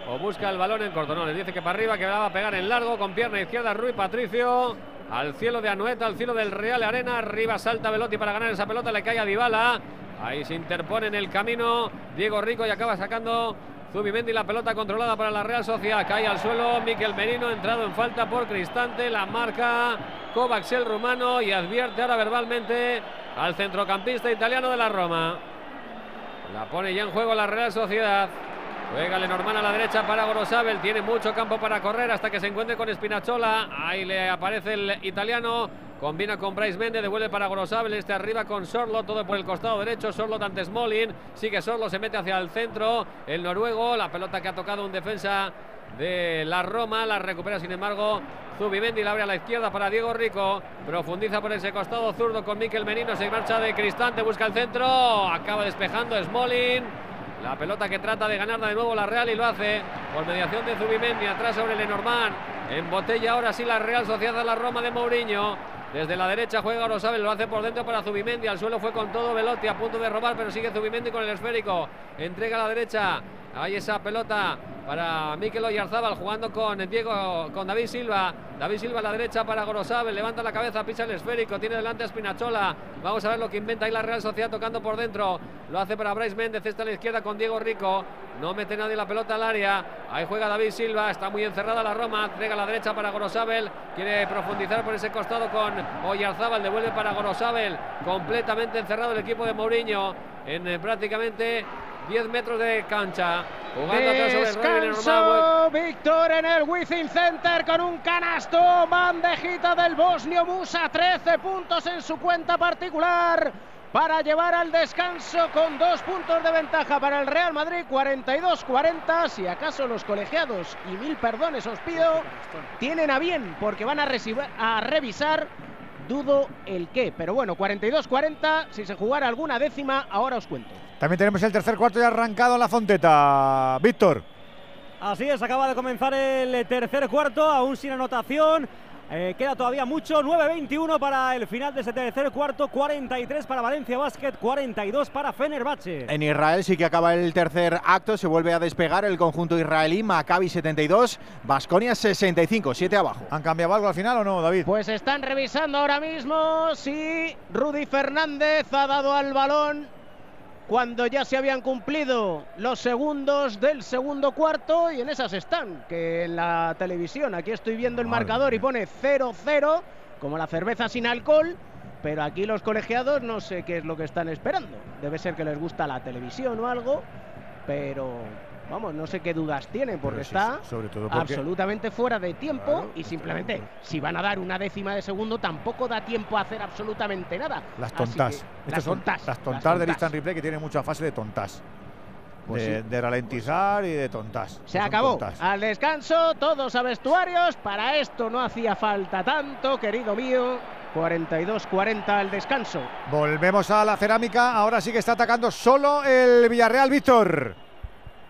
o busca el balón en corto, no, le dice que para arriba, que va a pegar en largo con pierna izquierda Rui Patricio, al cielo de Anoeta, al cielo del Real Arena. Arriba salta Velotti para ganar esa pelota, le cae a Dybala. Ahí se interpone en el camino Diego Rico y acaba sacando Zubimendi la pelota controlada para la Real Sociedad. Cae al suelo Miquel Merino, entrado en falta por Cristante. La marca Kovacs el rumano y advierte ahora verbalmente al centrocampista italiano de la Roma. La pone ya en juego la Real Sociedad. Juega Lenormand a la derecha para Gorosabel. Tiene mucho campo para correr hasta que se encuentre con Spinazzola. Ahí le aparece el italiano. Combina con Bryce Mende, devuelve para Gorosabel. Este arriba con Sorlo, todo por el costado derecho. Sorlo ante Smolin. Sigue Sorlo, se mete hacia el centro. El noruego, la pelota que ha tocado un defensa de la Roma. La recupera, sin embargo, Zubimendi. La abre a la izquierda para Diego Rico. Profundiza por ese costado zurdo con Miquel Merino. Se marcha de Cristante, busca el centro. Acaba despejando Smolin. La pelota que trata de ganarla de nuevo la Real y lo hace por mediación de Zubimendi atrás sobre Lenormand. En botella ahora sí la Real Sociedad la Roma de Mourinho. Desde la derecha juega Orosabel, lo hace por dentro para Zubimendi. Al suelo fue con todo Velotti, a punto de robar, pero sigue Zubimendi con el esférico. Entrega a la derecha. Hay esa pelota para Mikel Oyarzábal jugando con Diego, con David Silva. David Silva a la derecha para Gorosabel, levanta la cabeza, pisa el esférico, tiene delante a Spinachola. Vamos a ver lo que inventa ahí la Real Sociedad tocando por dentro. Lo hace para Bryce Méndez, está a la izquierda con Diego Rico. No mete nadie la pelota al área. Ahí juega David Silva, está muy encerrada la Roma. Entrega a la derecha para Gorosabel. Quiere profundizar por ese costado con Oyarzábal, devuelve para Gorosabel. Completamente encerrado el equipo de Mourinho en eh, prácticamente 10 metros de cancha. Jugando Descanso, Víctor en el Wizzing Center con un canasto, bandejita del bosnio Musa, 13 puntos en su cuenta particular para llevar al descanso con dos puntos de ventaja para el Real Madrid, 42-40. Si acaso los colegiados, y mil perdones os pido, tienen a bien porque van a, a revisar, dudo el qué. Pero bueno, 42-40, si se jugara alguna décima, ahora os cuento. También tenemos el tercer cuarto ya arrancado en la Fonteta. Víctor. Así es, acaba de comenzar el tercer cuarto, aún sin anotación. Eh, queda todavía mucho, 9-21 para el final de ese tercer cuarto, 43 para Valencia Basket, 42 para Fenerbahce. En Israel sí que acaba el tercer acto, se vuelve a despegar el conjunto israelí, Maccabi 72, Basconia 65, 7 abajo. ¿Han cambiado algo al final o no, David? Pues están revisando ahora mismo si Rudy Fernández ha dado al balón cuando ya se habían cumplido los segundos del segundo cuarto y en esas están, que en la televisión aquí estoy viendo el Madre marcador y pone 0-0, como la cerveza sin alcohol, pero aquí los colegiados no sé qué es lo que están esperando. Debe ser que les gusta la televisión o algo, pero vamos, no sé qué dudas tienen porque sí, está sobre todo porque- absolutamente fuera de tiempo Claro, y simplemente si van a dar una décima de segundo tampoco da tiempo a hacer absolutamente nada. Las tontas. que, Estas las son tontas. las tontas las del instant replay que tienen mucha fase de tontas. Pues de, sí. de ralentizar y de tontas. Se acabó. tontas. Al descanso, todos a vestuarios. Para esto no hacía falta tanto, querido mío. 42-40 al descanso. Volvemos a la cerámica. Ahora sí que está atacando solo el Villarreal, Víctor.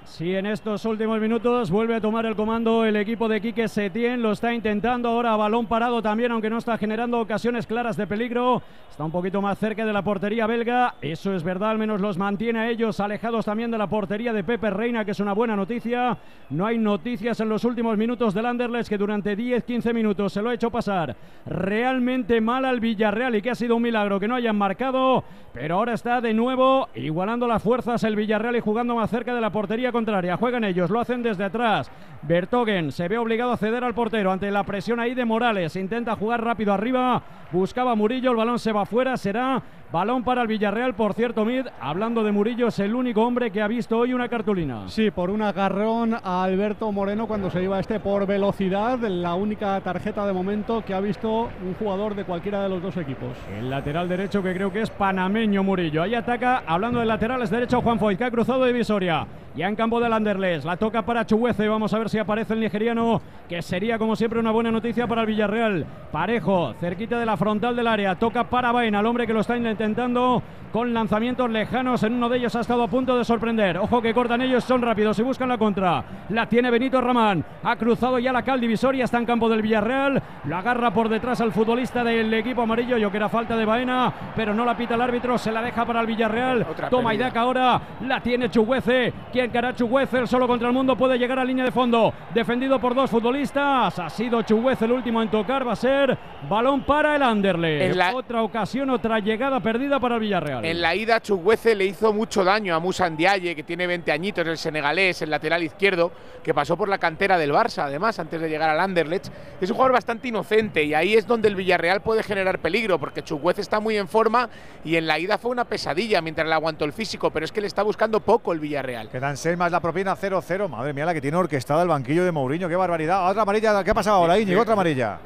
Sí, en estos últimos minutos vuelve a tomar el comando el equipo de Quique Setién. Lo está intentando ahora a balón parado también, aunque no está generando ocasiones claras de peligro. Está un poquito más cerca de la portería belga. Eso es verdad, al menos los mantiene a ellos alejados también de la portería de Pepe Reina, que es una buena noticia. No hay noticias en los últimos minutos del Anderlecht, que durante 10-15 minutos se lo ha hecho pasar realmente mal al Villarreal y que ha sido un milagro que no hayan marcado. Pero ahora está de nuevo igualando las fuerzas el Villarreal y jugando más cerca de la portería contraria. Juegan ellos, lo hacen desde atrás. Bertogen se ve obligado a ceder al portero ante la presión ahí de Morales. Intenta jugar rápido arriba. Buscaba Murillo, el balón se va fuera. Será balón para el Villarreal. Por cierto, Mid, hablando de Murillo, es el único hombre que ha visto hoy una cartulina. Sí, por un agarrón a Alberto Moreno cuando se iba este por velocidad. La única tarjeta de momento que ha visto un jugador de cualquiera de los dos equipos. El lateral derecho que creo que es panameño Murillo. Ahí ataca, hablando de laterales derecho, Juan Foyt, que ha cruzado de Visoria. Ya en campo del Anderlecht. La toca para Chuguece. Vamos a ver si aparece el nigeriano, que sería como siempre una buena noticia para el Villarreal. Parejo, cerquita de la frontal del área. Toca para Baena, al hombre que lo está intentando con lanzamientos lejanos. En uno de ellos ha estado a punto de sorprender. Ojo que cortan ellos, son rápidos y buscan la contra. La tiene Benito Ramán. Ha cruzado ya la cal divisoria. Está en campo del Villarreal. Lo agarra por detrás al futbolista del equipo amarillo. Yo que era falta de Baena, pero no la pita el árbitro. Se la deja para el Villarreal. Otra Toma. Idaca ahora. La tiene Chuguece. Quien hará Chuguece el solo contra el mundo puede llegar a línea de fondo. Defendido por dos futbolistas. Ha sido Chuguece el último en tocar. Va a ser balón para el Anderlecht. En la- Otra ocasión, otra llegada perdida para el Villarreal. En la ida, Chuguece le hizo mucho daño a Musa Ndiaye, que tiene 20 añitos, el senegalés, el lateral izquierdo, que pasó por la cantera del Barça, además, antes de llegar al Anderlecht. Es un jugador bastante inocente y ahí es donde el Villarreal puede generar peligro, porque Chuguece está muy en forma y en la ida fue una pesadilla mientras le aguantó el físico, pero es que le está buscando poco el Villarreal. Quedan 6 más la propina 0-0. Madre mía, la que tiene orquestada el banquillo de Mourinho. Qué barbaridad. Otra amarilla. ¿Qué ha pasado ahora, Íñigo? Otra amarilla.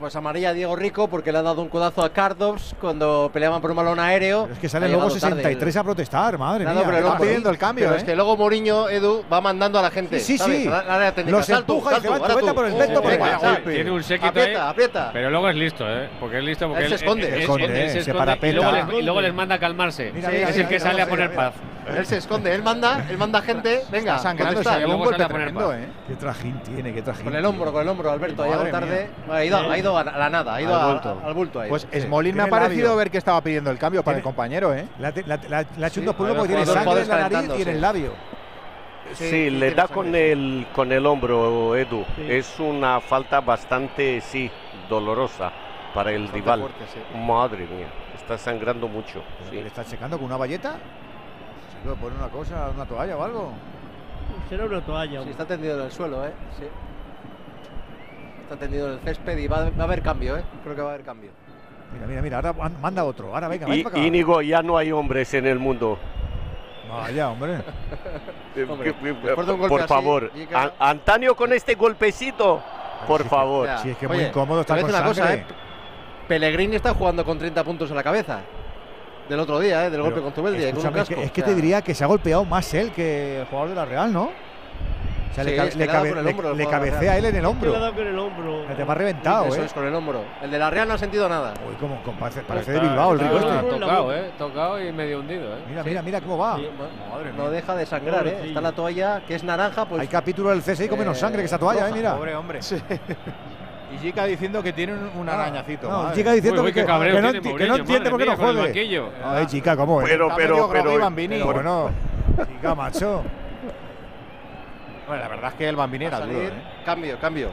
Pues amarilla a Diego Rico porque le ha dado un codazo a Cardops cuando peleaban por un balón aéreo. Es que sale luego llegado tarde 63 a protestar, madre mía. pero ¿qué luego- pasa ahí? Pero es que luego Mourinho, Edu, va mandando a la gente. Sí, sí, ¿sabes? sí. La-. Los empuja y sal dice, tú, "Vete, ahora vete tú". por el peto, por el Venga, pecho". golpe. Tiene un séquito Aprieta, ahí, aprieta. Pero luego es listo, ¿eh? Porque es listo porque Él se esconde. él- Se él- esconde, él se esconde parapeta. y luego, les, y luego les manda a calmarse. Mira, Sí, mira, es mira, el que sale a poner paz. Él se esconde, él manda, él manda gente. Venga, Está sangrando, ¿dónde se está? lleva un golpe tremendo. ¿eh? Qué trajín tiene, qué trajín. Con el hombro, con el hombro, Alberto. Ha llegado tarde. Ha ido, ha ido a la nada, ha ido Al a- bulto. al bulto. ha ido. Pues. Smolin me ha parecido labio. ver que estaba pidiendo el cambio para el compañero, ¿eh? Le ha, le ha- hecho un Sí, dos porque tiene sangre en la nariz y en el labio. Sí, le da con el, con el hombro, Edu. Es una falta bastante, sí, dolorosa para el Bastante rival. fuerte, sí. Madre mía, está sangrando mucho. sí. ¿Le está checando con una valleta? Poner una cosa, una toalla o algo. Será una toalla. Sí, está tendido en el suelo, ¿eh? Sí. Está tendido en el césped y va, a- va a haber cambio, ¿eh? Creo que va a haber cambio. Mira, mira, mira, ahora man- manda otro. Ahora venga, ven Y, para acá. Íñigo, ya no hay hombres en el mundo. Vaya, hombre. Hombre, que- de por así, favor, An- Antonio con este golpecito, por favor. Ya. Sí, es que Oye, muy incómodo a con una sangre. cosa, ¿eh? Pellegrini está jugando con 30 puntos en la cabeza. Del otro día, ¿eh? Del golpe Pero, con Zubeldia y con un casco. que, es que O te diría que se ha golpeado más él que el jugador de la Real, ¿no? O sea, Sí, le, que le cabe- le- hombro le cabecea a él en el Que le ha hombro. dado con el hombro. El te ha reventado, Eso ¿eh? es con el hombro. El de la Real no ha sentido nada. Uy, como, parece, parece de Bilbao el rico este. Tocado, ¿eh? Tocado y medio hundido, ¿eh? Mira, mira, mira cómo va. Sí, Madre no mía. deja de sangrar, ¿eh? Está la toalla que es naranja, pues. Hay capítulo del CSI con menos eh, sangre que esa toalla, ¿eh? roja. Mira. Pobre hombre. Y Chica diciendo que tiene un, arañacito. No, diciendo Uy, uy, que, qué cabreo que no, tiene que no entiende por qué no juegue. Ay, chica, ¿cómo es? Pero, pero, pero. Bambini. Pero bueno, chica, macho. Bueno, la verdad es que el Bambini era a duro. ¿eh? Cambio, cambio.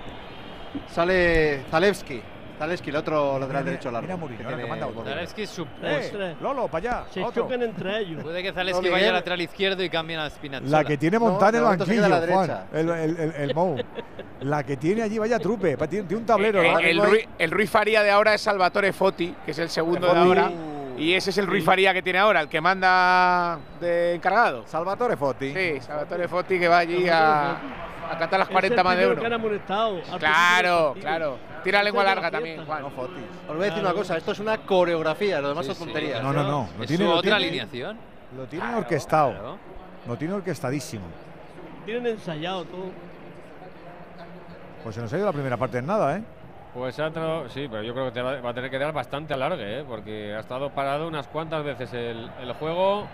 Sale Zalewski. Zalewski, el otro lateral Mira, derecho largo. mira que ahora que tiene manda otro. Bolivia. Zalewski su- Eh, Ostras. Lolo, para allá. Se chocan entre ellos. Puede que Zaleski No, vaya lateral izquierdo y cambien a Spinazzola. La que tiene montada en el banquillo, la Juan. El, el, el, el Mou. La que tiene allí, vaya trupe. Tiene, tiene un tablero. Eh, ¿no? el, Rui, el Rui Faría de ahora es Salvatore Foti, que es el segundo de Foti. ahora. Y ese es el Rui Faría que tiene ahora, el que manda de encargado. Salvatore Fotti. Sí, Salvatore Foti que va allí a, a cantar las 40 más de que han amonestado del Claro, claro. Tira lengua larga también, Juan. No Fotti. Os voy a decir una cosa, esto es una coreografía, lo demás Sí, son sí. tonterías. No, no, no. Lo Es tiene, otra tiene- alineación. Lo tienen orquestado. Claro. Lo tiene orquestadísimo. Tienen ensayado todo. Pues se nos ha ido la primera parte en nada, ¿eh? Pues ha entrado- sí, pero yo creo que te va, va a tener que dar bastante alargue, ¿eh? porque ha estado parado unas cuantas veces el, el juego.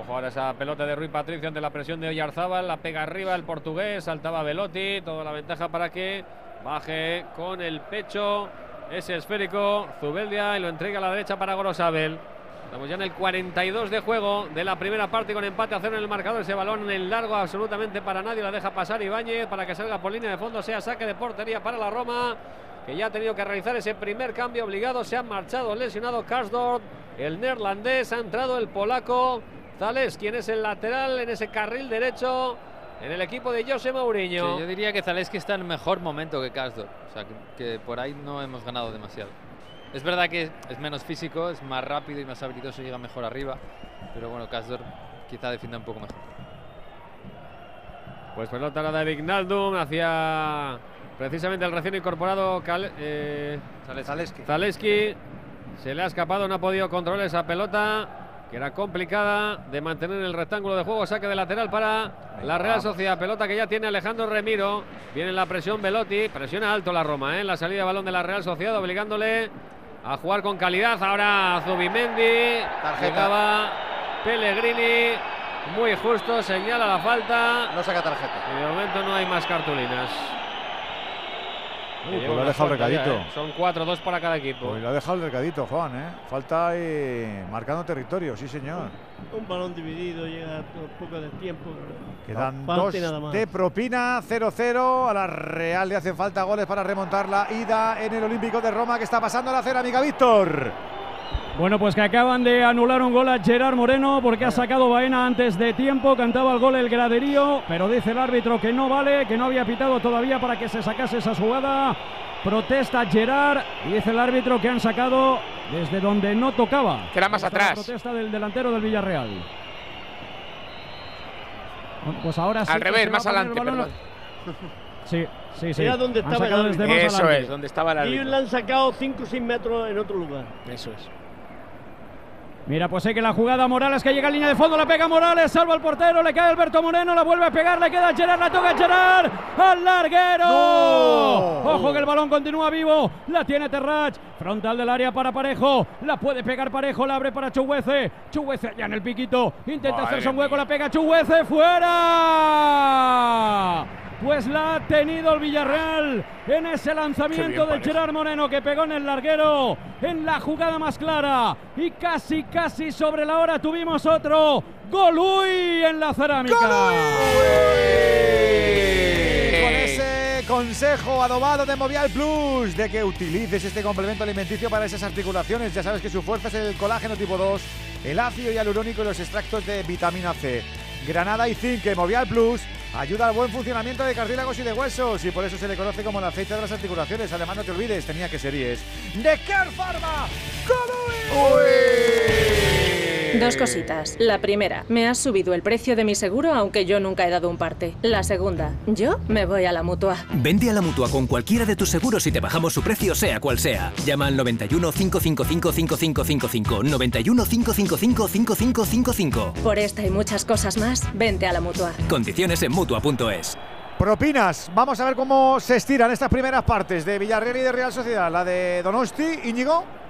Ojo ahora esa pelota de Rui Patricio ante la presión de Oyarzábal, la pega arriba el portugués, saltaba Velotti, toda la ventaja para que baje con el pecho ese esférico Zubeldia y lo entrega a la derecha para Gorosabel. Estamos ya en el 42 de juego de la primera parte con empate a cero en el marcador. Ese balón en largo absolutamente para nadie. La deja pasar Ibáñez para que salga por línea de fondo. Sea saque de portería para la Roma. Que ya ha tenido que realizar ese primer cambio obligado. Se han marchado lesionado Karsdorp. El neerlandés. Ha entrado el polaco. Zales, quien es el lateral en ese carril derecho. En el equipo de José Mourinho. Sí, yo diría que Zaleski está en mejor momento que Karsdorp. O sea, que, que por ahí no hemos ganado demasiado. Es verdad que es menos físico, es más rápido y más habilidoso, llega mejor arriba. Pero bueno, Karsdorp quizá defienda un poco mejor. Pues pelota la de Vignaldum hacia precisamente el recién incorporado Cal- eh, Zaleski. Zaleski. Se le ha escapado, no ha podido controlar esa pelota, que era complicada de mantener en el rectángulo de juego. Saque de lateral para la Real Sociedad. Pelota que ya tiene Alejandro Remiro. Viene la presión Velotti. Presiona alto la Roma, ¿eh? La salida de balón de la Real Sociedad, obligándole a jugar con calidad. Ahora Zubimendi. Tarjeta. Pellegrini. Muy justo, señala la falta. No saca tarjeta. Y de momento no hay más cartulinas. Uh, pues lo ha dejado ya, recadito. ¿eh? Son cuatro, dos para cada equipo. Pues lo ha dejado el recadito, Juan, ¿eh? Falta ahí marcando territorio, sí, señor. Un balón dividido, llega a poco de tiempo. Quedan No, dos parte nada más. de propina, 0-0. A la Real le hacen falta goles para remontar la ida en el Olímpico de Roma que está pasando la cerámica, Víctor. Bueno, pues que acaban de anular un gol a Gerard Moreno porque ha sacado Baena antes de tiempo. Cantaba el gol el graderío, pero dice el árbitro que no vale, que no había pitado todavía para que se sacase esa jugada. Protesta Gerard y dice el árbitro que han sacado desde donde no tocaba. Que era más Esta la atrás. protesta del delantero del Villarreal. Bueno, Pues ahora sí Al revés, más adelante, perdón. Sí, sí, sí. Era donde estaba el árbitro. Eso es, donde estaba el Y le han sacado 5 o 6 metros en otro lugar. Eso es. Mira, pues sé que la jugada Morales que llega a línea de fondo, la pega Morales, salva al portero, le cae Alberto Moreno, la vuelve a pegar, le queda a Gerard, la toca a Gerard, al larguero. Ojo que el balón continúa vivo, la tiene Terrach, frontal del área para Parejo, la puede pegar Parejo, la abre para Chuguece, Chuguece allá en el piquito, intenta hacerse un hueco, la pega Chuguece, fuera. Pues la ha tenido el Villarreal en ese lanzamiento de Gerard Moreno que pegó en el larguero en la jugada más clara. Y casi, casi sobre la hora tuvimos otro. Golui en la cerámica. Consejo adobado de Movial Plus de que utilices este complemento alimenticio para esas articulaciones. Ya sabes que su fuerza es el colágeno tipo 2, el ácido hialurónico y los extractos de vitamina C. Granada y zinc Movial Plus ayuda al buen funcionamiento de cartílagos y de huesos y por eso se le conoce como el aceite de las articulaciones. Además, no te olvides, tenía que ser y es de Care Pharma. Dos cositas. La primera, me has subido el precio de mi seguro aunque yo nunca he dado un parte. La segunda, yo me voy a la mutua. Vende a la mutua con cualquiera de tus seguros y te bajamos su precio, sea cual sea. Llama al 91 555 5555. 91 555 5555. Por esta y muchas cosas más, vente a la mutua. Condiciones en mutua.es. Propinas. Vamos a ver cómo se estiran estas primeras partes de Villarreal y de Real Sociedad. La de Donosti, Íñigo.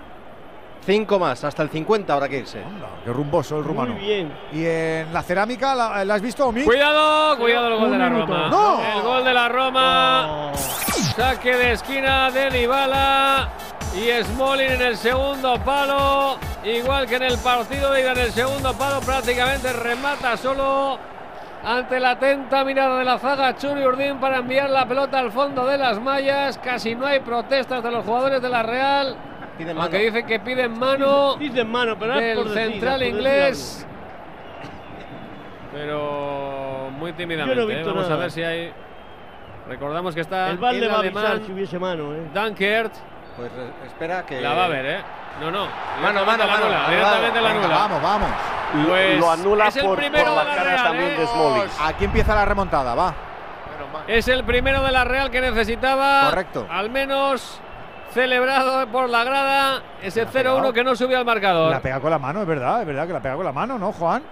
Cinco más, hasta el 50 habrá que irse. Qué rumboso el rumano. Muy bien. Y en la cerámica, ¿la, la has visto, Omi? Cuidado, cuidado el gol Un de la minuto. Roma. ¡No! El gol de la Roma. Saque de esquina de Dybala y Smalling en el segundo palo. Igual que en el partido de ida en el segundo palo, prácticamente remata solo ante la atenta mirada de la zaga Churi Urdín para enviar la pelota al fondo de las mallas. Casi no hay protestas de los jugadores de la Real. Piden Aunque mano. dicen que piden mano Dicen mano, pero del por central decir inglés. Pero muy tímidamente. Yo no he ¿eh? Vamos a ver si hay. Recordamos que está El el le va a avisar alemán si hubiese mano, ¿eh? Dunkert. Pues eh, espera que. La va a ver, ¿eh? No, no. Mano, mano, mano, directamente la anula. Vamos, vamos. Lo- Pues lo anula es el por, primero por de las la caras Real, también ¿eh? de Smalling. Aquí empieza la remontada, va. Es el primero de la Real que necesitaba. Correcto. Al menos celebrado por la grada. Ese 0-1 que no subió al marcador. La pega con la mano, es verdad, es verdad que la pega con la mano, ¿no, Juan?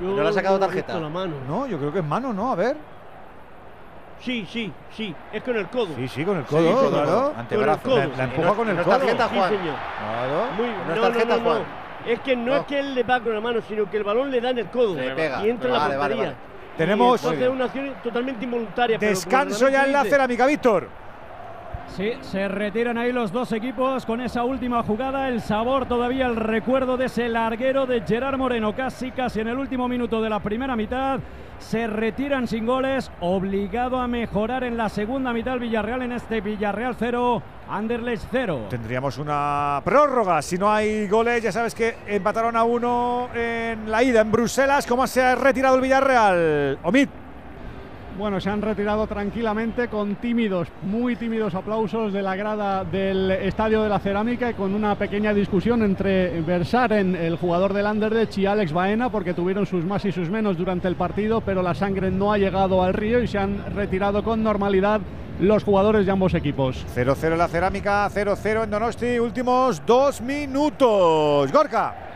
Yo ¿No le ha sacado tarjeta? la mano. No, yo creo que es mano, ¿no? A ver. Sí, sí, sí. Es con el codo. Sí, sí, con el Sí, codo, el claro. Antebrazo. El La, la sí. empuja no- con el no es codo. tarjeta, Sí, Juan. señor. Claro. Muy, No no, tarjeta, no, no. Juan. Es que no, No. es que él le va con la mano, sino que el balón le da en el codo. Le pega. Y entra en la Vale, vale, portería. vale. Tenemos una acción totalmente involuntaria. descanso ya en la reglamento cerámica, Víctor. Sí, se retiran ahí los dos equipos con esa última jugada. El sabor todavía, el recuerdo de ese larguero de Gerard Moreno, casi, casi en el último minuto de la primera mitad. Se retiran sin goles, obligado a mejorar en la segunda mitad Villarreal en este Villarreal 0, Anderlecht 0. Tendríamos una prórroga. Si no hay goles, ya sabes que empataron a uno en la ida en Bruselas. ¿Cómo se ha retirado el Villarreal? Omid. Bueno, se han retirado tranquilamente con tímidos, muy tímidos aplausos de la grada del Estadio de la Cerámica y con una pequeña discusión entre Versaren, el jugador del Anderlecht, y Alex Baena, porque tuvieron sus más y sus menos durante el partido, pero la sangre no ha llegado al río y se han retirado con normalidad los jugadores de ambos equipos. 0-0 en la cerámica, 0-0 en Donosti. Últimos dos minutos. Gorka.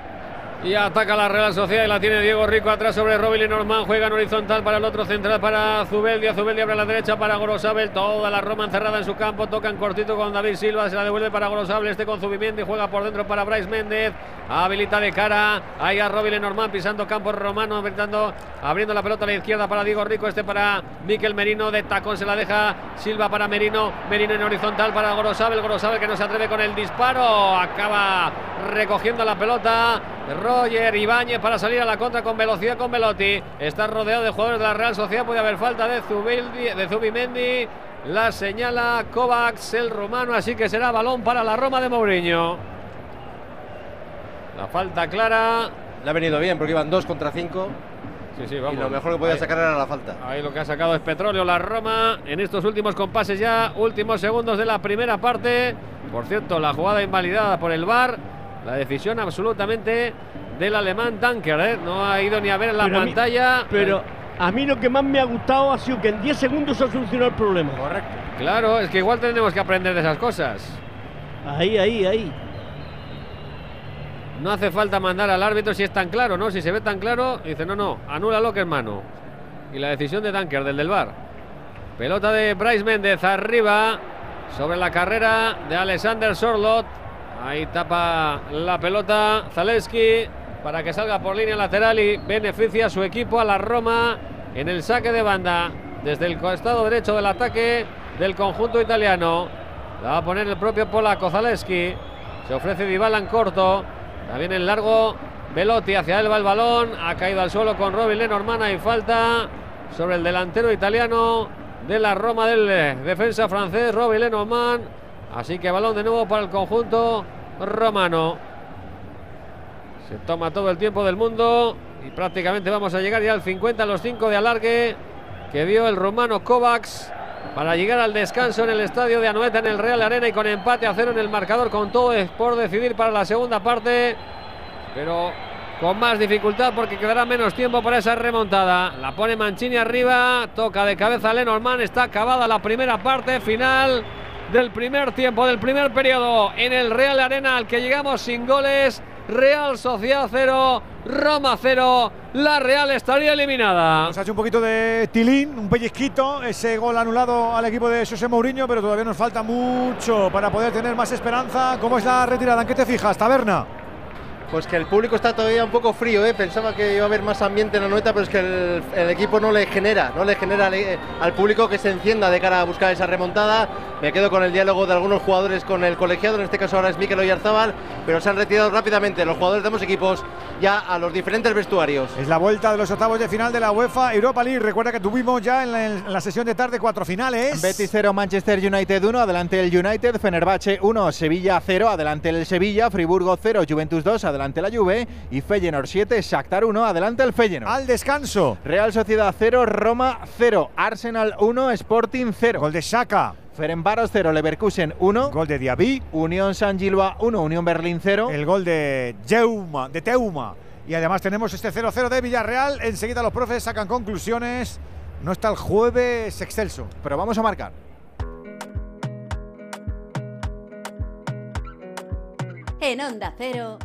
Y ataca la Real Sociedad y la tiene Diego Rico atrás sobre Robin y Norman. Juega en horizontal para el otro central para Zubeldia. Zubeldia abre la derecha para Gorosabel. Toda la Roma encerrada en su campo. Toca en cortito con David Silva. Se la devuelve para Gorosabel. Este con Zubimendi. Juega por dentro para Bryce Méndez. Habilita de cara. Ahí a Robin Norman pisando campo romano. Abriendo, abriendo la pelota a la izquierda para Diego Rico. Este para Miquel Merino. De tacón se la deja Silva para Merino. Merino en horizontal para Gorosabel. Gorosabel que no se atreve con el disparo. Acaba recogiendo la pelota. Roger Ibáñez para salir a la contra con velocidad con Velotti. Está rodeado de jugadores de la Real Sociedad. Puede haber falta de, Zubildi, de Zubimendi. La señala Kovacs, el romano. Así que será balón para la Roma de Mourinho. La falta clara. Le ha venido bien porque iban dos contra cinco. Sí, sí, Y vamos. lo mejor que podía Ahí- sacar era la falta. Ahí lo que ha sacado es petróleo la Roma en estos últimos compases ya, últimos segundos de la primera parte. Por cierto, la jugada invalidada por el VAR, la decisión absolutamente del alemán Dunker, ¿eh? no ha ido ni a ver en la Pero a mí- pantalla. Pero a mí lo que más me ha gustado ha sido que en 10 segundos se ha solucionado el problema. Correcto. Claro, es que igual tenemos que aprender de esas cosas. Ahí, ahí, ahí. No hace falta mandar al árbitro si es tan claro, ¿no? Si se ve tan claro, dice, no, no, anúlalo que es mano. Y la decisión de Dunker, del del bar. Pelota de Bryce Méndez arriba sobre la carrera de Alexander Sorlot. Ahí tapa la pelota Zaleski para que salga por línea lateral y beneficia a su equipo, a la Roma, en el saque de banda desde el costado derecho del ataque del conjunto italiano. La va a poner el propio polaco Zaleski. Se ofrece Dybala en corto. También en largo Velotti hacia él va el balón. Ha caído al suelo con Robin Lenormand y falta sobre el delantero italiano de la Roma del eh, defensa francés Robin Lenormand. Así que balón de nuevo para el conjunto romano. Se toma todo el tiempo del mundo y prácticamente vamos a llegar ya al 50 a los 5 de alargue que dio el rumano Kovacs para llegar al descanso en el estadio de Anoeta en el Real Arena y con empate a cero en el marcador con todo por decidir para la segunda parte pero con más dificultad porque quedará menos tiempo para esa remontada. La pone Mancini arriba toca de cabeza Lenormand está acabada la primera parte final del primer tiempo del primer periodo en el Real Arena al que llegamos sin goles Real Sociedad 0, Roma 0. La Real estaría eliminada. Nos ha hecho un poquito de tilín, un pellizquito, ese gol anulado al equipo de José Mourinho, pero todavía nos falta mucho para poder tener más esperanza. ¿Cómo es la retirada? ¿En qué te fijas, Taberna? Pues que el público está todavía un poco frío, ¿eh? pensaba que iba a haber más ambiente en la noeta, pero es que el, el equipo no le genera, no le genera al, al, público que se encienda de cara a buscar esa remontada. Me quedo con el diálogo de algunos jugadores con el colegiado, en este caso ahora es Mikel Oyarzábal, pero se han retirado rápidamente los jugadores de ambos equipos ya a los diferentes vestuarios. Es la vuelta de los octavos de final de la UEFA Europa League. Recuerda que tuvimos ya en la, en la sesión de tarde cuatro finales. Betis 0, Manchester United 1, adelante el United, Fenerbahce 1, Sevilla 0, adelante el Sevilla, Friburgo 0, Juventus 2, adelante la Juve y Feyenoord 7, Shakhtar 1, adelante el Feyenoord. Al descanso. Real Sociedad 0, Roma 0, Arsenal 1, Sporting 0. Gol de Saka. Ferenbaros 0, Leverkusen 1. Gol de Diaby. Unión San Gilba 1, Unión Berlín 0. El gol de Jeuma, de Teuma. Y además tenemos este 0-0 de Villarreal. Enseguida los profes sacan conclusiones. No está el jueves excelso. Pero vamos a marcar. En Onda Cero.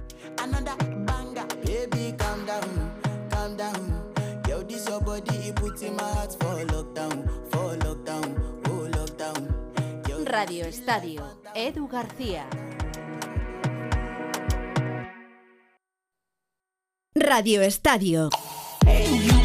Baby, calm down, calm down. Yo, this your body, it puts in my heart for lockdown, for lockdown, oh lockdown. Yo, Radio Estadio. Edu García. Radio Estadio. you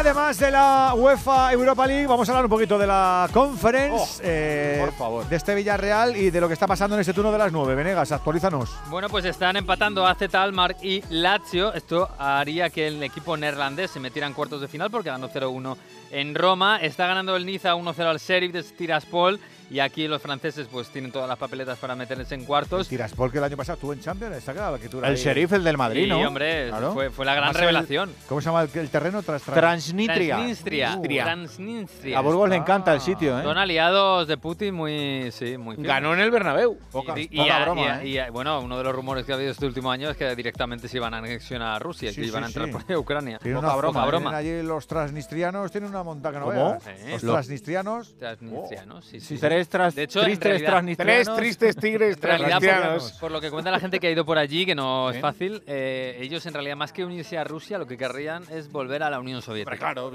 además de la UEFA Europa League, vamos a hablar un poquito de la Conference, eh, por favor. de este Villarreal y de lo que está pasando en este turno de las 9. Venegas, actualízanos. Bueno, pues están empatando AZ Almar y Lazio. Esto haría que el equipo neerlandés se metiera en cuartos de final porque ganó 0-1 en Roma. Está ganando el Niza 1-0 al Sheriff de Tiraspol. Y aquí los franceses pues tienen todas las papeletas para meterse en cuartos. Tiraspol que el año pasado estuvo en Champions, claro que tú El sheriff, el del Madrid, Sí, ¿no? hombre, Claro. fue, fue la gran Además, el- revelación. ¿Cómo se llama el, el terreno? Tras, tras- Transnistria. Transnistria. Uh. Transnistria. A Burgos le encanta el sitio, ¿eh? Son aliados de Putin muy, sí, muy firmes. Ganó en el Bernabéu. Poca, Y- y- poca y- broma, y- ¿eh? y- bueno, uno de los rumores que ha habido este último año es que directamente se iban a anexionar a Rusia, Sí, que iban a entrar sí. por Ucrania. Poca una broma, broma. broma. Allí los transnistrianos tienen una montaña que no ¿Cómo? Los Lo- transnistrianos. Transnistrianos, sí, sí. Tres tras- De hecho, tristes realidad- transnistrianos. Tres tristes tigres transnistrianos. por, por lo que cuenta la gente que ha ido por allí, que no Sí. es fácil, eh, ellos en realidad más que unirse a Rusia, lo que querrían es volver a la Unión Soviética. claro,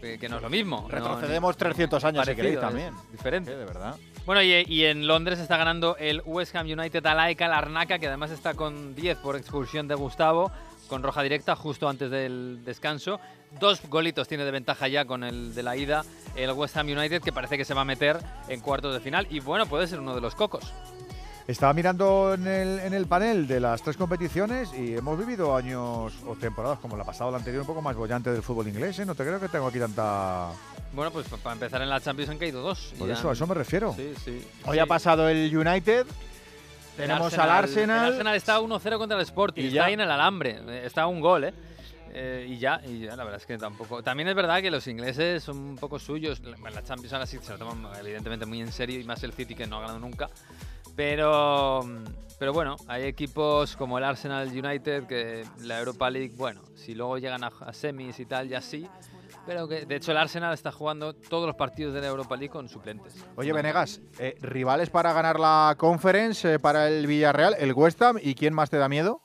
que, que no es lo mismo. no- Retrocedemos 300 años si parecido, queréis es también. Diferente. Sí, de verdad. Bueno, y, y en Londres está ganando el West Ham United al AEK Larnaca, que además está con 10 por expulsión de Gustavo, con roja directa justo antes del descanso. Dos golitos tiene de ventaja ya con el de la ida el West Ham United, que parece que se va a meter en cuartos de final. Y bueno, puede ser uno de los cocos. Estaba mirando en el, en el panel de las tres competiciones y hemos vivido años o temporadas como la pasada o la anterior un poco más bollante del fútbol inglés. ¿eh? No te creo que tengo aquí tanta... Bueno, pues pa- para empezar en la Champions han caído dos. Por eso, a han- eso me refiero. Sí, sí. Hoy Sí. ha pasado el United. Tenemos al Arsenal. El Arsenal está 1-0 contra el Sporting. Y está ya. ahí en el alambre. eh, Está a un gol, ¿eh? Eh, y ya, y ya, la verdad es que tampoco. También es verdad que los ingleses son un poco suyos. La, la Champions ahora sí se lo toman evidentemente muy en serio y más el City que no ha ganado nunca. Pero, pero bueno, hay equipos como el Arsenal United que la Europa League, bueno, si luego llegan a, a semis y tal, ya sí. Pero que, de hecho, el Arsenal está jugando todos los partidos de la Europa League con suplentes. Oye, Venegas, eh, rivales para ganar la Conference eh, para el Villarreal, el West Ham, ¿y quién más te da miedo?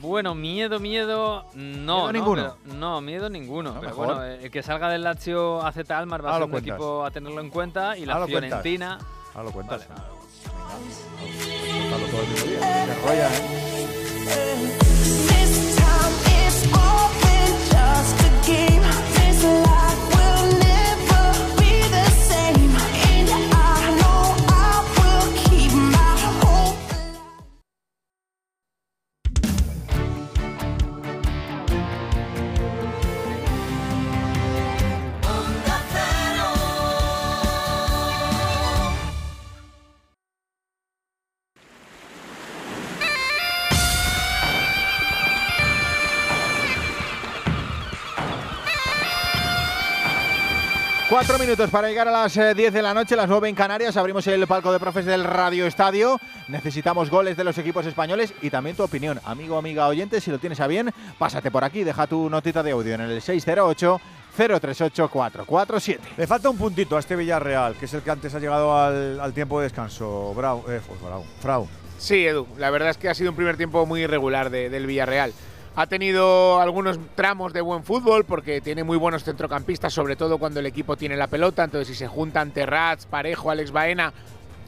Bueno, miedo, miedo, no. ¿Miedo no, ninguno? pero- no, miedo ninguno. pero mejor. bueno, eh, el que salga del Lazio AZ Almar va a Ahora ser un cuentas. equipo a tenerlo en cuenta y la cuentas. Fiorentina. Ahora lo cuentas. Vale. Todo el día. ¿eh? This time it's more than just a game. life will never minutos para llegar a las eh, 10 de la noche, las 9 en Canarias. Abrimos el palco de profes del Radio Estadio. Necesitamos goles de los equipos españoles y también tu opinión. Amigo, amiga oyente, si lo tienes a bien, pásate por aquí, deja tu notita de audio en el 608 038 447. Le falta un puntito a este Villarreal, que es el que antes ha llegado al, al tiempo de descanso. Bravo, eh, pues, bravo. Frau. Sí, Edu, la verdad es que ha sido un primer tiempo muy irregular de- del Villarreal. Ha tenido algunos tramos de buen fútbol porque tiene muy buenos centrocampistas, sobre todo cuando el equipo tiene la pelota. Entonces, si se juntan Terrats, Parejo, Alex Baena,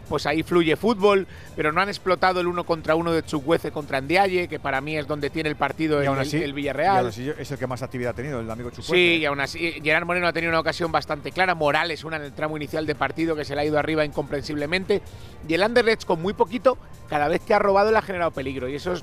pues ahí fluye fútbol. Pero no han explotado el uno contra uno de Chukwueze contra Ndiaye, que para mí es donde tiene el partido Y el, y Villarreal. aún así es el que más actividad ha tenido, el amigo Chukwueze. Sí, y aún así, Gerard Moreno ha tenido una ocasión bastante clara. Morales, una en el tramo inicial de partido que se le ha ido arriba incomprensiblemente. Y el Anderlecht, con muy poquito, cada vez que ha robado le ha generado peligro. Y eso es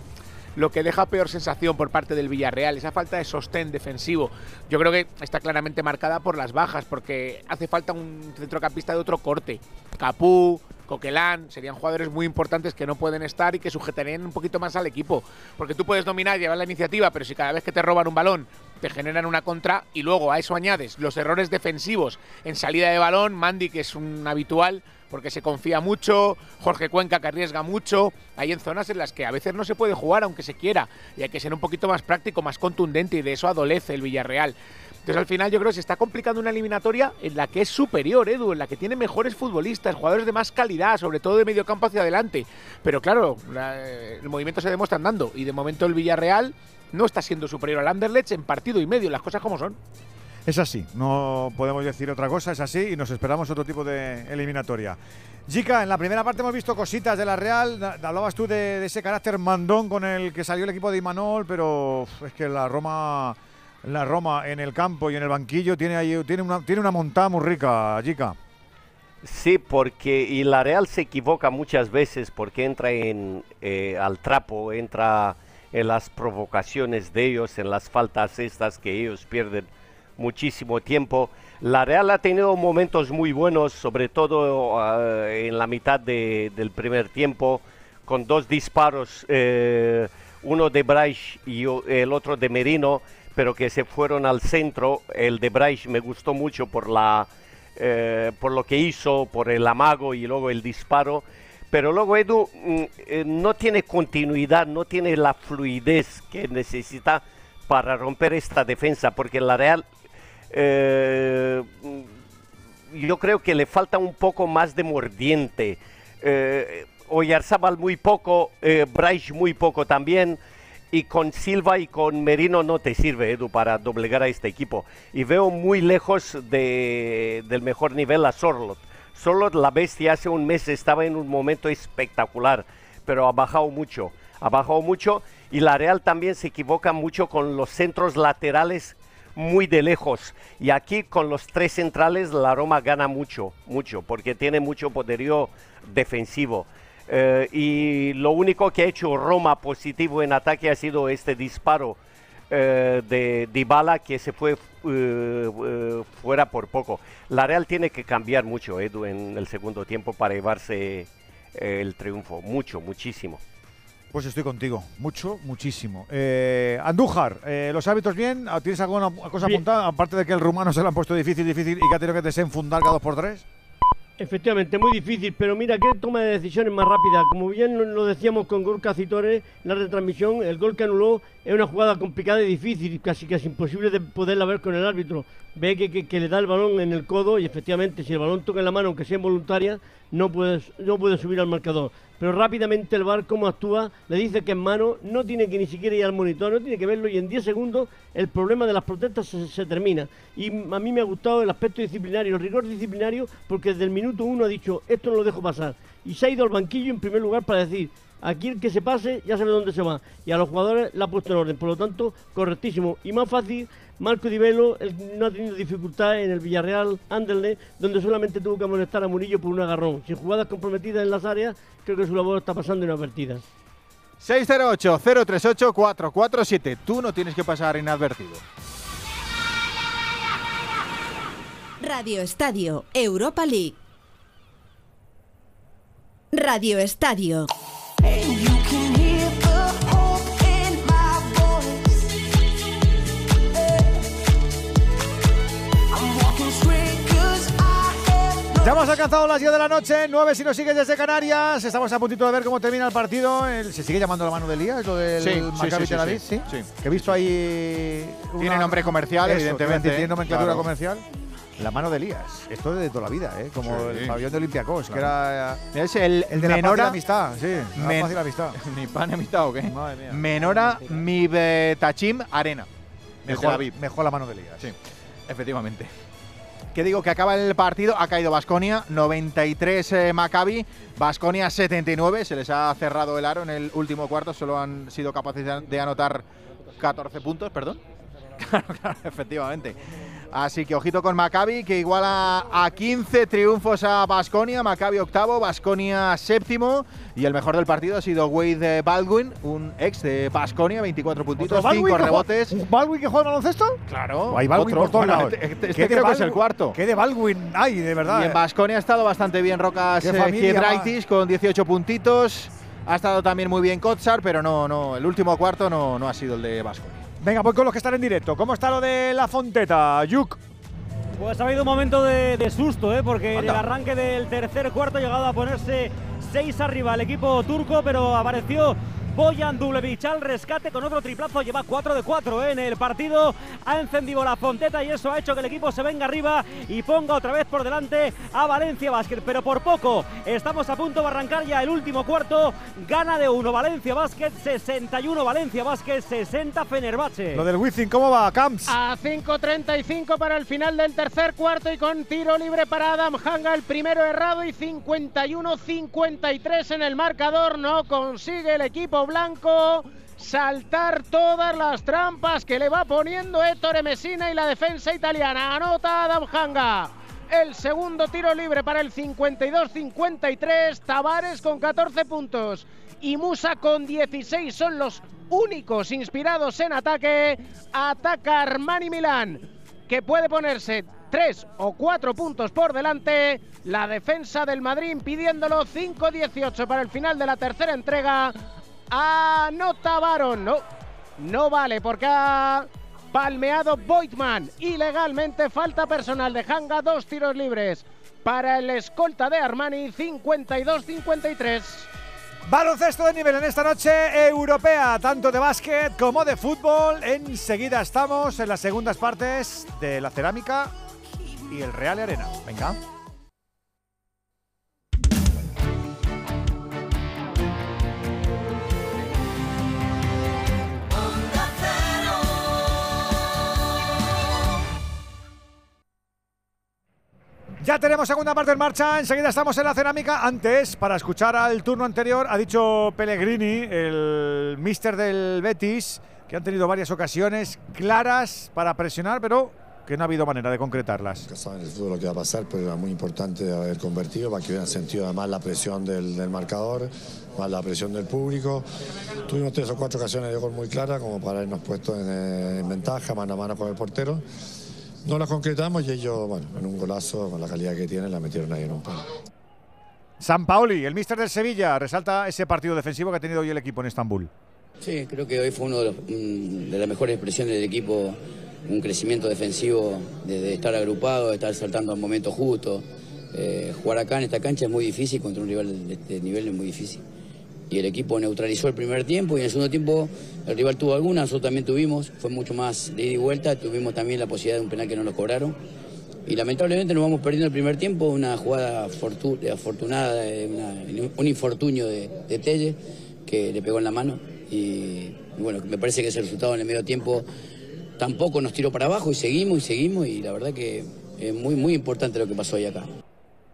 lo que deja peor sensación por parte del Villarreal, esa falta de sostén defensivo. Yo creo que está claramente marcada por las bajas, porque hace falta un centrocampista de otro corte. Capú, Coquelán, serían jugadores muy importantes que no pueden estar y que sujetarían un poquito más al equipo. Porque tú puedes dominar llevar la iniciativa, pero si cada vez que te roban un balón te generan una contra y luego a eso añades los errores defensivos en salida de balón, Mandy que es un habitual porque se confía mucho, Jorge Cuenca que arriesga mucho, hay en zonas en las que a veces no se puede jugar aunque se quiera y hay que ser un poquito más práctico, más contundente y de eso adolece el Villarreal. Entonces al final yo creo que se está complicando una eliminatoria en la que es superior, Edu, en la que tiene mejores futbolistas, jugadores de más calidad, sobre todo de medio campo hacia adelante. Pero claro, la- el movimiento se demuestra andando y de momento el Villarreal no está siendo superior al Anderlecht en partido y medio, las cosas como son. Es así, no podemos decir otra cosa, es así y nos esperamos otro tipo de eliminatoria. Jica, en la primera parte hemos visto cositas de la Real, hablabas tú de, de ese carácter mandón con el que salió el equipo de Imanol, pero es que la Roma, la Roma en el campo y en el banquillo tiene una, tiene montada muy rica, Jica. Sí, porque y la Real se equivoca muchas veces porque entra en eh, al trapo, entra en las provocaciones de ellos, en las faltas estas que ellos pierden muchísimo tiempo. La Real ha tenido momentos muy buenos, sobre todo ah, en la mitad de- del primer tiempo, con dos disparos, eh, uno de Braish y el otro de Merino, pero que se fueron al centro. El de Braish me gustó mucho por la eh, por lo que hizo, por el amago y luego el disparo. Pero luego Edu mm, eh, no tiene continuidad, no tiene la fluidez que necesita para romper esta defensa, porque la Real eh, yo creo que le falta un poco más de mordiente. Eh, Oyarzabal muy poco, eh, Braish muy poco también. Y con Silva y con Merino no te sirve, Edu, para doblegar a este equipo. Y veo muy lejos de- del mejor nivel a Sorlot. Sorlot, la bestia, hace un mes estaba en un momento espectacular, pero ha bajado mucho. Ha bajado mucho y la Real también se equivoca mucho con los centros laterales muy de lejos. Y aquí con los tres centrales la Roma gana mucho, mucho, porque tiene mucho poderío defensivo. Eh, y lo único que ha hecho Roma positivo en ataque ha sido este disparo eh, de Dybala que se fue eh, fuera por poco. La Real tiene que cambiar mucho, Edu, en el segundo tiempo para llevarse el triunfo. Mucho, muchísimo. Pues estoy contigo, mucho, muchísimo. Eh, Andújar, eh, ¿los hábitos bien? ¿Tienes alguna cosa Bien. apuntada? Aparte de que el rumano se lo han puesto difícil, difícil y que ha tenido que desenfundar cada dos por tres. Efectivamente, muy difícil, pero mira qué toma de decisiones más rápida. Como bien lo- decíamos con Gorka Citore en la retransmisión, el gol que anuló es una jugada complicada y difícil, casi casi imposible de poderla ver con el árbitro. Ve que, que- que le da el balón en el codo y efectivamente si el balón toca en la mano, aunque sea involuntaria, no puede, no puede subir al marcador. Pero rápidamente el VAR, como actúa, le dice que en mano, no tiene que ni siquiera ir al monitor, no tiene que verlo y en 10 segundos el problema de las protestas se, se termina. Y a mí me ha gustado el aspecto disciplinario, el rigor disciplinario, porque desde el minuto uno ha dicho, esto no lo dejo pasar. Y se ha ido al banquillo en primer lugar para decir, aquí el que se pase ya sabe dónde se va. Y a los jugadores la ha puesto en orden, por lo tanto, correctísimo. Y más fácil, Marco Di Velo él no ha tenido dificultad en el Villarreal Anderlecht, donde solamente tuvo que amonestar a Murillo por un agarrón. Sin jugadas comprometidas en las áreas, creo que su labor está pasando inadvertida. 608-038-447. Tú no tienes que pasar inadvertido. Radio Estadio Europa League. Radio Estadio. Ya hemos alcanzado las 10 de la noche, 9 si nos sigues desde Canarias. Estamos a puntito de ver cómo termina el partido. El- ¿Se sigue llamando la mano del día? ¿Es lo del Sí, Maccabi sí, Tel sí, Aviv? sí, sí. Que he visto ahí. Tiene nombre comercial, Eso, evidentemente, Tiene nomenclatura claro. comercial. La mano de Elías. Esto es de toda la vida, ¿eh? Como Sí. el pabellón de Olympiacos, que Claro. era. Es el, el de Menora- la amistad, sí. La Men- amistad. ¿Ni pan ni amistad o qué? Madre mía. Menora Mibetachim Arena. de Mejor, mejor la mano de Elías. Sí, efectivamente. Que digo que acaba el partido, ha caído Basconia, 93 eh, Maccabi, Basconia 79, se les ha cerrado el aro en el último cuarto, solo han sido capaces de- anotar 14 puntos, perdón. Efectivamente. Así que ojito con Maccabi, que iguala a 15 triunfos a Basconia, Maccabi octavo, Basconia séptimo, y el mejor del partido ha sido Wade Baldwin, un ex de Basconia, 24 puntitos, ¿Otro Baldwin 5 que juega- rebotes. ¿Un Baldwin que juega al baloncesto? Claro, Hay Baldwin por todos lados. este- este- ¿Qué este de creo que es el cuarto. ¿Qué de Baldwin hay, de verdad? Y en eh? Basconia ha estado bastante bien Rocas eh, familia, Giedraitis con 18 puntitos. Ha estado también muy bien Kotsar, pero no, no, el último cuarto no, no ha sido el de Basconia. Venga, voy con los que están en directo. ¿Cómo está lo de la Fonteta, Yuk? Pues ha habido un momento de, de susto, ¿eh? porque en el Anda. arranque del tercer cuarto ha llegado a ponerse 6 arriba el equipo turco, pero apareció Boyan Dublevic al rescate con otro triplazo, lleva 4 de 4 en el partido, ha encendido la fonteta y eso ha hecho que el equipo se venga arriba y ponga otra vez por delante a Valencia Basket, pero por poco estamos a punto de arrancar ya el último cuarto, gana de 1 Valencia Basket, 61 Valencia Basket, 60 Fenerbahce. Lo del Wizzing, ¿cómo va, Camps? A 5.35 para el final del tercer cuarto y con tiro libre para Adam Hanga, el primero errado y 51-53 en el marcador. No consigue el equipo blanco saltar todas las trampas que le va poniendo Ettore Messina y la defensa italiana. Anota Adam Hanga. El segundo tiro libre para el 52-53. Tavares con 14 puntos y Musa con 16 son los únicos inspirados en ataque. Ataca Armani Milán, que puede ponerse 3 o 4 puntos por delante. La defensa del Madrid impidiéndolo 5-18 para el final de la tercera entrega. Anota Baron. No, no vale porque ha palmeado Boitman. Ilegalmente falta personal de Hanga. Dos tiros libres para el escolta de Armani. 52-53. Baloncesto de nivel en esta noche europea, tanto de básquet como de fútbol. Enseguida estamos en las segundas partes de la cerámica y el Real Arena. Venga. Ya tenemos segunda parte en marcha, enseguida estamos en la cerámica. Antes, para escuchar al turno anterior, ha dicho Pellegrini, el mister del Betis, que han tenido varias ocasiones claras para presionar, pero que no ha habido manera de concretarlas. saben el fútbol lo que va a pasar, pero era muy importante haber convertido para que hubieran sentido además la presión del, del marcador, más la presión del público. Tuvimos tres o cuatro ocasiones de gol muy claras como para habernos puesto en, eh, en ventaja, mano a mano con el portero. No las concretamos y ellos, bueno, en un golazo, con la calidad que tienen, la metieron ahí en un palo. San Paoli, el mister del Sevilla, resalta ese partido defensivo que ha tenido hoy el equipo en Estambul. Sí, creo que hoy fue una de, las mejores expresiones del equipo, un crecimiento defensivo, de, de estar agrupado, de estar saltando al momento justo, Eh, jugar acá en esta cancha es muy difícil, contra un rival de este nivel es muy difícil. Y el equipo neutralizó el primer tiempo y en el segundo tiempo el rival tuvo algunas, nosotros también tuvimos, fue mucho más de ida y vuelta, tuvimos también la posibilidad de un penal que no nos cobraron. Y lamentablemente nos vamos perdiendo el primer tiempo, una jugada fortu- afortunada, un infortunio de, de Telle que le pegó en la mano. Y, y bueno, me parece que ese resultado en el medio tiempo tampoco nos tiró para abajo y seguimos y seguimos y la verdad que es muy, muy importante lo que pasó hoy acá.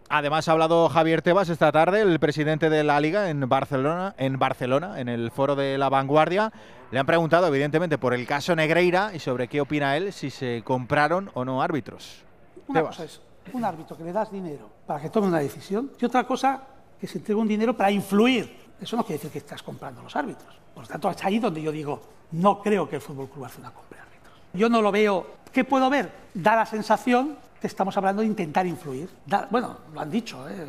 Además ha hablado Javier Tebas esta tarde, el presidente de la Liga en Barcelona, en Barcelona, en el foro de la Vanguardia. Le han preguntado, evidentemente, por el caso Negreira y sobre qué opina él si se compraron o no árbitros. Una Tebas. cosa es un árbitro que le das dinero para que tome una decisión y otra cosa que se entrega un dinero para influir. Eso no quiere decir que estás comprando los árbitros. Por lo tanto, es ahí donde yo digo, no creo que el Fútbol Club hace una compra de árbitros. Yo no lo veo. ¿Qué puedo ver? Da la sensación estamos hablando de intentar influir. Bueno, lo han dicho, ¿eh?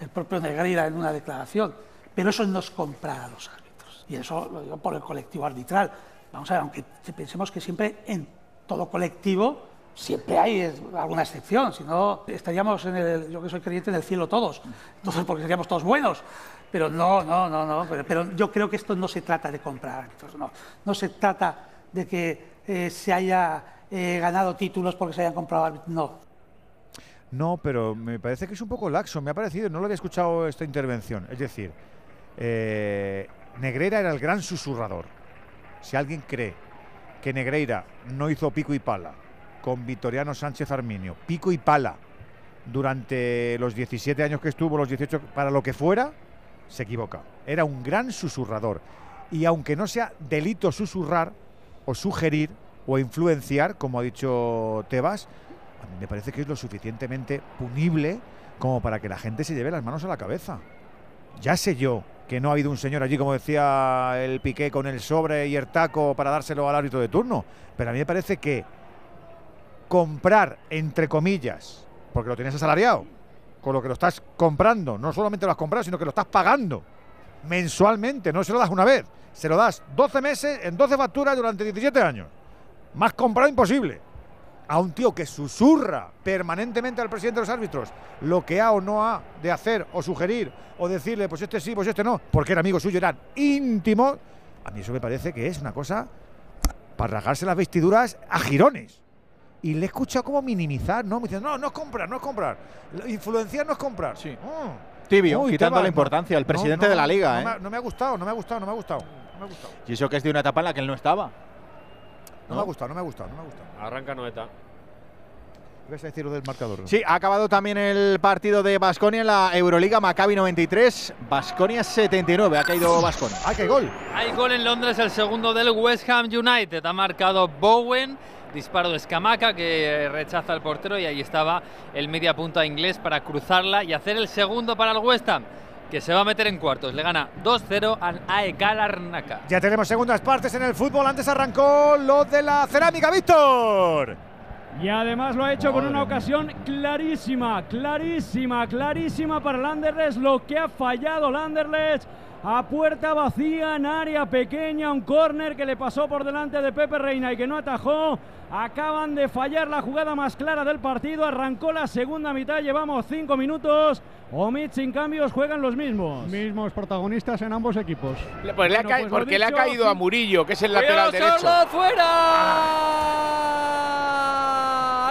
el propio Negreira en una declaración. Pero eso no es comprar a los árbitros. Y eso lo digo por el colectivo arbitral. Vamos a ver, aunque pensemos que siempre en todo colectivo siempre hay alguna excepción, si no estaríamos en el, yo que soy creyente en el cielo todos, entonces porque seríamos todos buenos, pero no, no, no, no, pero, pero yo creo que esto no se trata de comprar árbitros, no, no se trata de que eh, se haya eh, ganado títulos porque se hayan comprado no. No, pero me parece que es un poco laxo. Me ha parecido, no lo había escuchado esta intervención. Es decir, eh, Negreira era el gran susurrador. Si alguien cree que Negreira no hizo pico y pala con Vitoriano Sánchez Arminio, pico y pala durante los 17 años que estuvo, los 18, para lo que fuera, se equivoca. Era un gran susurrador. Y aunque no sea delito susurrar o sugerir o influenciar, como ha dicho Tebas, a mí me parece que es lo suficientemente punible como para que la gente se lleve las manos a la cabeza. Ya sé yo que no ha habido un señor allí, como decía el Piqué, con el sobre y el taco para dárselo al árbitro de turno. Pero a mí me parece que comprar, entre comillas, porque lo tienes asalariado, con lo que lo estás comprando, no solamente lo has comprado, sino que lo estás pagando mensualmente, no se lo das una vez, se lo das 12 meses en 12 facturas durante 17 años. Más comprado imposible. A un tío que susurra permanentemente al presidente de los árbitros lo que ha o no ha de hacer o sugerir o decirle, pues este sí, pues este no, porque era amigo suyo, eran íntimos. A mí eso me parece que es una cosa para rasgarse las vestiduras a girones. Y le he escuchado como minimizar, ¿no? Me dicen, no, no es comprar, no es comprar. Influenciar no es comprar. Sí. Tibio, quitando la importancia, el presidente de la liga, no ¿eh? me ha- no me ha gustado, no me ha gustado. No me ha gustado. Y eso que es de una etapa en la que él no estaba. No, me ha gustado, no me ha gustado, no me ha gustado. Arranca Noeta. ¿Vas a decir lo del marcador? Sí, ha acabado también el partido de Basconia en la Euroliga, Maccabi 93, Basconia 79. Ha caído Basconia. ¡Ah, qué gol! Hay gol en Londres, el segundo del West Ham United. Ha marcado Bowen. Disparo de Escamaca que rechaza al portero y ahí estaba el media punta inglés para cruzarla y hacer el segundo para el West Ham, que se va a meter en cuartos. Le gana 2-0 al AEK Larnaca. Ya tenemos segundas partes en el fútbol. Antes arrancó lo de la cerámica, Víctor. Y además lo ha hecho con una ocasión clarísima, clarísima, clarísima para el Anderlecht. Lo que ha fallado el Anderlecht a puerta vacía en área pequeña. Un córner que le pasó por delante de Pepe Reina y que no atajó. Acaban de fallar la jugada más clara del partido. Arrancó la segunda mitad. Llevamos cinco minutos. Omid sin cambios juegan los mismos. Mismos protagonistas en ambos equipos. Pues le ha Bueno, ca- pues porque le ha caído a Murillo, que es el lateral derecho. Fuera.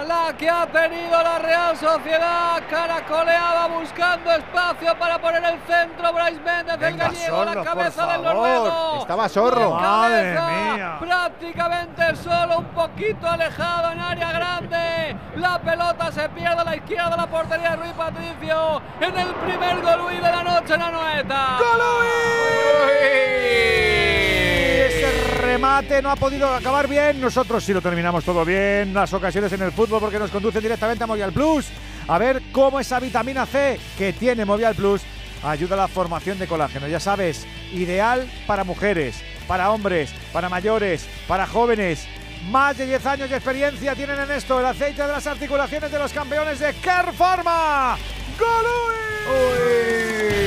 La que ha tenido la Real Sociedad. Caracoleaba buscando espacio para poner el centro. Bryce Méndez, el Venga, gallego, Sorlo, la cabeza del noruego. Estaba Sorro. De Madre cabeza, mía. Prácticamente solo, un poquito alejado en área grande. La pelota se pierde a la izquierda de la portería de Rui Patricio. En el primer Golui de la noche en Anoeta. Ese remate no ha podido acabar bien. Nosotros sí lo terminamos todo bien. Las ocasiones en el fútbol porque nos conducen directamente a Movial Plus. A ver cómo esa vitamina C que tiene Movial Plus ayuda a la formación de colágeno. Ya sabes, ideal para mujeres, para hombres, para mayores, para jóvenes. Más de 10 años de experiencia tienen en esto el aceite de las articulaciones de los campeones de Care Pharma. ¡Golui!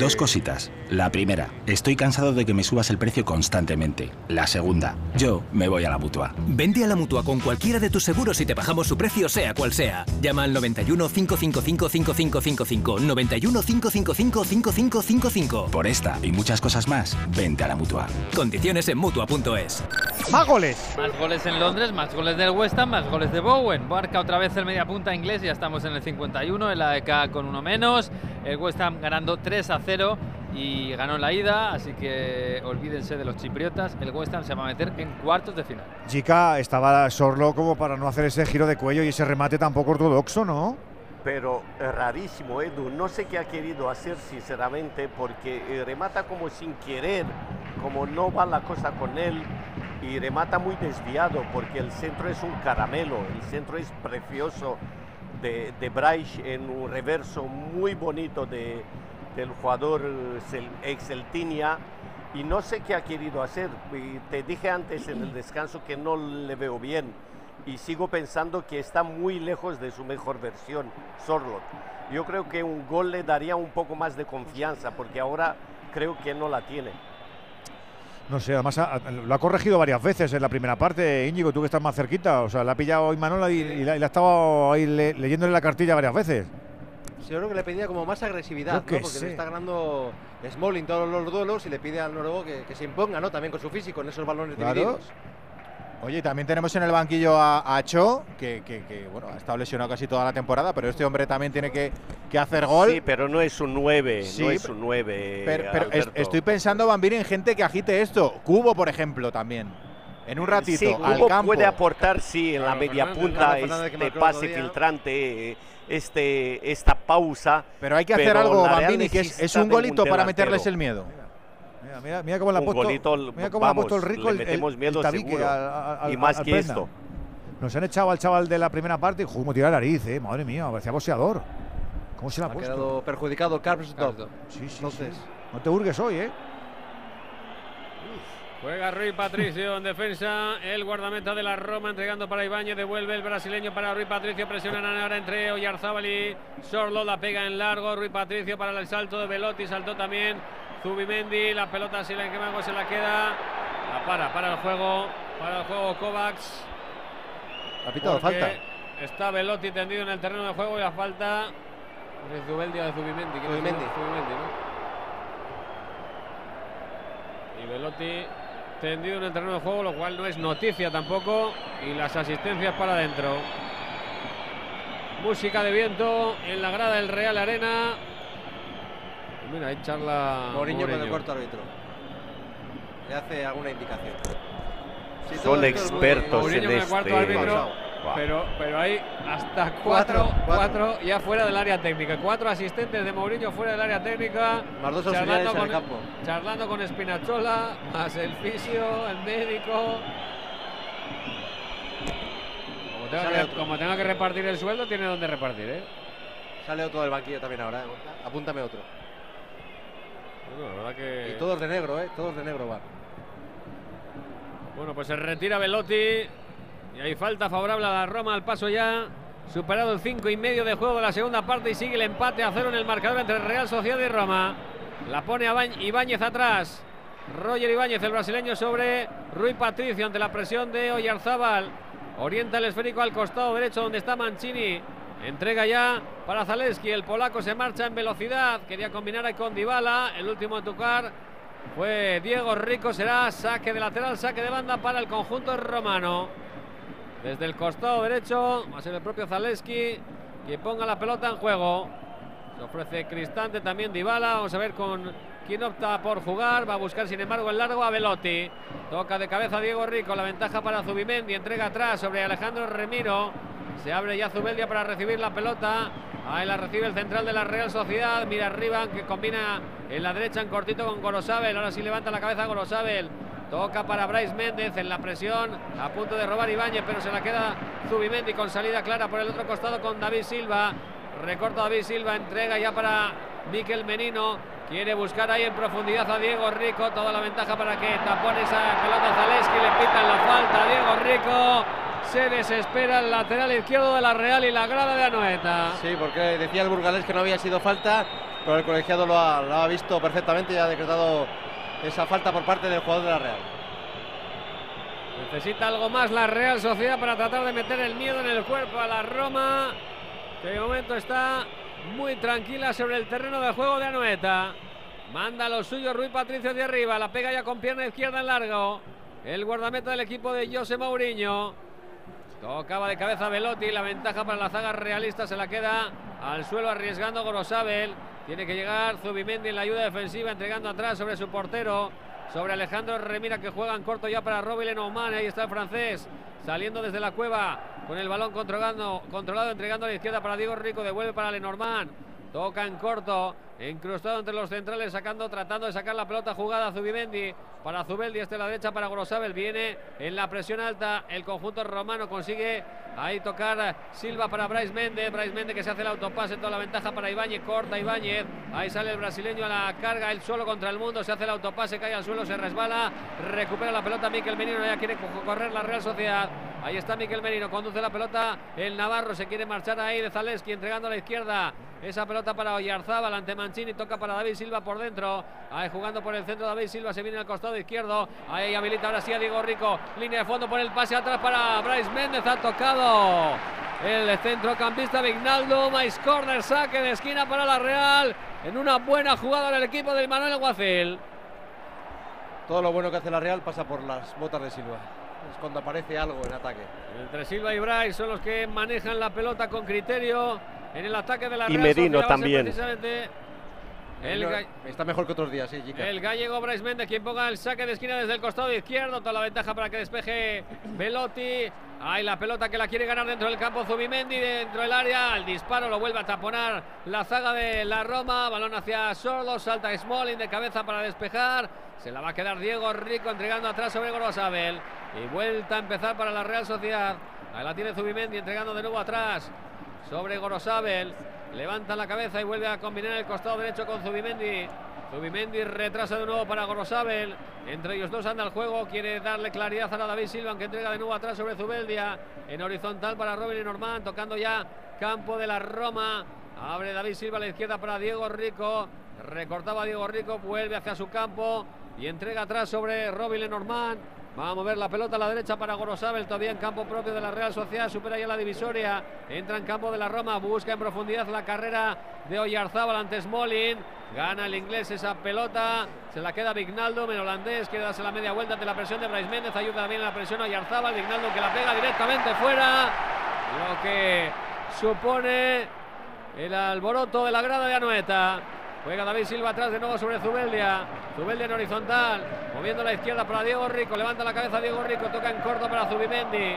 Dos cositas. La primera, estoy cansado de que me subas el precio constantemente. La segunda, yo me voy a la mutua. Vente a la mutua con cualquiera de tus seguros y te bajamos su precio, sea cual sea. Llama al 91 555 5555. 91 555 5555. Por esta y muchas cosas más, vente a la mutua. Condiciones en mutua.es. ¡Más goles! Más goles en Londres, más goles del West Ham, más goles de Bowen. Marca otra vez el mediapunta inglés, ya estamos en el 51, el AEK con uno menos. El West Ham ganando 3 a 0 y ganó la ida, así que olvídense de los chipriotas. El West Ham se va a meter en cuartos de final. Chica, estaba Sorlo como para no hacer ese giro de cuello y ese remate tan poco ortodoxo, ¿no? Pero es rarísimo, Edu. No sé qué ha querido hacer, sinceramente, porque eh, remata como sin querer, como no va la cosa con él, y remata muy desviado, porque el centro es un caramelo, el centro es precioso de, de Braich en un reverso muy bonito de, del jugador eh, Cel- ex Celtinia. Y no sé qué ha querido hacer. Te dije antes en el descanso que no le veo bien y sigo pensando que está muy lejos de su mejor versión, Sorlot. Yo creo que un gol le daría un poco más de confianza, porque ahora creo que no la tiene. No sé, además ha- lo ha corregido varias veces en la primera parte, Íñigo, tú que estás más cerquita. O sea, la ha pillado hoy Manola y, y la, y ha estado ahí le- leyéndole la cartilla varias veces. Yo creo que le pedía como más agresividad, ¿no? porque sé. le está ganando Smalling todos los duelos y le pide al noruego que, que se imponga, ¿no? También con su físico en esos balones Claro. divididos. Oye, también tenemos en el banquillo a, a Cho, que, que- que, bueno, ha estado lesionado casi toda la temporada, pero este hombre también tiene que, que hacer gol. Sí, pero no es un 9, Sí, no es un 9. Pero, pero es- estoy pensando, Bambini, en gente que agite esto. Cubo, por ejemplo, también. En un ratito, Sí, al Cubo campo. puede aportar, sí, en la Claro, media Fernández, punta, Fernández, este pase filtrante, eh, este, esta pausa. Pero hay que hacer algo, la Bambini, que es, es un golito para delantero. meterles el miedo. Mira, mira, mira cómo le ha Un puesto, golito, mira cómo ha puesto el rico le el, el- metemos miedo el tabique seguro. al- al- Y más al que prenda. esto. Nos han echado al chaval de la primera parte y juego como tirar nariz, eh. Madre mía, parecía boxeador. ¿Cómo se la ha Ha puesto? quedado perjudicado Karsdorp. Sí, sí, Entonces, sí. No te hurgues hoy, eh. Juega Rui Patricio en defensa. El guardameta de la Roma entregando para Ibáñez. Devuelve el brasileño para Rui Patricio. Presionan ahora entre Oyarzábal y Sorlo. La pega en largo. Rui Patricio para el salto de Velotti. Saltó también Zubimendi. La pelota si la quema se la queda. La para, para el juego. Para el juego Kovacs. Ha pitado falta. Está Velotti tendido en el terreno de juego y la falta de Zubeldi o de Zubimendi. ¿quién es Zubimendi. Zubimendi, ¿no? Y Velotti tendido en el terreno de juego, lo cual no es noticia tampoco. Y las asistencias para adentro. Música de viento en la grada del Real Arena. Mira, ahí charla. Mourinho con el Mourinho. cuarto árbitro. Le hace alguna indicación. Son muy- expertos Mourinho en con el este. cuarto árbitro. Pero, pero hay hasta Cuatro, cuatro, cuatro. cuatro ya fuera del área técnica. Cuatro asistentes de Mourinho fuera del área técnica. Más dos charlando con, el campo. charlando con Spinazzola, más el fisio, el médico. Como tenga, que, otro. como tenga que repartir el sueldo, tiene donde repartir, ¿eh? Sale otro del banquillo también ahora. ¿eh? Apúntame otro. Bueno, la verdad que... Y todos de negro, ¿eh? Todos de negro van. Bueno, pues se retira Velotti. Y hay falta favorable a la Roma al paso ya. Superado el 5 y medio de juego de la segunda parte y sigue el empate a cero en el marcador entre Real Sociedad y Roma. La pone a Ibáñez atrás. Roger Ibáñez, el brasileño, sobre Rui Patricio ante la presión de Oyarzábal. Orienta el esférico al costado derecho donde está Mancini. Entrega ya para Zaleski. El polaco se marcha en velocidad. Quería combinar con Dybala. El último en tocar fue Diego Rico. Será saque de lateral, saque de banda para el conjunto romano. Desde el costado derecho va a ser el propio Zaleski quien ponga la pelota en juego. Se ofrece Cristante también Dybala. Vamos a ver con quién opta por jugar. Va a buscar sin embargo el largo a Velotti. Toca de cabeza Diego Rico. La ventaja para Zubimendi. Entrega atrás sobre Alejandro Remiro. Se abre ya Zubeldia para recibir la pelota. Ahí la recibe el central de la Real Sociedad. Mira arriba que combina en la derecha en cortito con Gorosabel. Ahora sí levanta la cabeza Gorosabel. Toca para Bryce Méndez en la presión. A punto de robar Ibáñez, pero se la queda Zubimendi con salida clara por el otro costado con David Silva. Recorta David Silva, entrega ya para Miquel Menino. Quiere buscar ahí en profundidad a Diego Rico. Toda la ventaja para que tapone esa pelota Zaleski. Le pitan la falta a Diego Rico. Se desespera el lateral izquierdo de la Real y la grada de Anoeta. Sí, porque decía el burgalés que no había sido falta pero el colegiado lo ha, lo ha visto perfectamente y ha decretado esa falta por parte del jugador de la Real. Necesita algo más la Real Sociedad para tratar de meter el miedo en el cuerpo a la Roma, que de momento está muy tranquila sobre el terreno de juego de Anoeta. Manda lo suyo Rui Patricio de arriba, la pega ya con pierna izquierda en largo. El guardameta del equipo de José Mourinho. Tocaba de cabeza Velotti, la ventaja para la zaga realista se la queda al suelo arriesgando Gorosabel. Tiene que llegar Zubimendi en la ayuda defensiva, entregando atrás sobre su portero, sobre Alejandro Remira que juega en corto ya para Robin Lenormand. Ahí está el francés saliendo desde la cueva con el balón controlando, controlado, entregando a la izquierda para Diego Rico, devuelve para Lenormand. Toca en corto, incrustado entre los centrales, sacando, tratando de sacar la pelota jugada a Zubimendi. Para Zubeldi, este la derecha para Gorosabel. Viene en la presión alta el conjunto romano. Consigue ahí tocar Silva para Bryce Méndez. Bryce Méndez que se hace el autopase, toda la ventaja para Ibáñez. Corta Ibáñez. Ahí sale el brasileño a la carga, él solo contra el mundo. Se hace el autopase, cae al suelo, se resbala. Recupera la pelota Miquel Menino. Ya quiere co- correr la Real Sociedad. Ahí está Miquel Merino, conduce la pelota el Navarro, se quiere marchar ahí de Zaleski, entregando a la izquierda esa pelota para Oyarzábal ante Mancini, toca para David Silva por dentro, ahí jugando por el centro David Silva, se viene al costado izquierdo, ahí habilita ahora sí a Diego Rico, línea de fondo por el pase atrás para Bryce Méndez, ha tocado el centrocampista Vignaldo, Mais corner, saque de esquina para la Real, en una buena jugada del equipo del Manuel Guacil. Todo lo bueno que hace la Real pasa por las botas de Silva. Es cuando aparece algo en ataque. Entre Silva y Bryce son los que manejan la pelota con criterio en el ataque de la Y Real Sociedad. A ser también. Precisamente el, Está mejor que otros días, sí, Jica. el gallego Bryce Méndez quien ponga el saque de esquina desde el costado izquierdo. Toda la ventaja para que despeje Velotti. Ahí la pelota que la quiere ganar dentro del campo Zubimendi, dentro del área. El disparo lo vuelve a taponar la zaga de la Roma. Balón hacia Sordo, salta Smalling de cabeza para despejar. Se la va a quedar Diego Rico entregando atrás sobre Gorosabel. Y vuelta a empezar para la Real Sociedad. Ahí la tiene Zubimendi entregando de nuevo atrás sobre Gorosabel. Levanta la cabeza y vuelve a combinar el costado derecho con Zubimendi. Zubimendi retrasa de nuevo para Gorosabel. Entre ellos dos anda el juego. Quiere darle claridad a David Silva, que entrega de nuevo atrás sobre Zubeldia. En horizontal para Robin y Norman, tocando ya campo de la Roma. Abre David Silva a la izquierda para Diego Rico. Recortaba Diego Rico, vuelve hacia su campo y entrega atrás sobre Robin Lenormand. Va a mover la pelota a la derecha para Gorosabel, todavía en campo propio de la Real Sociedad, supera ya la divisoria, entra en campo de la Roma, busca en profundidad la carrera de Oyarzábal ante Smolin, gana el inglés esa pelota, se la queda Vignaldo, el holandés, quiere darse la media vuelta ante la presión de Bryce Méndez, ayuda también en la presión a Oyarzábal, Vignaldo que la pega directamente fuera, lo que supone el alboroto de la grada de Anoeta. Juega David Silva atrás de nuevo sobre Zubeldia. Zubeldia en horizontal. Moviendo a la izquierda para Diego Rico. Levanta la cabeza Diego Rico. Toca en corto para Zubimendi.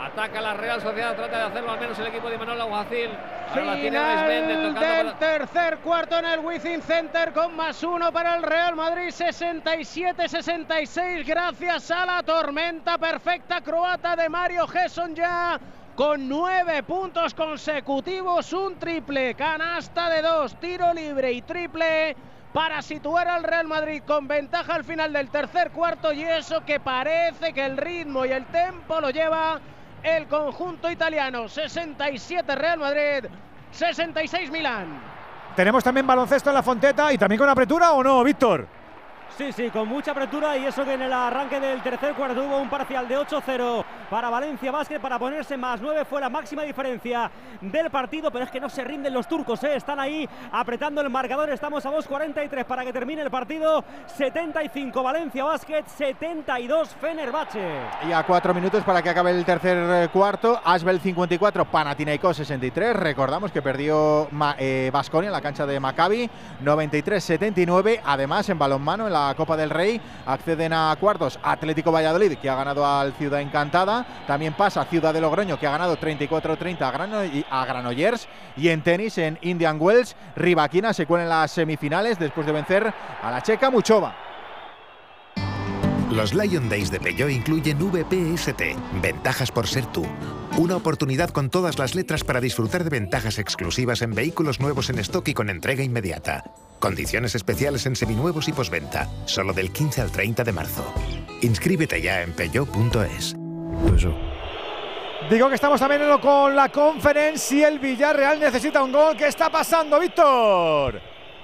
Ataca la Real Sociedad. Trata de hacerlo al menos el equipo de Manuel Aguacil. Ahora Final del para- tercer cuarto en el Wizzing Center con más uno para el Real Madrid 67-66 gracias a la tormenta perfecta croata de Mario Gesson ya con nueve puntos consecutivos, un triple, canasta de dos, tiro libre y triple para situar al Real Madrid con ventaja al final del tercer cuarto y eso que parece que el ritmo y el tempo lo lleva el conjunto italiano. 67 Real Madrid, 66 Milán. Tenemos también baloncesto en la Fonteta y también con apretura o no, Víctor. Sí, sí, con mucha apertura y eso que en el arranque del tercer cuarto hubo un parcial de 8-0 para Valencia Basket para ponerse más 9 fue la máxima diferencia del partido, pero es que no se rinden los turcos, ¿eh? están ahí apretando el marcador, estamos a 2.43 para que termine el partido, 75 Valencia Basket, 72 Fenerbahce. Y a cuatro minutos para que acabe el tercer eh, cuarto, Asbel 54, Panathinaikos 63. Recordamos que perdió Vasconia en la cancha de Maccabi, 93-79. Además, en balonmano, en la Copa del Rey, acceden a cuartos Atlético Valladolid, que ha ganado al Ciudad Encantada. También pasa Ciudad de Logroño, que ha ganado 34-30 a, a Granollers. Y en tenis, en Indian Wells, Rivaquina se cuela en las semifinales después de vencer a la checa Muchova. Los Lion Days de Peugeot incluyen VPST, ventajas por ser tú. Una oportunidad con todas las letras para disfrutar de ventajas exclusivas en vehículos nuevos en stock y con entrega inmediata. Condiciones especiales en seminuevos y posventa, solo del 15 al 30 de marzo. Inscríbete ya en peugeot.es. Digo que estamos también en lo- con la conferencia y el Villarreal necesita un gol. ¿Qué está pasando, Víctor?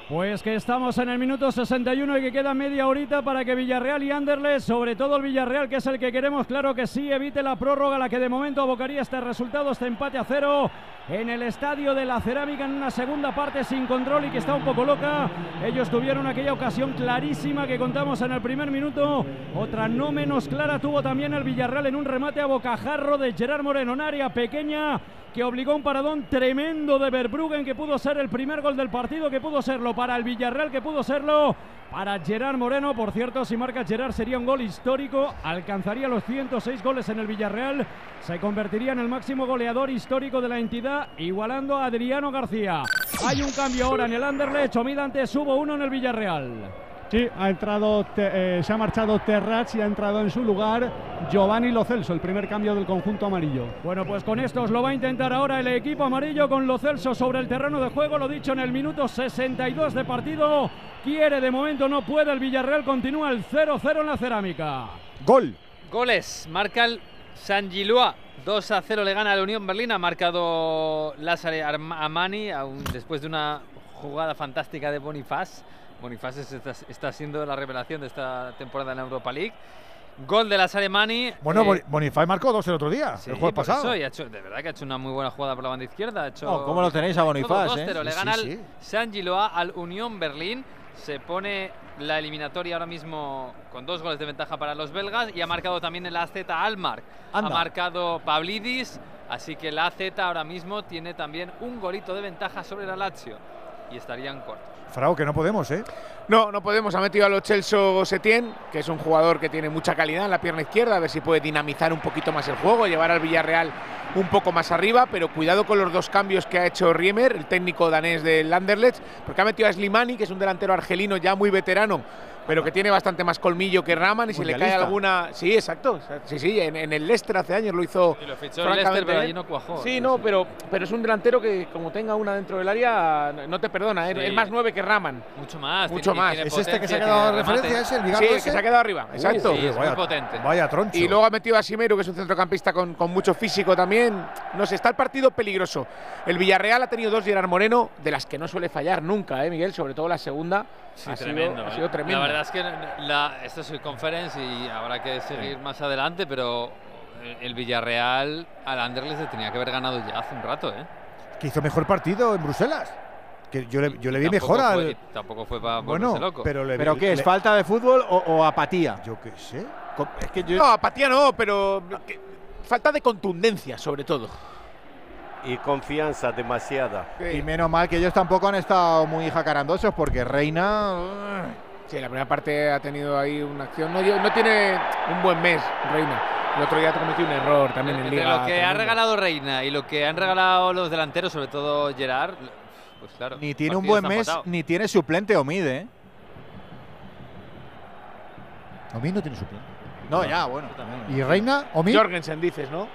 Pues que estamos en el minuto 61 y que queda media horita para que Villarreal y Anderlecht, sobre todo el Villarreal, que es el que queremos, claro que sí, evite la prórroga, la que de momento abocaría este resultado, este empate a cero en el estadio de la Cerámica en una segunda parte sin control y que está un poco loca. Ellos tuvieron aquella ocasión clarísima que contamos en el primer minuto. Otra no menos clara tuvo también el Villarreal en un remate a bocajarro de Gerard Moreno, en área pequeña que obligó un paradón tremendo de Verbruggen, que pudo ser el primer gol del partido, que pudo serlo para el Villarreal, que pudo serlo para Gerard Moreno. Por cierto, si marca Gerard sería un gol histórico, alcanzaría los 106 goles en el Villarreal, se convertiría en el máximo goleador histórico de la entidad, igualando a Adriano García. Hay un cambio ahora en el Anderlecht, Omid antes hubo uno en el Villarreal. Sí, ha entrado, eh, se ha marchado Terrats y ha entrado en su lugar Giovanni Lo Celso, el primer cambio del conjunto amarillo. Bueno, pues con estos lo va a intentar ahora el equipo amarillo con Lo Celso sobre el terreno de juego, lo dicho en el minuto 62 de partido. Quiere, de momento no puede, el Villarreal continúa el 0-0 en la cerámica. Gol. Goles, marca el San Gilua. 2 a 0 le gana a la Unión Berlín. Ha marcado Lázaro Amani aún después de una jugada fantástica de Bonifaz. Bonifaz es- está, está siendo la revelación de esta temporada en la Europa League. Gol de Lázaro Amani. Bueno, eh, Bonifay marcó dos el otro día, Sí, el jueves pasado. eso, y ha hecho, de verdad que ha hecho una muy buena jugada por la banda izquierda. Ha hecho Oh, ¿cómo lo tenéis a todo Bonifaz, 2-0. eh? Le Sí, gana sí. San Giloa al Unión Berlín. Se pone la eliminatoria ahora mismo con dos goles de ventaja para los belgas y ha marcado también el AZ Almar. Ha Anda. marcado Pavlidis, así que el AZ ahora mismo tiene también un golito de ventaja sobre la Lazio y estarían cortos. Frau, que no podemos, ¿eh? No, no podemos. Ha metido a los Chelsea Setien, que es un jugador que tiene mucha calidad en la pierna izquierda, a ver si puede dinamizar un poquito más el juego, llevar al Villarreal un poco más arriba, pero cuidado con los dos cambios que ha hecho Riemer, el técnico danés del Anderlecht, porque ha metido a Slimani, que es un delantero argelino ya muy veterano, pero que tiene bastante más colmillo que Raman y si le cae alguna... Sí, exacto. Sí, sí, en, en el Leicester hace años lo hizo Y lo fichó el Leicester, pero allí no cuajó. Sí, no, pero, pero es un delantero que como tenga una dentro del área no te perdona, es- Sí. es más nueve que Raman. Mucho más. Mucho tiene- más. tiene ¿Es este que se ha quedado de referencia, ese, el Sí, ese? que se ha quedado arriba, exacto. Sí, es muy Vaya- potente. Vaya troncho. Y luego ha metido a Simeru, que es un centrocampista con, con mucho físico también. No sé, está el partido peligroso. El Villarreal ha tenido dos Gerard Moreno, de las que no suele fallar nunca, ¿eh, Miguel? Sobre todo la segunda. Sí, ha, tremendo. sido, ha ¿eh? sido tremendo. La verdad es que la, esto es conference y habrá que seguir más adelante, pero el- el Villarreal al Anderlecht le tenía que haber ganado ya hace un rato, ¿eh? Que hizo mejor partido en Bruselas. Que yo le, yo le vi mejor al. fue- tampoco fue para Bueno, loco. pero le ¿Pero vi- qué es? le- ¿Falta de fútbol o, o apatía? Yo qué sé. Es que yo- No, apatía no, pero que- falta de contundencia, sobre todo. Y confianza demasiada. Y menos mal que ellos tampoco han estado muy jacarandosos porque Reina. Sí, la primera parte ha tenido ahí una acción. No, no tiene un buen mes, Reina. El otro día cometió un error también en Liga. lo que ha regalado Reina y lo que han regalado los delanteros, sobre todo Gerard, pues claro. Ni tiene un buen mes, ni tiene suplente Omid, ¿eh? Omid no tiene suplente. No, ya, bueno. ¿Y Reina? ¿Omid? Jorgensen, dices, ¿no?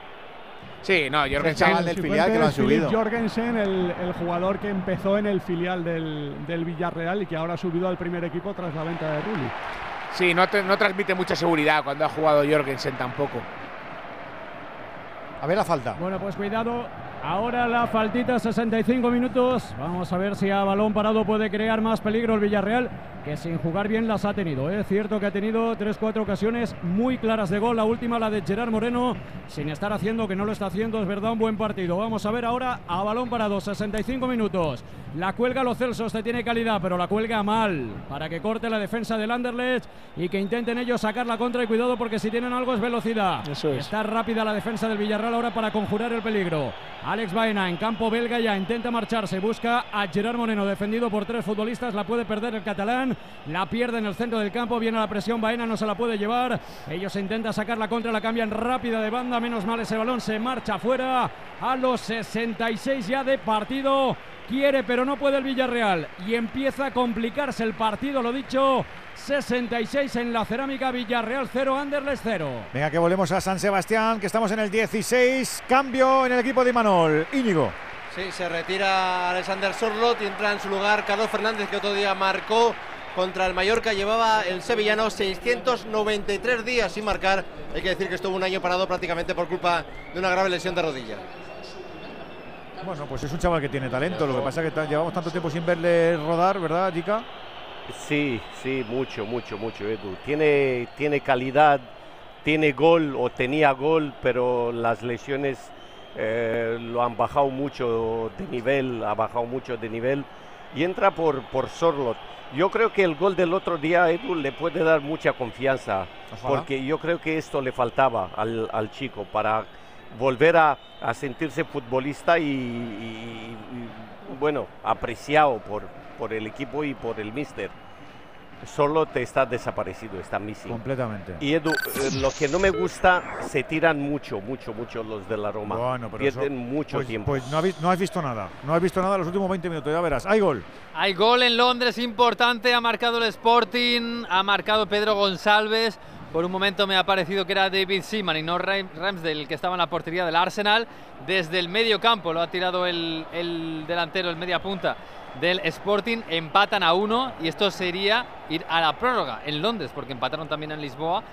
Sí, no, Jorgensen. chaval del El filial que lo han subido. Jorgensen, el, el jugador que empezó en el filial del, del Villarreal y que ahora ha subido al primer equipo tras la venta de Rulli. Sí, no, te- no transmite mucha seguridad cuando ha jugado Jorgensen tampoco. A ver la falta. Bueno, pues cuidado. Ahora la faltita, 65 minutos. Vamos a ver si a balón parado puede crear más peligro el Villarreal, que sin jugar bien las ha tenido. Es cierto que ha tenido 3-4 ocasiones muy claras de gol. La última, la de Gerard Moreno, sin estar haciendo, que no lo está haciendo, es verdad, un buen partido. Vamos a ver ahora a balón parado, 65 minutos. La cuelga los Celsos, te tiene calidad, pero la cuelga mal. Para que corte la defensa del Anderlecht y que intenten ellos sacar la contra. Y cuidado, porque si tienen algo es velocidad. Eso es. Está rápida la defensa del Villarreal ahora para conjurar el peligro. Alex Baena en campo belga ya intenta marcharse, busca a Gerard Moreno defendido por tres futbolistas, la puede perder el catalán, la pierde en el centro del campo, viene la presión, Baena no se la puede llevar, ellos intentan sacar la contra, la cambian rápida de banda, menos mal ese balón se marcha fuera a los 66 ya de partido. Quiere pero no puede el Villarreal y empieza a complicarse el partido, lo dicho, 66 en la cerámica, Villarreal 0, Anderlecht 0. Venga, que volvemos a San Sebastián, que estamos en el 16. Cambio en el equipo de Imanol. Íñigo. Sí, se retira Alexander Sorlot y entra en su lugar Carlos Fernández, que otro día marcó contra el Mallorca. Llevaba el sevillano 693 días sin marcar. Hay que decir que estuvo un año parado prácticamente por culpa de una grave lesión de rodilla. Bueno, pues es un chaval que tiene talento. Lo que pasa es que llevamos tanto tiempo sin verle rodar, ¿verdad, Chica? Sí, sí, mucho, mucho, mucho, Edu. Tiene, tiene calidad, tiene gol o tenía gol, pero las lesiones eh, lo han bajado mucho de nivel, ha bajado mucho de nivel y entra por, por Sorlot. Yo creo que el gol del otro día, Edu, le puede dar mucha confianza, porque yo creo que esto le faltaba al, al chico para volver a, a sentirse futbolista y, y- y, bueno, apreciado por, por el equipo y por el míster. Solo te está desaparecido, está missing. Completamente. Y Edu, eh, lo que no me gusta, se tiran mucho, mucho, mucho los de la Roma. Bueno, pero eso- Pierden mucho pues, tiempo. Pues no, habéis- no has visto nada. No has visto nada en los últimos 20 minutos, ya verás. Hay gol. Hay gol en Londres importante, ha marcado el Sporting, ha marcado Pedro González. Por un momento me ha parecido que era David Seaman y no Ram- Ramsdale que estaba en la portería del Arsenal. Desde el medio campo lo ha tirado el, el delantero, el media punta del Sporting. Empatan a uno y esto sería ir a la prórroga en Londres porque empataron también en Lisboa.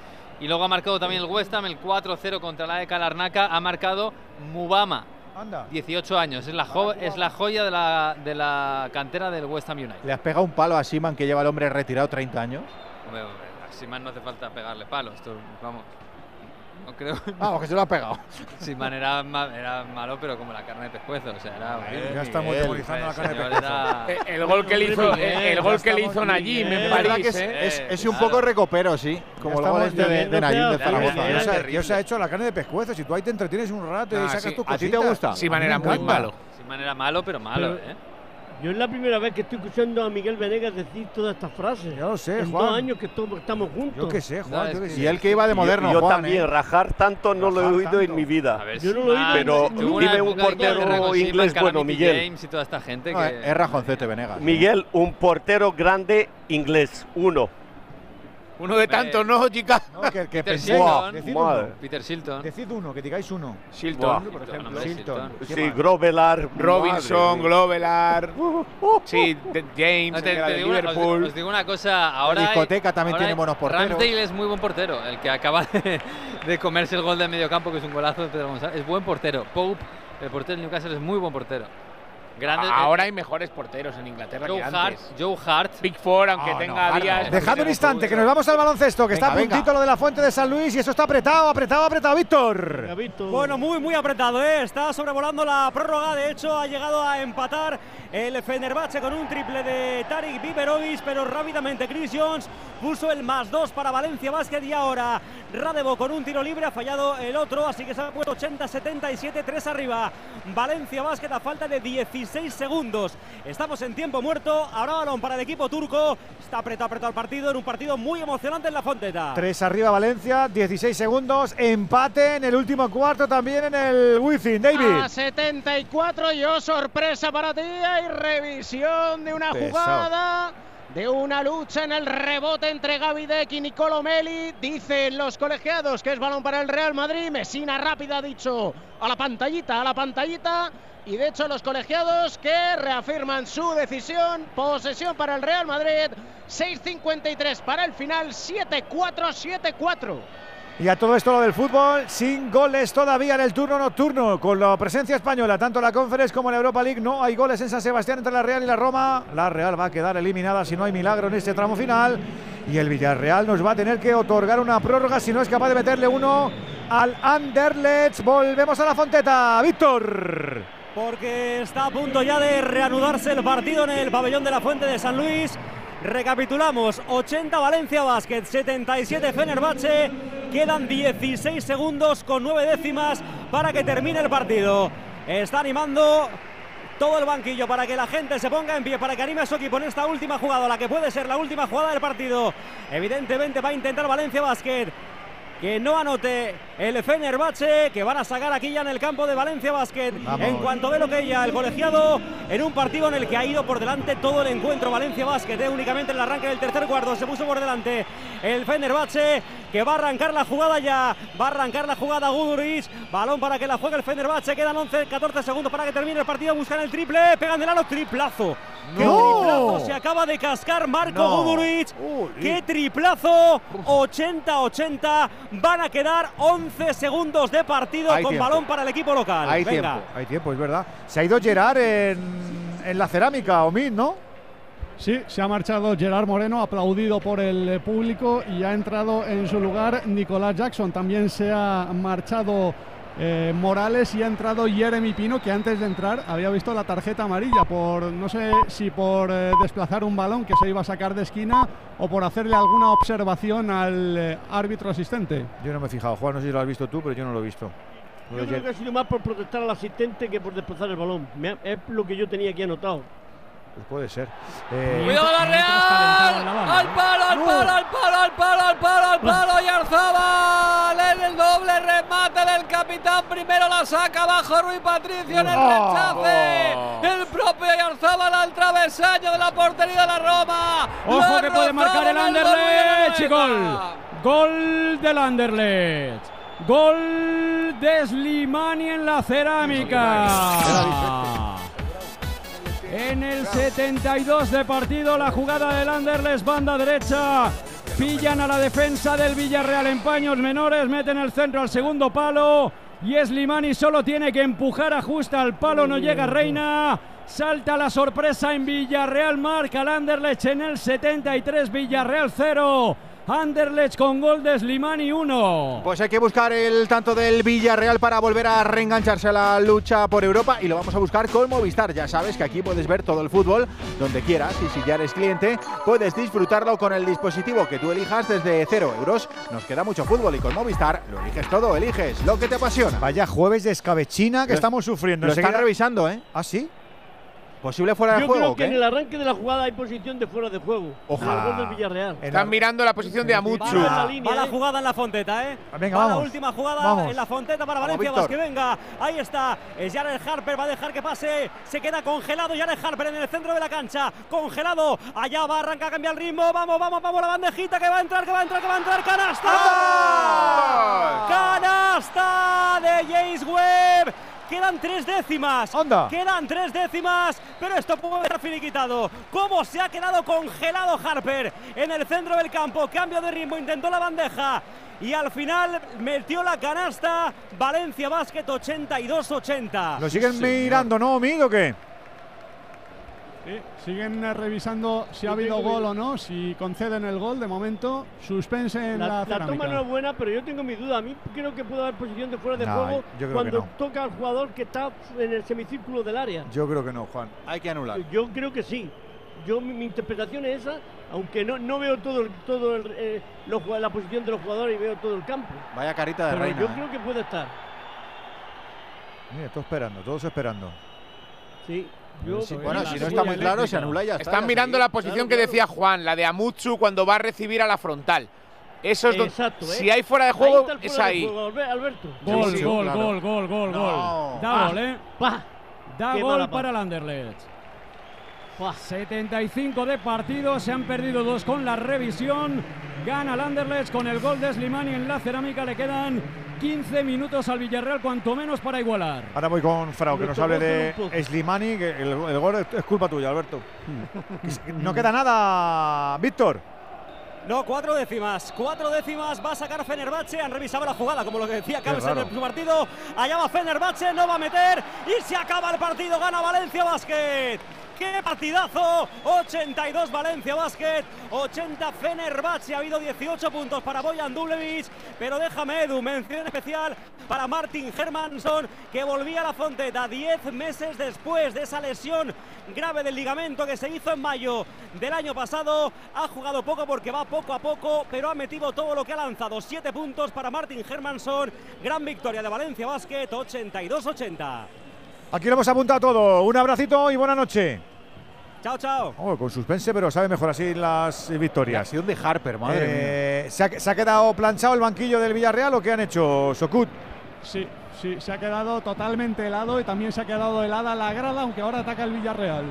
Y luego ha marcado también el West Ham, el 4-0 contra la ECA Larnaca. Ha marcado Mubama. Anda. 18 años, es la, jo- es la joya de la, de la cantera del West Ham United. ¿Le has pegado un palo a Siman que lleva el hombre retirado 30 años? Hombre, hombre, a Siman no hace falta pegarle palos, esto, vamos. No creo. Vamos, que se lo ha pegado. Siman era, ma- era malo, pero como la carne de pescuezo, o sea, era horrible. ya estamos Miguel, demonizando la carne de señor, pescuezo. era- Eh, el gol que le hizo, Miguel, eh, el ya gol que le estamos hizo Najim Miguel. en Es verdad París, que es, ¿eh? es- es un claro. poco recopero, sí. Como el gol estamos- este de, de Nayib de Zaragoza. ya se ha hecho la carne de pescuezo. Si tú ahí te entretienes un rato y Ah, sacas sí. tus ¿A ti te cositas. gusta? Siman A mí era me muy encanta. malo. Siman era malo, pero malo, Pero- ¿eh? Yo es la primera vez que estoy escuchando a Miguel Venegas decir todas estas frases. Ya lo sé, en Juan. dos años que estamos juntos. Yo qué sé, Juan. No, yo sé. Y él que iba de moderno, yo, yo Juan, también, ¿eh? rajar tanto no lo he oído tanto. en mi vida. A ver, Yo no lo he oído Pero dime un portero inglés bueno, Miguel. James y toda esta gente No, que... es rajoncete Venegas. Miguel, un portero grande inglés, uno. Uno de tantos, ¿no, chica? No, que, que Peter pensé- Shilton. decid uno. Peter Shilton. Decid uno, que digáis uno. Shilton, Buah. por ejemplo. hombre, Shilton. ¿Qué Sí? Grovelar. Robinson, madre mía. Glovelar. Sí, de- James, No, te, te de digo una, os, Liverpool. os digo una cosa, ahora hay- discoteca también ahora tiene hay- buenos porteros. Ramsdale es muy buen portero, el que acaba de, de comerse el gol de medio campo, que es un golazo de Pedro González. Es buen portero. Pope, el portero del Newcastle, es muy buen portero. Ahora hay mejores porteros en Inglaterra Joe que Hart, antes. Joe Hart. Big Four, aunque Ah, no, tenga Hart días. no. Dejad un instante, que nos vamos al baloncesto, que está a Venga, venga. puntito lo de la Fuente de San Luis y eso está apretado, apretado, apretado, Víctor. Bueno, muy, muy apretado, ¿eh? Está sobrevolando la prórroga. De hecho, ha llegado a empatar el Fenerbahce con un triple de Tarik Biberovic, pero rápidamente Chris Jones puso el más dos para Valencia Basket y ahora Radebo con un tiro libre ha fallado el otro, así que se ha puesto 80-77, 3 arriba. Valencia Basket a falta de 16 segundos. Estamos en tiempo muerto. Ahora balón para el equipo turco. Está apretado, apretado el partido en un partido muy emocionante en la Fonteta. Tres arriba Valencia, 16 segundos, empate en el último cuarto también en el Wizzing. David. A 74 y oh, sorpresa para ti, hay revisión de una Pesado. jugada, de una lucha en el rebote entre Gaby Deck y Nicolo Meli. Dicen los colegiados que es balón para el Real Madrid. Mesina rápida ha dicho a la pantallita, a la pantallita. Y de hecho los colegiados que reafirman su decisión, posesión para el Real Madrid, 6.53 para el final, 7-4, 7-4. Y a todo esto lo del fútbol, sin goles todavía en el turno nocturno, con la presencia española, tanto en la Conference como en la Europa League. No hay goles en San Sebastián entre la Real y la Roma. La Real va a quedar eliminada si no hay milagro en este tramo final. Y el Villarreal nos va a tener que otorgar una prórroga si no es capaz de meterle uno al Anderlecht. Volvemos a la Fonteta. Víctor. Porque está a punto ya de reanudarse el partido en el pabellón de la Fuente de San Luis. Recapitulamos, 80 Valencia Basket, 77 Fenerbahce, quedan 16 segundos con 9 décimas para que termine el partido. Está animando todo el banquillo para que la gente se ponga en pie, para que anime a su equipo en esta última jugada, la que puede ser la última jugada del partido. Evidentemente va a intentar Valencia Basket que no anote el Fenerbahce, que van a sacar aquí ya en el campo de Valencia Basket. Vamos. En cuanto ve lo que ella, el colegiado, en un partido en el que ha ido por delante todo el encuentro Valencia Basket, eh, únicamente en el arranque del tercer cuarto se puso por delante el Fenerbahce, que va a arrancar la jugada ya. Va a arrancar la jugada Guduric. Balón para que la juegue el Fenerbahce. Quedan 11, 14 segundos para que termine el partido. Buscan el triple. Pegan del aro. Triplazo. ¡Qué ¡No! triplazo! Se acaba de cascar Marco No. Guduric. ¡Qué triplazo! 80-80. Van a quedar 11 segundos de partido Hay con tiempo. balón para el equipo local. Venga. Hay tiempo, es verdad. Se ha ido Gerard en, en la cerámica, Omid, ¿no? Sí, se ha marchado Gerard Moreno, aplaudido por el público, y ha entrado en su lugar Nicolás Jackson. También se ha marchado eh, Morales y ha entrado Jeremy Pino, que antes de entrar había visto la tarjeta amarilla por, no sé si por eh, desplazar un balón que se iba a sacar de esquina o por hacerle alguna observación al eh, árbitro asistente. Yo no me he fijado, Juan, no sé si lo has visto tú, pero yo no lo he visto. Yo creo que ha sido más por protestar al asistente que por desplazar el balón. Me ha- es lo que yo tenía aquí anotado. Pues puede ser. Eh, Cuidado la Real. Al palo, al palo, al palo, al palo, al palo, al palo. Y Arzabal en el doble remate capitán. Primero la saca bajo Rui Patricio en el Oh. rechace. El propio Arzabal al travesaño de la portería de la Roma. Ojo que puede marcar el Anderlecht y de gol. Gol del Anderlecht. Gol de Slimani en la cerámica. En el 72 de partido, la jugada del Anderlecht, banda derecha. Pillan a la defensa del Villarreal en paños menores, meten el centro al segundo palo. Y Slimani solo tiene que empujar, ajusta al palo, no llega Reina. Salta la sorpresa en Villarreal, marca el Anderlecht en el 73, Villarreal 0. Anderlecht con gol de Slimani 1. Pues hay que buscar el tanto del Villarreal para volver a reengancharse a la lucha por Europa y lo vamos a buscar con Movistar. Ya sabes que aquí puedes ver todo el fútbol donde quieras y si ya eres cliente puedes disfrutarlo con el dispositivo que tú elijas desde 0 euros. Nos queda mucho fútbol y con Movistar lo eliges todo, eliges lo que te apasiona. Vaya jueves de escabechina que Lo- estamos sufriendo. Lo están revisando, ¿eh? ¿Ah, sí? ¿Posible fuera de Yo juego creo que qué? en el arranque de la jugada hay posición de fuera de juego. Ojalá. Villarreal. Están mirando la posición de. Va la, va la jugada en la Fonteta, ¿eh? Venga, va la última jugada Vamos. en la Fonteta para Vamos, Valencia. Vázquez. Venga, ahí está. Es Jared Harper, va a dejar que pase. Se queda congelado Jared Harper en el centro de la cancha. Congelado. Allá va, arranca, cambia el ritmo. Vamos, vamos, vamos. La bandejita que va a entrar, que va a entrar, que va a entrar. ¡Canasta! ¡Canasta de James Webb! Quedan tres décimas. Quedan tres décimas, pero esto puede estar finiquitado. ¿Cómo se ha quedado congelado Harper en el centro del campo? Cambio de ritmo, intentó la bandeja. Y al final metió la canasta. Valencia Basket 82-80. ¿Lo siguen mirando, no, Omid, o qué? Sí, siguen eh, revisando si ha habido gol o no, si conceden el gol. De momento, suspense en la, La, la toma no es buena, pero yo tengo mi duda. A mí creo que puede haber posición de fuera de No, juego cuando no. toca al jugador que está en el semicírculo del área. Yo creo que no, Juan. Hay que anular. Yo creo que sí. Yo mi, mi interpretación es esa, aunque no, no veo todo el- todo el, eh, los la posición de los jugadores y veo todo el campo. Vaya carita de Pero reina. yo ¿eh? creo que puede estar. Mira, todos esperando, todos esperando. Sí. Yo, Sí, bueno, si no está muy claro, se anula y ya está. Están ya mirando la posición que decía Juan, la de Amutsu cuando va a recibir a la frontal. Eso es donde- Exacto, ¿eh? si hay fuera de Ahí juego, es fuera de ahí. juego, Albe- Alberto. Gol, Sí, sí, gol, claro. gol, gol, gol, No. gol. Da Ah, gol, ¿eh? pa. Da Qué gol para el Anderlecht. 75 de partido, se han perdido dos con la revisión. Gana el Anderlecht con el gol de Slimani en la cerámica. Le quedan 15 minutos al Villarreal, cuanto menos para igualar. Ahora voy con Frau, que nos hable de Slimani, que el, el gol es, es culpa tuya, Alberto. No queda nada, Víctor. No, cuatro décimas. Cuatro décimas va a sacar Fenerbahce. Han revisado la jugada, como lo que decía Carlos en el su partido. Allá va Fenerbahce, no va a meter. Y se acaba el partido. Gana Valencia Basket. ¡Qué partidazo! 82 Valencia Basket, 80 Fenerbahce. Ha habido 18 puntos para Boyan Dublevic. Pero déjame, Edu, mención especial para Martin Hermansson, que volvía a la Fonteta 10 meses después de esa lesión grave del ligamento que se hizo en mayo del año pasado. Ha jugado poco porque va poco a poco, pero ha metido todo lo que ha lanzado. 7 puntos para Martin Hermansson. Gran victoria de Valencia Basket, 82-80. Aquí lo hemos apuntado todo. Un abracito y buena noche. Chao, chao. Oh, con suspense, pero sabe mejor así las victorias. acción de Harper, madre Eh, ¿se, ha, se ha quedado planchado el banquillo del Villarreal o qué han hecho, Sokut? Sí, sí, se ha quedado totalmente helado y también se ha quedado helada la grada, aunque ahora ataca el Villarreal.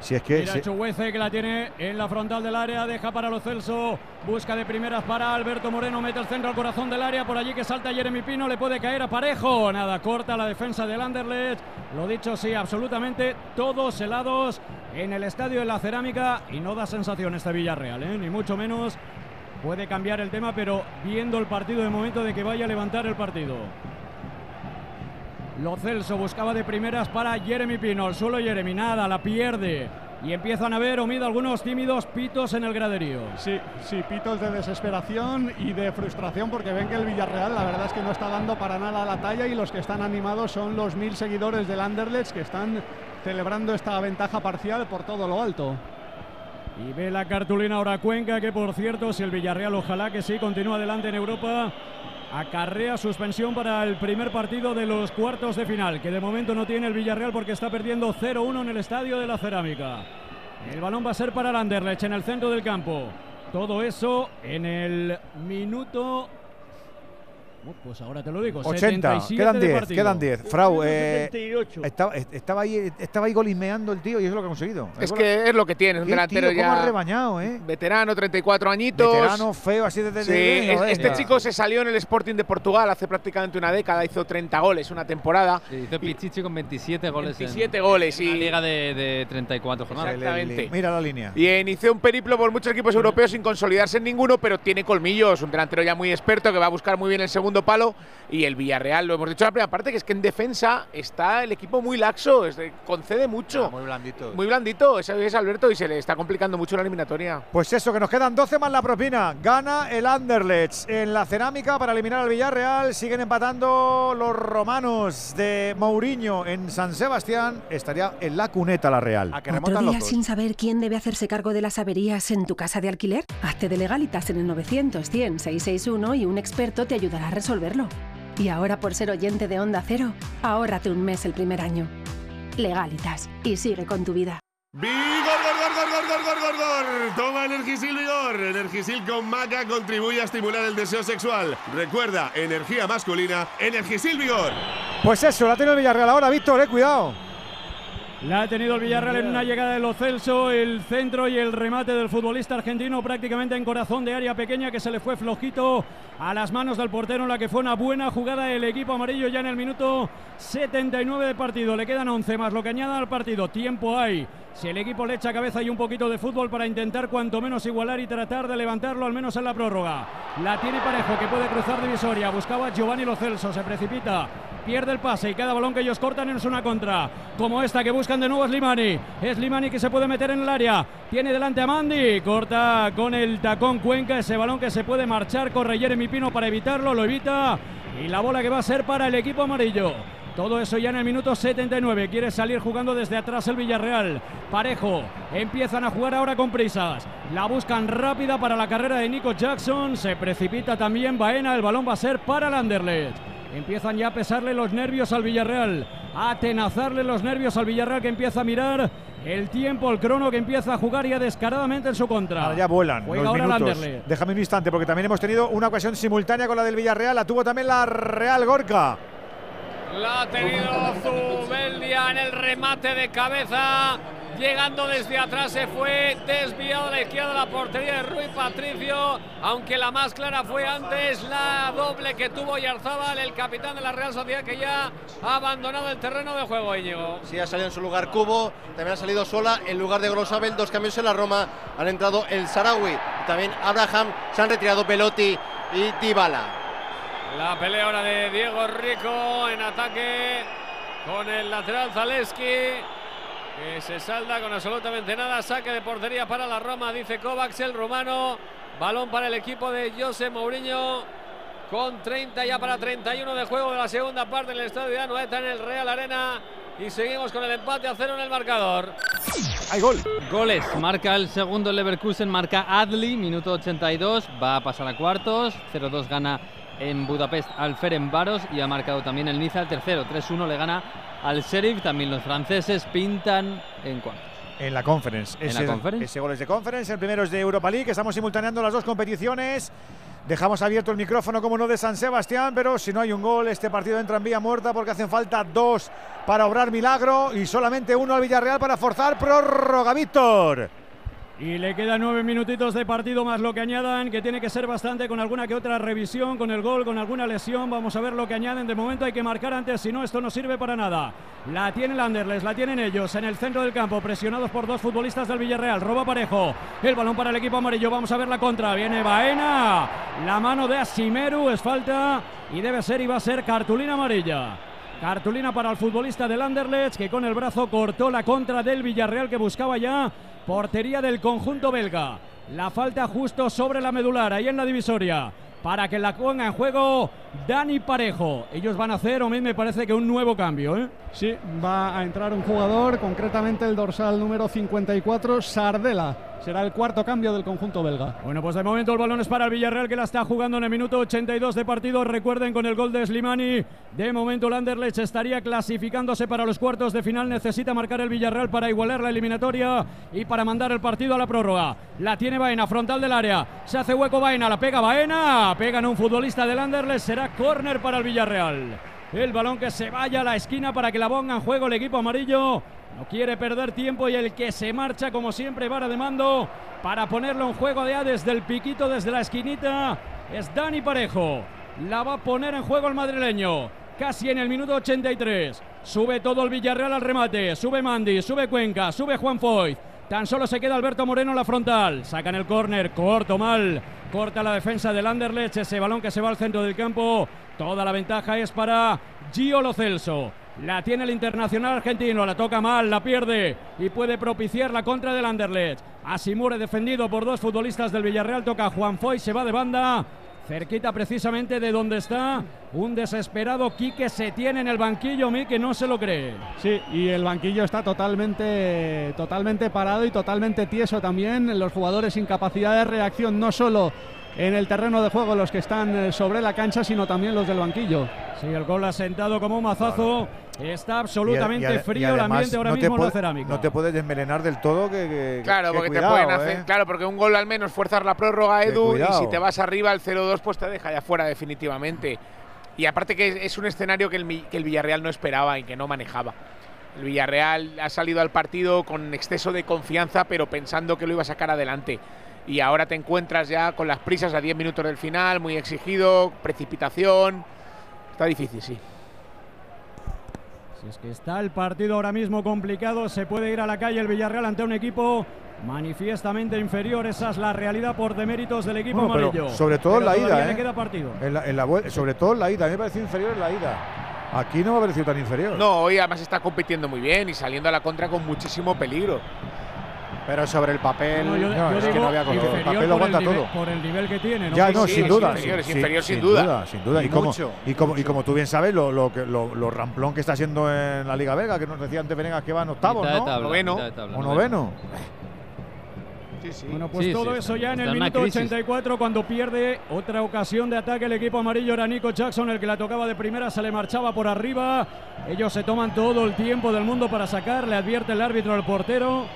Si es que. Mira si- Chuguece que la tiene en la frontal del área, deja para los Celso, busca de primeras para Alberto Moreno, mete el centro al corazón del área, por allí que salta Jeremy Pino, le puede caer a Parejo, nada, corta la defensa del Anderlecht, lo dicho, sí, absolutamente todos helados en el estadio de la cerámica y no da sensación este Villarreal, ¿eh? ni mucho menos. Puede cambiar el tema, pero viendo el partido de momento de que vaya a levantar el partido. Lo Celso buscaba de primeras para Jeremy Pino. El suelo Jeremy, nada, la pierde. Y empiezan a ver, Omido, algunos tímidos pitos en el graderío. Sí, sí, pitos de desesperación y de frustración porque ven que el Villarreal la verdad es que no está dando para nada la talla y los que están animados son los mil seguidores del Anderlecht que están celebrando esta ventaja parcial por todo lo alto. Y ve la cartulina ahora Cuenca, que por cierto, si el Villarreal ojalá que sí continúa adelante en Europa, acarrea suspensión para el primer partido de los cuartos de final, que de momento no tiene el Villarreal porque está perdiendo 0-1 en el estadio de la Cerámica. El balón va a ser para el Anderlecht en el centro del campo. Todo eso en el minuto. Pues ahora te lo digo. 80, 77 quedan de 10, partido. quedan 10. Frau, eh, 78. estaba, estaba, ahí, estaba ahí golimeando el tío y eso es lo que ha conseguido. Es que es lo que tiene, un delantero tío, ya rebañado, ¿eh? veterano, 34 añitos. Veterano, feo, así de... de- Sí, de- es- este ya. chico se salió en el Sporting de Portugal hace prácticamente una década, hizo 30 goles una temporada. Hizo Pichichi con 27 goles. en- 27 goles en una y- liga de, de 34 jornadas. Exactamente. Mira la línea. Y inició un periplo por muchos equipos europeos sin consolidarse en ninguno, pero tiene colmillos. Un delantero ya muy experto que va a buscar muy bien el segundo palo. Y el Villarreal, lo hemos dicho en la primera parte, que es que en defensa está el equipo muy laxo, es de- concede mucho. muy blandito. Muy blandito, ese es Alberto, y se le está complicando mucho la eliminatoria. Pues eso, que nos quedan 12 más la propina. Gana el Anderlecht en la cerámica para eliminar al Villarreal. Siguen empatando los romanos de Mourinho en San Sebastián. Estaría en la cuneta la Real. ¿Otro día sin saber quién debe hacerse cargo de las averías en tu casa de alquiler? Hazte de legalitas en el 900 100 661 y un experto te ayudará a resolverlo. Y ahora por ser oyente de Onda Cero, ahórrate un mes el primer año. Legalitas y sigue con tu vida. ¡Vigor, gor, gor, gor, gor, gor, gor, gor! Toma Energisil Vigor. Energisil con maca contribuye a estimular el deseo sexual. Recuerda, energía masculina, Energisil Vigor. Pues eso, la tiene el Villarreal ahora, Víctor, eh, cuidado. La ha tenido el Villarreal en una llegada de Lo Celso, el centro y el remate del futbolista argentino prácticamente en corazón de área pequeña que se le fue flojito a las manos del portero la que fue una buena jugada del equipo amarillo ya en el minuto 79 de partido. Le quedan 11 más lo que añada al partido. Tiempo hay. Si el equipo le echa cabeza y un poquito de fútbol para intentar cuanto menos igualar y tratar de levantarlo al menos en la prórroga. La tiene Parejo que puede cruzar divisoria. Buscaba Giovanni Lo Celso, se precipita. Pierde el pase y cada balón que ellos cortan es una contra. Como esta que buscan de nuevo es Limani. Es Limani que se puede meter en el área. Tiene delante a Mandi. Corta con el tacón Cuenca. Ese balón que se puede marchar. Corre Jeremy Pino para evitarlo. Lo evita. Y la bola que va a ser para el equipo amarillo. Todo eso ya en el minuto 79. Quiere salir jugando desde atrás el Villarreal. Parejo. Empiezan a jugar ahora con prisas. La buscan rápida para la carrera de Nico Jackson. Se precipita también Baena. El balón va a ser para el Anderlecht. Empiezan ya a pesarle los nervios al Villarreal, a atenazarle los nervios al Villarreal que empieza a mirar el tiempo, el crono que empieza a jugar ya descaradamente en su contra. Ahora ya vuelan Juega los ahora el minutos. Déjame un instante porque también hemos tenido una ocasión simultánea con la del Villarreal. La tuvo también la Real Gorka. La ha tenido Zubeldia en el remate de cabeza. Llegando desde atrás se fue desviado a la izquierda la portería de Rui Patricio. Aunque la más clara fue antes la doble que tuvo Yarzábal, el capitán de la Real Sociedad que ya ha abandonado el terreno de juego, Íñigo. Sí, ha salido en su lugar Cubo, también ha salido sola. En lugar de Grosabel, dos cambios en la Roma. Han entrado el Sarawi y también Abraham. Se han retirado Pelotti y Dybala. La pelea ahora de Diego Rico en ataque con el lateral Zaleski. Que se salda con absolutamente nada. Saque de portería para la Roma, dice Kovacs, el rumano. Balón para el equipo de José Mourinho. Con 30 ya para 31 de juego de la segunda parte en el estadio de Anoeta en el Real Arena. Y seguimos con el empate a cero en el marcador. Hay gol. Goles. Marca el segundo el Leverkusen, marca Adli, minuto 82. Va a pasar a cuartos. 0-2 gana en Budapest al Ferencváros y ha marcado también el Niza el tercero. 3-1 le gana al Sheriff. También los franceses pintan en cuartos. En la conference. En la Ese- conference. Ese gol es de conference. El primero es de Europa League. Estamos simultaneando las dos competiciones. Dejamos abierto el micrófono, como no, de San Sebastián, pero si no hay un gol, este partido entra en vía muerta porque hacen falta dos para obrar milagro y solamente uno al Villarreal para forzar prórroga, Víctor. Y le quedan nueve minutitos de partido más lo que añadan, que tiene que ser bastante con alguna que otra revisión, con el gol, con alguna lesión. Vamos a ver lo que añaden. De momento hay que marcar antes, si no, esto no sirve para nada. La tiene el Anderles, la tienen ellos en el centro del campo, presionados por dos futbolistas del Villarreal. Roba parejo. El balón para el equipo amarillo. Vamos a ver la contra. Viene Baena. La mano de Asimeru es falta y debe ser y va a ser cartulina amarilla. Cartulina para el futbolista del Anderlecht que con el brazo cortó la contra del Villarreal que buscaba ya portería del conjunto belga. La falta justo sobre la medular, ahí en la divisoria, para que la ponga en juego Dani Parejo. Ellos van a hacer, o mí me parece que un nuevo cambio. ¿eh? Sí, va a entrar un jugador, concretamente el dorsal número 54, Sardela. Será el cuarto cambio del conjunto belga. Bueno, pues de momento el balón es para el Villarreal que la está jugando en el minuto 82 de partido. Recuerden con el gol de Slimani. De momento el Anderlecht estaría clasificándose para los cuartos de final. Necesita marcar el Villarreal para igualar la eliminatoria y para mandar el partido a la prórroga. La tiene Baena, frontal del área. Se hace hueco Baena, la pega Baena. Pegan un futbolista del Anderlecht. Será córner para el Villarreal. El balón que se vaya a la esquina para que la ponga en juego el equipo amarillo. No quiere perder tiempo y el que se marcha, como siempre, vara de mando para ponerlo en juego de desde el piquito, desde la esquinita, es Dani Parejo. La va a poner en juego el madrileño. Casi en el minuto 83. Sube todo el Villarreal al remate. Sube Mandy, sube Cuenca, sube Juan Foy. Tan solo se queda Alberto Moreno en la frontal. Sacan el córner, corto mal. Corta la defensa del Anderlecht. Ese balón que se va al centro del campo. Toda la ventaja es para Gio Lo Celso. La tiene el internacional argentino, la toca mal, la pierde y puede propiciar la contra del Anderlecht. Asimure defendido por dos futbolistas del Villarreal, toca Juan Foy, se va de banda. Cerquita precisamente de donde está un desesperado Quique se tiene en el banquillo, mí que no se lo cree. Sí, y el banquillo está totalmente, totalmente parado y totalmente tieso también. Los jugadores sin capacidad de reacción, no solo en el terreno de juego los que están eh, sobre la cancha, sino también los del banquillo. Sí, el gol ha sentado como un mazazo. Está absolutamente frío el ambiente ahora mismo en la cerámica. No te puedes desmelenar del todo. Que, claro, porque te pueden hacer. ¿eh? Claro, porque un gol al menos fuerzas la prórroga, Edu, y si te vas arriba el 0-2, pues te deja ya fuera definitivamente. Y aparte que es un escenario que el, que el Villarreal no esperaba y que no manejaba. El Villarreal ha salido al partido con exceso de confianza, pero pensando que lo iba a sacar adelante y ahora te encuentras ya con las prisas a 10 minutos del final, muy exigido, precipitación. Está difícil, sí. Si es que está el partido ahora mismo complicado, se puede ir a la calle el Villarreal ante un equipo manifiestamente inferior. Esa es la realidad por deméritos del equipo amarillo. Sobre todo en la ida. ¿eh? queda partido. En la, sobre todo en la ida. A mí me parece inferior en la ida. Aquí no me ha parecido tan inferior. No, hoy además está compitiendo muy bien y saliendo a la contra con muchísimo peligro. Pero sobre el papel, no, yo, es que no había color. El papel lo aguanta todo. Por el nivel que tiene. ¿no? Ya, no, sin, duda, inferior, inferior, sin, duda. Sin duda, Y, como, y, como, y como tú bien sabes, lo, lo, lo, ramplón que está haciendo en la Liga Vega, que nos decía antes Venegas que va en octavos, ¿no? Tabla, noveno. o noveno. Sí, sí. Bueno, pues todo eso ya en el minuto 84 cuando pierde otra ocasión de ataque el equipo amarillo era Nico Jackson el que la tocaba de primera, se le marchaba por arriba. Ellos se toman todo el tiempo del mundo para sacar, le advierte el árbitro al portero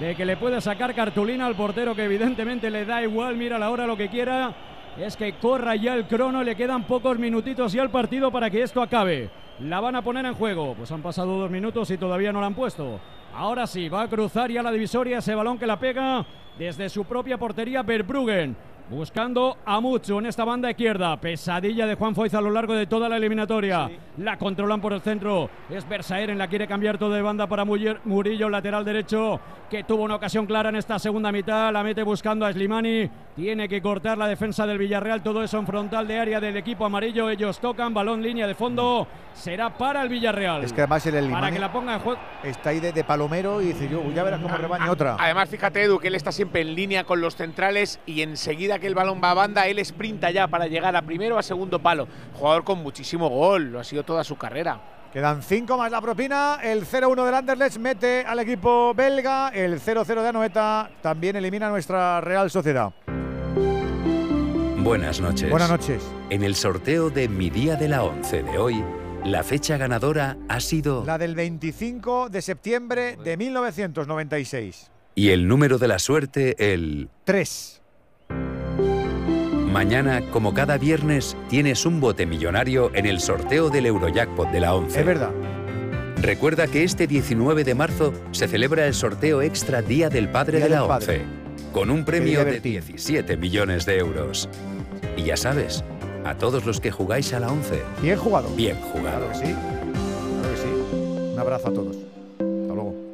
de que le puede sacar cartulina al portero que evidentemente le da igual, mira la hora lo que quiera. Es que corra ya el crono, le quedan pocos minutitos ya al partido para que esto acabe. La van a poner en juego. Pues han pasado dos minutos y todavía no la han puesto. Ahora sí, va a cruzar ya la divisoria ese balón que la pega desde su propia portería Verbruggen. Buscando a mucho en esta banda izquierda. Pesadilla de Juan Foiz a lo largo de toda la eliminatoria. La controlan por el centro. Es Bersaeren, la quiere cambiar todo de banda para Murillo, lateral derecho, que tuvo una ocasión clara en esta segunda mitad. La mete buscando a Slimani. Tiene que cortar la defensa del Villarreal. Todo eso en frontal de área del equipo amarillo. Ellos tocan, balón línea de fondo. Será para el Villarreal. Es que además el Slimani Para que la ponga en juego. Está ahí de, palomero y dice yo, ya verás cómo rebaña otra. Además, fíjate, Edu, que él está siempre en línea con los centrales y enseguida que el balón va a banda, él sprinta ya para llegar a primero o a segundo palo. Jugador con muchísimo gol, lo ha sido toda su carrera. Quedan cinco más la propina. El 0-1 del Anderlecht mete al equipo belga. El 0-0 de Anoeta también elimina a nuestra Real Sociedad. Buenas noches. Buenas noches. En el sorteo de mi día de la 11 de hoy, la fecha ganadora ha sido... La del 25 de septiembre de 1996. Y el número de la suerte, el... 3. Mañana, como cada viernes, tienes un bote millonario en el sorteo del Eurojackpot de la 11. Es verdad. Recuerda que este 19 de marzo se celebra el sorteo extra Día del Padre Día de la. 11, con un premio de divertido. 17 millones de euros. Y ya sabes, a todos los que jugáis a la 11, Bien jugado. bien jugado. Claro que sí. Claro que sí. Un abrazo a todos. Hasta luego.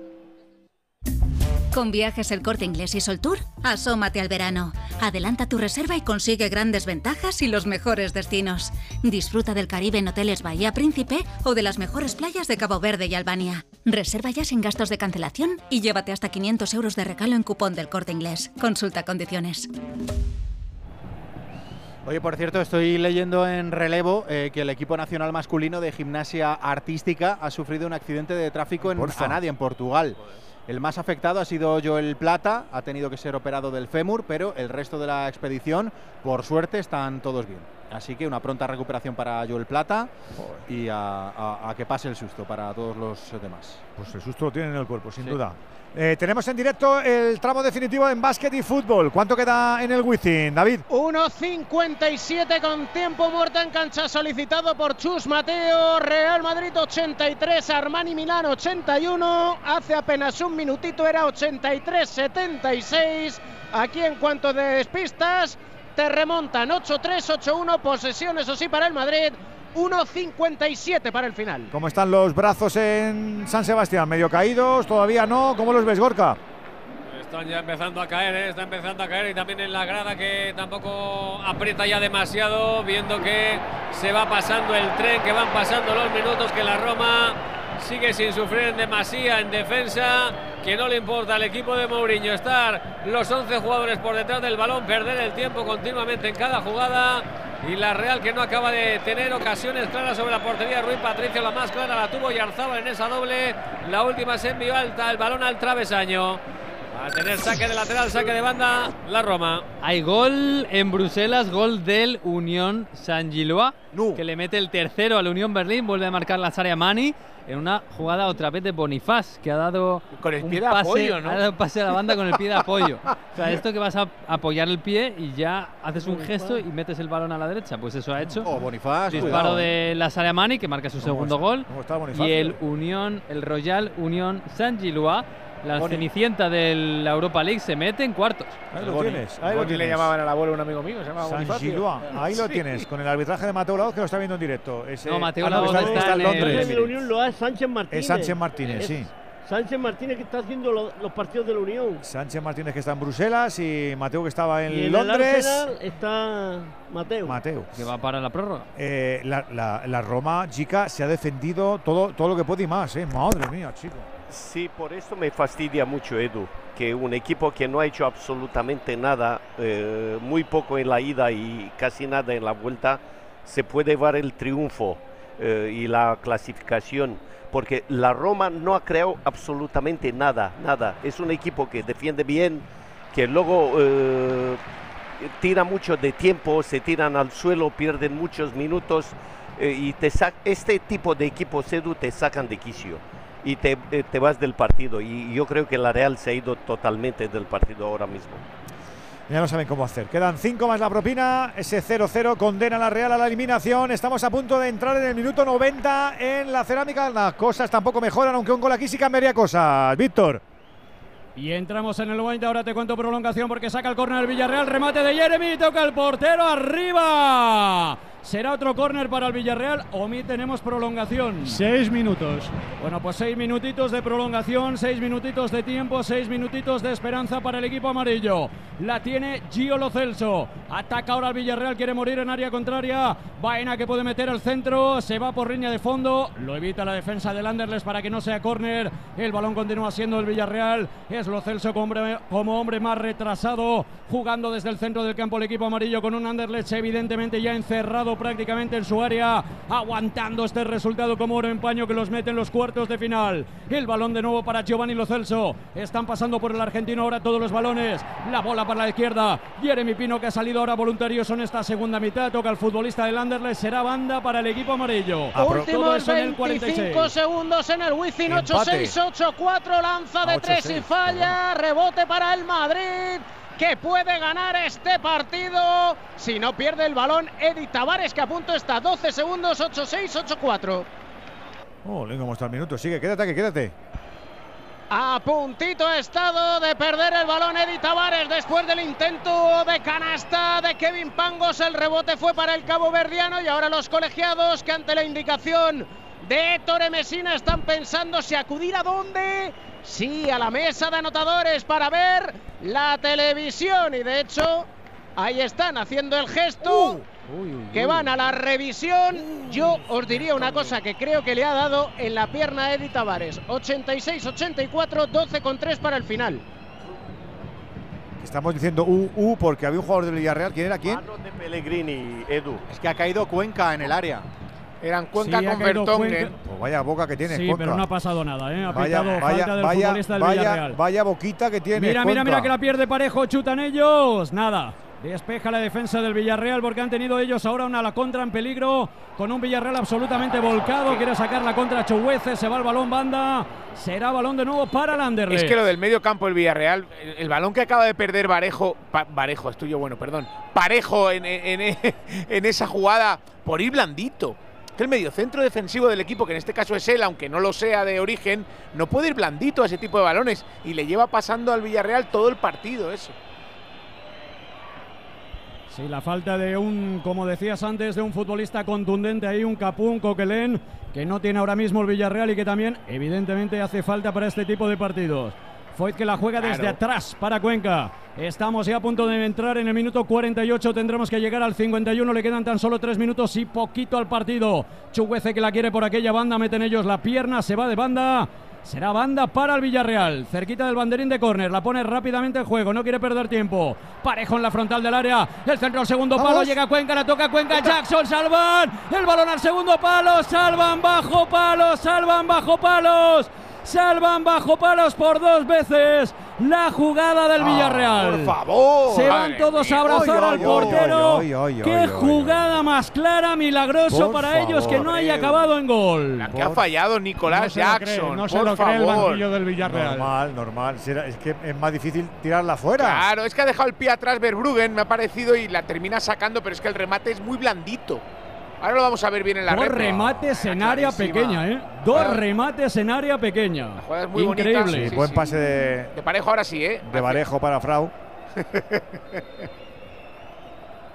Con viajes el corte inglés y Soltour, asómate al verano. Adelanta tu reserva y consigue grandes ventajas y los mejores destinos. Disfruta del Caribe en hoteles Bahía Príncipe o de las mejores playas de Cabo Verde y Albania. Reserva ya sin gastos de cancelación y llévate hasta 500 euros de regalo en cupón del corte inglés. Consulta condiciones. Oye, por cierto, estoy leyendo en relevo eh, que el equipo nacional masculino de gimnasia artística ha sufrido un accidente de tráfico en Porfa. Anadia, en Portugal. El más afectado ha sido Joel Plata, ha tenido que ser operado del fémur, pero el resto de la expedición, por suerte, están todos bien. Así que una pronta recuperación para Joel Plata y a, a- a que pase el susto para todos los demás. Pues el susto lo tienen en el cuerpo, sin Sí. duda. Eh, tenemos en directo el tramo definitivo en básquet y fútbol. ¿Cuánto queda en el Wizzing, David? 1.57 con tiempo muerto en cancha solicitado por Chus Mateo. Real Madrid 83, Armani Milán 81. Hace apenas un minutito era 83-76. Aquí en cuanto de despistas, te remontan 8-3, 8-1. Posesión, eso sí, para el Madrid. 1.57 para el final. ¿Cómo están los brazos en San Sebastián? ¿Medio caídos? ¿Todavía no? ¿Cómo los ves, Gorka? Están ya empezando a caer, ¿eh? está empezando a caer y también en la grada que tampoco aprieta ya demasiado, viendo que se va pasando el tren, que van pasando los minutos, que la Roma sigue sin sufrir en demasía en defensa, que no le importa al equipo de Mourinho estar los 11 jugadores por detrás del balón, perder el tiempo continuamente en cada jugada. Y la Real que no acaba de tener ocasiones claras sobre la portería. Rui Patricio la más clara la tuvo Yarzábal en esa doble. La última se envió alta el balón al travesaño. A tener saque de lateral, saque de banda, la Roma. Hay gol en Bruselas, gol del Unión San Gilois, que le mete el tercero al Unión Berlín, vuelve a marcar la área Mani en una jugada otra vez de Bonifaz, que ha dado Con el un pie de pase, apoyo, ¿no? ha dado un pase a la banda con el pie de apoyo. O sea, esto que vas a apoyar el pie y ya haces un gesto y metes el balón a la derecha, pues eso ha hecho. Oh, Bonifaz, Disparo cuidado, de la área Mani, que marca su segundo está? gol. ¿Cómo está Bonifaz? Y el Unión, el Royal Unión San Gilois, la Boni- cenicienta de la Europa League, se mete en cuartos. Ahí lo tienes. Ahí lo le tienes. llamaban al abuelo un amigo mío, se llamaba San Bonifacio. Gilois. Ahí lo Sí. tienes, con el arbitraje de Mateo Laoz que lo está viendo en directo. Ese- No, Mateo ah, Laoz está, está está en el- Londres. Unión lo hace Sánchez Martínez. Es Sánchez Martínez, Es sí. Sánchez Martínez que está haciendo lo- los partidos de la Unión. Sánchez Martínez que está en Bruselas y Mateo que estaba en y en Londres. el está Mateo. Mateo. Que va para la prórroga. Eh, la, la- la Roma, chica, se ha defendido todo, todo lo que puede y más, ¿eh? Madre mía, chico. Sí, por eso me fastidia mucho, Edu, que un equipo que no ha hecho absolutamente nada, eh, muy poco en la ida y casi nada en la vuelta, se puede llevar el triunfo eh, y la clasificación, porque la Roma no ha creado absolutamente nada, nada. Es un equipo que defiende bien, que luego eh, tira mucho de tiempo, se tiran al suelo, pierden muchos minutos y te este tipo de equipos, Edu, te sacan de quicio y te, eh, te vas del partido. Y yo creo que la Real se ha ido totalmente del partido ahora mismo. Ya no saben cómo hacer. Quedan cinco más la propina. Ese 0-0 condena a la Real a la eliminación. Estamos a punto de entrar en el minuto 90 en la cerámica. Las cosas tampoco mejoran, aunque un gol aquí sí cambiaría cosas. Víctor. Y entramos en el 90, ahora te cuento prolongación porque saca el córner el Villarreal, remate de Jeremy, toca el portero arriba. Será otro córner para el Villarreal, o mi tenemos prolongación. Seis minutos. Bueno, pues seis minutitos de prolongación, seis minutitos de tiempo, seis minutitos de esperanza para el equipo amarillo. La tiene Gio Lo Celso. Ataca ahora el Villarreal, quiere morir en área contraria. Baena que puede meter el centro, se va por línea de fondo. Lo evita la defensa del Anderlecht para que no sea córner. El balón continúa siendo el Villarreal. Es Lo Celso como hombre, como hombre más retrasado, jugando desde el centro del campo el equipo amarillo con un Anderlecht evidentemente ya encerrado prácticamente en su área, aguantando este resultado como oro en paño que los mete en los cuartos de final. El balón de nuevo para Giovanni Lo Celso. Están pasando por el argentino ahora todos los balones. La bola para la izquierda. Jeremy Pino que ha salido ahora voluntarioso en esta segunda mitad. Toca el futbolista del Anderlecht. Será banda para el equipo amarillo. Últimos eso en el 25 46. segundos en el Wizzing. Empate. 8-6, 8-4. Lanza de Ah, 3 y 8-6, falla. Rebote para el Madrid. Que puede ganar este partido si no pierde el balón Eddie Tavares que a punto está 12 segundos 8-6, 8-4. Oh, cómo está el minuto. Sigue, quédate, que quédate. A puntito ha estado de perder el balón Eddie Tavares después del intento de canasta de Kevin Pangos. El rebote fue para el Cabo Verdiano y ahora los colegiados que ante la indicación de Tore Messina están pensando si acudir a dónde. Sí, a la mesa de anotadores para ver la televisión y de hecho ahí están haciendo el gesto. Uh. que van a la revisión. Yo os diría una cosa que creo que le ha dado en la pierna a Eddie Tavares. 86-84, 12 con 3 para el final. Estamos diciendo U, U porque había un jugador del Villarreal. ¿Quién era quién? de Pellegrini, Edu. Es que ha caído Cuenca en el área. Eran Cuenca Sí, con. Cuenca. Pues vaya boca que tiene. Sí, Cuenca. pero no ha pasado nada, ¿eh? Ha vaya, pitado vaya, falta del vaya, futbolista del vaya, Villarreal. vaya boquita que tiene. Mira, mira, mira que la pierde parejo, chutan ellos. Nada. Despeja la defensa del Villarreal porque han tenido ellos ahora una la contra en peligro con un Villarreal absolutamente volcado. Quiere sacar la contra Chuguece, se va el balón banda. Será balón de nuevo para el Anderlecht. Es que lo del medio campo del Villarreal, el, el balón que acaba de perder Varejo, Pa- Varejo, es tuyo bueno, perdón, Parejo en, en- en esa jugada por ir blandito. Que el mediocentro defensivo del equipo, que en este caso es él, aunque no lo sea de origen, no puede ir blandito a ese tipo de balones y le lleva pasando al Villarreal todo el partido eso. Sí, la falta de un, como decías antes, de un futbolista contundente ahí, un Capún, Coquelén, que no tiene ahora mismo el Villarreal y que también, evidentemente, hace falta para este tipo de partidos. Foyt que la juega desde atrás para Cuenca. Estamos ya a punto de entrar en el minuto 48. Tendremos que llegar al 51. Le quedan tan solo tres minutos y poquito al partido. Chuguece que la quiere por aquella banda. Meten ellos la pierna. Se va de banda. Será banda para el Villarreal. Cerquita del banderín de córner. La pone rápidamente en juego. No quiere perder tiempo. Parejo en la frontal del área. El centro al segundo palo. Vamos. Llega Cuenca. La toca Cuenca. Jackson. Salvan. El balón al segundo palo. Salvan bajo palos. Salvan bajo palos. Salvan bajo palos por dos veces la jugada del Villarreal. por favor. Se van todos a abrazar Ay, al portero. ay, ay, ay, Qué ay, ay, jugada más clara, milagroso Por para ellos que no favor, haya acabado en gol. La que ha fallado Nicolás No se lo cree, Jackson, no se por lo cree el favor. banquillo del Villarreal. Normal, normal. Es que es más difícil tirarla fuera. Claro, es que ha dejado el pie atrás Verbruggen, me ha parecido, y la termina sacando, pero es que el remate es muy blandito. Ahora lo vamos a ver bien en la Dos remates en área pequeña, ¿eh? Dos remates en área pequeña. jugada es muy bonita. Increíble. Sí, Buen sí. pase de, De parejo ahora sí, ¿eh? de Varejo para Frau.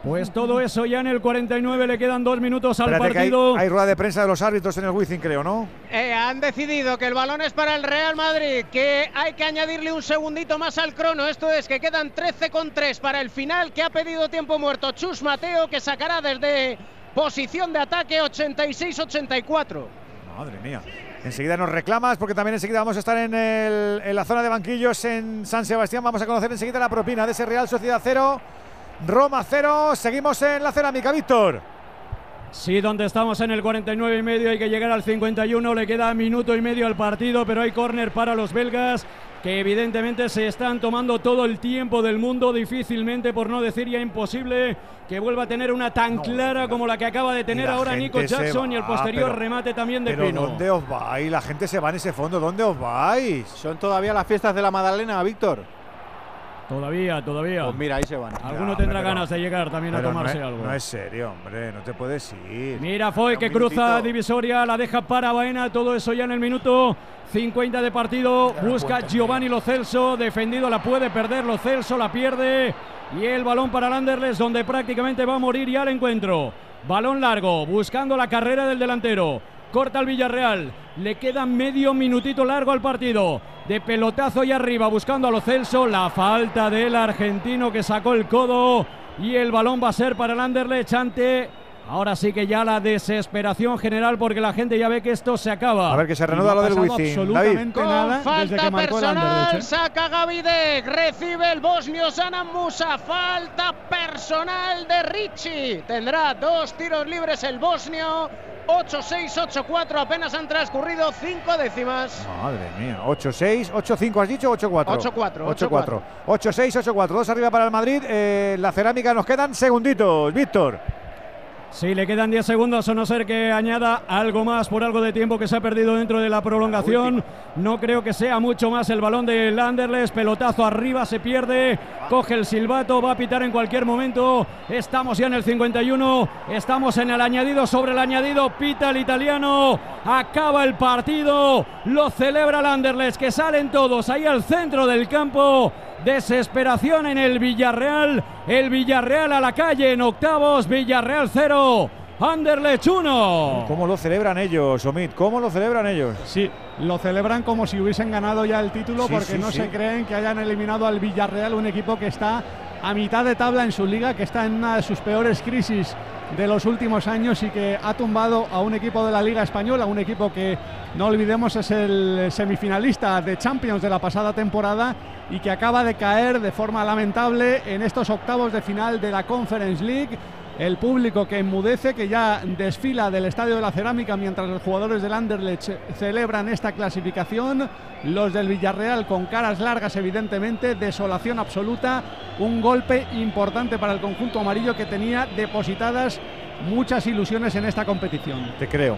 Pues todo eso ya en el 49 le quedan dos minutos al Espérate que hay, partido. hay rueda de prensa de los árbitros en el Wizzing, creo, ¿no? Eh, han decidido que el balón es para el Real Madrid, que hay que añadirle un segundito más al crono. Esto es que quedan 13 con 3 para el final, que ha pedido tiempo muerto Chus Mateo, que sacará desde posición de ataque 86-84. Madre mía. Enseguida nos reclamas porque también enseguida vamos a estar en, el- en la zona de banquillos en San Sebastián. Vamos a conocer enseguida la propina de ese Real Sociedad 0, Roma 0. Seguimos en la cerámica, Víctor. Sí, donde estamos en el 49 y medio, hay que llegar al 51, le queda minuto y medio al partido, pero hay córner para los belgas que evidentemente se están tomando todo el tiempo del mundo, difícilmente, por no decir ya imposible, que vuelva a tener una tan clara como la que acaba de tener ahora Nico Jackson y el posterior pero- remate también de Pero Pino. ¿dónde os vais? La gente se va en ese fondo. ¿Dónde os vais? Son todavía las fiestas de la Magdalena, Víctor. Todavía, todavía. Pues mira, ahí se van. Alguno Ya, tendrá hombre, ganas de llegar también a tomarse no es, algo. No es serio, hombre. No te puedes ir. Mira Foy que cruza minutito. divisoria, la deja para Baena, todo eso ya en el minuto 50 de partido. Busca Giovanni Lo Celso, defendido, la puede perder Lo Celso, la pierde. Y el balón para el Anderlecht, donde prácticamente va a morir ya el encuentro. Balón largo, buscando la carrera del delantero. Corta el Villarreal, le queda medio minutito largo al partido. De pelotazo y arriba, buscando a Lo Celso. La falta del argentino que sacó el codo. Y el balón va a ser para el Anderlecht ante Ahora sí que ya la desesperación general porque la gente ya ve que esto se acaba. A ver que se reanuda no lo del Wizzing. absolutamente nada desde falta que marcó el personal, Anderlecht, ¿eh? saca Gavidec, recibe el bosnio Sanan Musa, falta personal de Ricci. Tendrá dos tiros libres el bosnio, 8-6, 8-4, apenas han transcurrido cinco décimas. Madre mía. 8-6, 8-5 has dicho, 8-4. 8-4, 8-4. 8-6, 8-4. Dos arriba para el Madrid. Eh, la cerámica nos quedan segunditos. Víctor. Sí, le quedan 10 segundos, a no ser que añada algo más por algo de tiempo que se ha perdido dentro de la prolongación. No creo que sea mucho más el balón de Landerles. Pelotazo arriba, se pierde. Coge el silbato, va a pitar en cualquier momento. Estamos ya en el 51. Estamos en el añadido sobre el añadido. Pita el italiano. Acaba el partido. Lo celebra Landerles, que salen todos ahí al centro del campo. Desesperación en el Villarreal. El Villarreal a la calle en octavos. Villarreal 0. Anderlecht 1. ¿Cómo lo celebran ellos, Omid? ¿Cómo lo celebran ellos? Sí, lo celebran como si hubiesen ganado ya el título Sí, porque sí, no sí. se creen que hayan eliminado al Villarreal, un equipo que está a mitad de tabla en su liga, que está en una de sus peores crisis de los últimos años y que ha tumbado a un equipo de la Liga Española, un equipo que no olvidemos es el semifinalista de Champions de la pasada temporada y que acaba de caer de forma lamentable en estos octavos de final de la Conference League. El público que enmudece, que ya desfila del Estadio de la Cerámica mientras los jugadores del Anderlecht celebran esta clasificación. Los del Villarreal con caras largas, evidentemente, desolación absoluta. Un golpe importante para el conjunto amarillo que tenía depositadas muchas ilusiones en esta competición. Te creo.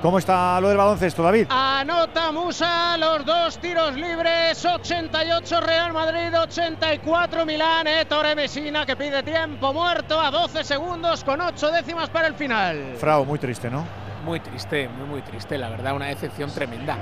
¿Cómo está lo del baloncesto, David? Anota Musa los dos tiros libres, 88 Real Madrid, 84 Milán, Ettore Messina que pide tiempo muerto a 12 segundos con 8 décimas para el final. Frau, muy triste, ¿no? Muy triste, muy muy triste, la verdad, una decepción tremenda.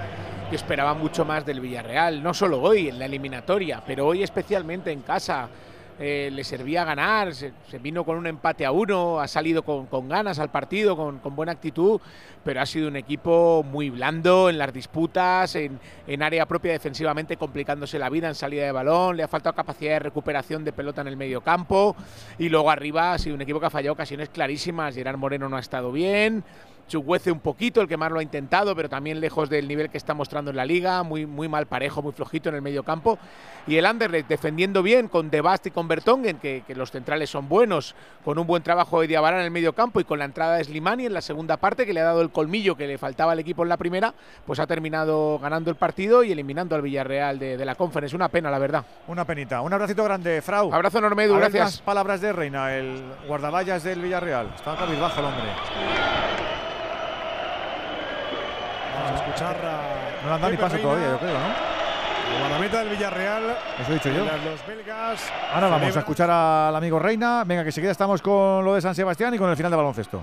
Yo esperaba mucho más del Villarreal, no solo hoy en la eliminatoria, pero hoy especialmente en casa. Eh, le servía ganar, se, vino con un empate a uno, ha salido con, con ganas al partido, con, con buena actitud, pero ha sido un equipo muy blando en las disputas, en, en área propia defensivamente, complicándose la vida en salida de balón, le ha faltado capacidad de recuperación de pelota en el medio campo y luego arriba ha sido un equipo que ha fallado ocasiones clarísimas, Gerard Moreno no ha estado bien, Chuguece un poquito, el que más lo ha intentado, pero también lejos del nivel que está mostrando en la liga, muy, muy mal parejo, muy flojito en el medio campo. Y el Anderlecht defendiendo bien con Debast y con Bertongen, que, que los centrales son buenos, con un buen trabajo de Diabara en el medio campo y con la entrada de Slimani en la segunda parte, que le ha dado el colmillo que le faltaba al equipo en la primera, pues ha terminado ganando el partido y eliminando al Villarreal de, de la Conference. Una pena, la verdad. Una penita. Un abracito grande, Frau. Abrazo enorme, Edu, gracias. palabras de Reina, el guardaballas del Villarreal. Está cabizbajo el hombre. Vamos a escuchar a. No le han dado ni paso Reina, todavía, yo creo, ¿no? El guardameta del Villarreal. Eso he dicho yo. Los belgas. Ahora vamos a escuchar al amigo Reina. Venga, que enseguida estamos con lo de San Sebastián y con el final de baloncesto.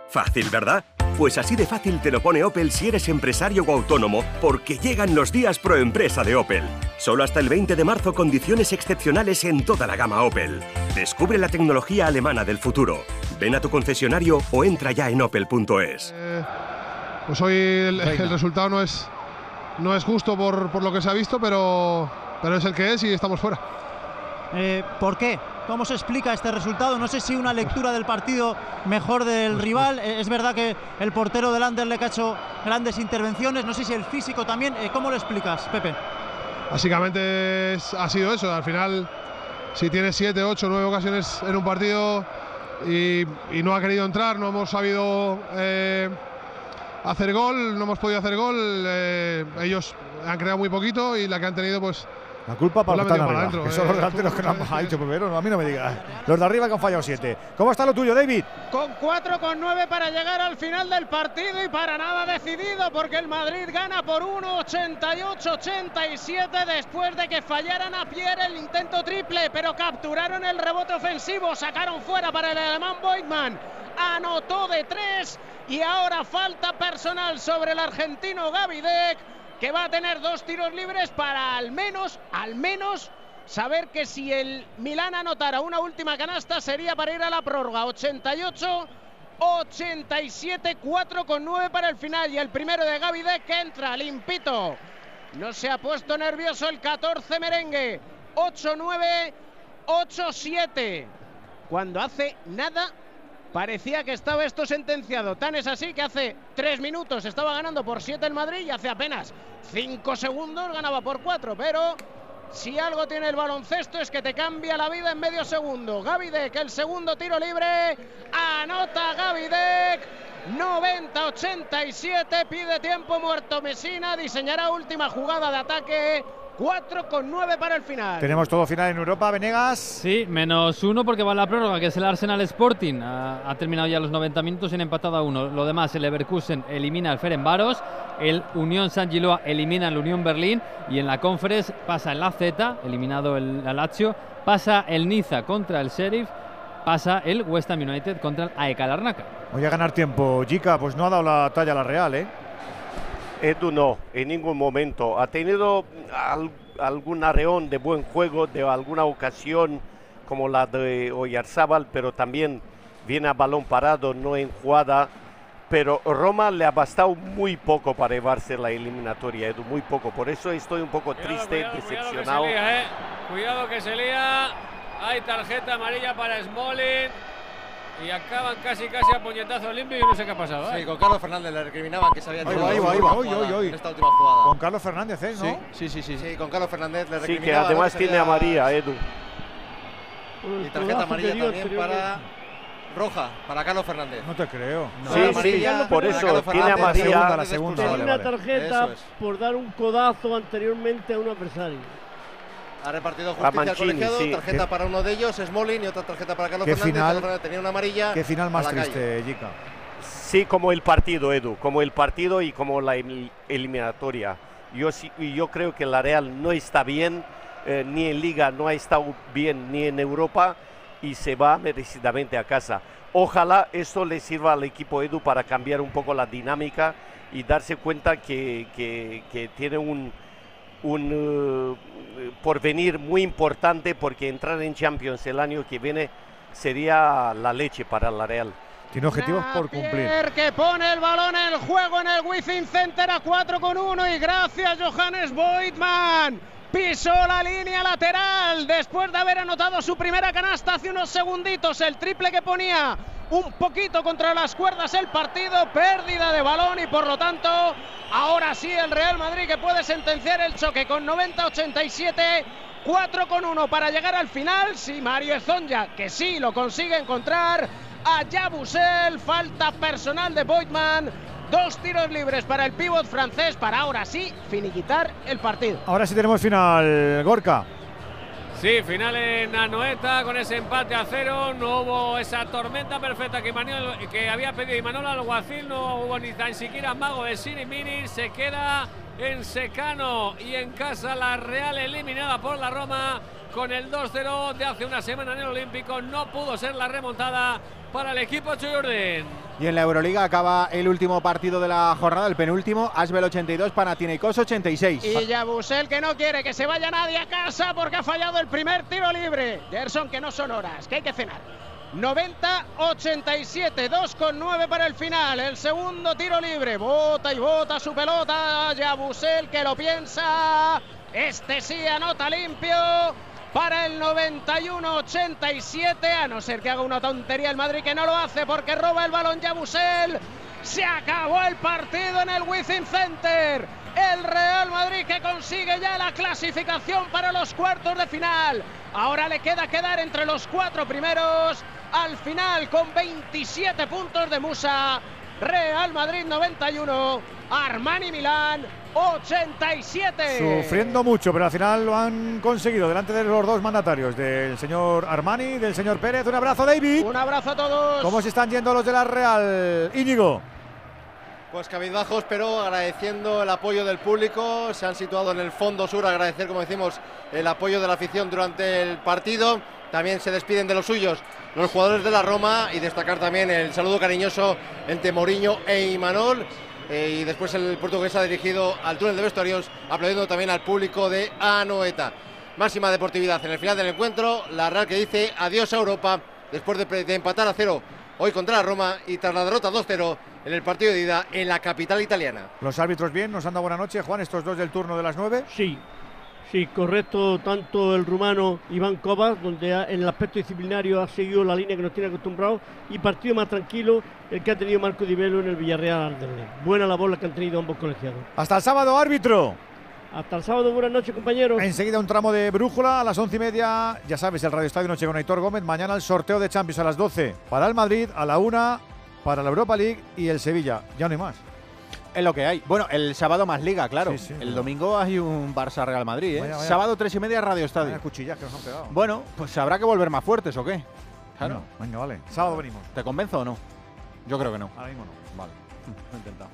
Fácil, ¿verdad? Pues así de fácil te lo pone Opel si eres empresario o autónomo, porque llegan los días pro empresa de Opel. Solo hasta el 20 de marzo condiciones excepcionales en toda la gama Opel. Descubre la tecnología alemana del futuro. Ven a tu concesionario o entra ya en opel.es. Pues hoy el resultado no es, no es justo por, por lo que se ha visto, pero, pero es el que es y estamos fuera. Eh, ¿Por qué? ¿Cómo se explica este resultado? No sé si una lectura del partido mejor del rival. Eh, es verdad que el portero del Anderlecht ha hecho grandes intervenciones. No sé si el físico también. Eh, ¿Cómo lo explicas, Pepe? Básicamente es- ha sido eso. Al final, si tienes 7, 8, 9 ocasiones en un partido y, y no ha querido entrar, no hemos sabido eh, hacer gol, no hemos podido hacer gol. eh, ellos han creado muy poquito y la que han tenido, pues. La culpa para pues metido arriba, para adentro, que son eh, los delanteros que no han ha dicho primero. No, a mí no me digas. Los de arriba que han fallado siete. ¿Cómo está lo tuyo, David? Con 4 con 9 para llegar al final del partido y para nada decidido porque el Madrid gana por 1, 88-87 después de que fallaran a Pierre el intento triple, pero capturaron el rebote ofensivo, sacaron fuera para el alemán Boigman, anotó de 3 y ahora falta personal sobre el argentino Gavidec que va a tener dos tiros libres para al menos, al menos saber que si el Milán anotara una última canasta sería para ir a la prórroga. 88 87 4 con 9 para el final y el primero de Gavidec que entra limpito. No se ha puesto nervioso el 14 merengue. 8 9 8 7. Cuando hace nada Parecía que estaba esto sentenciado. Tan es así que hace tres minutos estaba ganando por siete el Madrid y hace apenas cinco segundos ganaba por cuatro. Pero si algo tiene el baloncesto es que te cambia la vida en medio segundo. Gavidec, el segundo tiro libre. Anota Gavidec. 90-87. Pide tiempo muerto Mesina. Diseñará última jugada de ataque. 4 con 9 para el final. Tenemos todo final en Europa, Venegas. Sí, menos uno porque va la prórroga, que es el Arsenal Sporting. Ha, ha terminado ya los 90 minutos y han empatado a uno. Lo demás, el Leverkusen elimina al Ferenbaros, el Unión San Giloa elimina al Unión Berlín y en la Conference pasa el la Z, eliminado el la Lazio, pasa el Niza contra el Sheriff, pasa el West Ham United contra el AEK Larnaca. Voy a ganar tiempo. Jica, pues no ha dado la talla a la Real, ¿eh? Edu no, en ningún momento. Ha tenido al- algún arreón de buen juego, de alguna ocasión como la de Oyarzábal, pero también viene a balón parado, no en jugada. Pero Roma le ha bastado muy poco para llevarse la eliminatoria, Edu, muy poco. Por eso estoy un poco triste, Cuidado, cuidado que decepcionado. se lía, eh. Cuidado que se lía. Hay tarjeta amarilla para Smolin. Y acaban casi casi a puñetazo limpio. Yo no sé qué ha pasado. Sí, ¿eh? con Carlos Fernández le recriminaban que se había Ahí va, tirado ahí va, en ahí esta va. última jugada, oy. en esta última jugada. Con Carlos Fernández, ¿eh? ¿no? Sí, sí, sí, sí, sí. con Carlos Fernández le Sí, que recriminaba, además ¿no? tiene Sería- amarilla, Edu. Y tarjeta amarilla también para roja, para Carlos Fernández. No te creo. Sí, sí, amarilla por para eso tiene amarilla. La segunda, la segunda, Tenía vale, una vale. tarjeta es. por dar un codazo anteriormente a un adversario. Ha repartido justicia al Mancini, colegiado, sí. tarjeta Qué- para uno de ellos, Smolin, y otra tarjeta para Carlos Qué Fernández. final- Fernández tenía una amarilla. Qué final más triste, Jica. Sí, como el partido, Edu, como el partido y como la el- eliminatoria. Yo, sí, y yo creo que la Real no está bien, eh, ni en Liga no ha estado bien, ni en Europa, y se va merecidamente a casa. Ojalá esto le sirva al equipo Edu para cambiar un poco la dinámica y darse cuenta que, que- que tiene un, un eh, porvenir muy importante porque entrar en Champions el año que viene sería la leche para la Real. Tiene objetivos por cumplir. Napier que pone el balón en juego en el Wizzing Center a 4 con 1 y gracias Johannes Boitman. Pisó la línea lateral después de haber anotado su primera canasta hace unos segunditos. El triple que ponía un poquito contra las cuerdas el partido. Pérdida de balón y por lo tanto ahora sí el Real Madrid que puede sentenciar el choque con 90-87. 4 con 1 para llegar al final. Si Mario Zonja, que sí lo consigue encontrar a Yabusel. Falta personal de Boitman. Dos tiros libres para el pívot francés para ahora sí finiquitar el partido. Ahora sí tenemos final, Gorka. Sí, final en Anoeta con ese empate a cero. No hubo esa tormenta perfecta que, Manuel- que había pedido Imanol Alguacil. No hubo ni tan siquiera mago de Siri Mini. Se queda en secano y en casa la Real eliminada por la Roma con el 2-0 de hace una semana en el Olímpico. No pudo ser la remontada para el equipo Chuyurden. Y en la Euroliga acaba el último partido de la jornada, el penúltimo, Asbel 82, Panathinaikos 86. Y Yabusel que no quiere que se vaya nadie a casa porque ha fallado el primer tiro libre. Gerson que no son horas, que hay que cenar. 90-87, 2 con 9 para el final. El segundo tiro libre. Bota y bota su pelota. Yabusel que lo piensa. Este sí anota limpio. Para el 91-87, a no ser que haga una tontería el Madrid que no lo hace porque roba el balón Yabusel. Se acabó el partido en el Wizzing Center. El Real Madrid que consigue ya la clasificación para los cuartos de final. Ahora le queda quedar entre los cuatro primeros. Al final con 27 puntos de Musa. Real Madrid 91. Armani Milán 87. Sufriendo mucho, pero al final lo han conseguido delante de los dos mandatarios, del señor Armani y del señor Pérez. Un abrazo, David. Un abrazo a todos. ¿Cómo se están yendo los de la Real? Íñigo. Pues cabizbajos, pero agradeciendo el apoyo del público. Se han situado en el fondo sur, agradecer, como decimos, el apoyo de la afición durante el partido. También se despiden de los suyos los jugadores de la Roma y destacar también el saludo cariñoso entre Mourinho e Imanol. Eh, y después el portugués ha dirigido al túnel de vestuarios, aplaudiendo también al público de Anoeta. Máxima deportividad en el final del encuentro. La Real que dice adiós a Europa después de, de empatar a cero hoy contra la Roma y tras la derrota 2-0 en el partido de ida en la capital italiana. Los árbitros bien, nos han dado buena noche, Juan, estos dos del turno de las nueve. Sí. Sí, correcto, tanto el rumano Iván Kovac, donde ha- en el aspecto disciplinario ha seguido la línea que nos tiene acostumbrados, y partido más tranquilo el que ha tenido Marco Di Velo en el Villarreal Anderlecht. Buena labor la que han tenido ambos colegiados. Hasta el sábado, árbitro. Hasta el sábado, buenas noches, compañeros. Enseguida un tramo de brújula a las once y media. Ya sabes, el Radio Estadio Noche con Aitor Gómez. Mañana el sorteo de Champions a las 12 para el Madrid, a la una para la Europa League y el Sevilla. Ya no hay más. Es lo que hay. Bueno, el sábado más liga, claro. Sí, sí, el claro. domingo hay un Barça Real Madrid, ¿eh? Vaya, vaya. Sábado tres y media Radio Estadio. Cuchillas que nos han pegado. Bueno, pues habrá que volver más fuertes o qué. Claro. Venga, vale. Sábado venimos. ¿Te convenzo o no? Yo creo que no. Ahora mismo no. Vale. Lo he intentado.